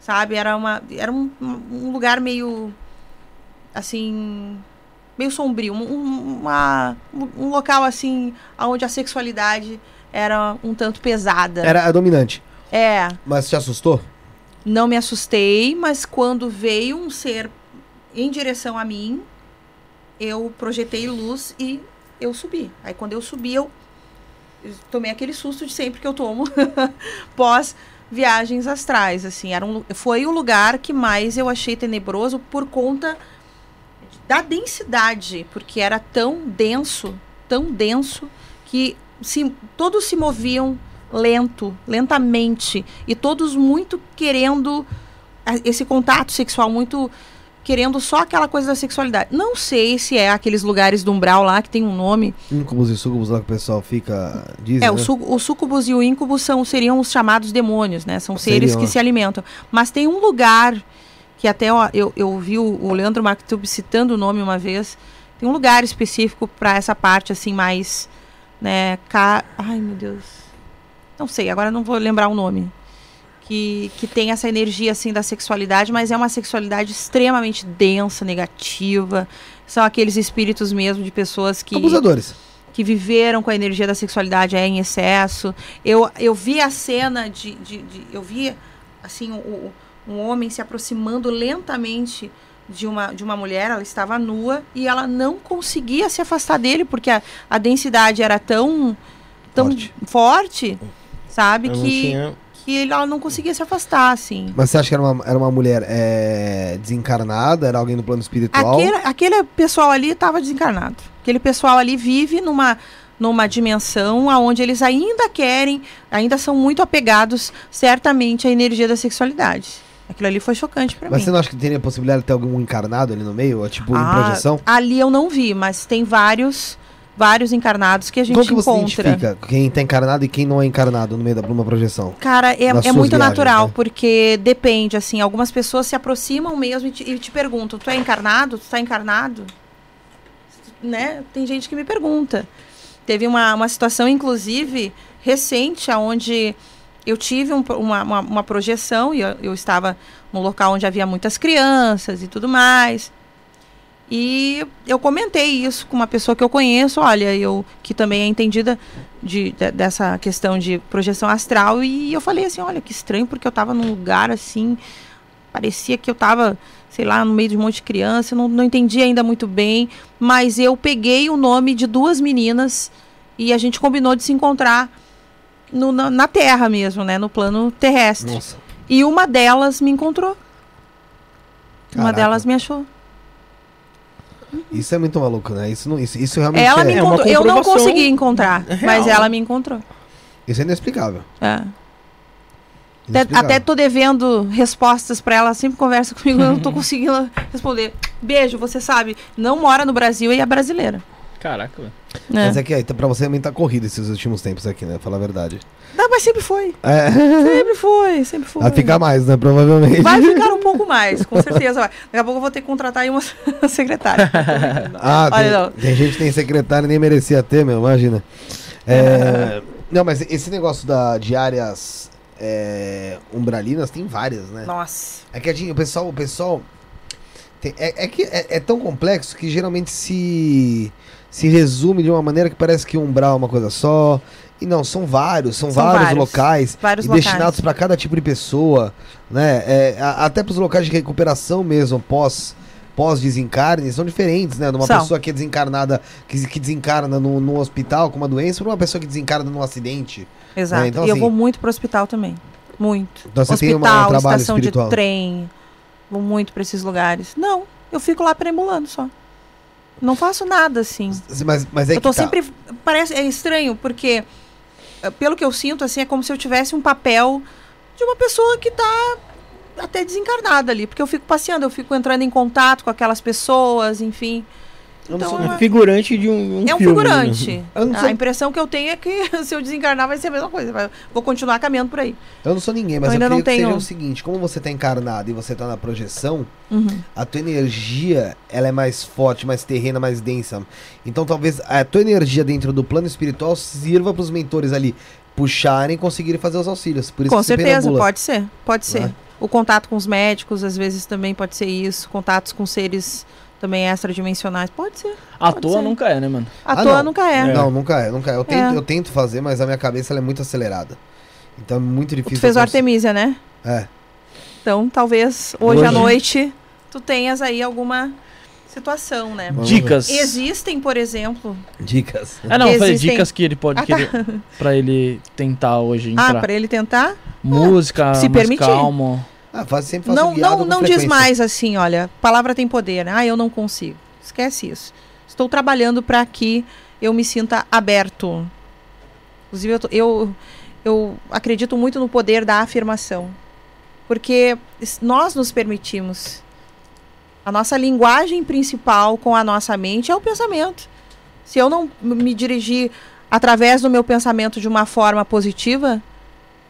sabe era uma era um, um lugar meio assim meio sombrio um, um- uma, um local assim onde a sexualidade era um tanto pesada Era a dominante. é Mas te assustou? não me assustei mas quando veio um ser em direção a mim eu projetei luz e eu subi aí quando eu subi eu eu tomei aquele susto de sempre que eu tomo pós viagens astrais assim era um, foi o lugar que mais eu achei tenebroso por conta da densidade porque era tão denso tão denso que se, todos se moviam lento lentamente e todos muito querendo a- esse contato sexual muito querendo só aquela coisa da sexualidade não sei se é aqueles lugares do umbral lá que tem um nome Incubos e sucubos lá que o pessoal fica. Diz, é, né? o, su o sucubus e o íncubus são, seriam os chamados demônios, né? São seres Seriam, que é. se alimentam. Mas tem um lugar que até ó, eu, eu ouvi o, o Leandro Mactub citando o nome uma vez. Tem um lugar específico para essa parte assim mais, né? Ca... Ai meu Deus, não sei. Agora não vou lembrar o nome. Que, que tem essa energia assim da sexualidade, mas é uma sexualidade extremamente densa, negativa. São aqueles espíritos mesmo de pessoas que Abusadores. que viveram com a energia da sexualidade é, em excesso. Eu, eu vi a cena de, de, de- eu vi assim o, um homem se aproximando lentamente de uma, de uma mulher, ela estava nua e ela não conseguia se afastar dele porque a, a densidade era tão tão Forte. forte, sabe Eu não que tinha- que ela não conseguia se afastar assim. Mas você acha que era uma, era uma mulher é, desencarnada? Era alguém no plano espiritual? Aquele, aquele pessoal ali estava desencarnado. Aquele pessoal ali vive numa, numa dimensão onde eles ainda querem, ainda são muito apegados, certamente, à energia da sexualidade. Aquilo ali foi chocante para Mas mim. você não acha que teria possibilidade de ter algum encarnado ali no meio? Ou, tipo, em Ah, projeção? Ali eu não vi, mas tem vários, vários encarnados que a gente Como que você encontra. identifica quem tá encarnado e quem não é encarnado no meio da uma projeção? Cara, é, é muito viagens, natural, né? porque depende, assim, algumas pessoas se aproximam mesmo e te, e te perguntam, tu é encarnado? Tu tá encarnado? Né? Tem gente que me pergunta. Teve uma, uma situação, inclusive, recente, onde eu tive um- uma, uma, uma projeção e eu, eu estava num local onde havia muitas crianças e tudo mais. E eu comentei isso com uma pessoa que eu conheço, olha, eu que também é entendida de, de- dessa questão de projeção astral, e eu falei assim, olha, que estranho, porque eu estava num lugar assim, parecia que eu estava, sei lá, no meio de um monte de criança, não, não entendi ainda muito bem, mas eu peguei o nome de duas meninas e a gente combinou de se encontrar no- na, na Terra mesmo, né, no plano terrestre. Nossa. E uma delas me encontrou. Uma Caraca. delas me achou. Isso é muito maluco, né? Isso, não, isso, isso realmente Ela é, me É uma encontrou. Eu não consegui encontrar, mas real. ela me encontrou. isso é inexplicável. É. Até, Inexplicável. até tô devendo respostas pra ela, ela sempre conversa comigo, eu não tô conseguindo responder. Beijo, você sabe, não mora no Brasil e é brasileira. Caraca, velho. É. Mas é que aí, pra você também tá corrido esses últimos tempos aqui, né? Falar a verdade. Não, mas sempre foi. É. Sempre foi, sempre foi. Vai ficar mais, né? Provavelmente. Vai ficar um pouco mais, com certeza vai. Daqui a pouco eu vou ter que contratar aí uma secretária. Ah, Olha, tem, não. tem gente que tem secretário e nem merecia ter, meu, imagina. É, não, mas esse negócio da, de áreas é, umbralinas tem várias, né? Nossa. É que gente- o pessoal, o pessoal Tem- é, é que é, é tão complexo que geralmente se, se resume de uma maneira que parece que umbral é uma coisa só. E não, são vários, são, São vários, vários. locais Vários e locais. destinados para cada tipo de pessoa, né? É, a- até para os locais de recuperação mesmo, pós pós desencarne, são diferentes, né? De uma São. pessoa que é desencarnada, que, que desencarna no, no hospital com uma doença, para uma pessoa que desencarna num acidente. Exato. É, então, e eu assim- vou muito pro hospital também. Muito. Então você tem hospital, uma- um trabalho estação espiritual. de trem. Vou muito pra esses lugares. Não, eu fico lá perambulando só. Não faço nada assim. Mas, mas é eu tô tá. sempre. Parece. É estranho, porque, pelo que eu sinto, assim, é como se eu tivesse um papel de uma pessoa que tá até desencarnada ali. Porque eu fico passeando, eu fico entrando em contato com aquelas pessoas, enfim. Eu não Então, sou- é- É figurante de um, um é um filme, né? figurante. Não A sou- impressão que eu tenho é que se eu desencarnar vai ser a mesma coisa. Vou continuar caminhando por aí. Eu não sou ninguém, mas Eu eu, ainda queria não que seja tenho- o seguinte, como você tá encarnado e você tá na projeção, Uhum. a tua energia, ela é mais forte, mais terrena, mais densa. Então talvez a tua energia dentro do plano espiritual sirva para os mentores ali puxarem e conseguirem fazer os auxílios. Por isso Com certeza, perambula. pode ser. Pode ser. Né? O contato com os médicos, às vezes, também pode ser isso. Contatos com seres também extradimensionais. Pode ser. À Pode toa ser. nunca é, né, mano? À Ah, toa não. nunca é. Não, nunca é, nunca é. Eu tento, É. eu tento fazer, mas a minha cabeça ela é muito acelerada. Então é muito difícil. Tu fez o Artemisia, né? É. Então, talvez hoje, à Hoje. noite tu tenhas aí alguma situação, né? Vamos Dicas. Existem, por exemplo. Dicas. É, não, falei Existem- dicas que ele pode Ah, tá. querer pra ele tentar hoje Ah, entrar. para ele tentar? Música, se mais permitir. calmo. Ah, faz, sempre faço Não, não, não diz mais assim, olha, palavra tem poder. né? Ah, eu não consigo. Esquece isso. Estou trabalhando para que eu me sinta aberto. Inclusive, eu, eu, eu acredito muito no poder da afirmação. Porque nós nos permitimos. A nossa linguagem principal com a nossa mente é o pensamento. Se eu não me dirigir através do meu pensamento de uma forma positiva,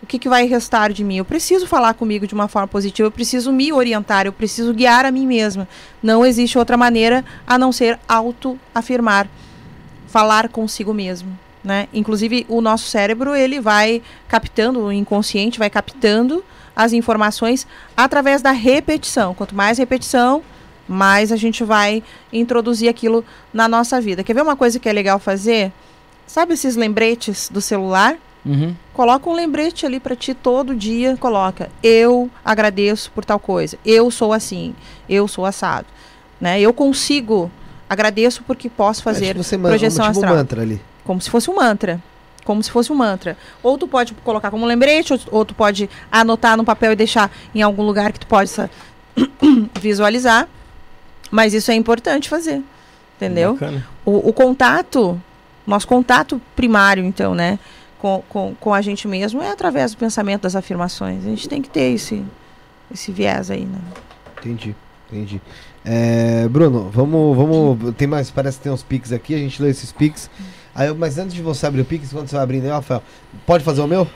o que, que vai restar de mim? Eu preciso falar comigo de uma forma positiva, eu preciso me orientar, eu preciso guiar a mim mesma. Não existe outra maneira a não ser auto-afirmar, falar consigo mesmo. Né? Inclusive, o nosso cérebro ele vai captando, o inconsciente vai captando as informações através da repetição. Quanto mais repetição, mais a gente vai introduzir aquilo na nossa vida. Quer ver uma coisa que é legal fazer? Sabe esses lembretes do celular? Uhum. Coloca um lembrete ali pra ti todo dia, coloca: eu agradeço por tal coisa. Eu sou assim, eu sou assado, né? Eu consigo, agradeço porque posso fazer É, tipo, você man- projeção um, tipo astral. mantra ali. como se fosse um mantra. Como se fosse um mantra. Ou tu pode colocar como lembrete, ou, ou tu pode anotar no papel e deixar em algum lugar que tu possa visualizar. Mas isso é importante fazer. Entendeu? O, o contato, nosso contato primário, então, né, com, com, com a gente mesmo é através do pensamento das afirmações. A gente tem que ter esse, esse viés aí, né? Entendi, entendi. É, Bruno, vamos, vamos. Tem mais, parece que tem uns pics aqui, a gente lê esses pics. Aí, eu- mas antes de você abrir o pix, quando você vai abrindo aí, Rafael, pode fazer o meu?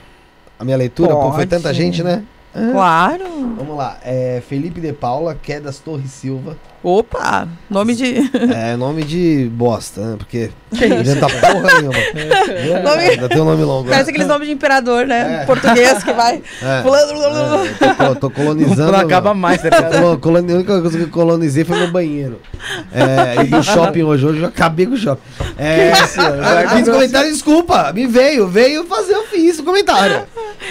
A minha leitura? Pô, foi tanta gente, né? Claro! Vamos lá. É, Felipe de Paula, Quedas Torres Silva. Opa! Nome de. É nome de bosta, né? Porque Que não adianta porra nenhuma. Nome- Ainda tem um nome longo. Parece né? aqueles nomes de imperador, né? É. Português que vai. É, Pulando. é, tô, tô colonizando. Não acaba mais? Colo- coloni- A única coisa que eu colonizei foi meu banheiro. É, e no shopping hoje, hoje eu acabei com o shopping. É, eu fiz comentário, desculpa, me veio, veio fazer, eu fiz o comentário.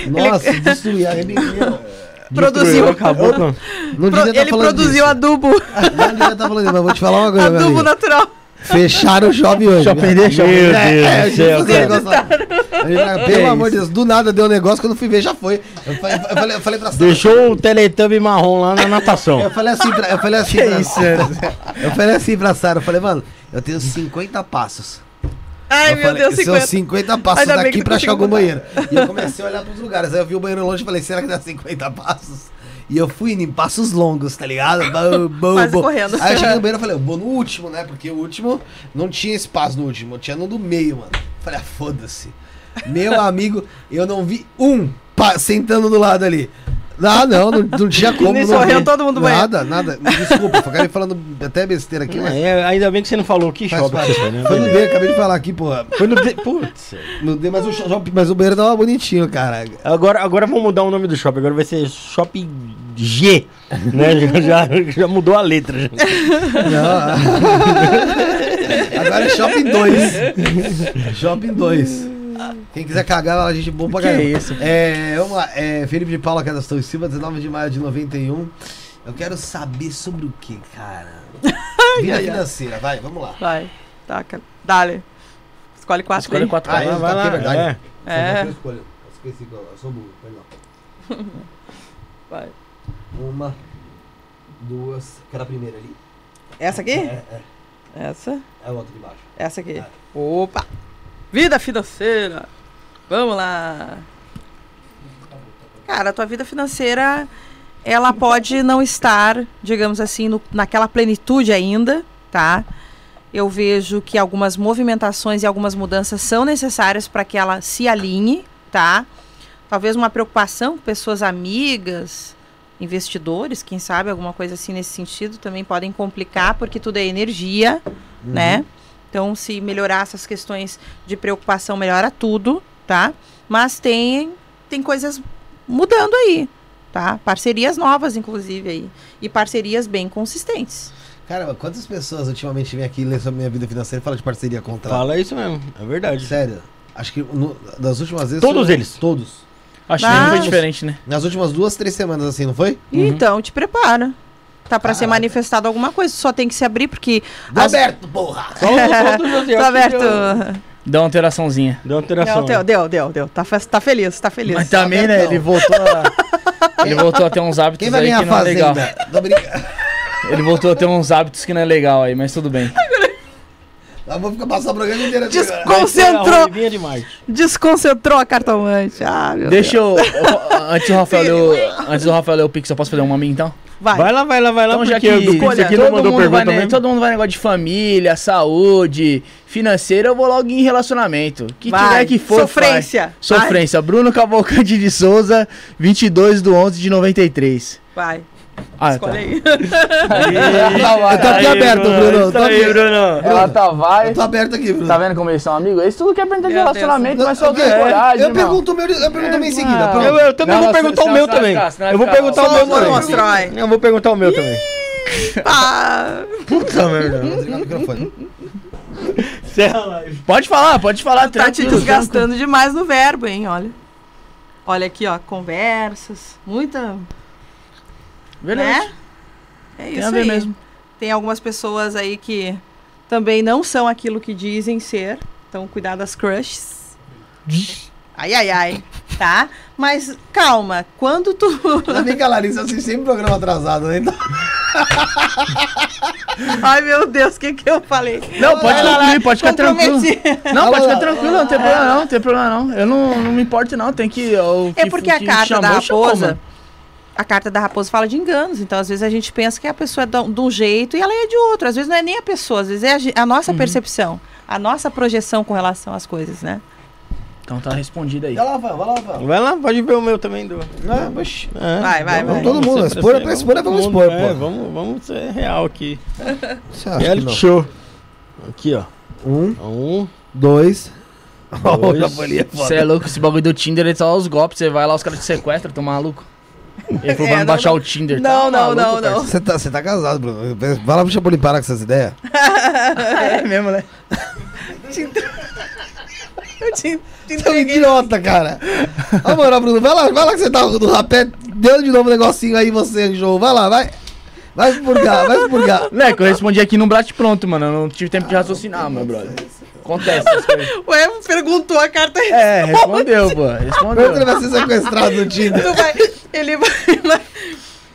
Nossa, destruí, arrebentei. Produziu. Acabou com... Não Pro- estar ele falando produziu disso. adubo. Não devia estar falando mas vou te falar uma coisa, adubo amigo. natural. Fecharam o shopping hoje. Shopping meu. deixa, meu É, Deus é, do céu, Pelo amor de Deus, do nada deu um negócio, quando eu fui ver já foi. Eu falei, eu falei, eu falei pra Sara. Deixou o Teletubby marrom lá na natação. Eu falei assim pra, eu falei assim pra, Eu falei assim pra Sara, eu falei, mano, eu tenho 50 passos. Ai, eu meu falei, Deus, são 50. 50 passos daqui pra achar algum banheiro. E eu comecei a olhar pros lugares. Aí eu vi o banheiro longe e falei, será que dá 50 passos? E eu fui indo em passos longos, tá ligado? Quase bom. correndo. Aí eu cheguei no banheiro e falei, eu vou no último, né? Porque o último não tinha espaço no último, tinha no do meio, mano. Falei, ah, foda-se. Meu amigo, eu não vi um sentando do lado ali. Ah, não, não, não tinha como. Nem não sorriu todo mundo. Nada, nada. Desculpa, acabei falando até besteira aqui, mas. É, ainda bem que você não falou que shopping né? Foi no D, acabei de falar aqui, porra. Foi no D. Putz. No D, mas o, shopping, mas o banheiro tava bonitinho, cara. Agora, agora vamos mudar o nome do shopping. Agora vai ser Shopping G. Né? Já, já, já mudou a letra. já. Não. Agora é Shopping 2. Shopping 2. Quem quiser cagar, a gente boa pra Que caramba. isso? É, vamos lá. É, Felipe de Paula Cadastro e Silva, 19 de maio de 91. Eu quero saber sobre o que, cara? Vida financeira, vai, vamos lá. Vai, taca. Dale. Escolhe quatro Escolhe aí. quatro Ah, aí. é, vai aqui, lá. é verdade. É. É. Eu escolho. Eu esqueci que eu eu sou burro, perdão. Vai. Uma, duas. Quero a primeira ali. Essa aqui? É, é. Essa. É a outra de baixo. Essa aqui. É. Opa! Vida financeira. Vamos lá. Cara, a tua vida financeira, ela pode não estar, digamos assim, no- naquela plenitude ainda, tá? Eu vejo que algumas movimentações e algumas mudanças são necessárias para que ela se alinhe, tá? Talvez uma preocupação com pessoas amigas, investidores, quem sabe, alguma coisa assim nesse sentido, também podem complicar, porque tudo é energia, né? Então, se melhorar essas questões de preocupação, melhora tudo, tá? Mas tem, tem coisas mudando aí, tá? Parcerias novas, inclusive, aí. E parcerias bem consistentes. Caramba, quantas pessoas ultimamente vêm aqui ler sobre minha vida financeira e falam de parceria contrato? Fala isso mesmo. É verdade. Sério. Acho que no- das últimas vezes. Todos foi- eles. Todos. Acho que Ah. foi diferente, né? Nas últimas duas, três semanas, assim, não foi? Então, te prepara. Tá para ser manifestado alguma coisa, só tem que se abrir, porque. Do as- aberto, porra! Aberto. Dá uma alteraçãozinha. Deu alteração. Não, deu, deu, deu, deu. Tá, tá feliz, tá feliz. Mas também, né? abertão. Ele voltou a. Ele voltou a ter uns hábitos Quem vai aí que não é legal. fazenda? Tô brincando. Ele voltou a ter uns hábitos que não é legal aí, mas tudo bem. Eu vou ficar passando o programa inteiro aqui. Desculpa. agora. Vai ser a Concentrou. ruivinha de Marte. Desconcentrou a cartomante. Ah, meu Deixa Deus. eu. eu- Antes do Rafael ler o- Antes do Rafael ler o Pix, eu posso fazer uma minha então? Vai. Vai lá, vai lá, vai lá. Então, já que Pix aqui não todo, mandou mundo pergunta vai, mesmo. todo mundo vai negócio de família, saúde, financeira, eu vou logo em relacionamento. Que Vai. tiver que for. Sofrência. faz. Sofrência. Bruno Cavalcante de Souza, 22 do 11 de 93. Vai. Ah, Escolhe aí. Eu tô aqui aberto, Bruno. Aí. Bruno. Ela tá vai. Eu tô aberto aqui, Bruno. Tá vendo como eles são amigos? Isso tudo que é pergunta de Deus. relacionamento, mas só tem coragem, Eu pergunto o meu, eu pergunto também em seguida. Eu, eu também vou perguntar o meu também. Eu vou perguntar o meu também. Eu vou perguntar o meu também. Ah, Puta merda. Desligar o microfone. Serra a live. Pode falar, pode falar. tá te desgastando demais no verbo, hein? Olha. Olha aqui, ó. Conversas. Muita. Beleza. Né? É Tem isso a ver aí. mesmo. Tem algumas pessoas aí que também não são aquilo que dizem ser. Então, cuidado das crushes. Ai, ai, ai. Tá? Mas calma. Quando tu. Ainda bem que a Larissa assiste sempre programa atrasado, né? Então, ai, meu Deus, o que que eu falei? Não, pode lá, concluir, pode ficar tranquilo. Não, pode ficar tranquilo, não tem problema não, não tem problema não. Eu não, não me importo não, tem que... o É que- porque o a que carta chamou, da chamou, raposa. mano. A carta da raposa fala de enganos. Então, às vezes, a gente pensa que a pessoa é de um- jeito e ela é de outro. Às vezes não é nem a pessoa, às vezes é a, a Uhum. nossa percepção, a nossa projeção com relação às coisas, né? Então tá respondido aí. vai lá, Rafael, vai lá. Vai lá, pode ver o meu também. Do... Não, mas... É, Vai, vai, vamos- vai. Todo mundo, expor é pra expor, é expor, mundo, pô. é, Vamos, vamos ser real aqui. Você acha que Reality não? show. Aqui, ó. Um, Um, dois... É. Você é louco, esse bagulho do Tinder, ele só os golpes, você vai lá, os caras te sequestram, tô maluco. Ele falou É, pra me não, baixar não. o Tinder. Não, não, maluco, não, não. parceiro. Você tá, você tá casado, Bruno. Vai lá pro Chapolin parar com essas ideias. É mesmo, né? Eu te, te Você é um idiota, cara. Ó, mano, Bruno, vai lá, vai lá que você tá no rapé. Deu de novo um negocinho aí, você, João. Vai lá, vai. Vai se purgar, vai se purgar. Né, que eu respondi aqui num bate pronto, mano. Eu não tive tempo de raciocinar, meu brother. Acontece essas coisas. Ué, perguntou a carta. É, respondeu, pô. Pergunta ele Respondeu. vai ser sequestrado no Tinder. Vai, ele vai, vai-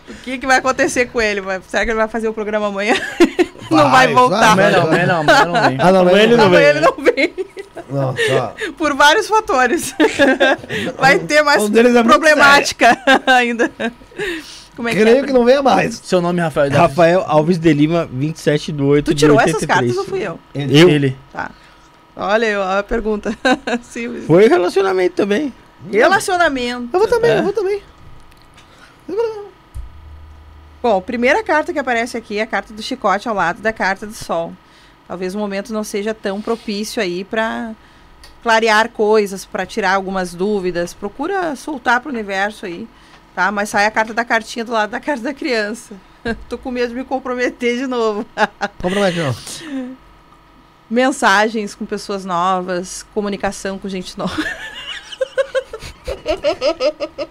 O que, que vai acontecer com ele? Vai- será que ele vai fazer o programa amanhã? não vai Vai, voltar. vai, Amanhã não, amanhã não, amanhã não vem. Ah, não, Amanhã ele não Amanhã vem. ele não vem. Não, só. Por vários fatores. Vai ter mais Um deles é problemática ainda. Como é que Creio é? que não venha mais. Seu nome, Rafael. Davi? Rafael Alves de Lima, 27 do 8 Tu de tirou 83. essas cartas ou fui eu? Eu? Ele. Tá. Olha eu, a pergunta. Simples. Foi relacionamento também. Relacionamento. Eu vou também, É. eu vou também. Bom, a primeira carta que aparece aqui é a carta do chicote ao lado da carta do sol. Talvez o momento não seja tão propício aí para clarear coisas, para tirar algumas dúvidas. Procura soltar para o universo aí, tá? Mas sai a carta da cartinha do lado da carta da criança. Tô com medo de me comprometer de novo. Compromete não. Mensagens com pessoas novas, comunicação com gente nova.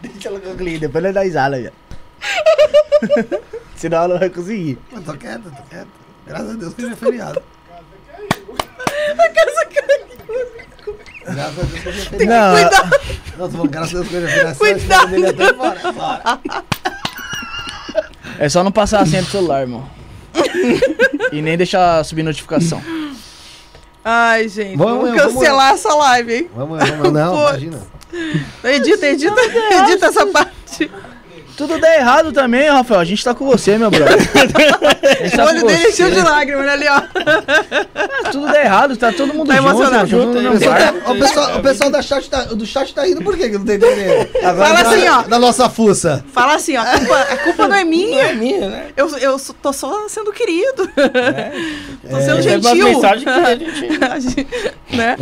Deixa ela concluir, depois ela dá risada já. Senão ela não vai conseguir. Eu tô quieto, tô quieto. Graças a Deus que hoje é feriado. Graças a Deus que hoje é feriado. Não, Não, tô falando, graças a Deus que hoje é feriado. Cuidado. Ele até fora, fora. É só não passar a senha do celular, irmão. e nem deixar subir notificação. Ai, gente, Vamos, vamos, vamos, cancelar essa live, hein? Vamos, vamos, não, imagina. Edita, edita, edita essa parte. Tudo dá errado também, Rafael. A gente tá com você, meu brother. Tá o olho você. de lágrimas, ali, ó. Mas tudo dá errado, tá todo mundo tá junto, emocionado. Junto, o, tá- o, pessoal, o pessoal da chat tá, do chat tá rindo, por quê? Que não tem entendendo. Agora Fala tá assim, ó. Da nossa fuça. Fala assim, ó. A culpa, a culpa não é minha. Não é minha, né? Eu, eu tô só sendo querido. É. Tô sendo é, gentil. É uma mensagem que a gente... né?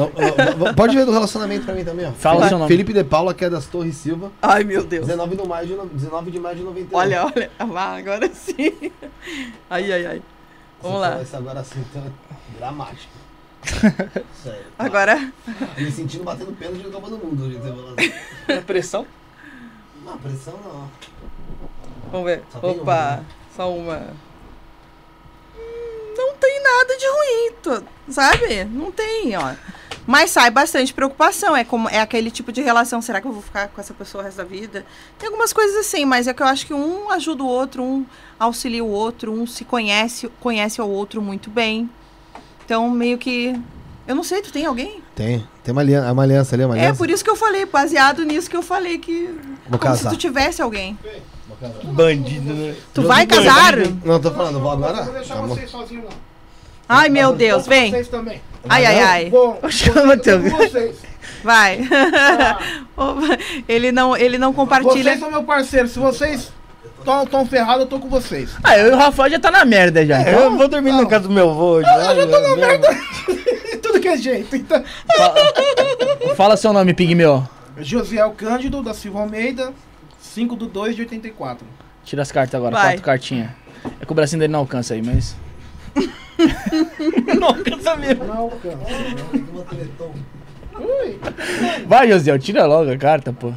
Pode ver do relacionamento pra mim também, ó. Fala Felipe, seu nome. Felipe De Paula, que é das Torres Silva. Ai, meu Deus. 19 de maio de 19 9 de maio de 91. Olha, olha, ah, agora sim. Ai, ai, ai. Vamos Você lá. Isso agora assim, tá dramático. Sério. Agora. Ah, me sentindo batendo pênalti de Copa do Mundo hoje, você assim. É pressão? Não, pressão não. Vamos ver. Só Opa, uma, né? só uma. Não tem nada de ruim, tô- sabe? Não tem, ó. Mas sai bastante preocupação. É, como, é aquele tipo de relação. Será que eu vou ficar com essa pessoa o resto da vida? Tem algumas coisas assim, mas é que eu acho que um ajuda o outro, um auxilia o outro, um se conhece, conhece o outro muito bem. Então, meio que. Eu não sei, tu tem alguém? Tem. Tem uma aliança, uma aliança ali, uma É aliança. por isso que eu falei, baseado nisso que eu falei que. Vou como se casar. tu tivesse alguém. Casar. Bandido, né? Tu vai casar? Não, tô falando, vou agora. Vou deixar vocês sozinhos lá. Ai, meu Deus, vem. Vocês também. Ai, ai, ai. Bom, Chama teu- vocês. Vai. Opa, ele não, ele não compartilha. Vocês são meu parceiro. Se vocês estão tão ferrados, eu tô com vocês. Ah, eu e o Rafael já tá na merda já. É, eu vou dormir na casa do meu avô. Já, já tô na merda. Tudo que é jeito. Então, Fala, fala seu nome, Pigmeu. Josiel Cândido, da Silva Almeida, 5 do 2 de 84. Tira as cartas agora, Vai. quatro cartinhas. É que o bracinho dele não alcança aí, mas. Não alcança mesmo. Não alcança. Vai, Josiel, tira logo a carta, pô.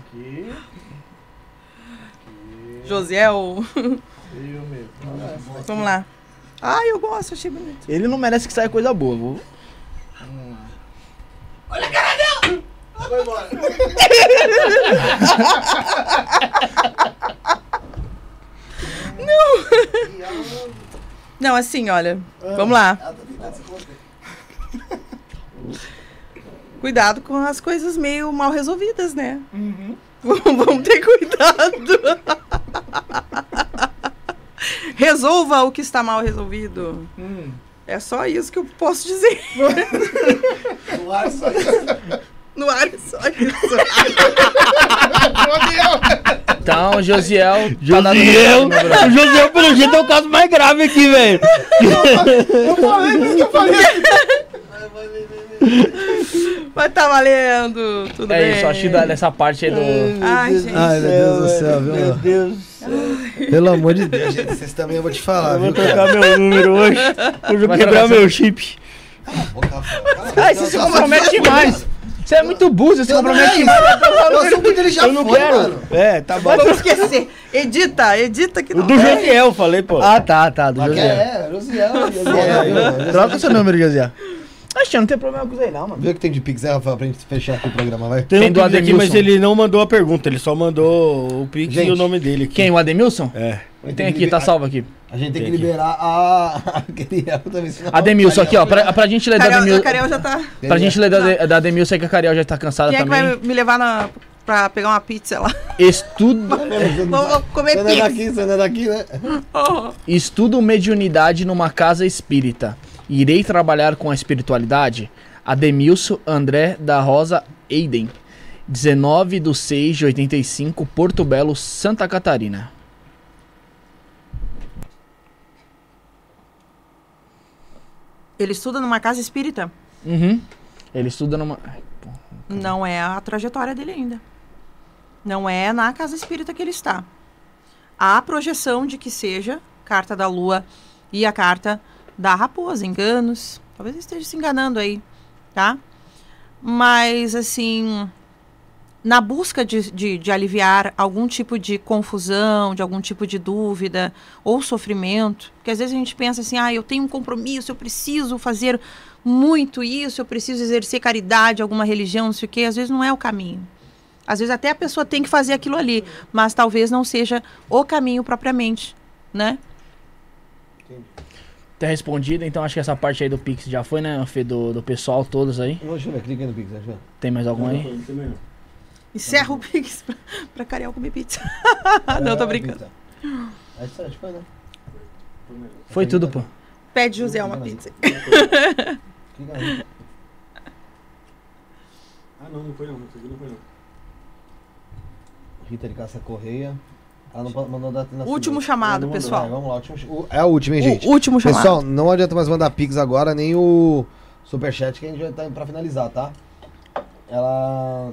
Josiel. Vamos lá. Ai, eu gosto, achei bonito. Ele não merece que saia coisa boa, viu? Não, assim, olha. Vamos lá. Cuidado com as coisas meio mal resolvidas, né? Vamos ter cuidado. Resolva o que está mal resolvido. É só isso que eu posso dizer. Só isso. No ar é só isso. Então, Josiel. tá Josiel, no meu braço. o Josiel, pelo jeito, é o caso mais grave aqui, velho. Eu falei, por isso que eu falei. Mas tá valendo. Tudo É bem. isso, acho que dessa parte aí do. Ai, gente. Ai, meu Deus do céu, viu? Meu Deus. Pelo amor de Deus, gente. Vocês também eu vou te falar, Eu vou viu, cara? trocar meu número hoje. Hoje eu vou quebrar meu chip. Ai, você se compromete demais. Você é muito burro, você Eu não compromete é isso. O assunto dele já Eu não foi, quero. mano. É, tá bom. Vamos esquecer. Edita, edita que O não. do Josiel, eu falei, pô. Ah, tá, tá, do Josiel. é, Josiel, É, Josiel. Troca seu número, Josiel. Acho que não tem problema com isso aí, não, mano. Vê o que tem de Pix, né, Rafael, pra gente fechar aqui o programa, vai. Tem Tem um do Pix aqui, Ademilson. mas ele não mandou a pergunta, ele só mandou o Pix Gente, e o nome dele aqui. Quem? O Ademilson? É. Tem aqui, tá salvo aqui. A gente tem que liberar a... Ademilson, aqui, ó. Pra, pra gente ler da Cariel, Ademilson. a Cariel já tá. Pra gente ler da, da Ademilson aí que a Cariel já tá cansada Quem é que também. vai me levar na, pra pegar uma pizza lá? Estudo, Vou comer Você não é pizza. daqui, você não é daqui, né? Oh. estudo mediunidade numa casa espírita. Irei trabalhar com a espiritualidade? Ademilson André da Rosa Eiden. 19 de 6 de 85, Porto Belo, Santa Catarina. Ele estuda numa casa espírita. Uhum. Ele estuda numa. Ai, pô. Não é a trajetória dele ainda. Não é na casa espírita que ele está. Há projeção de que seja carta da lua e a carta da raposa, enganos. Talvez ele esteja se enganando aí, tá? Mas, assim, na busca de, de, de aliviar algum tipo de confusão, de algum tipo de dúvida ou sofrimento, porque às vezes a gente pensa assim, ah, eu tenho um compromisso, eu preciso fazer muito isso, eu preciso exercer caridade, alguma religião, não sei o quê, às vezes não é o caminho. Às vezes até a pessoa tem que fazer aquilo ali, mas talvez não seja o caminho propriamente, né? Tá respondido, então acho que essa parte aí do Pix já foi, né, Fê, do, do pessoal, todos aí. Deixa eu ver, clica aí no Pix, eu ver. Tem mais algum aí? Encerra o Pix pra, pra Cariel comer pizza. não, tô brincando. Aí você foi, né? Foi tudo, pô. Pede José uma pizza. Aí. Ah, não, não foi não. Isso aqui não foi não. Rita de Cássia Correia. Ela não mandou dar na Último segunda. chamado, mandou. pessoal. É, vamos lá, último, o- é a última, hein, gente? O último chamado. Pessoal, não adianta mais mandar Pix agora, nem o Superchat, que a gente já tá indo pra finalizar, tá? Ela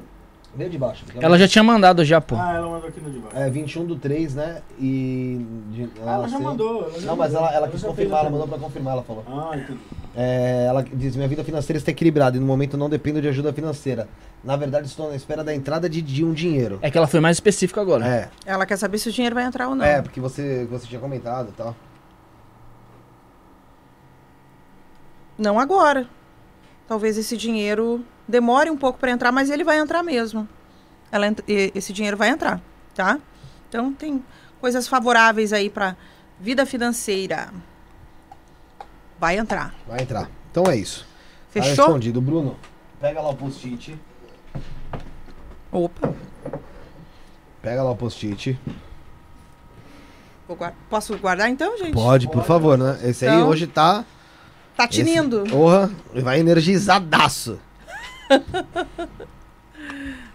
veio de baixo. Ela já tinha mandado já, pô. Ah, ela mandou aqui no de baixo. É 21 do 3, né? E. de- Ah, ela já sei- mandou. ela já Não, mas ela, ela quis já confirmar, ela mandou pra confirmar, ela falou. Ah, entendi. É, ela diz: Minha vida financeira está equilibrada e no momento não dependo de ajuda financeira. Na verdade, estou na espera da entrada de, de um dinheiro. É que ela foi mais específica agora. É, Ela quer saber se o dinheiro vai entrar ou não. é, porque você, você tinha comentado e tal. Não agora. Talvez esse dinheiro demore um pouco para entrar, mas ele vai entrar mesmo. Ela, esse dinheiro vai entrar, tá? Então tem coisas favoráveis aí para vida financeira. Vai entrar. Vai entrar. Então é isso. Tá Fechou? respondido. Bruno, pega lá o post-it. Opa. Pega lá o post-it. Vou guar- Posso guardar então, gente? Pode, por favor, né? Esse aí Então. hoje tá. Tá tinindo. Esse, porra, vai energizadaço.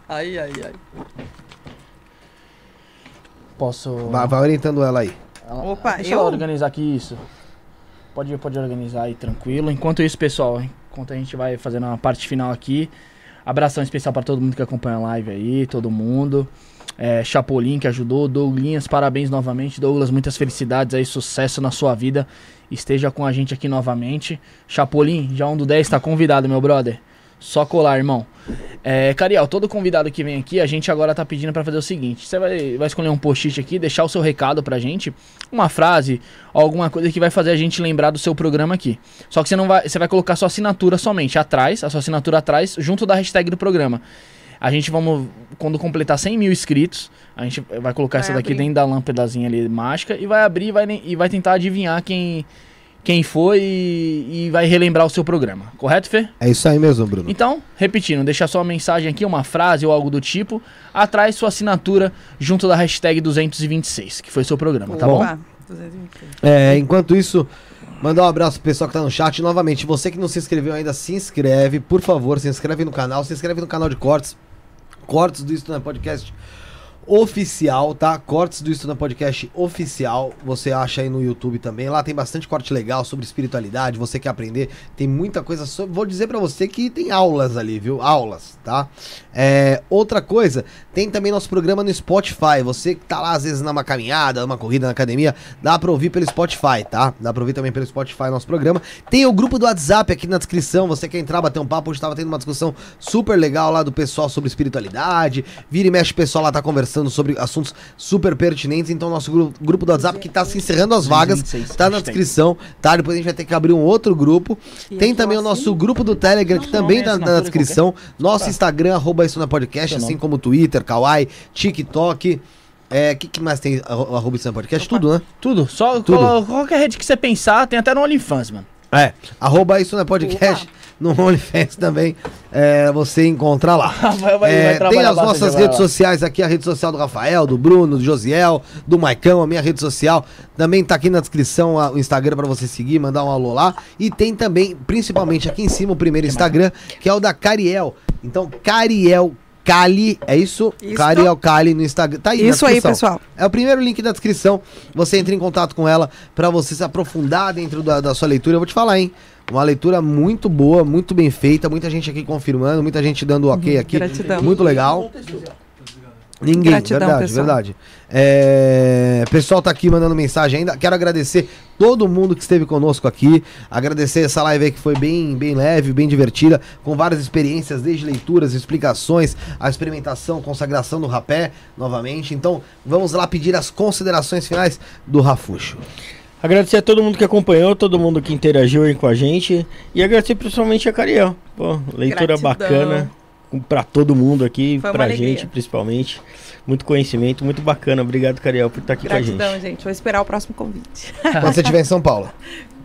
Ai, ai, ai. Posso. Vai, vai orientando ela aí. Ela- Opa, Deixa eu- eu organizar aqui isso. Pode, pode organizar aí tranquilo. Enquanto isso, pessoal, enquanto a gente vai fazendo a parte final aqui, abração especial para todo mundo que acompanha a live aí, todo mundo. É, Chapolin que ajudou, Douglinhas, parabéns novamente. Douglas, muitas felicidades aí, sucesso na sua vida. Esteja com a gente aqui novamente. Chapolin, já um do 10 tá convidado, meu brother. Só colar, irmão. É, Cariel, todo convidado que vem aqui, a gente agora tá pedindo pra fazer o seguinte: você vai, vai escolher um post-it aqui, deixar o seu recado pra gente, uma frase, alguma coisa que vai fazer a gente lembrar do seu programa aqui. Só que você não vai, você vai colocar sua assinatura somente atrás, a sua assinatura atrás, junto da hashtag do programa. A gente vamos, quando completar 100 mil inscritos, a gente vai colocar Vai essa daqui abrir. dentro da lâmpadazinha ali mágica e vai abrir e vai, e vai tentar adivinhar quem, quem foi e, e vai relembrar o seu programa. Correto, Fê? É isso aí mesmo, Bruno. Então, repetindo, deixa sua mensagem aqui, uma frase ou algo do tipo, atrás sua assinatura junto da hashtag 226, que foi seu programa, tá bom? Opa. 226. É, enquanto isso, mandar um abraço pro pessoal que tá no chat. Novamente, você que não se inscreveu ainda, se inscreve. Por favor, se inscreve no canal. Se inscreve no canal de cortes. Cortes do Isto na Podcast oficial, tá? Cortes do Isto na Podcast oficial. Você acha aí no YouTube também. Lá tem bastante corte legal sobre espiritualidade. Você quer aprender. Tem muita coisa sobre. Vou dizer pra você que tem aulas ali, viu? Aulas, tá? É, outra coisa, tem também nosso programa no Spotify. Você que tá lá às vezes numa caminhada, numa corrida na academia, dá pra ouvir pelo Spotify, tá? Dá pra ouvir também pelo Spotify nosso programa. Tem o grupo do WhatsApp aqui na descrição. Você quer entrar, bater um papo. Hoje tava tendo uma discussão super legal lá do pessoal sobre espiritualidade. Vira e mexe, o pessoal lá tá conversando sobre assuntos super pertinentes. Então, nosso gru- grupo do WhatsApp que tá se encerrando as vagas, 226, tá na descrição, tá? Depois a gente vai ter que abrir um outro grupo. Tem também o nosso assim? grupo do Telegram, que também tá é na assinatura descrição. Nosso Instagram, arroba isso na podcast, Seu assim como Twitter, Kawaii, TikTok. É, o que, que mais tem arro- arroba isso na podcast? Tudo, né? Tudo, só Tudo. qualquer rede que você pensar, tem até no OnlyFans, mano. É. Arroba isso na podcast. No OnlyFans também. É, você encontra lá. Vai- vai- É, vai tem as nossas redes sociais aqui, a rede social do Rafael, do Bruno, do Josiel, do Maicão, a minha rede social. Também tá aqui na descrição a- o Instagram pra você seguir, mandar um alô lá. E tem também, principalmente aqui em cima, o primeiro Instagram, que é o da Cariel. Então, Cariel Cali, é isso? Isso. Cariel Cali no Instagram. Tá aí na Isso aí, pessoal. É o primeiro link da descrição. Você entra em contato com ela pra você se aprofundar dentro da, da sua leitura. Eu vou te falar, hein? Uma leitura muito boa, muito bem feita, muita gente aqui confirmando, muita gente dando ok aqui. Gratidão. Muito legal. Ninguém, Gratidão, verdade, pessoal. verdade. É, o pessoal tá aqui mandando mensagem ainda. Quero agradecer todo mundo que esteve conosco aqui. Agradecer essa live aí que foi bem, bem leve, bem divertida, com várias experiências, desde leituras, explicações, a experimentação, consagração do rapé, novamente. Então, vamos lá pedir as considerações finais do Rafuxo. Agradecer a todo mundo que acompanhou, todo mundo que interagiu aí com a gente. E agradecer principalmente a Cariel. Pô, leitura Gratidão. bacana pra todo mundo aqui, pra alegria. gente principalmente. Muito conhecimento, muito bacana. Obrigado, Cariel, por estar aqui com a Gratidão, gente. gente. Vou esperar o próximo convite. Quando você estiver em São Paulo,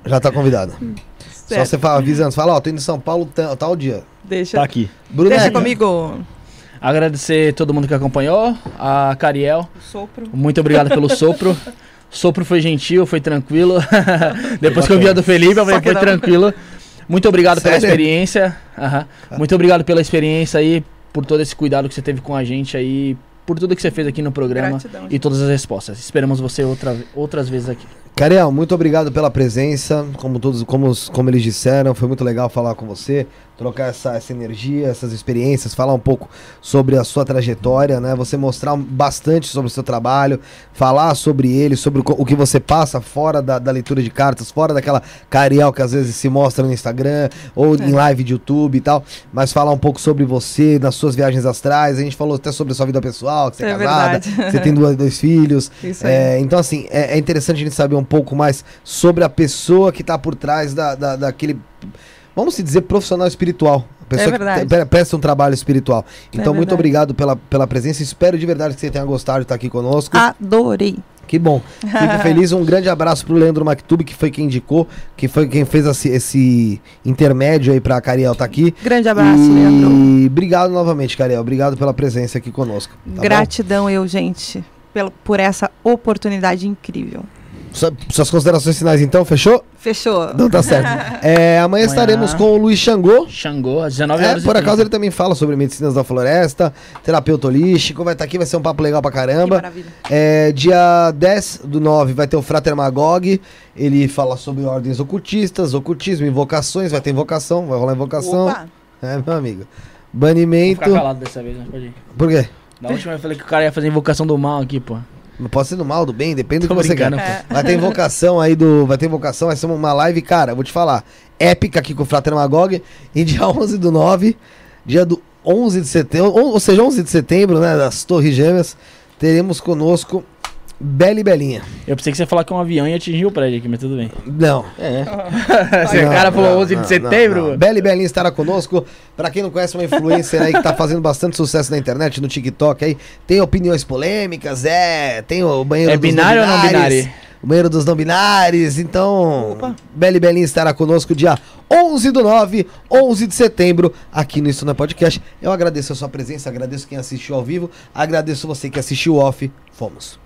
já tá convidado. Só Certo. você fala, avisa antes, fala, ó, tô indo em São Paulo tal, tal dia. Deixa, Tá aqui. Bruneca, deixa comigo. Agradecer todo mundo que acompanhou, a Cariel, O sopro. muito obrigado pelo sopro. Sopro foi gentil, foi tranquilo. Depois que eu vi a do Felipe, eu falei, Só foi tranquilo. Muito obrigado pela Sério? experiência. Aham. Muito obrigado pela experiência aí, por todo esse cuidado que você teve com a gente aí, por tudo que você fez aqui no programa Gratidão, e todas as respostas. Esperamos você outra, outras vezes aqui. Cariel, muito obrigado pela presença. Como todos, como, como eles disseram, foi muito legal falar com você, trocar essa, essa energia, essas experiências, falar um pouco sobre a sua trajetória, né? Você mostrar bastante sobre o seu trabalho, falar sobre ele, sobre o, o que você passa fora da, da leitura de cartas, fora daquela Cariel que às vezes se mostra no Instagram ou em live de YouTube e tal, mas falar um pouco sobre você, nas suas viagens astrais. A gente falou até sobre a sua vida pessoal, que você é, É casada, verdade. você tem duas, dois filhos. É, então, assim, é, é interessante a gente saber um pouco mais sobre a pessoa que tá por trás da, da- daquele, vamos se dizer, profissional espiritual. A pessoa É verdade. que presta um trabalho espiritual. Então, muito verdade. obrigado pela, pela presença. Espero de verdade que você tenha gostado de estar aqui conosco. Adorei. Que bom. Fico feliz. Um grande abraço pro Leandro Mactub, que foi quem indicou, que foi quem fez esse, esse intermédio aí pra Cariel estar aqui. Grande abraço, e Leandro. obrigado novamente, Cariel. Obrigado pela presença aqui conosco. tá bom? Gratidão eu, gente, pelo, por essa oportunidade incrível. Sua- Suas considerações finais, então, fechou? Fechou. Não tá certo. É, amanhã Amanhã. estaremos com o Luiz Xangô. Xangô, às 19 É, horas. e por acaso 30. ele também fala sobre medicinas da floresta, terapeuta holístico, vai estar aqui, vai ser um papo legal pra Que caramba. maravilha. É, dia 10 do 9 vai ter o Frater Magog, ele fala sobre ordens ocultistas, ocultismo, invocações, vai ter invocação, vai rolar invocação. Opa. É, meu amigo. Vou Banimento. ficar calado dessa vez, mas pode ir. Por quê? Da última eu falei que o cara ia fazer invocação do mal aqui, pô. Não pode ser do mal, do bem, depende do Tô que você quer. É. Vai ter invocação aí do. Vai ter invocação, vai ser uma live, cara, eu vou te falar. Épica aqui com o Frater Magog. E dia 11 do 9, dia do 11 de setembro, ou, ou seja, 11 de setembro, né, das Torres Gêmeas, teremos conosco Bela e Belinha. Eu pensei que você ia falar que um avião ia atingir o prédio aqui, mas tudo bem. Não. É. Esse Não, cara falou não, 11 não, de setembro. não, não. Bela e Belinha estará conosco. Pra quem não conhece, uma influencer aí que tá fazendo bastante sucesso na internet, no TikTok aí. Tem opiniões polêmicas, é. Tem o banheiro É dos binário ou não binários, binário? O banheiro dos não binários. Então, Bela e Belinha estará conosco dia 11 do 9, 11 de setembro, aqui no Isso Não é Podcast. Eu agradeço a sua presença, agradeço quem assistiu ao vivo, agradeço você que assistiu off. Fomos.